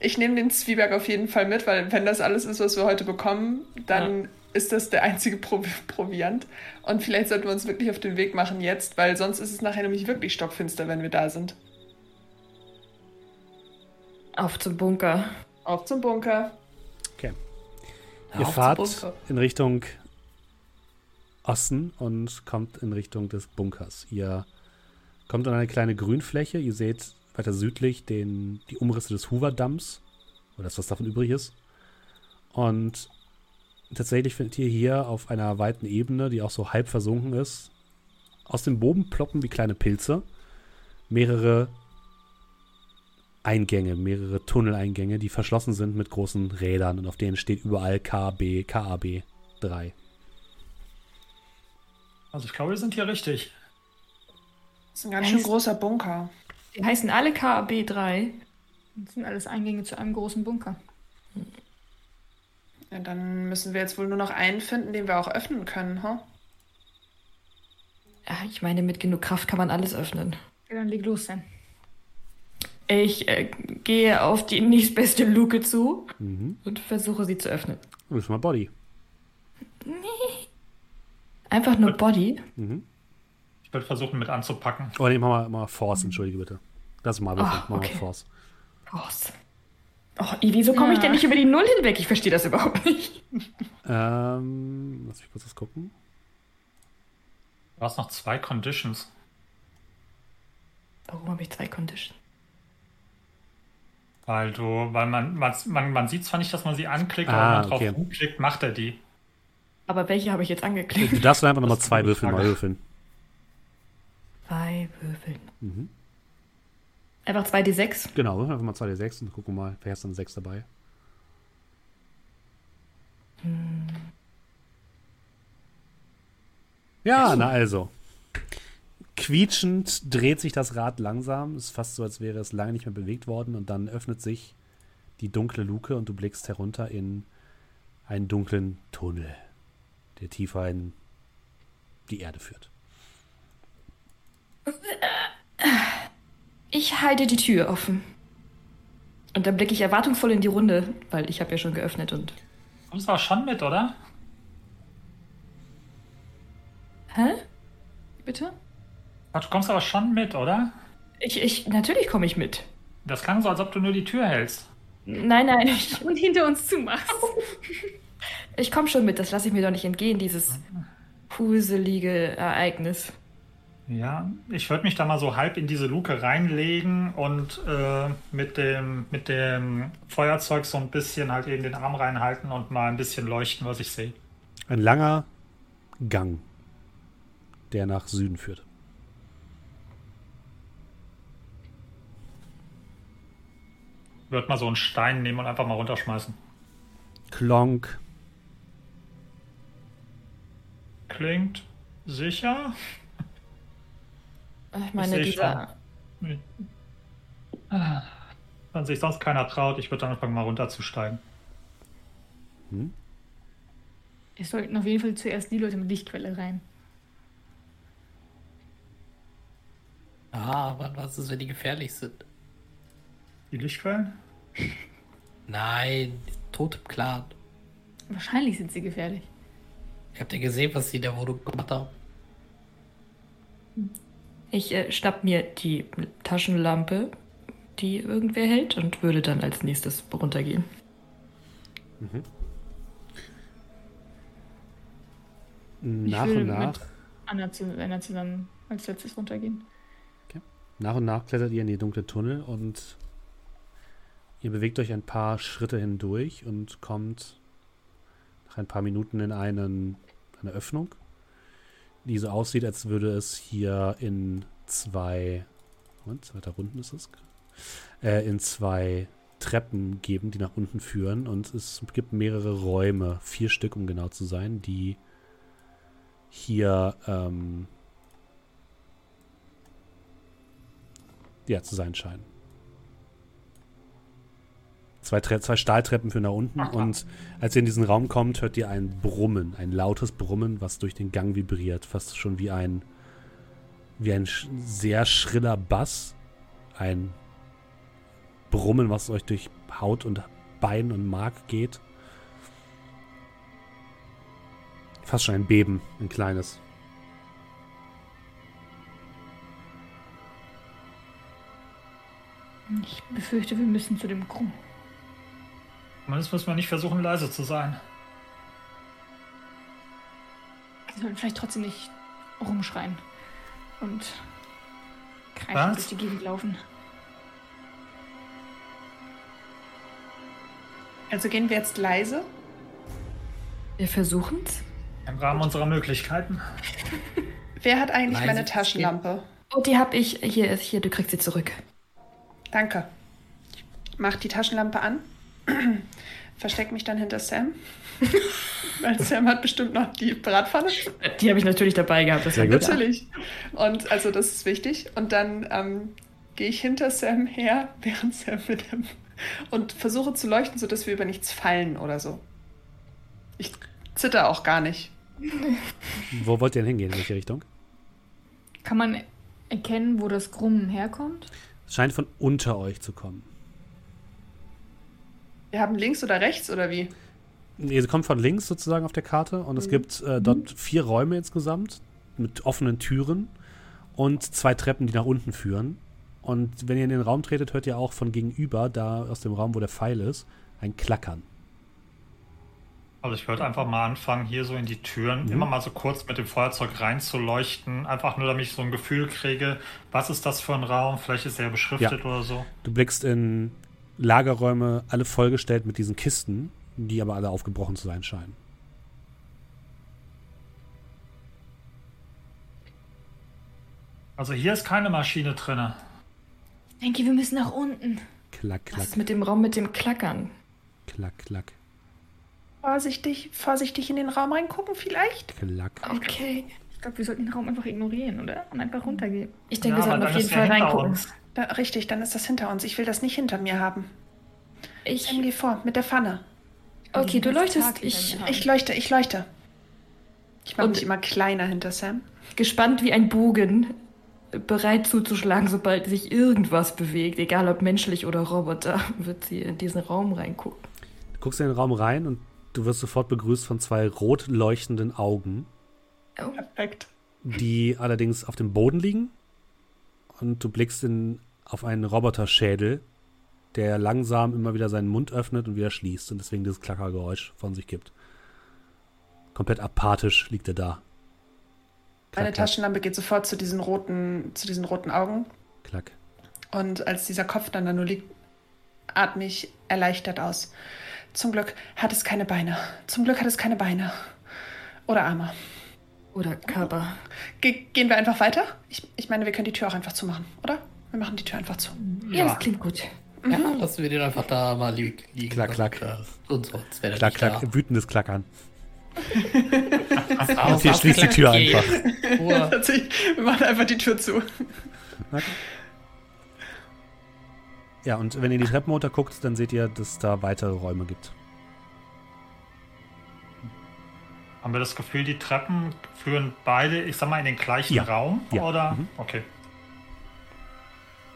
Ich nehme den Zwieback auf jeden Fall mit, weil wenn das alles ist, was wir heute bekommen, dann ist das der einzige Pro Proviant. Und vielleicht sollten wir uns wirklich auf den Weg machen jetzt, weil sonst ist es nachher nämlich wirklich stockfinster, wenn wir da sind. Auf zum Bunker. Auf zum Bunker. Okay. Ihr auf fahrt in Richtung Osten und kommt in Richtung des Bunkers. Ihr kommt an eine kleine Grünfläche. Ihr seht weiter südlich den, die Umrisse des Hoover-Damms. Oder das, was davon übrig ist. Und tatsächlich findet ihr hier auf einer weiten Ebene, die auch so halb versunken ist, aus dem Boden ploppen wie kleine Pilze mehrere Eingänge, mehrere Tunneleingänge, die verschlossen sind mit großen Rädern und auf denen steht überall KB, KAB 3. Also ich glaube, wir sind hier richtig. Das ist ein ganz schön großer Bunker. Die heißen alle KAB 3. Das sind alles Eingänge zu einem großen Bunker. Ja, dann müssen wir jetzt wohl nur noch einen finden, den wir auch öffnen können, ha? Ja, ich meine, mit genug Kraft kann man alles öffnen. Ja, dann leg los dann. Ich äh, gehe auf die nächstbeste Luke zu Mhm. und versuche sie zu öffnen. Du bist mal Body. Einfach nur Body. Mhm. Ich würde versuchen, mit anzupacken. Oh, nee, mach mal, mal Force, entschuldige bitte. Das ist mal würfeln. Ah, Mach mal okay. Force. Oh, wieso komme ich Ja. denn nicht über die Null hinweg? Ich verstehe das überhaupt nicht. Ähm, lass mich kurz das gucken. Du hast noch zwei Conditions. Warum habe ich zwei Conditions? Weil du, weil man, man, man, man sieht zwar nicht, dass man sie anklickt, Ah, aber wenn man drauf okay. rumklickt, macht er die. Aber welche habe ich jetzt Du angeklickt? darfst dann einfach nochmal zwei Würfel mal würfeln. Zwei Würfeln. Mhm. Einfach 2d6. Genau, einfach mal 2d6 und gucken mal, wer ist dann 6 dabei. Ja, na also. Quietschend dreht sich das Rad langsam. Es ist fast so, als wäre es lange nicht mehr bewegt worden. Und dann öffnet sich die dunkle Luke und du blickst herunter in einen dunklen Tunnel, der tiefer in die Erde führt. Ich halte die Tür offen. Und dann blicke ich erwartungsvoll in die Runde, weil ich habe ja schon geöffnet und. Kommst du auch schon mit, oder? Hä? Bitte? Ach, Du kommst aber schon mit, oder? Ich, ich, natürlich komme ich mit. Das klang so, als ob du nur die Tür hältst. Nein, nein, ich, Und hinter uns zumachst. ich komme schon mit. Das lasse ich mir doch nicht entgehen, dieses huselige Ereignis. Ja, ich würde mich da mal so halb in diese Luke reinlegen und äh, mit, dem, mit dem Feuerzeug so ein bisschen halt eben den Arm reinhalten und mal ein bisschen leuchten, was ich sehe. Ein langer Gang, der nach Süden führt. Würde mal so einen Stein nehmen und einfach mal runterschmeißen. Klonk. Klingt sicher. Ich meine, seh dieser. Wenn sich sonst keiner traut, ich würde dann anfangen, mal runterzusteigen. Es sollten auf jeden Fall zuerst die Leute mit Lichtquelle rein. Ah, wann was ist, wenn die gefährlich sind? Die Lichtquellen? Nein, tot im Clan. Wahrscheinlich sind sie gefährlich. Ich habt ihr gesehen, was die in der Wohnung gemacht haben? Ich äh, schnapp mir die Taschenlampe, die irgendwer hält, und würde dann als nächstes runtergehen. Nach will und nach, mit Anna, zu, Anna zusammen als letztes runtergehen. nach und nach klettert ihr in die dunkle Tunnel und ihr bewegt euch ein paar Schritte hindurch und kommt nach ein paar Minuten in einen, eine Öffnung, die so aussieht, als würde es hier in zwei, Moment, zweiter Runden ist es, äh, in zwei Treppen geben, die nach unten führen und es gibt mehrere Räume, vier Stück um genau zu sein, die hier ähm, ja, zu sein scheinen. Zwei, zwei Stahltreppen für nach unten Aha. und als ihr in diesen Raum kommt, hört ihr ein Brummen, ein lautes Brummen, was durch den Gang vibriert, fast schon wie ein wie ein sehr schriller Bass, ein Brummen, was euch durch Haut und Bein und Mark geht. Fast schon ein Beben, ein kleines. Ich befürchte, wir müssen zu dem Krumm. Zumindest müssen wir nicht versuchen, leise zu sein. Sollten vielleicht trotzdem nicht rumschreien und kreischend durch die Gegend laufen. Also gehen wir jetzt leise? Wir versuchen's. Im Rahmen unserer Möglichkeiten. Wer hat eigentlich leise meine Taschenlampe? Oh, die hab ich. Hier, hier, du kriegst sie zurück. Danke. Ich mach die Taschenlampe an. Versteck mich dann hinter Sam. Weil Sam hat bestimmt noch die Bratpfanne. Die habe ich natürlich dabei gehabt. Das ja, natürlich. Und also das ist wichtig. Und dann ähm, gehe ich hinter Sam her, während Sam mit dem und versuche zu leuchten, sodass wir über nichts fallen oder so. Ich zitter auch gar nicht. Wo wollt ihr denn hingehen? In welche Richtung? Kann man erkennen, wo das Grummen herkommt? Es scheint von unter euch zu kommen. Wir haben links oder rechts oder wie? Nee, sie kommt von links sozusagen auf der Karte und mhm. es gibt äh, dort mhm. vier Räume insgesamt mit offenen Türen und zwei Treppen, die nach unten führen. Und wenn ihr in den Raum tretet, hört ihr auch von gegenüber, da aus dem Raum, wo der Pfeil ist, ein Klackern. Also ich würde einfach mal anfangen, hier so in die Türen mhm. immer mal so kurz mit dem Feuerzeug reinzuleuchten. Einfach nur, damit ich so ein Gefühl kriege, was ist das für ein Raum? Vielleicht ist er beschriftet ja. oder so. Du blickst in Lagerräume, alle vollgestellt mit diesen Kisten, die aber alle aufgebrochen zu sein scheinen. Also hier ist keine Maschine drin. Ich denke, wir müssen nach unten. Klack, klack. Was ist mit dem Raum mit dem Klackern? Klack, klack. Vorsichtig, vorsichtig in den Raum reingucken vielleicht? Klack. Okay. Ich glaube, wir sollten den Raum einfach ignorieren, oder? Und einfach runtergehen. Ich denke, ja, wir sollten auf jeden Fall reingucken. Uns. Da, richtig, dann ist das hinter uns. Ich will das nicht hinter mir haben. Ich. Sam, geh vor, mit der Pfanne. Okay, du leuchtest. Ich, ich leuchte, ich leuchte. Ich mache mich immer kleiner hinter Sam. Gespannt wie ein Bogen, bereit zuzuschlagen, sobald sich irgendwas bewegt, egal ob menschlich oder Roboter, wird sie in diesen Raum reingucken. Du guckst in den Raum rein und du wirst sofort begrüßt von zwei rot leuchtenden Augen. Oh. Perfekt. Die allerdings auf dem Boden liegen. Und du blickst in auf einen Roboterschädel, der langsam immer wieder seinen Mund öffnet und wieder schließt und deswegen dieses Klackergeräusch von sich gibt. Komplett apathisch liegt er da. Klack, Meine Taschenlampe geht sofort zu diesen roten, zu diesen roten Augen. Klack. Und als dieser Kopf dann da nur liegt, atme ich erleichtert aus. Zum Glück hat es keine Beine. Zum Glück hat es keine Beine. Oder Arme. Oder Körper. Ge gehen wir einfach weiter? Ich, ich meine, wir können die Tür auch einfach zumachen, oder? Wir machen die Tür einfach zu. Ja, ja das klingt gut. Ja, mhm. lassen wir den einfach da mal li liegen. Klack, klack. Und, äh, sonst wäre klack, klack. Da. Wütendes Klackern. und hier schließt die Tür einfach. wir machen einfach die Tür zu. Okay. Ja, und wenn ihr die Treppen runter guckt, dann seht ihr, dass es da weitere Räume gibt. Haben wir das Gefühl, die Treppen führen beide, ich sag mal, in den gleichen ja. Raum? Ja. Oder? Mhm. Okay.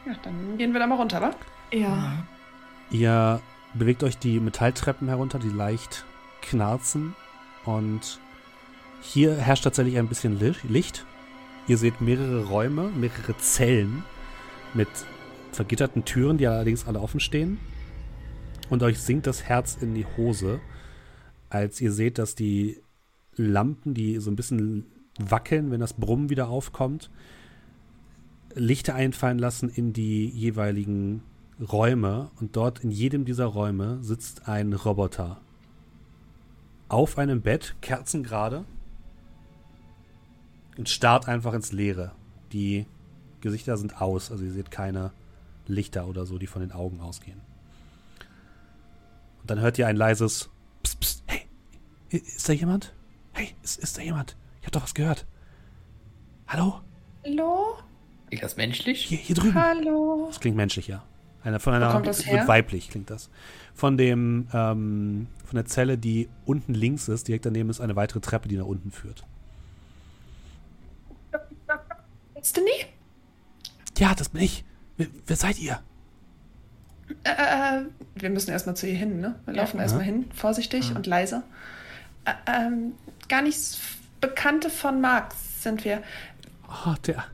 Ja, dann gehen wir da mal runter, wa? Ja. Ihr bewegt euch die Metalltreppen herunter, die leicht knarzen. Und hier herrscht tatsächlich ein bisschen Licht. Ihr seht mehrere Räume, mehrere Zellen mit vergitterten Türen, die allerdings alle offen stehen. Und euch sinkt das Herz in die Hose, als ihr seht, dass die Lampen, die so ein bisschen wackeln, wenn das Brummen wieder aufkommt, Lichter einfallen lassen in die jeweiligen Räume und dort in jedem dieser Räume sitzt ein Roboter. Auf einem Bett, kerzengerade, und starrt einfach ins Leere. Die Gesichter sind aus, also ihr seht keine Lichter oder so, die von den Augen ausgehen. Und dann hört ihr ein leises Psst, psst, hey, ist da jemand? Hey, ist, ist da jemand? Ich hab doch was gehört. Hallo? Hallo? Klingt das menschlich? Hier, hier drüben. Hallo? Das klingt menschlich, ja. Einer von einer kommt das wird weiblich klingt das. Von dem ähm, von der Zelle, die unten links ist, direkt daneben ist eine weitere Treppe, die nach unten führt. Destiny? Ja, das bin ich. Wer, wer seid ihr? Äh, wir müssen erstmal zu ihr hin, ne? Wir laufen erstmal hin, vorsichtig und leise. Äh, ähm, gar nicht s- Bekannte von Marx sind wir. Oh, der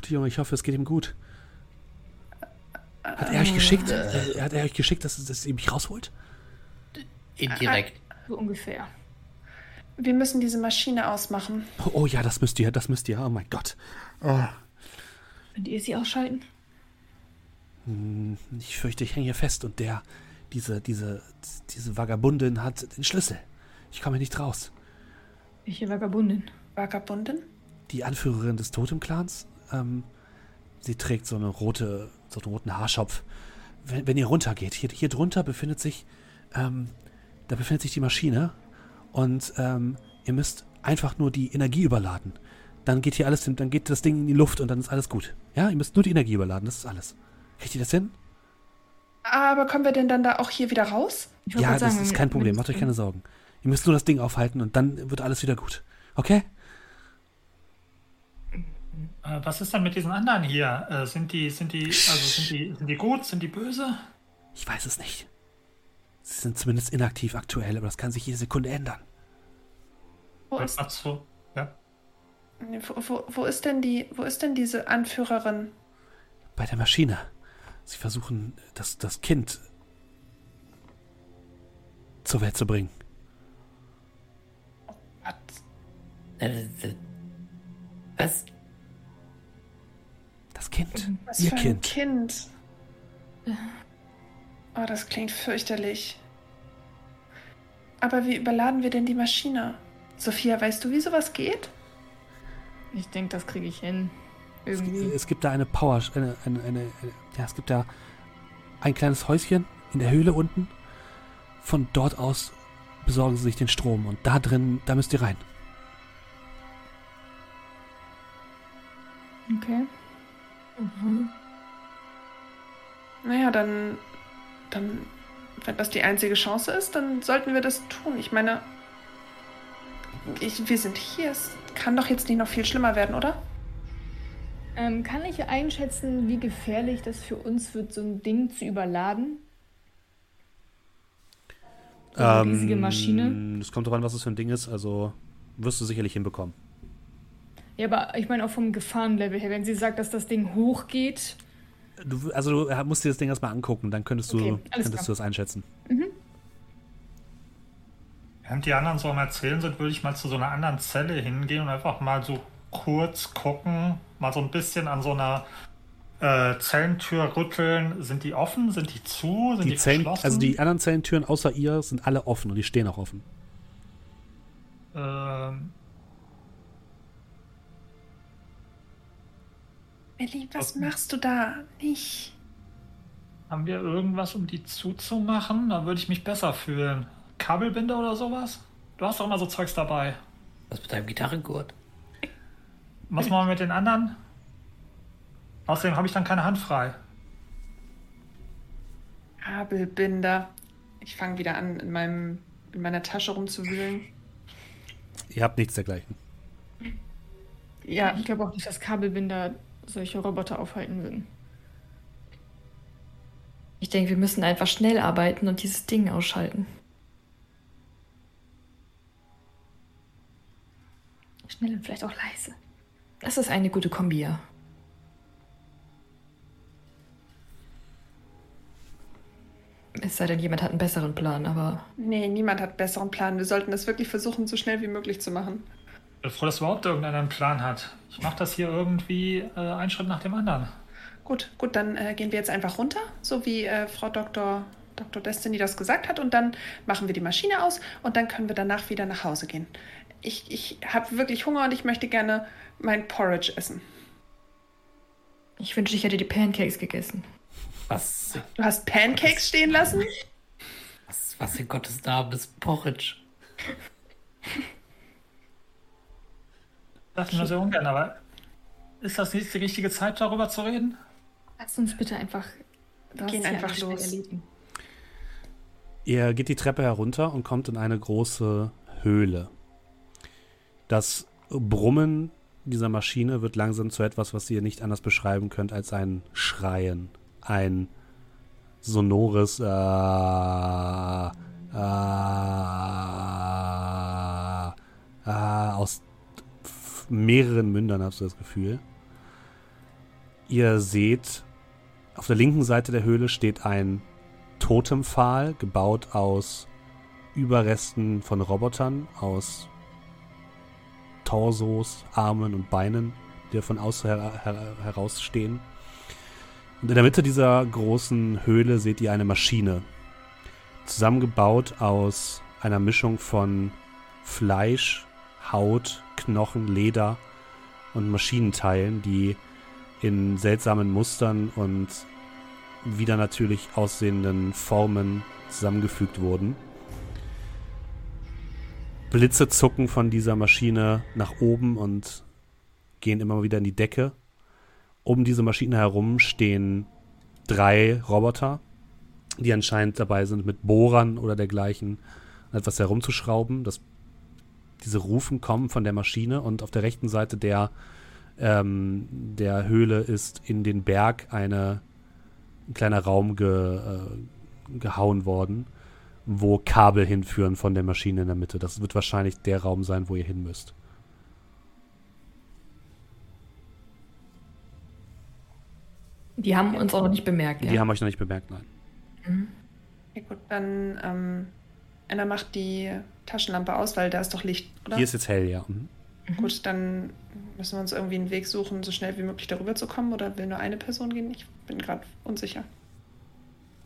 gute Junge, ich hoffe, es geht ihm gut. Hat er euch geschickt? Äh, hat er euch geschickt, dass, dass ihr mich rausholt? Indirekt. So ungefähr. Wir müssen diese Maschine ausmachen. Oh, oh ja, das müsst ihr, das müsst ihr. Oh mein Gott. Könnt ihr sie ausschalten? Ich fürchte, ich hänge hier fest und der, diese, diese, diese Vagabundin hat den Schlüssel. Ich komme hier nicht raus. Welche Vagabundin? Vagabunden? Die Anführerin des Totemclans, ähm, sie trägt so eine rote, so einen roten Haarschopf. Wenn, wenn ihr runtergeht, hier, hier drunter befindet sich, ähm, da befindet sich die Maschine und ähm, ihr müsst einfach nur die Energie überladen. Dann geht hier alles, dann geht das Ding in die Luft und dann ist alles gut. Ja, ihr müsst nur die Energie überladen, das ist alles. Kriegt ihr das hin? Aber kommen wir denn dann da auch hier wieder raus? Ja, das sagen, ist kein Problem, macht euch keine Sorgen. Ihr müsst nur das Ding aufhalten und dann wird alles wieder gut. Okay? Äh, was ist denn mit diesen anderen hier? Äh, sind die, sind die, also sind die, sind die gut? Sind die böse? Ich weiß es nicht. Sie sind zumindest inaktiv aktuell, aber das kann sich jede Sekunde ändern. Wo ist, Ach so, ja. wo, wo, wo ist denn die, wo ist denn diese Anführerin? Bei der Maschine. Sie versuchen, das, das Kind zur Welt zu bringen. Äh, Was? Das Kind. Was Ihr für ein Kind. Kind. Oh, das klingt fürchterlich. Aber wie überladen wir denn die Maschine? Sophia, weißt du, wie sowas geht? Ich denke, das kriege ich hin. Es, Irgendwie. es gibt da eine Power, eine, eine, eine, ja, es gibt da ein kleines Häuschen in der Höhle unten. Von dort aus besorgen sie sich den Strom und da drin, da müsst ihr rein. Okay. Naja, dann, dann, wenn das die einzige Chance ist, dann sollten wir das tun. Ich meine, ich, wir sind hier. Es kann doch jetzt nicht noch viel schlimmer werden, oder? Ähm, kann ich einschätzen, wie gefährlich das für uns wird, so ein Ding zu überladen? So eine riesige Maschine. Ähm, Es kommt darauf an, was es für ein Ding ist. Also wirst du sicherlich hinbekommen. Ja, aber ich meine auch vom Gefahrenlevel her, wenn sie sagt, dass das Ding hochgeht. Du, also du musst dir das Ding erstmal angucken, dann könntest du, Okay, könntest klar. du das einschätzen. Während die anderen so am Erzählen sind, würde ich mal zu so einer anderen Zelle hingehen und einfach mal so kurz gucken, mal so ein bisschen an so einer äh, Zellentür rütteln. Sind die offen? Sind die zu? Sind die, Die Zellen, verschlossen? also die anderen Zellentüren außer ihr sind alle offen und die stehen auch offen. Ähm, Ellie, was Was- machst du da? Nicht. haben wir irgendwas, um die zuzumachen? Da würde ich mich besser fühlen. Kabelbinder oder sowas? Du hast doch immer so Zeugs dabei. Was mit deinem Gitarrengurt? Was machen wir mit den anderen? Außerdem habe ich dann keine Hand frei. Kabelbinder. Ich fange wieder an, in, meinem, in meiner Tasche rumzuwühlen. Ihr habt nichts dergleichen. Ja, Ich glaube auch nicht, dass Kabelbinder solche Roboter aufhalten würden. Ich denke, wir müssen einfach schnell arbeiten und dieses Ding ausschalten. Schnell und vielleicht auch leise. Das ist eine gute Kombi, ja. Es sei denn, jemand hat einen besseren Plan, aber nee, niemand hat einen besseren Plan. Wir sollten es wirklich versuchen, so schnell wie möglich zu machen. Ich bin froh, dass überhaupt irgendeiner einen Plan hat. Ich mache das hier irgendwie äh, einen Schritt nach dem anderen. Gut, gut, dann äh, gehen wir jetzt einfach runter, so wie äh, Frau Dr. Dr. Destiny das gesagt hat. Und dann machen wir die Maschine aus und dann können wir danach wieder nach Hause gehen. Ich, ich habe wirklich Hunger und ich möchte gerne mein Porridge essen. ich wünschte, ich hätte die Pancakes gegessen. Was, Du hast Pancakes stehen lassen? was, was in Gottes Namen ist Porridge? Das nur sehr ungern, aber ist das nicht die richtige Zeit, darüber zu reden? Lass uns bitte einfach. Wir gehen einfach los. Ihr geht die Treppe herunter und kommt in eine große Höhle. Das Brummen dieser Maschine wird langsam zu etwas, was ihr nicht anders beschreiben könnt als ein Schreien. Ein sonores äh, äh, äh, aus mehreren Mündern, hast du das Gefühl. Ihr seht, auf der linken Seite der Höhle steht ein Totempfahl, gebaut aus Überresten von Robotern, aus Torsos, Armen und Beinen, die von außen her her herausstehen. Und in der Mitte dieser großen Höhle seht ihr eine Maschine, zusammengebaut aus einer Mischung von Fleisch, Haut, Knochen, Leder und Maschinenteilen, die in seltsamen Mustern und wieder natürlich aussehenden Formen zusammengefügt wurden. Blitze zucken von dieser Maschine nach oben und gehen immer wieder in die Decke. Um diese Maschine herum stehen drei Roboter, die anscheinend dabei sind, mit Bohrern oder dergleichen etwas herumzuschrauben. Das, diese Rufen kommen von der Maschine und auf der rechten Seite der, ähm, der Höhle ist in den Berg eine, ein kleiner Raum ge, äh, gehauen worden, wo Kabel hinführen von der Maschine in der Mitte. Das wird wahrscheinlich der Raum sein, wo ihr hin müsst. Die haben uns auch noch nicht bemerkt. Die ja. haben euch noch nicht bemerkt, nein. Ja gut, dann ähm, Anna macht die Taschenlampe aus, weil da ist doch Licht, oder? Hier ist jetzt hell, ja. Mhm. Gut, dann müssen wir uns irgendwie einen Weg suchen, so schnell wie möglich darüber zu kommen. Oder will nur eine Person gehen? Ich bin gerade unsicher.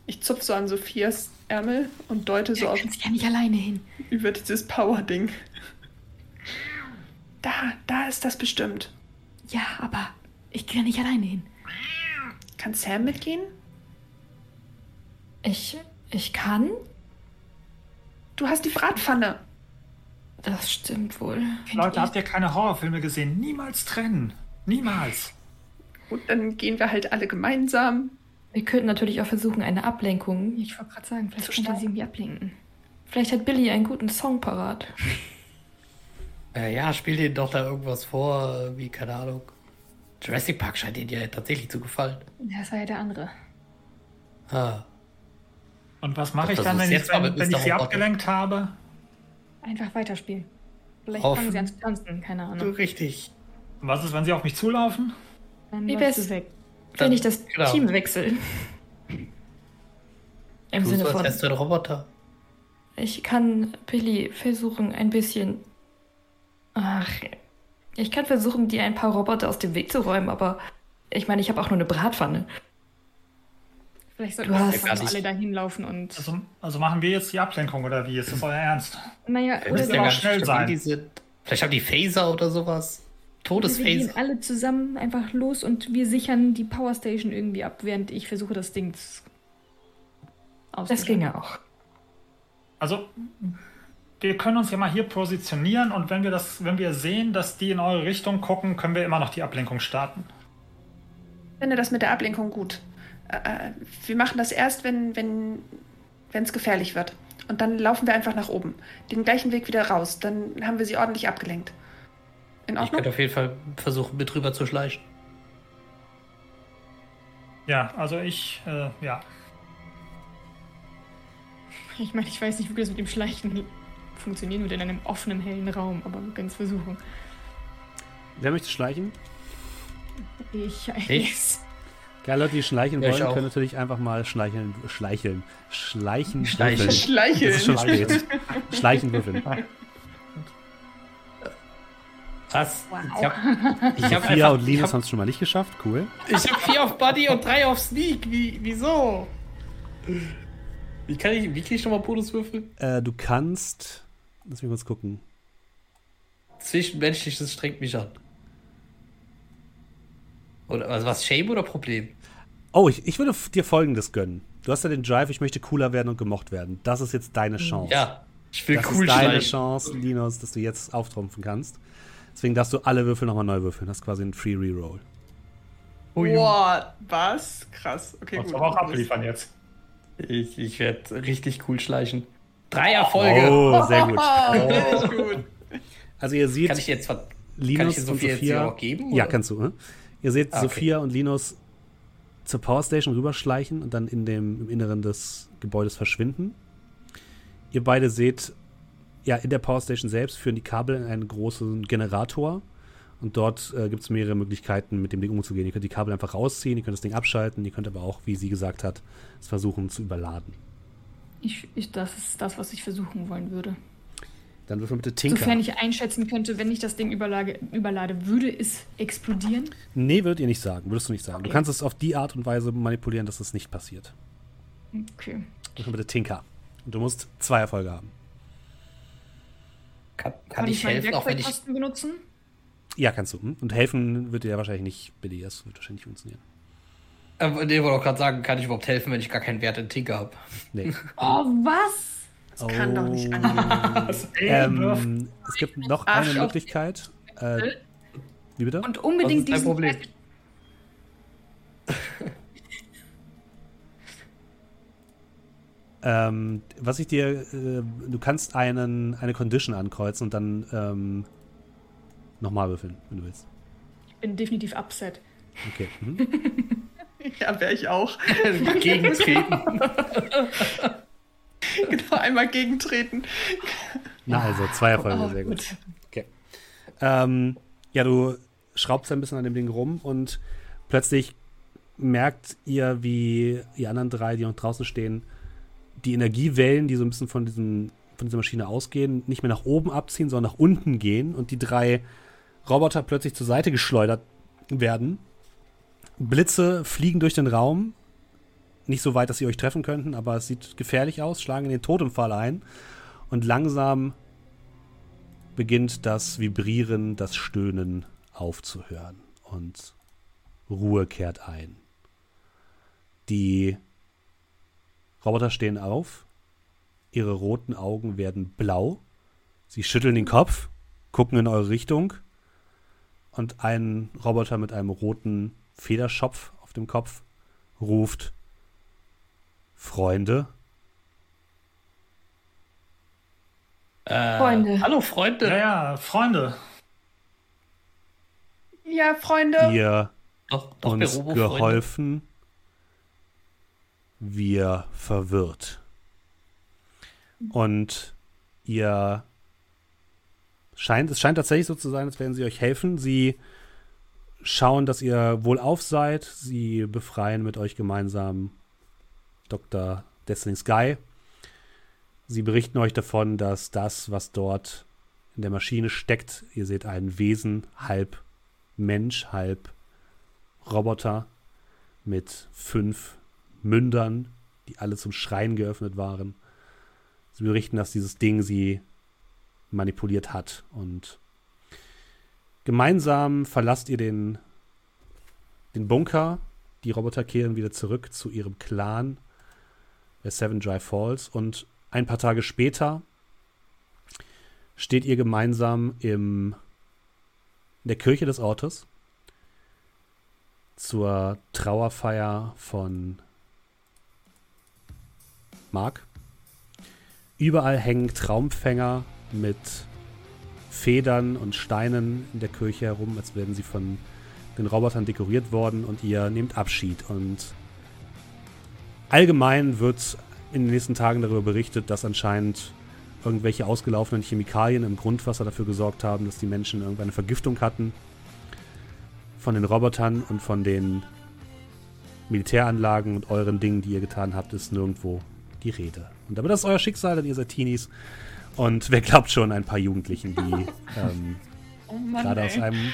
Ich zupf so an Sophias Ärmel und deute so Du auf kannst ja nicht alleine hin. über dieses Power-Ding. Da, da ist das bestimmt. Ja, aber ich kann nicht alleine hin. Kann Sam mitgehen? Ich, ich kann? Du hast die Bratpfanne. Das stimmt wohl. Leute, habt ihr keine Horrorfilme gesehen? Niemals trennen. Niemals. Gut, dann gehen wir halt alle gemeinsam. Wir könnten natürlich auch versuchen, eine Ablenkung. Ich wollte gerade sagen, vielleicht könnte sie irgendwie ablenken. Vielleicht hat Billy einen guten Song parat. Äh, ja, spiel denen doch da irgendwas vor, wie, keine Ahnung. Jurassic Park scheint denen ja tatsächlich zu gefallen. Das war ja der andere. Ah. Und was mache ich Das dann, wenn ich, wenn, wenn ich sie abgelenkt habe? Einfach weiterspielen. Vielleicht Auf- fangen sie an zu tanzen, keine Du, Ahnung. richtig. Und was ist, wenn sie auf mich zulaufen? Dann Wie wär's? weg. Wenn ich das Genau. Team wechsle. Im Du Sinne so, als von, du ein Roboter. ich kann Billy versuchen, ein bisschen. Ach, ich kann versuchen, dir ein paar Roboter aus dem Weg zu räumen, aber ich meine, ich habe auch nur eine Bratpfanne. Vielleicht sollten Du wir mal nicht- alle dahin laufen und. Also, also machen wir jetzt die Ablenkung oder wie? Ist das euer Ernst? naja, ja wir, auch nicht schnell sein. Die sind. Vielleicht haben die Phaser oder sowas. wir gehen Todesphaser. alle zusammen einfach los und wir sichern die Powerstation irgendwie ab, während ich versuche, das Ding zu- Das auszuschalten. ginge auch. Also, wir können uns ja mal hier positionieren und wenn wir das, wenn wir sehen, dass die in eure Richtung gucken, können wir immer noch die Ablenkung starten. Ich finde das mit der Ablenkung gut. Äh, wir machen das erst, wenn wenn wenn es gefährlich wird. Und dann laufen wir einfach nach oben. Den gleichen Weg wieder raus. Dann haben wir sie ordentlich abgelenkt. In Ich Ordnung? könnte auf jeden Fall versuchen, mit rüber zu schleichen. Ja, also ich, äh, ja. Ich meine, ich weiß nicht, wie das mit dem Schleichen funktionieren wird in einem offenen, hellen Raum, aber wir können es versuchen. Wer möchte schleichen? Ich. Ich? Ja, Leute, die schleichen Ja, ich wollen, können natürlich einfach mal schleicheln, schleicheln, schleichen, Schleichen. würfeln. Schleicheln. Es ist schon spät. Schleichen würfeln. Was? Wow. Ich habe ich hab einfach, und Linus hab, haben es schon mal nicht geschafft. Cool. ich hab vier auf Buddy und drei auf Sneak. Wie, wieso? Wie kann ich, wie krieg ich nochmal Bonuswürfel? Äh, du kannst. Lass mich kurz gucken. Zwischenmenschliches strengt mich an. Oder also was, Shame oder Problem? Oh, ich, ich würde dir folgendes gönnen. Du hast ja den Drive, ich möchte cooler werden und gemocht werden. Das ist jetzt deine Chance. Ja, ich will das cool ist deine schleichen. Chance, Linus, dass du jetzt auftrumpfen kannst. Deswegen darfst du alle Würfel nochmal neu würfeln. Das ist quasi ein Free Reroll. Boah, was? Krass. Okay, Kannst gut. aber auch abliefern jetzt. Ich, ich werde richtig cool schleichen. Drei Erfolge. Oh, sehr gut. Gut. Also ihr seht Kann ich jetzt ver- kann ich Linus dir und Sophia jetzt Sophia. hier auch geben? Ja, oder? kannst du. Ne? Ihr seht Ah, okay. Sophia und Linus zur Powerstation rüberschleichen und dann in dem, im Inneren des Gebäudes verschwinden. Ihr beide seht, ja, in der Powerstation selbst führen die Kabel in einen großen Generator. Und dort äh, gibt es mehrere Möglichkeiten, mit dem Ding umzugehen. Ihr könnt die Kabel einfach rausziehen, ihr könnt das Ding abschalten, ihr könnt aber auch, wie sie gesagt hat, es versuchen zu überladen. Ich, ich, das ist das, was ich versuchen wollen würde. Dann würfel bitte Tinker. Sofern ich einschätzen könnte, wenn ich das Ding überlage, überlade, würde es explodieren? nee, würdet ihr nicht sagen, würdest du nicht sagen. Du Okay. kannst es auf die Art und Weise manipulieren, dass es nicht passiert. Okay. Würfel bitte Tinker. Und du musst zwei Erfolge haben. Kann, kann, ich meinen helfen, auch wenn ich. Benutzen? Ja, kannst du. Und helfen wird dir ja wahrscheinlich nicht, Billy. Das wird wahrscheinlich nicht funktionieren. Äh, nee, wollte auch gerade sagen, kann ich überhaupt helfen, wenn ich gar keinen Wert in Tinker habe? Nee. Oh, was? Das kann doch nicht Oh. angehen. Ähm, es gibt noch eine Möglichkeit. Äh, wie bitte? Und unbedingt diesen Problem. Ähm, was ich dir, äh, du kannst einen, eine Condition ankreuzen und dann ähm, nochmal würfeln, wenn du willst. Ich bin definitiv upset. Okay. Mhm. Ja, wäre ich auch. Gegentreten. Genau, einmal gegentreten. Na also, zwei Erfolge, Oh, sehr gut. Okay. Ähm, ja, du schraubst ein bisschen an dem Ding rum und plötzlich merkt ihr, wie die anderen drei, die noch draußen stehen, die Energiewellen, die so ein bisschen von, diesem, von dieser Maschine ausgehen, nicht mehr nach oben abziehen, sondern nach unten gehen und die drei Roboter plötzlich zur Seite geschleudert werden. Blitze fliegen durch den Raum. Nicht so weit, dass sie euch treffen könnten, aber es sieht gefährlich aus, schlagen in den Totempfahl ein. Und langsam beginnt das Vibrieren, das Stöhnen aufzuhören. Und Ruhe kehrt ein. Die Roboter stehen auf. Ihre roten Augen werden blau. Sie schütteln den Kopf, gucken in eure Richtung. Und ein Roboter mit einem roten Federschopf auf dem Kopf ruft: Freunde. Äh, Freunde. Hallo, Freunde. Ja, ja, Freunde. Ja, Freunde. ihr Doch, doch, uns geholfen, wir verwirrt. Und ihr scheint, es scheint tatsächlich so zu sein, als werden sie euch helfen. Sie schauen, dass ihr wohlauf seid. Sie befreien mit euch gemeinsam Dr. Destiny Sky. Sie berichten euch davon, dass das, was dort in der Maschine steckt, ihr seht ein Wesen, halb Mensch, halb Roboter mit fünf Mündern, die alle zum Schreien geöffnet waren. Sie berichten, dass dieses Ding sie manipuliert hat. Und gemeinsam verlasst ihr den, den Bunker. Die Roboter kehren wieder zurück zu ihrem Clan Seven Dry Falls. Und ein paar Tage später steht ihr gemeinsam im, in der Kirche des Ortes zur Trauerfeier von Mark. Überall hängen Traumfänger mit Federn und Steinen in der Kirche herum, als wären sie von den Robotern dekoriert worden und ihr nehmt Abschied. Und allgemein wird in den nächsten Tagen darüber berichtet, dass anscheinend irgendwelche ausgelaufenen Chemikalien im Grundwasser dafür gesorgt haben, dass die Menschen irgendeine Vergiftung hatten. Von den Robotern und von den Militäranlagen und euren Dingen, die ihr getan habt, ist nirgendwo die Rede. Und aber das ist euer Schicksal, denn ihr seid Teenies. Und wer glaubt schon, ein paar Jugendlichen, die ähm, Oh Mann, gerade aus einem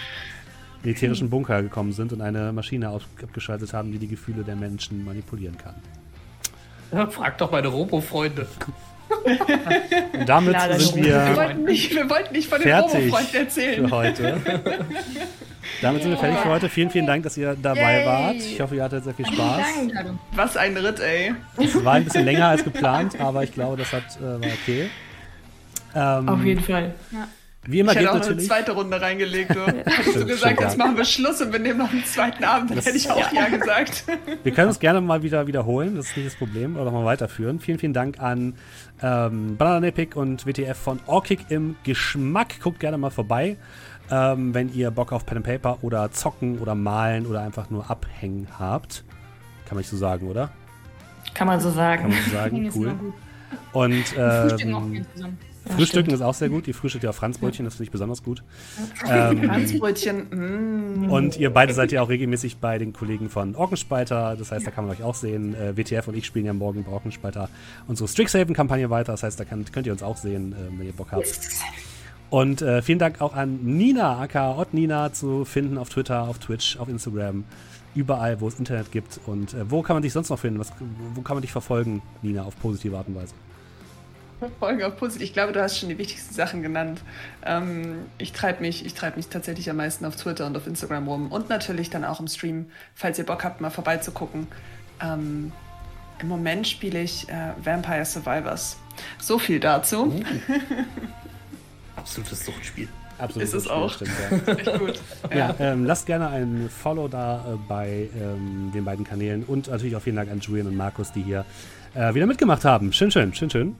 militärischen Bunker gekommen sind und eine Maschine abgeschaltet haben, die die Gefühle der Menschen manipulieren kann. Ja, Frag doch meine Robo-Freunde. Und damit Ja, das sind. Wir wir wollten nicht, wir wollten nicht von den fertig Robo-Freunden erzählen. für heute. damit sind wir fertig für heute. Vielen, vielen Dank, dass ihr dabei Yay. wart. Ich hoffe, ihr hattet sehr viel Spaß. Was ein Ritt, ey. Es war ein bisschen länger als geplant, aber ich glaube, das hat, äh, war okay. Ähm, Auf jeden Fall. Wie immer ich hätte auch noch eine zweite Runde reingelegt. Du. Hättest du gesagt, jetzt ja. machen wir Schluss und wir nehmen noch einen zweiten Abend, dann Das- hätte ich auch ja, gesagt. Wir können es gerne mal wieder wiederholen, das ist nicht das Problem, oder mal weiterführen. Vielen, vielen Dank an ähm, Banananepic und WTF von Orkick im Geschmack. Guckt gerne mal vorbei, ähm, wenn ihr Bock auf Pen and Paper oder zocken oder malen oder einfach nur abhängen habt. Kann man nicht so sagen, oder? Kann man so Kann sagen. man so sagen, cool. Und ähm, zusammen. Frühstücken ist auch sehr gut. Ihr frühstückt ja auf Franzbrötchen, das finde ich besonders gut. Ähm, Franzbrötchen, mm. Und ihr beide seid ja auch regelmäßig bei den Kollegen von Orkenspalter. Das heißt, da kann man euch auch sehen. Äh, WTF und ich spielen ja morgen bei Orkenspalter unsere Strixhaven-Kampagne weiter. Das heißt, da kann, könnt ihr uns auch sehen, äh, wenn ihr Bock habt. Und äh, vielen Dank auch an Nina, aka Ott Nina, zu finden auf Twitter, auf Twitch, auf Instagram. Überall, wo es Internet gibt. Und äh, wo kann man dich sonst noch finden? Was, wo kann man dich verfolgen, Nina, auf positive Art und Weise? Folge auf positiv. Ich glaube, du hast schon die wichtigsten Sachen genannt. Ähm, ich treibe mich, ich treib mich tatsächlich am meisten auf Twitter und auf Instagram rum und natürlich dann auch im Stream, falls ihr Bock habt, mal vorbeizugucken. Ähm, Im Moment spiele ich äh, Vampire Survivors. So viel dazu. Absolutes Suchtspiel. Absolut. Ist es Spiel, auch. Stimmt, ja. Echt gut. Ja, ähm, lasst gerne ein Follow da äh, bei ähm, den beiden Kanälen und natürlich auch vielen Dank an Julian und Markus, die hier äh, wieder mitgemacht haben. Schön, schön, schön, schön.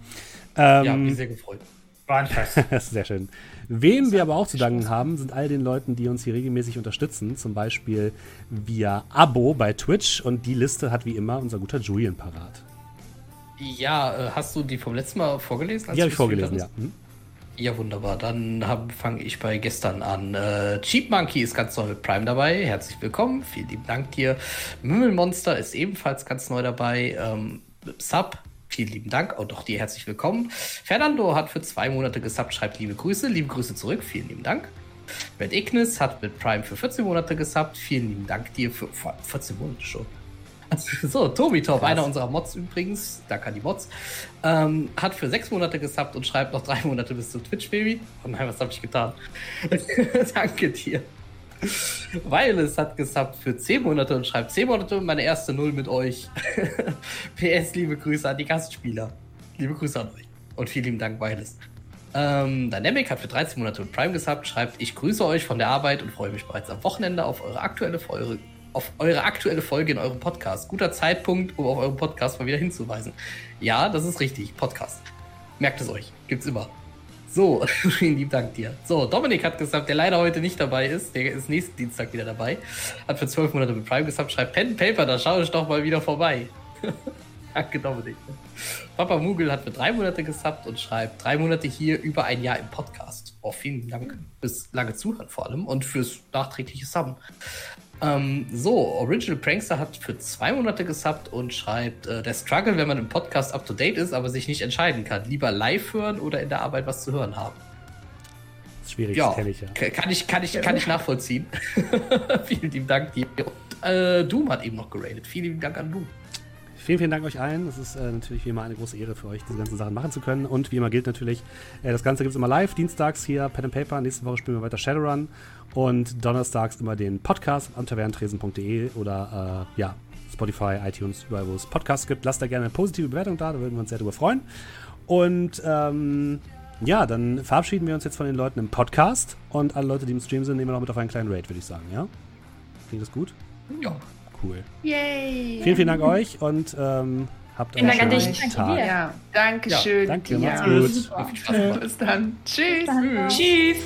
Ja, Ähm, mich sehr gefreut. War ein Fest. das ist sehr schön. Wem wir aber auch zu danken haben, sind all den Leuten, die uns hier regelmäßig unterstützen, zum Beispiel via Abo bei Twitch und die Liste hat wie immer unser guter Julian parat. Ja, äh, hast du die vom letzten Mal vorgelesen? Die habe du ich vorgelesen, ja. Hm? Ja, wunderbar. Dann fange ich bei gestern an. Äh, Cheap Monkey ist ganz neu mit Prime dabei. Herzlich willkommen. Vielen lieben Dank dir. Mümmelmonster ist ebenfalls ganz neu dabei. Ähm, Sub. Vielen lieben Dank. Auch doch dir herzlich willkommen. Fernando hat für zwei Monate gesubbt, schreibt liebe Grüße. Liebe Grüße zurück. Vielen lieben Dank. Red Ignis hat mit Prime für 14 Monate gesubbt. Vielen lieben Dank dir für vor allem 14 Monate schon. So, Tobi Top, einer unserer Mods übrigens, danke an die Mods, ähm, hat für sechs Monate gesubbt und schreibt noch drei Monate bis zum Twitch-Baby. Oh nein, was habe ich getan? danke dir. Wireless hat gesubbt für zehn Monate und schreibt zehn Monate meine erste Null mit euch. PS, liebe Grüße an die Gastspieler. Liebe Grüße an euch. Und vielen lieben Dank, Wireless. Ähm, Dynamic hat für 13 Monate mit Prime gesubbt, schreibt, ich grüße euch von der Arbeit und freue mich bereits am Wochenende auf eure aktuelle Folge, auf eure aktuelle Folge in eurem Podcast. Guter Zeitpunkt, um auf euren Podcast mal wieder hinzuweisen. Ja, das ist richtig, Podcast. Merkt es euch, gibt's immer. So, vielen lieben Dank dir. So, Dominik hat gesagt, der leider heute nicht dabei ist, der ist nächsten Dienstag wieder dabei, hat für 12 Monate mit Prime gesubbt, schreibt Pen Paper, da schaue ich doch mal wieder vorbei. Danke, Dominik. Papa Mugel hat für drei Monate gesubbt und schreibt drei Monate hier über ein Jahr im Podcast. Oh, vielen Dank fürs lange Zuhören vor allem und fürs nachträgliche Subben. Ähm, so, Original Prankster hat für zwei Monate gesubbt und schreibt, äh, der Struggle, wenn man im Podcast up to date ist, aber sich nicht entscheiden kann. Lieber live hören oder in der Arbeit was zu hören haben. Das ist schwierig, Ja, das kenne ich ja. kann ich, kann ich, kann ich nachvollziehen. Vielen lieben Dank dir. Und, äh, Doom hat eben noch geradet. Vielen lieben Dank an Doom. Vielen, vielen Dank euch allen. Es ist äh, natürlich wie immer eine große Ehre für euch, diese ganzen Sachen machen zu können. Und wie immer gilt natürlich, äh, das Ganze gibt es immer live, dienstags hier Pen and Paper. Nächste Woche spielen wir weiter Shadowrun. Und donnerstags immer den Podcast am tavernentresen.de oder äh, ja, Spotify, iTunes, überall, wo es Podcasts gibt. Lasst da gerne eine positive Bewertung da, da würden wir uns sehr drüber freuen. Und ähm, ja, dann verabschieden wir uns jetzt von den Leuten im Podcast. Und alle Leute, die im Stream sind, nehmen wir noch mit auf einen kleinen Raid, würde ich sagen, ja? Klingt das gut? Ja. Cool. Yay! Vielen, vielen Dank euch und ähm, habt Vielen einen Dank an schönen dich. Danke Tag. dir. Ja, danke schön. Danke, dir. macht's gut. Super. Viel Spaß gemacht. Bis dann. Tschüss. Dann, Tschüss.